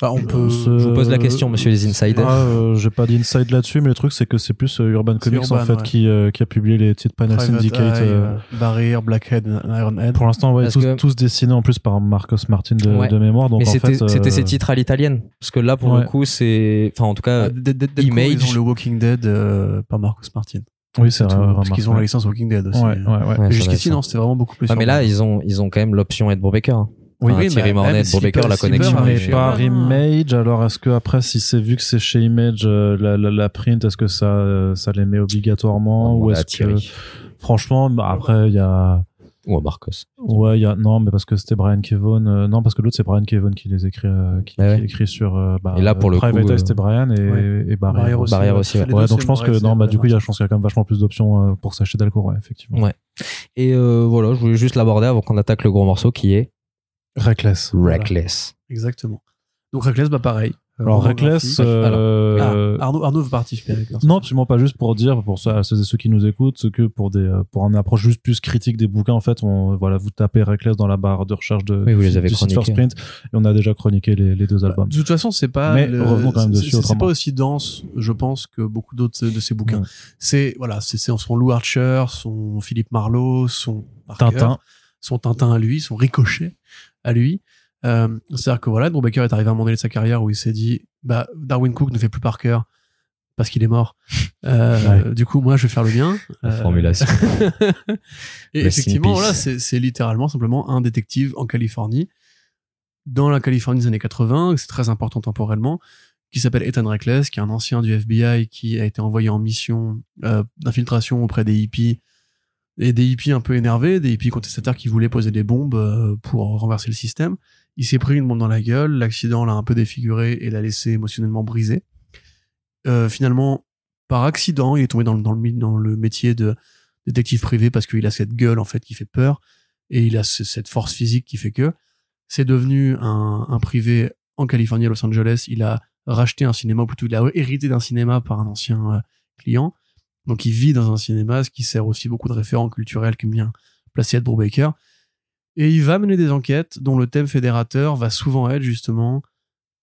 Speaker 2: Bah, on peut.
Speaker 1: Ce-
Speaker 3: Je vous pose la question, monsieur les insiders.
Speaker 1: Ah, euh, j'ai pas d'inside là-dessus, mais le truc c'est que c'est plus euh, Urban Comics en fait
Speaker 2: ouais.
Speaker 1: qui, euh, qui a publié les titres Panel Syndicate.
Speaker 2: Eye,
Speaker 1: euh,
Speaker 2: euh, Barrier, Blackhead, Ironhead.
Speaker 1: Pour l'instant, ouais, tous,
Speaker 3: que-
Speaker 1: tous dessinés en plus par Marcos Martin de,
Speaker 3: Ouais.
Speaker 1: de mémoire. Donc
Speaker 3: Mais
Speaker 1: en
Speaker 3: c'était
Speaker 1: fait, euh,
Speaker 3: c'était ces titres à l'italienne. Parce que là, pour
Speaker 1: Ouais.
Speaker 3: le coup, c'est. Enfin, en tout cas,
Speaker 2: Ah, Dead- Dead- Dead
Speaker 3: Image.
Speaker 2: Core, Ils ont le Walking Dead euh, par Marcus Martin.
Speaker 1: Oui, c'est vrai.
Speaker 2: Parce qu'ils ont la licence Walking Dead aussi. Jusqu'ici, non, c'était vraiment beaucoup plus.
Speaker 3: Ah, mais là, ils ont, ils ont quand même l'option Ed Brubaker. Hein.
Speaker 2: Oui,
Speaker 3: Enfin,
Speaker 2: oui,
Speaker 3: Thierry
Speaker 2: mais-
Speaker 3: Mornet, Brubaker,
Speaker 2: Slipper-
Speaker 3: la connexion.
Speaker 1: mais
Speaker 2: Urban.
Speaker 1: Image, alors est-ce que après, si c'est vu que c'est chez Image, euh, la, la, la print, est-ce que ça, euh, ça les met obligatoirement
Speaker 3: On
Speaker 1: ou
Speaker 3: l'a
Speaker 1: est-ce que, franchement, bah, après, il y a,
Speaker 3: Ou à Marcos.
Speaker 1: ouais, il y a, non, mais parce que c'était Brian Kevon, euh, non, parce que l'autre c'est Brian Kevon qui les écrit, euh, qui,
Speaker 3: Ah ouais.
Speaker 1: qui écrit sur, euh, bah,
Speaker 3: Et là, pour le
Speaker 1: Private
Speaker 3: coup,
Speaker 1: Eye, c'était Brian et,
Speaker 2: ouais.
Speaker 1: et Barrière.
Speaker 2: Barrière aussi.
Speaker 3: Barrière
Speaker 2: ouais.
Speaker 3: aussi, ouais.
Speaker 1: Donc je pense que non, bah du coup, il y a, je pense qu'il y a quand même vachement plus d'options euh, pour s'acheter Delcourt, ouais, effectivement.
Speaker 3: Ouais. Et euh, voilà, je voulais juste l'aborder avant qu'on attaque le gros morceau qui est
Speaker 1: Reckless.
Speaker 3: Reckless.
Speaker 2: Exactement. Donc Reckless, bah pareil. Euh,
Speaker 1: Alors Reckless, euh,
Speaker 2: Ah, Arnaud, Arnaud veut participer avec
Speaker 1: Non, absolument pas juste pour dire pour ceux et ceux qui nous écoutent, c'est que pour des euh, pour une approche juste plus critique des bouquins, en fait, on voilà, vous tapez Reckless dans la barre de recherche de
Speaker 3: Oui, vous
Speaker 1: du-
Speaker 3: les avez
Speaker 1: du site
Speaker 3: chroniqués.
Speaker 1: First Print et on a déjà chroniqué les, les deux albums.
Speaker 2: De toute façon, c'est pas.
Speaker 1: Mais
Speaker 2: le-
Speaker 1: revenons quand même
Speaker 2: c'est-
Speaker 1: dessus
Speaker 2: pas aussi dense, je pense, que beaucoup d'autres de ces bouquins.
Speaker 1: Ouais.
Speaker 2: C'est voilà, c'est c'est son Lou Archer, son Philippe Marlowe, son Parker,
Speaker 1: Tintin.
Speaker 2: son Tintin à lui, son Ricochet à lui. Euh, C'est-à-dire que voilà, Brubaker est arrivé à un moment donné de sa carrière où il s'est dit, bah Darwin Cook ne fait plus Parker parce qu'il est mort. Euh, Du coup, moi, je vais faire le mien.
Speaker 3: La
Speaker 2: Euh,
Speaker 3: formulation.
Speaker 2: Et
Speaker 3: Rest in
Speaker 2: effectivement,
Speaker 3: peace.
Speaker 2: là, c'est c'est littéralement simplement un détective en Californie, dans la Californie des années 80, c'est très important temporellement, qui s'appelle Ethan Reckless, qui est un ancien du FBI qui a été envoyé en mission euh, d'infiltration auprès des hippies, et des hippies un peu énervés, des hippies contestataires qui voulaient poser des bombes euh, pour renverser le système. Il s'est pris une bombe dans la gueule, l'accident l'a un peu défiguré et l'a laissé émotionnellement brisé. Euh, finalement, par accident, il est tombé dans, le- dans, le, métier de détective privé parce qu'il a cette gueule en fait qui fait peur et il a ce- cette force physique qui fait que c'est devenu un, un privé en Californie à Los Angeles. Il a racheté un cinéma, ou plutôt il a hérité d'un cinéma par un ancien euh, client. Donc il vit dans un cinéma, ce qui sert aussi beaucoup de référents culturels qui bien placé Ed Brubaker. Et il va mener des enquêtes dont le thème fédérateur va souvent être justement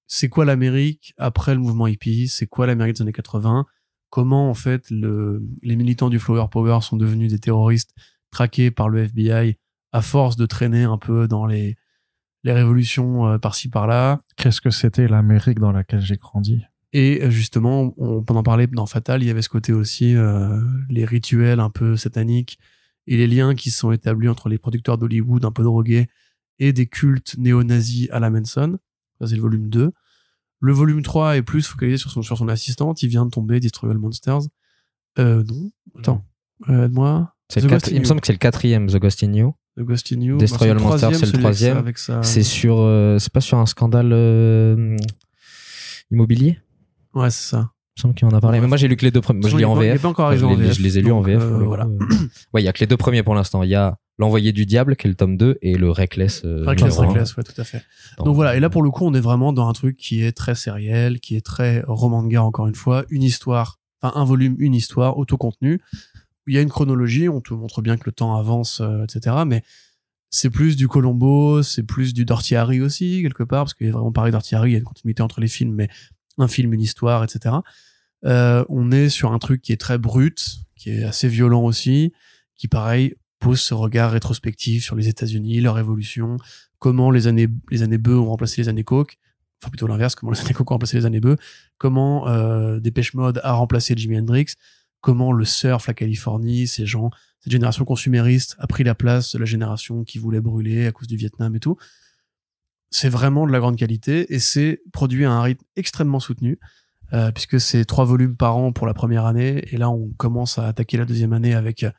Speaker 2: c'est quoi l'Amérique après le mouvement hippie, c'est quoi l'Amérique des années 80, comment en fait le, les militants du Flower Power sont devenus des terroristes traqués par le FBI à force de traîner un peu dans les, les révolutions euh, par-ci par-là?
Speaker 1: Qu'est-ce que c'était l'Amérique dans laquelle j'ai grandi?
Speaker 2: Et euh, justement, on, on en parlait dans Fatal, il y avait ce côté aussi, euh, les rituels un peu sataniques et les liens qui sont établis entre les producteurs d'Hollywood un peu drogués et des cultes néo-nazis à la Manson. Ça, c'est le volume 2. Le volume 3 est plus focalisé sur son, sur son assistante. Il vient de tomber, Destroy All Monsters. Euh, non. Attends. Euh, in
Speaker 3: Il me semble que c'est le quatrième, The Ghost in You.
Speaker 2: The Ghost in You.
Speaker 3: Destroy All Monsters, c'est le troisième.
Speaker 2: sa-
Speaker 3: C'est sur, euh, c'est pas sur un scandale euh, immobilier?
Speaker 2: Ouais, c'est ça.
Speaker 3: Il me semble qu'il en a parlé. Mais moi, j'ai lu que les deux premiers. Moi, je lis en VF.
Speaker 2: pas encore
Speaker 3: Enfin, je,
Speaker 2: en
Speaker 3: les,
Speaker 2: VF,
Speaker 3: je les ai lus en VF.
Speaker 2: euh, voilà.
Speaker 3: coup. Ouais, il y a que les deux premiers pour l'instant. Il y a L'Envoyé du Diable, qui est le tome 2, et le Reckless. euh,
Speaker 2: Reckless. Reckless, ouais, tout à fait. Donc voilà, et là pour le coup, on est vraiment dans un truc qui est très sériel, qui est très roman de gare encore une fois, une histoire, enfin un volume, une histoire, autocontenu. où Il y a une chronologie, on te montre bien que le temps avance, euh, etc. Mais c'est plus du Colombo, c'est plus du Dirty Harry aussi quelque part, parce qu'il y a vraiment pareil Dirty Harry, il y a une continuité entre les films, mais un film, une histoire, etc. Euh, on est sur un truc qui est très brut, qui est assez violent aussi, qui pareil pose ce regard rétrospectif sur les États-Unis, leur évolution, comment les années les années bœufs ont remplacé les années coke, enfin plutôt l'inverse, comment les années coke ont remplacé les années bœufs, comment euh, Dépêche Mode a remplacé Jimi Hendrix, comment le surf, la Californie, ces gens, cette génération consumériste a pris la place de la génération qui voulait brûler à cause du Vietnam et tout. C'est vraiment de la grande qualité et c'est produit à un rythme extrêmement soutenu. euh, puisque c'est trois volumes par an pour la première année et là on commence à attaquer la deuxième année avec euh,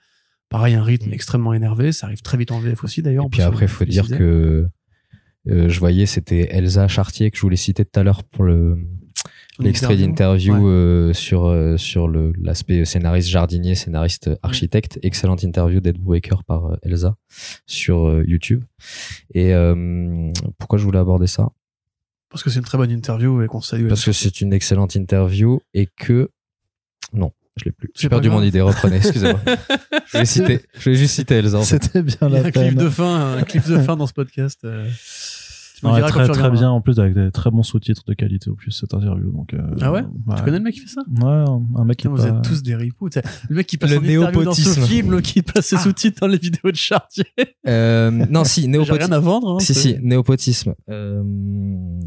Speaker 2: pareil un rythme extrêmement énervé ça arrive très vite en VF aussi d'ailleurs
Speaker 3: Et puis après, il faut dire que euh, je voyais, c'était Elsa Chartier que je voulais citer tout à l'heure pour le l'extrait
Speaker 2: interview,
Speaker 3: d'interview
Speaker 2: ouais.
Speaker 3: euh, sur euh, sur le l'aspect scénariste jardinier, scénariste architecte. Excellente interview d'Ed par euh, Elsa sur euh, YouTube. Et euh, pourquoi je voulais aborder ça?
Speaker 2: Parce que c'est une très bonne interview et qu'on salue
Speaker 3: Parce que c'est une excellente interview et que non, je l'ai plus.
Speaker 2: C'est
Speaker 3: J'ai perdu mon idée. Reprenez, excusez-moi. je vais citer, je vais juste citer Elsa.
Speaker 1: C'était bien
Speaker 2: il y a
Speaker 1: la
Speaker 2: un clip de fin un clip de fin dans ce podcast euh. Tu
Speaker 1: Ouais, très très bien en plus avec des très bons sous-titres de qualité au plus cette interview donc euh,
Speaker 2: Ah ouais Tu connais le mec qui fait ça
Speaker 1: ouais un mec qui
Speaker 2: Vous
Speaker 1: pas-
Speaker 2: êtes tous des ripoux. Le mec qui passe
Speaker 3: Le
Speaker 2: en interview dans ce
Speaker 3: néopotisme.
Speaker 2: film, le qui passe ses
Speaker 1: Ah.
Speaker 2: sous-titres dans les vidéos de Chartier.
Speaker 3: Euh, non, si, néopotisme.
Speaker 2: rien à vendre. hein,
Speaker 3: Si,
Speaker 2: c'est-
Speaker 3: si, néopotisme. Euh,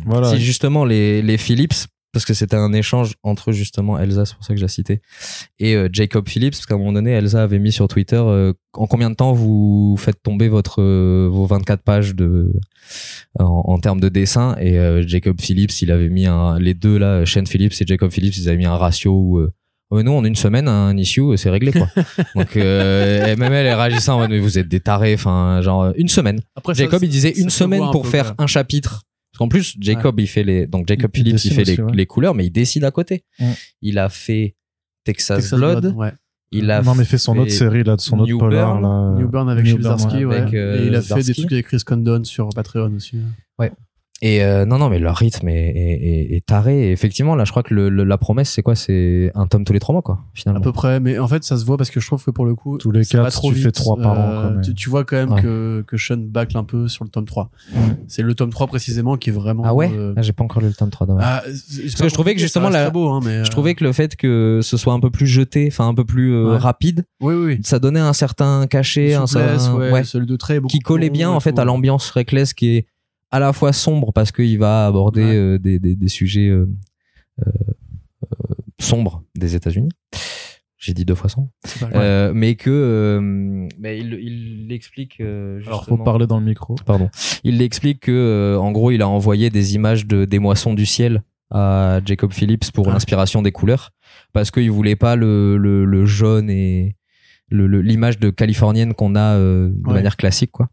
Speaker 1: Voilà.
Speaker 3: Si justement les, les Phillips, parce que c'était un échange entre justement Elsa, c'est pour ça que je l'ai cité, et euh, Jacob Phillips, parce qu'à un moment donné, Elsa avait mis sur Twitter euh, en combien de temps vous faites tomber votre euh, vos 24 pages de en, en termes de dessin, et euh, Jacob Phillips, il avait mis un, les deux là, Shane Phillips et Jacob Phillips, ils avaient mis un ratio où euh, Ouais, nous, en une semaine, un issue, c'est réglé, quoi. Donc, euh, elle, elle réagissait en mode, mais vous êtes des tarés, enfin, genre, une semaine.
Speaker 2: Après, ça,
Speaker 3: Jacob, il disait
Speaker 2: ça
Speaker 3: une
Speaker 2: se
Speaker 3: semaine pour
Speaker 2: peu,
Speaker 3: faire un chapitre. Parce qu'en plus, Jacob, il fait les, donc Jacob
Speaker 1: Il- il
Speaker 3: Phillips, il fait les,
Speaker 1: ouais.
Speaker 3: les couleurs, mais il décide à côté. Il a fait Texas,
Speaker 2: Texas
Speaker 3: Blood.
Speaker 2: ouais.
Speaker 3: Il a
Speaker 1: non mais il fait son autre série là de son autre polar
Speaker 3: Burn.
Speaker 1: là
Speaker 2: New Burn avec
Speaker 1: ouais.
Speaker 3: Avec, euh,
Speaker 2: Et il a fait des trucs avec Chris Condon sur Patreon aussi.
Speaker 3: Et euh, non, non, mais leur rythme est, est, est- est taré. Et effectivement, là, je crois que le, le- la promesse, c'est quoi? C'est un tome tous les trois mois, quoi,
Speaker 2: À
Speaker 3: finalement.
Speaker 2: peu près, mais en fait, ça se voit parce que je trouve que pour le coup,
Speaker 1: Tous les quatre,
Speaker 2: trop
Speaker 1: tu
Speaker 2: vite.
Speaker 1: fais trois par an,
Speaker 2: Euh,
Speaker 1: quoi, mais-
Speaker 2: tu, tu vois quand même
Speaker 3: Ouais.
Speaker 2: que, que Sean bacle un peu sur le tome 3. C'est le tome 3 précisément qui est vraiment.
Speaker 3: Ah ouais?
Speaker 2: euh,
Speaker 3: Ah, J'ai pas encore lu le tome 3 dommage.
Speaker 2: ah, c'est
Speaker 3: que je trouvais que justement, la-
Speaker 2: très beau, hein, mais,
Speaker 3: Je
Speaker 2: euh,
Speaker 3: trouvais que le fait que ce soit un peu plus jeté, enfin un peu plus euh,
Speaker 2: Ouais.
Speaker 3: rapide,
Speaker 2: Oui, oui, oui.
Speaker 3: ça donnait un certain cachet, un certain-
Speaker 2: ouais,
Speaker 3: ouais,
Speaker 2: celui de trait
Speaker 3: qui collait bien en fait à l'ambiance Reckless qui est à la fois sombre parce qu'il va aborder
Speaker 2: Ouais.
Speaker 3: euh, des, des, des sujets euh, euh, sombres des États-Unis. J'ai dit deux fois sombre. Euh, mais que euh, mais il, il l'explique euh,
Speaker 1: alors faut parler dans le micro
Speaker 3: Pardon. Il explique que euh, en gros il a envoyé des images de des moissons du ciel à Jacob Phillips pour
Speaker 2: Ah.
Speaker 3: l'inspiration des couleurs parce qu'il voulait pas le, le, le jaune et l'image de californienne qu'on a euh, de
Speaker 2: Ouais.
Speaker 3: manière classique quoi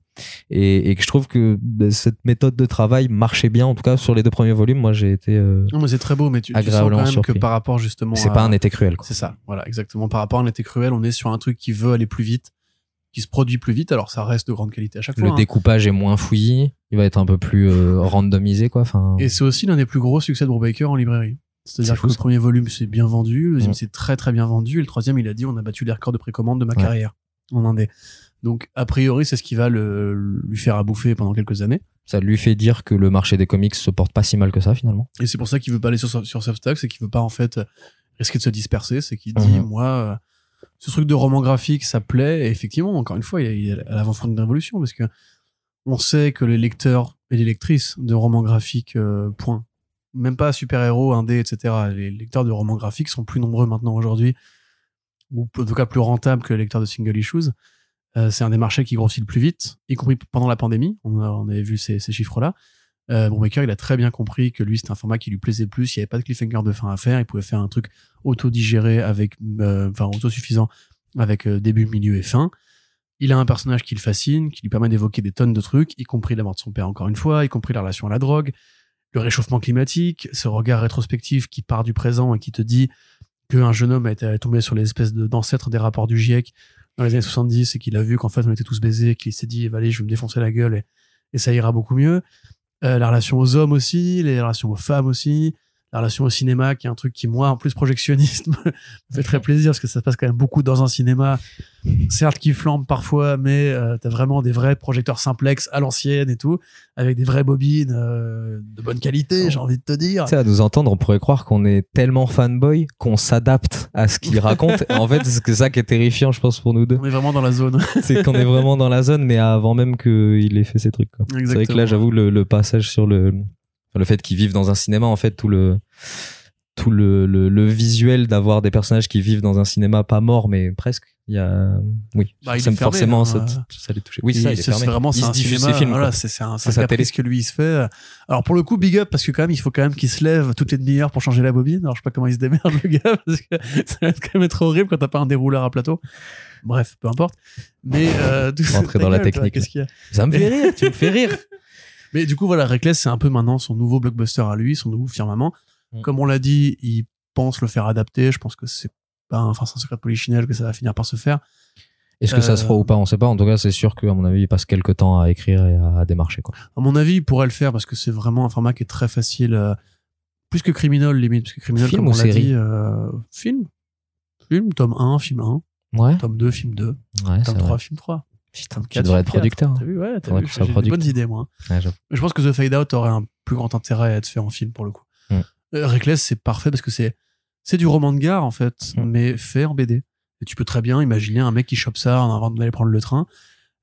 Speaker 3: et, et que je trouve que bah, cette méthode de travail marchait bien en tout cas sur les deux premiers volumes moi j'ai été euh,
Speaker 2: Non, mais c'est très beau, mais tu, tu sens quand même que par rapport justement.
Speaker 3: c'est pas un été cruel.
Speaker 2: C'est ça, voilà, exactement. Par rapport à un été cruel, on est sur un truc qui veut aller plus vite, qui se produit plus vite. Alors ça reste de grande qualité à chaque
Speaker 3: le
Speaker 2: fois. hein.
Speaker 3: découpage est moins fouillis il va être un peu plus euh, randomisé quoi enfin
Speaker 2: Et c'est aussi l'un des plus gros succès de Brubaker en librairie. C'est-à-dire
Speaker 3: C'est
Speaker 2: que le premier volume c'est bien vendu, le deuxième
Speaker 3: Mm.
Speaker 2: c'est très très bien vendu, et le troisième il a dit on a battu les records de précommande de ma
Speaker 3: Ouais.
Speaker 2: carrière en indé. Donc a priori c'est ce qui va le, lui faire à bouffer pendant quelques années.
Speaker 3: ça lui fait dire que le marché des comics se porte pas si mal que ça finalement
Speaker 2: Et c'est pour ça qu'il veut pas aller sur, sur Substack, c'est qu'il veut pas en fait risquer de se disperser, c'est qu'il dit
Speaker 3: Mhm.
Speaker 2: moi euh, ce truc de roman graphique ça plaît et effectivement encore une fois il est- à l'avant-front d'une révolution parce que on sait que les lecteurs et les lectrices de romans graphiques euh, point même pas super-héros indé etc les lecteurs de romans graphiques sont plus nombreux maintenant aujourd'hui ou en tout cas plus rentables que les lecteurs de single issues Euh, c'est un des marchés qui grossit le plus vite y compris pendant la pandémie on, a- avait vu ces, ces chiffres là euh, Brubaker, il a très bien compris que lui, c'était un format qui lui plaisait plus. Il n'y avait pas de cliffhanger de fin à faire. Il pouvait faire un truc auto-digéré avec, euh, enfin, autosuffisant avec euh, début, milieu et fin. Il a un personnage qui le fascine, qui lui permet d'évoquer des tonnes de trucs, y compris la mort de son père encore une fois, y compris la relation à la drogue, le réchauffement climatique, ce regard rétrospectif qui part du présent et qui te dit qu'un jeune homme a été tombé sur les espèces d'ancêtres des rapports du GIEC dans les années 70 et qu'il a vu qu'en fait on était tous baisés, qu'il s'est dit, allez, je vais me défoncer la gueule et, et ça ira beaucoup mieux. Euh, la relation aux hommes aussi, les relations aux femmes aussi, la relation au cinéma, qui est un truc qui, moi, en plus projectionniste, me fait très plaisir parce que ça se passe quand même beaucoup dans un cinéma, certes qui flambe parfois, mais euh, t'as vraiment des vrais projecteurs simplex à l'ancienne et tout, avec des vraies bobines euh, de bonne qualité, j'ai envie de te dire.
Speaker 3: Tu sais, à nous entendre, on pourrait croire qu'on est tellement fanboy qu'on s'adapte à ce qu'il raconte. En fait, c'est ça qui est terrifiant, je pense, pour nous deux.
Speaker 2: On est vraiment dans la zone.
Speaker 3: C'est qu'on est vraiment dans la zone, mais avant même qu'il ait fait ses trucs. C'est vrai que là, j'avoue, le, le passage sur le, le fait qu'ils vivent dans un cinéma, en fait, tout le, tout le, le, le visuel d'avoir des personnages qui vivent dans un cinéma pas mort, mais presque. Il y a, oui,
Speaker 2: Bah, il
Speaker 3: ça
Speaker 2: est
Speaker 3: me forcément,
Speaker 2: hein,
Speaker 3: ça,
Speaker 2: euh.
Speaker 3: ça les toucher. Oui, c'est ça, il est
Speaker 2: c'est
Speaker 3: fermé.
Speaker 2: vraiment
Speaker 3: il
Speaker 2: c'est
Speaker 3: se
Speaker 2: un
Speaker 3: diffuse
Speaker 2: cinéma,
Speaker 3: ses films.
Speaker 2: voilà, c'est c'est un,
Speaker 3: C'est
Speaker 2: caprice que lui il se fait. Alors pour le coup, big up parce que quand même il faut quand même qu'il se lève toutes les demi-heures pour changer la bobine. Alors je sais pas comment il se démerde le gars parce que ça va être quand même être horrible quand t'as pas un dérouleur à plateau. Bref, peu importe. Mais euh,
Speaker 3: Rentrer dans la
Speaker 2: gueule, toi,
Speaker 3: technique,
Speaker 2: Qu'est-ce qu'il y a
Speaker 3: Ça me fait rire, tu me fais rire.
Speaker 2: Mais du coup voilà, Reckless c'est un peu maintenant son nouveau blockbuster à lui, son nouveau firmament.
Speaker 3: Mm.
Speaker 2: Comme on l'a dit, il pense le faire adapter. Je pense que c'est pas un, enfin, un secret polichinelle que ça va finir par se faire.
Speaker 3: Est-ce que ça se
Speaker 2: Euh,
Speaker 3: fera ou pas On sait pas. En tout cas, c'est sûr qu'à mon avis, il passe quelques temps à écrire et à, démarcher. Quoi.
Speaker 2: À mon avis, il pourrait le faire parce que c'est vraiment un format qui est très facile, euh, plus que Criminal limite, parce que Criminal,
Speaker 3: Film
Speaker 2: comme
Speaker 3: ou
Speaker 2: on l'a
Speaker 3: série
Speaker 2: dit, euh, film, film, tome 1, film 1,
Speaker 3: Ouais.
Speaker 2: tome 2, film 2,
Speaker 3: Ouais,
Speaker 2: tome
Speaker 3: vrai.
Speaker 2: 3, film 3.
Speaker 3: Putain, tu devrais être producteur.
Speaker 2: T'as vu, ouais, t'as vu, j'ai des bonnes idées, moi.
Speaker 3: Ouais, j'avoue.
Speaker 2: Mais je pense que The Fade Out aurait un plus grand intérêt à être fait en film pour le coup.
Speaker 3: Mm.
Speaker 2: Euh, Reckless, c'est parfait parce que c'est c'est du roman de gare en fait,
Speaker 3: Mm.
Speaker 2: mais fait en BD. Et tu peux très bien imaginer un mec qui chope ça en avant d'aller prendre le train,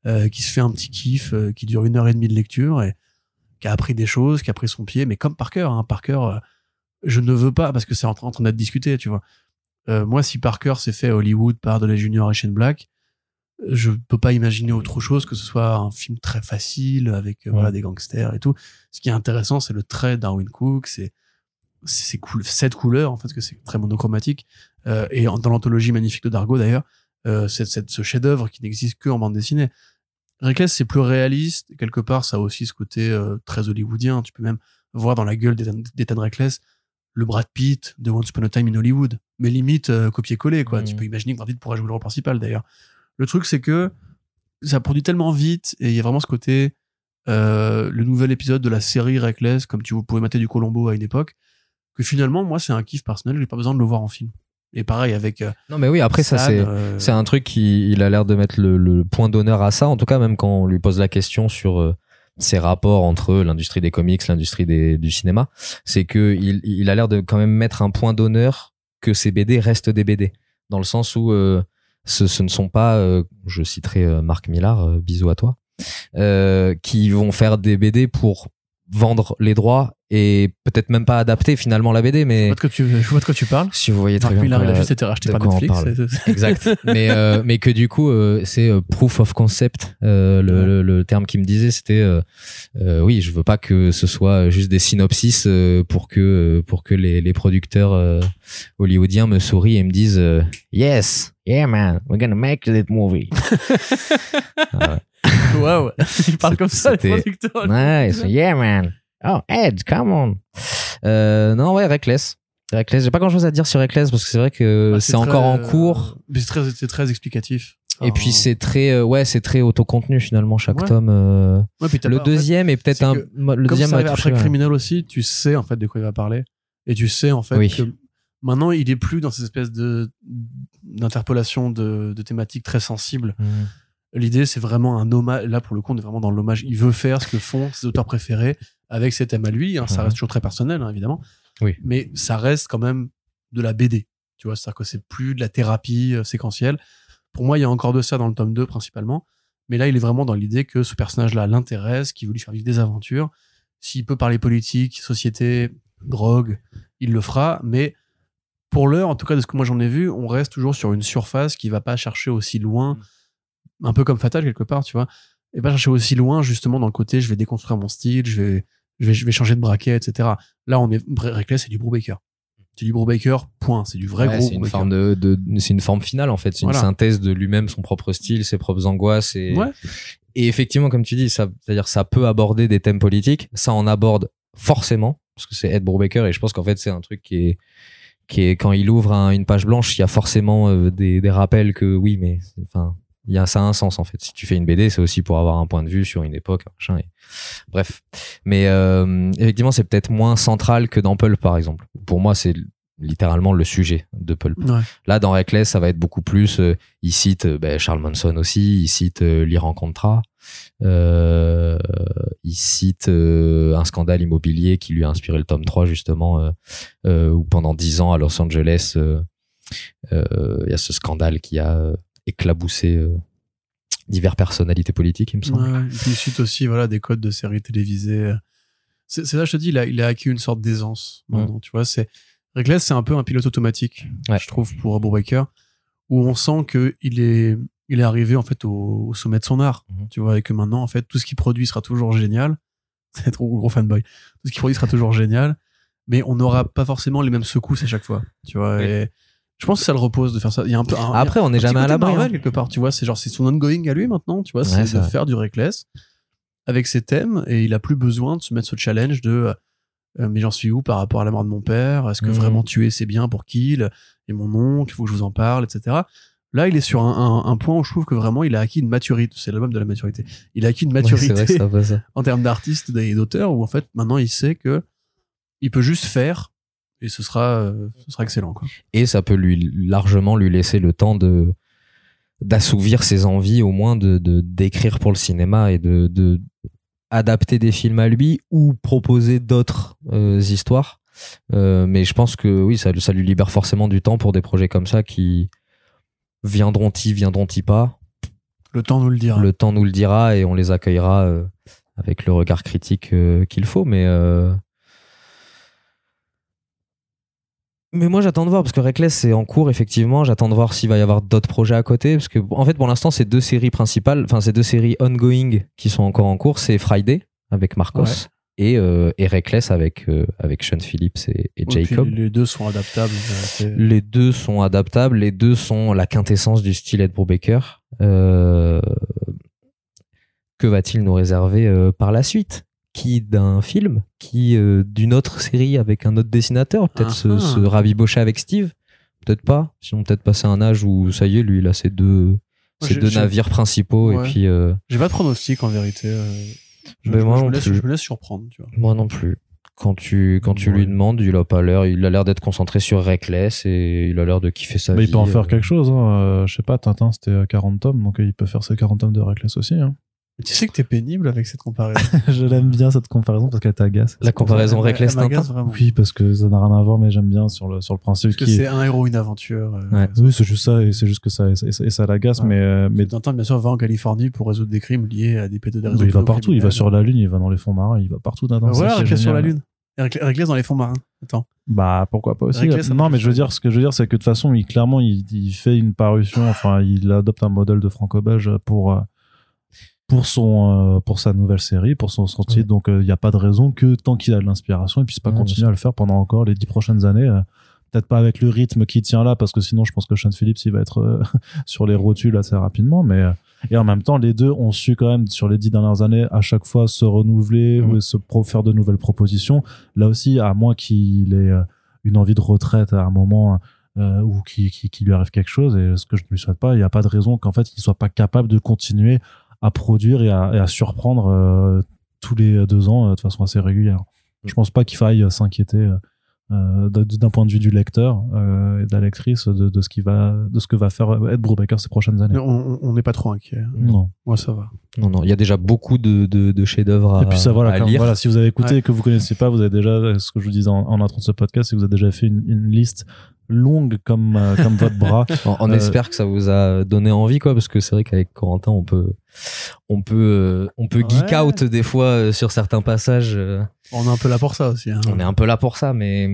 Speaker 2: euh, qui se fait un petit kiff, euh, qui dure une heure et demie de lecture et qui a appris des choses, qui a pris son pied, mais comme Parker. Hein, Parker, euh, je ne veux pas parce que c'est en train, en train d'être discuté, tu vois. Moi, si Parker s'est fait à Hollywood par de la Junior et Shane Black, je peux pas imaginer autre chose que ce soit un film très facile avec euh, voilà des gangsters et tout. Ce qui est intéressant, c'est le trait d'Arwin Cook, c'est c'est ces coul- cette couleur en fait parce que c'est très monochromatique Euh, et dans l'anthologie magnifique de Dargo d'ailleurs, euh, c'est c'est ce chef-d'œuvre qui n'existe que en bande dessinée. Reckless c'est plus réaliste quelque part ça a aussi ce côté euh, très hollywoodien. Tu peux même voir dans la gueule d'Ethan Reckless le Brad Pitt de Once Upon a Time in Hollywood, mais limite copier-coller quoi. Tu peux imaginer que Brad Pitt pourrait jouer le rôle principal d'ailleurs. Le truc c'est que ça produit tellement vite et il y a vraiment ce côté euh, le nouvel épisode de la série Reckless comme tu pouvais mater du Colombo à une époque que finalement moi c'est un kiff personnel j'ai pas besoin de le voir en film et pareil avec euh,
Speaker 3: Non, mais oui, après, ça, c'est.
Speaker 2: euh,
Speaker 3: C'est un truc qui il a l'air de mettre le, le point d'honneur à ça. En tout cas, même quand on lui pose la question sur ses rapports entre l'industrie des comics, l'industrie du cinéma, c'est que il, il a l'air de quand même mettre un point d'honneur que ces BD restent des BD, dans le sens où euh, ce, ne sont pas, euh, je citerai euh, Marc Millard, euh, bisous à toi, qui vont faire des BD pour vendre les droits et peut-être même pas adapter finalement la BD,
Speaker 2: je
Speaker 3: mais
Speaker 2: vois de quoi tu je vois de quoi tu parles.
Speaker 3: Si vous voyez très
Speaker 2: Marc
Speaker 3: bien.
Speaker 2: Il a juste été racheté par Netflix
Speaker 3: exact. Mais euh, mais que du coup euh, c'est euh, proof of concept euh, le,
Speaker 2: Ouais.
Speaker 3: le, le terme qui me disait c'était oui je veux pas que ce soit juste des synopsis pour que pour que les, les producteurs hollywoodiens me sourient et me disent yes yeah man we're gonna make that movie.
Speaker 2: Waouh, il parle comme ça, les producteurs.
Speaker 3: nice. Yeah man oh Ed come on euh, non ouais Reckless Reckless j'ai pas grand chose à dire sur Reckless parce que c'est vrai que
Speaker 2: Bah,
Speaker 3: c'est encore en
Speaker 2: euh,
Speaker 3: cours
Speaker 2: mais C'est très, explicatif.
Speaker 3: Et puis c'est très euh, ouais c'est très autocontenu finalement chaque
Speaker 2: Ouais.
Speaker 3: tome. euh.
Speaker 2: Ouais,
Speaker 3: le
Speaker 2: pas- en fait,
Speaker 3: deuxième est peut-être un le deuxième
Speaker 2: ça après
Speaker 3: ouais.
Speaker 2: Criminal aussi, tu sais en fait de quoi il va parler. Et tu sais en fait
Speaker 3: Oui.
Speaker 2: que maintenant il est plus dans cette espèce de d'interpolation de, de thématiques très sensibles.
Speaker 3: Mhm.
Speaker 2: L'idée c'est vraiment un hommage. Là pour le coup on est vraiment dans l'hommage. Il veut faire ce que font ses auteurs préférés avec ses thèmes à lui. hein. Ça
Speaker 3: Mhm.
Speaker 2: reste toujours très personnel hein, évidemment.
Speaker 3: Oui.
Speaker 2: Mais ça reste quand même de la BD. Tu vois, c'est-à-dire que c'est plus de la thérapie euh, séquentielle. Pour moi il y a encore de ça dans le tome 2 principalement. Mais là, il est vraiment dans l'idée que ce personnage-là l'intéresse, qu'il veut lui faire vivre des aventures. S'il peut parler politique, société, drogue, il le fera. Mais pour l'heure, en tout cas de ce que moi j'en ai vu, on reste toujours sur une surface qui va pas chercher aussi loin, un peu comme Fatal quelque part, tu vois, et pas chercher aussi loin justement dans le côté je vais déconstruire mon style, je vais, je vais, je vais changer de braquet, etc. Là, on est Reckless, c'est du Brubaker. C'est du Brubaker, point. C'est du vrai
Speaker 3: Ouais,
Speaker 2: gros
Speaker 3: c'est une forme de, de c'est une forme finale en fait c'est une synthèse de lui-même son propre style ses propres angoisses et
Speaker 2: Ouais.
Speaker 3: et effectivement comme tu dis ça c'est-à-dire ça peut aborder des thèmes politiques ça en aborde forcément parce que c'est Ed Brubaker et je pense qu'en fait c'est un truc qui est qui est quand il ouvre un- une page blanche il y a forcément euh, des, des rappels que oui mais enfin y a ça a un sens en fait si tu fais une BD c'est aussi pour avoir un point de vue sur une époque machin et... bref mais euh, effectivement c'est peut-être moins central que dans Pulp par exemple pour moi c'est littéralement le sujet de Pulp
Speaker 2: Ouais.
Speaker 3: Là, dans Reckless, ça va être beaucoup plus. euh, il cite euh, ben, Charles Manson aussi. Il cite euh, l'Iran Contra. Euh, il cite euh, un scandale immobilier qui lui a inspiré le tome 3 justement, euh, où pendant dix ans à Los Angeles, il y a ce scandale qui a euh, éclaboussé euh, diverses personnalités politiques, il me semble.
Speaker 2: Ouais, ouais. Et puis il cite aussi voilà, des codes de séries télévisées. C'est c'est là, je te dis, il a, il a acquis une sorte d'aisance. maintenant, Tu vois, c'est Reckless, c'est un peu un pilote automatique,
Speaker 3: Ouais.
Speaker 2: je trouve, pour Brubaker, où on sent que il est, il est arrivé en fait au, au sommet de son art.
Speaker 3: Mhm.
Speaker 2: Tu vois, et que maintenant, en fait, tout ce qu'il produit sera toujours génial. C'est trop gros fanboy. Tout ce qu'il produit sera toujours génial, mais on n'aura pas forcément les mêmes secousses à chaque fois. Tu vois,
Speaker 3: Oui.
Speaker 2: et je pense que ça le repose de faire ça. Il y a un peu. un-
Speaker 3: Après, on n'est jamais à
Speaker 2: côté
Speaker 3: l'abri.
Speaker 2: Marvel
Speaker 3: hein.
Speaker 2: quelque part, tu vois, c'est genre c'est son ongoing à lui maintenant, tu vois,
Speaker 3: Ouais,
Speaker 2: c'est
Speaker 3: c'est
Speaker 2: de
Speaker 3: vrai.
Speaker 2: faire du reckless avec ses thèmes et il a plus besoin de se mettre ce challenge de euh, mais j'en suis où par rapport à la mort de mon père? Est-ce que
Speaker 3: Mhm.
Speaker 2: vraiment tuer c'est bien pour qu'il et mon oncle Il faut que je vous en parle, etc. Là, il est sur un, un- un point où je trouve que vraiment il a acquis une maturité. C'est l'album de la maturité. Il a acquis une maturité
Speaker 3: ça ça.
Speaker 2: en termes d'artiste et d'auteur où en fait maintenant il sait que il peut juste faire et ce sera euh, ce sera excellent quoi.
Speaker 3: Et ça peut lui largement lui laisser le temps de d'assouvir ses envies au moins de de- d'écrire pour le cinéma et de, de adapter des films à lui ou proposer d'autres euh, histoires. Euh, mais je pense que oui, ça, ça lui libère forcément du temps pour des projets comme ça qui viendront-ils, viendront-ils pas?
Speaker 2: Le temps nous le dira.
Speaker 3: Le temps nous le dira et on les accueillera euh, avec le regard critique euh, qu'il faut. Mais euh, mais moi j'attends de voir parce que Reckless c'est en cours effectivement. J'attends de voir s'il va y avoir d'autres projets à côté parce que en fait pour l'instant c'est deux séries principales, enfin c'est deux séries ongoing qui sont encore en cours. C'est Friday avec Marcos
Speaker 2: Ouais.
Speaker 3: et euh, et Reckless avec euh, avec Sean Phillips et, et
Speaker 2: Et puis,
Speaker 3: Jacob.
Speaker 2: les deux sont adaptables. vérité.
Speaker 3: Les deux sont adaptables, les deux sont la quintessence du style Ed Brubaker. Euh, que va-t-il nous réserver euh, par la suite? Qui d'un film Qui euh, d'une autre série avec un autre dessinateur Peut-être se,
Speaker 2: Ah.
Speaker 3: se rabibocher avec Steve Peut-être pas. Sinon, peut-être passer un âge où ça y est, lui, il a ses deux, ses deux navires principaux.
Speaker 2: Ouais.
Speaker 3: Et puis, euh,
Speaker 2: J'ai pas de pronostic en vérité. euh, Je,
Speaker 3: Ben,
Speaker 2: je-
Speaker 3: moi
Speaker 2: je
Speaker 3: non
Speaker 2: me laisse,
Speaker 3: plus.
Speaker 2: je me laisse surprendre. Tu vois.
Speaker 3: moi non plus. Quand tu, quand tu
Speaker 1: Ouais.
Speaker 3: lui demandes, il a pas l'air, il a l'air d'être concentré sur Reckless et il a l'air de kiffer sa
Speaker 1: Mais
Speaker 3: vie.
Speaker 1: il peut en faire
Speaker 3: euh.
Speaker 1: quelque chose. Hein. Je sais pas, Tintin, c'était euh, 40 tomes, donc il peut faire ses 40 tomes de Reckless aussi. Hein.
Speaker 2: Mais tu sais que t'es pénible avec cette comparaison.
Speaker 1: je l'aime bien cette comparaison parce qu'elle t'agace.
Speaker 3: La comparaison
Speaker 2: m'agace vraiment.
Speaker 1: Oui, parce que ça n'a rien à voir, mais j'aime bien sur le, sur le principe
Speaker 2: Parce que
Speaker 1: qui
Speaker 2: c'est un héros, une aventure. euh,
Speaker 3: Ouais.
Speaker 1: Oui, c'est juste ça, et c'est juste que ça, et ça, l'agace,
Speaker 2: Ouais.
Speaker 1: mais, euh, mais
Speaker 2: Tintin, bien sûr, va en Californie pour résoudre des crimes liés à des
Speaker 1: bah,
Speaker 2: réseaux
Speaker 1: il va partout, il va sur la Lune, il va dans les fonds marins, il va partout.
Speaker 2: Bah
Speaker 1: qui est
Speaker 2: Reckless sur la. Lune. Reckless dans les fonds marins. Attends.
Speaker 1: Bah pourquoi pas aussi. Non, mais je veux dire, ce que je veux dire, c'est que de toute façon, il clairement, il, il fait une parution, enfin, il adopte un modèle de franco-belge pour euh, pour son euh, pour sa nouvelle série, pour son, titre.
Speaker 3: Ouais.
Speaker 1: Donc il n'y a pas de raison que tant qu'il a de l'inspiration, il puisse pas
Speaker 3: Ouais,
Speaker 1: continuer à le faire pendant encore les dix prochaines années. euh, Peut-être pas avec le rythme qui tient là, parce que sinon, je pense que Sean Phillips, il va être euh, sur les rotules assez rapidement. Mais euh, et en même temps, les deux ont su quand même sur les dix dernières années à chaque fois se renouveler ou se faire de nouvelles propositions. Là aussi, à moins qu'il ait euh, une envie de retraite à un moment euh, ou qu'il qui, qui lui arrive quelque chose, et ce que je ne lui souhaite pas, il n'y a pas de raison qu'en fait, il soit pas capable de continuer à produire et à, et à surprendre euh, tous les deux ans euh, de façon assez régulière. Je pense pas qu'il faille euh, s'inquiéter d'un point de vue du lecteur euh, et de la lectrice de, de ce qui va de ce que va faire Ed Brubaker ces prochaines années.
Speaker 2: Mais on on n'est pas trop inquiet.
Speaker 1: Non.
Speaker 2: Moi, ça va.
Speaker 3: Non, non, il y a déjà beaucoup de, de, de chefs-d'œuvre à,
Speaker 1: Et puis ça, voilà,
Speaker 3: à
Speaker 1: quand-
Speaker 3: lire.
Speaker 1: voilà, si vous avez écouté
Speaker 2: Ouais.
Speaker 1: et que vous connaissez pas, vous avez déjà, ce que je vous disais en, en intro de ce podcast, c'est que vous avez déjà fait une, une liste longue comme, euh, comme votre bras.
Speaker 3: On, on
Speaker 1: Euh,
Speaker 3: espère que ça vous a donné envie, quoi, parce que c'est vrai qu'avec Corentin, on peut, on peut, euh, on peut geek
Speaker 2: Ouais.
Speaker 3: out des fois euh, sur certains passages. euh,
Speaker 2: On est un peu là pour ça aussi. hein.
Speaker 3: on est un peu là pour ça, mais,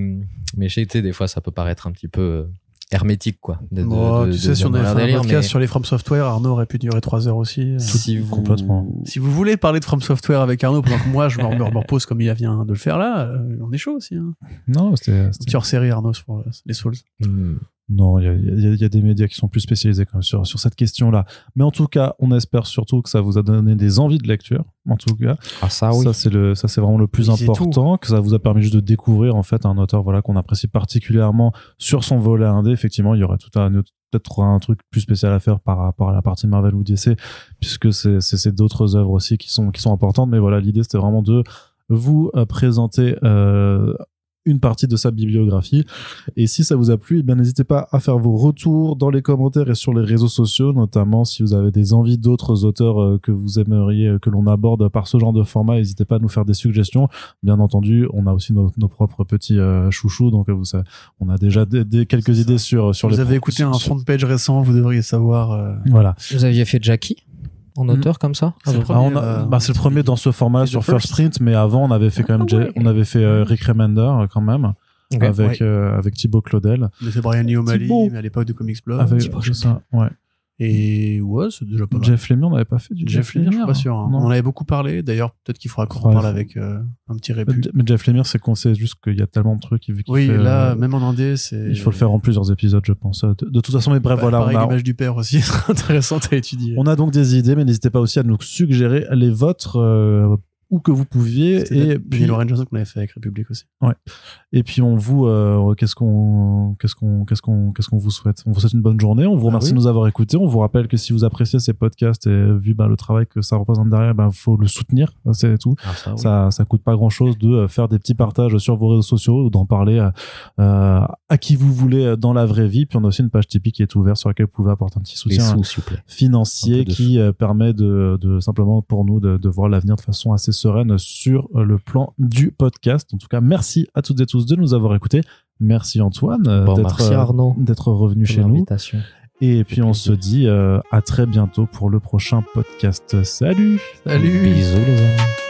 Speaker 3: mais je sais, des fois, ça peut paraître un petit peu euh, hermétique, quoi. de- de-
Speaker 2: tu
Speaker 3: de
Speaker 2: sais, si on avait fait un
Speaker 3: délire,
Speaker 2: podcast
Speaker 3: mais
Speaker 2: sur les From Software, Arnaud aurait pu durer 3 heures aussi.
Speaker 3: si vous,
Speaker 1: Complètement.
Speaker 2: Si vous voulez parler de From Software avec Arnaud pendant que moi je me me- me repose comme il vient de le faire là, euh, on est chaud aussi. Hein.
Speaker 1: Non, c'était, c'était-
Speaker 2: Petit hors série Arnaud sur euh, les Souls.
Speaker 3: Hmm.
Speaker 1: Non, il y a, y y des médias qui sont plus spécialisés quand même sur, sur cette question-là. Mais en tout cas, on espère surtout que ça vous a donné des envies de lecture. En tout cas,
Speaker 3: Ah, ça, oui.
Speaker 1: ça c'est le, ça c'est vraiment le plus
Speaker 2: Oui,
Speaker 1: important, que ça vous a permis juste de découvrir en fait un auteur voilà qu'on apprécie particulièrement sur son volet indé. Effectivement, il y aurait tout un peut-être un truc plus spécial à faire par rapport à la partie Marvel ou DC, puisque c'est d'autres œuvres aussi qui sont qui sont importantes. Mais voilà, l'idée c'était vraiment de vous euh, présenter euh, une partie de sa bibliographie. Et si ça vous a plu, eh bien n'hésitez pas à faire vos retours dans les commentaires et sur les réseaux sociaux, notamment si vous avez des envies d'autres auteurs euh, que vous aimeriez euh, que l'on aborde par ce genre de format, n'hésitez pas à nous faire des suggestions. Bien entendu, on a aussi nos, nos propres petits euh, chouchous, donc vous savez, on a déjà des, des- quelques idées sur sur
Speaker 2: vous
Speaker 1: les
Speaker 2: avez écouté un front page récent, vous devriez savoir. euh,
Speaker 1: Voilà.
Speaker 3: Vous aviez fait Jackie? En
Speaker 1: Hmm.
Speaker 3: auteur comme ça
Speaker 2: C'est le
Speaker 1: Ah,
Speaker 2: premier,
Speaker 1: on a-
Speaker 2: euh,
Speaker 1: bah, c'est le premier dans ce format-là sur
Speaker 2: First.
Speaker 1: First Print, mais avant on avait fait quand même,
Speaker 3: Ah ouais.
Speaker 1: On avait fait euh, Rick Remender euh, quand même, avec
Speaker 2: Ouais.
Speaker 1: euh, avec Thibaut Claudel.
Speaker 2: On a fait Brian Lee O'Malley, mais à l'époque de Comics Blog.
Speaker 1: avec
Speaker 3: Thibaut,
Speaker 1: c'est ça, ouais.
Speaker 2: Et ouais, c'est déjà pas mal.
Speaker 1: Jeff Lemire, on n'avait pas fait du
Speaker 2: Jeff Lemire, je suis pas sûr. hein.
Speaker 1: Non.
Speaker 2: On en avait beaucoup parlé. D'ailleurs, peut-être qu'il faudra qu'on en
Speaker 1: Ouais,
Speaker 2: parle avec euh, un petit réput.
Speaker 1: Mais Jeff Lemire, c'est qu'on sait juste qu'il y a tellement de trucs. Vu
Speaker 2: Oui,
Speaker 1: fait,
Speaker 2: là,
Speaker 1: euh,
Speaker 2: même en indé, c'est.
Speaker 1: il faut le faire en plusieurs épisodes, je pense. De, de toute façon, mais bref,
Speaker 2: Bah,
Speaker 1: voilà,
Speaker 2: pareil,
Speaker 1: on a,
Speaker 2: l'image du père aussi est intéressante à étudier.
Speaker 1: on a donc des idées, mais n'hésitez pas aussi à nous suggérer les vôtres euh, où que vous pouviez. Et puis,
Speaker 2: Loren Johnson qu'on avait fait avec République aussi.
Speaker 1: et puis on vous, euh, qu'est-ce qu'on, qu'est-ce qu'on, qu'est-ce qu'on, qu'est-ce qu'on vous souhaite? On vous souhaite une bonne journée. On vous
Speaker 2: Ah
Speaker 1: remercie
Speaker 2: oui.
Speaker 1: de nous avoir écoutés. On vous rappelle que si vous appréciez ces podcasts et vu bah, le travail que ça représente derrière, ben faut le soutenir. C'est tout.
Speaker 3: Ah, ça, oui.
Speaker 1: Ça, ça coûte pas grand chose de euh, faire des petits partages sur vos réseaux sociaux ou d'en parler euh, euh, à qui vous voulez euh, dans la vraie vie. Puis on a aussi une page Tipeee qui est ouverte sur laquelle vous pouvez apporter un petit soutien
Speaker 3: sous, s'il vous plaît.
Speaker 1: financier qui euh, permet de, de simplement pour nous de, de voir l'avenir de façon assez sereine sur euh, le plan du podcast. En tout cas, merci à toutes et tous de nous avoir écoutés. Merci Antoine euh,
Speaker 3: Bon,
Speaker 1: d'être
Speaker 3: merci
Speaker 1: euh,
Speaker 3: Arnaud.
Speaker 1: d'être revenu chez nous. Et puis on
Speaker 3: plaisir.
Speaker 1: se dit euh, à très bientôt pour le prochain podcast. Salut
Speaker 2: Salut
Speaker 3: Bisous les amis.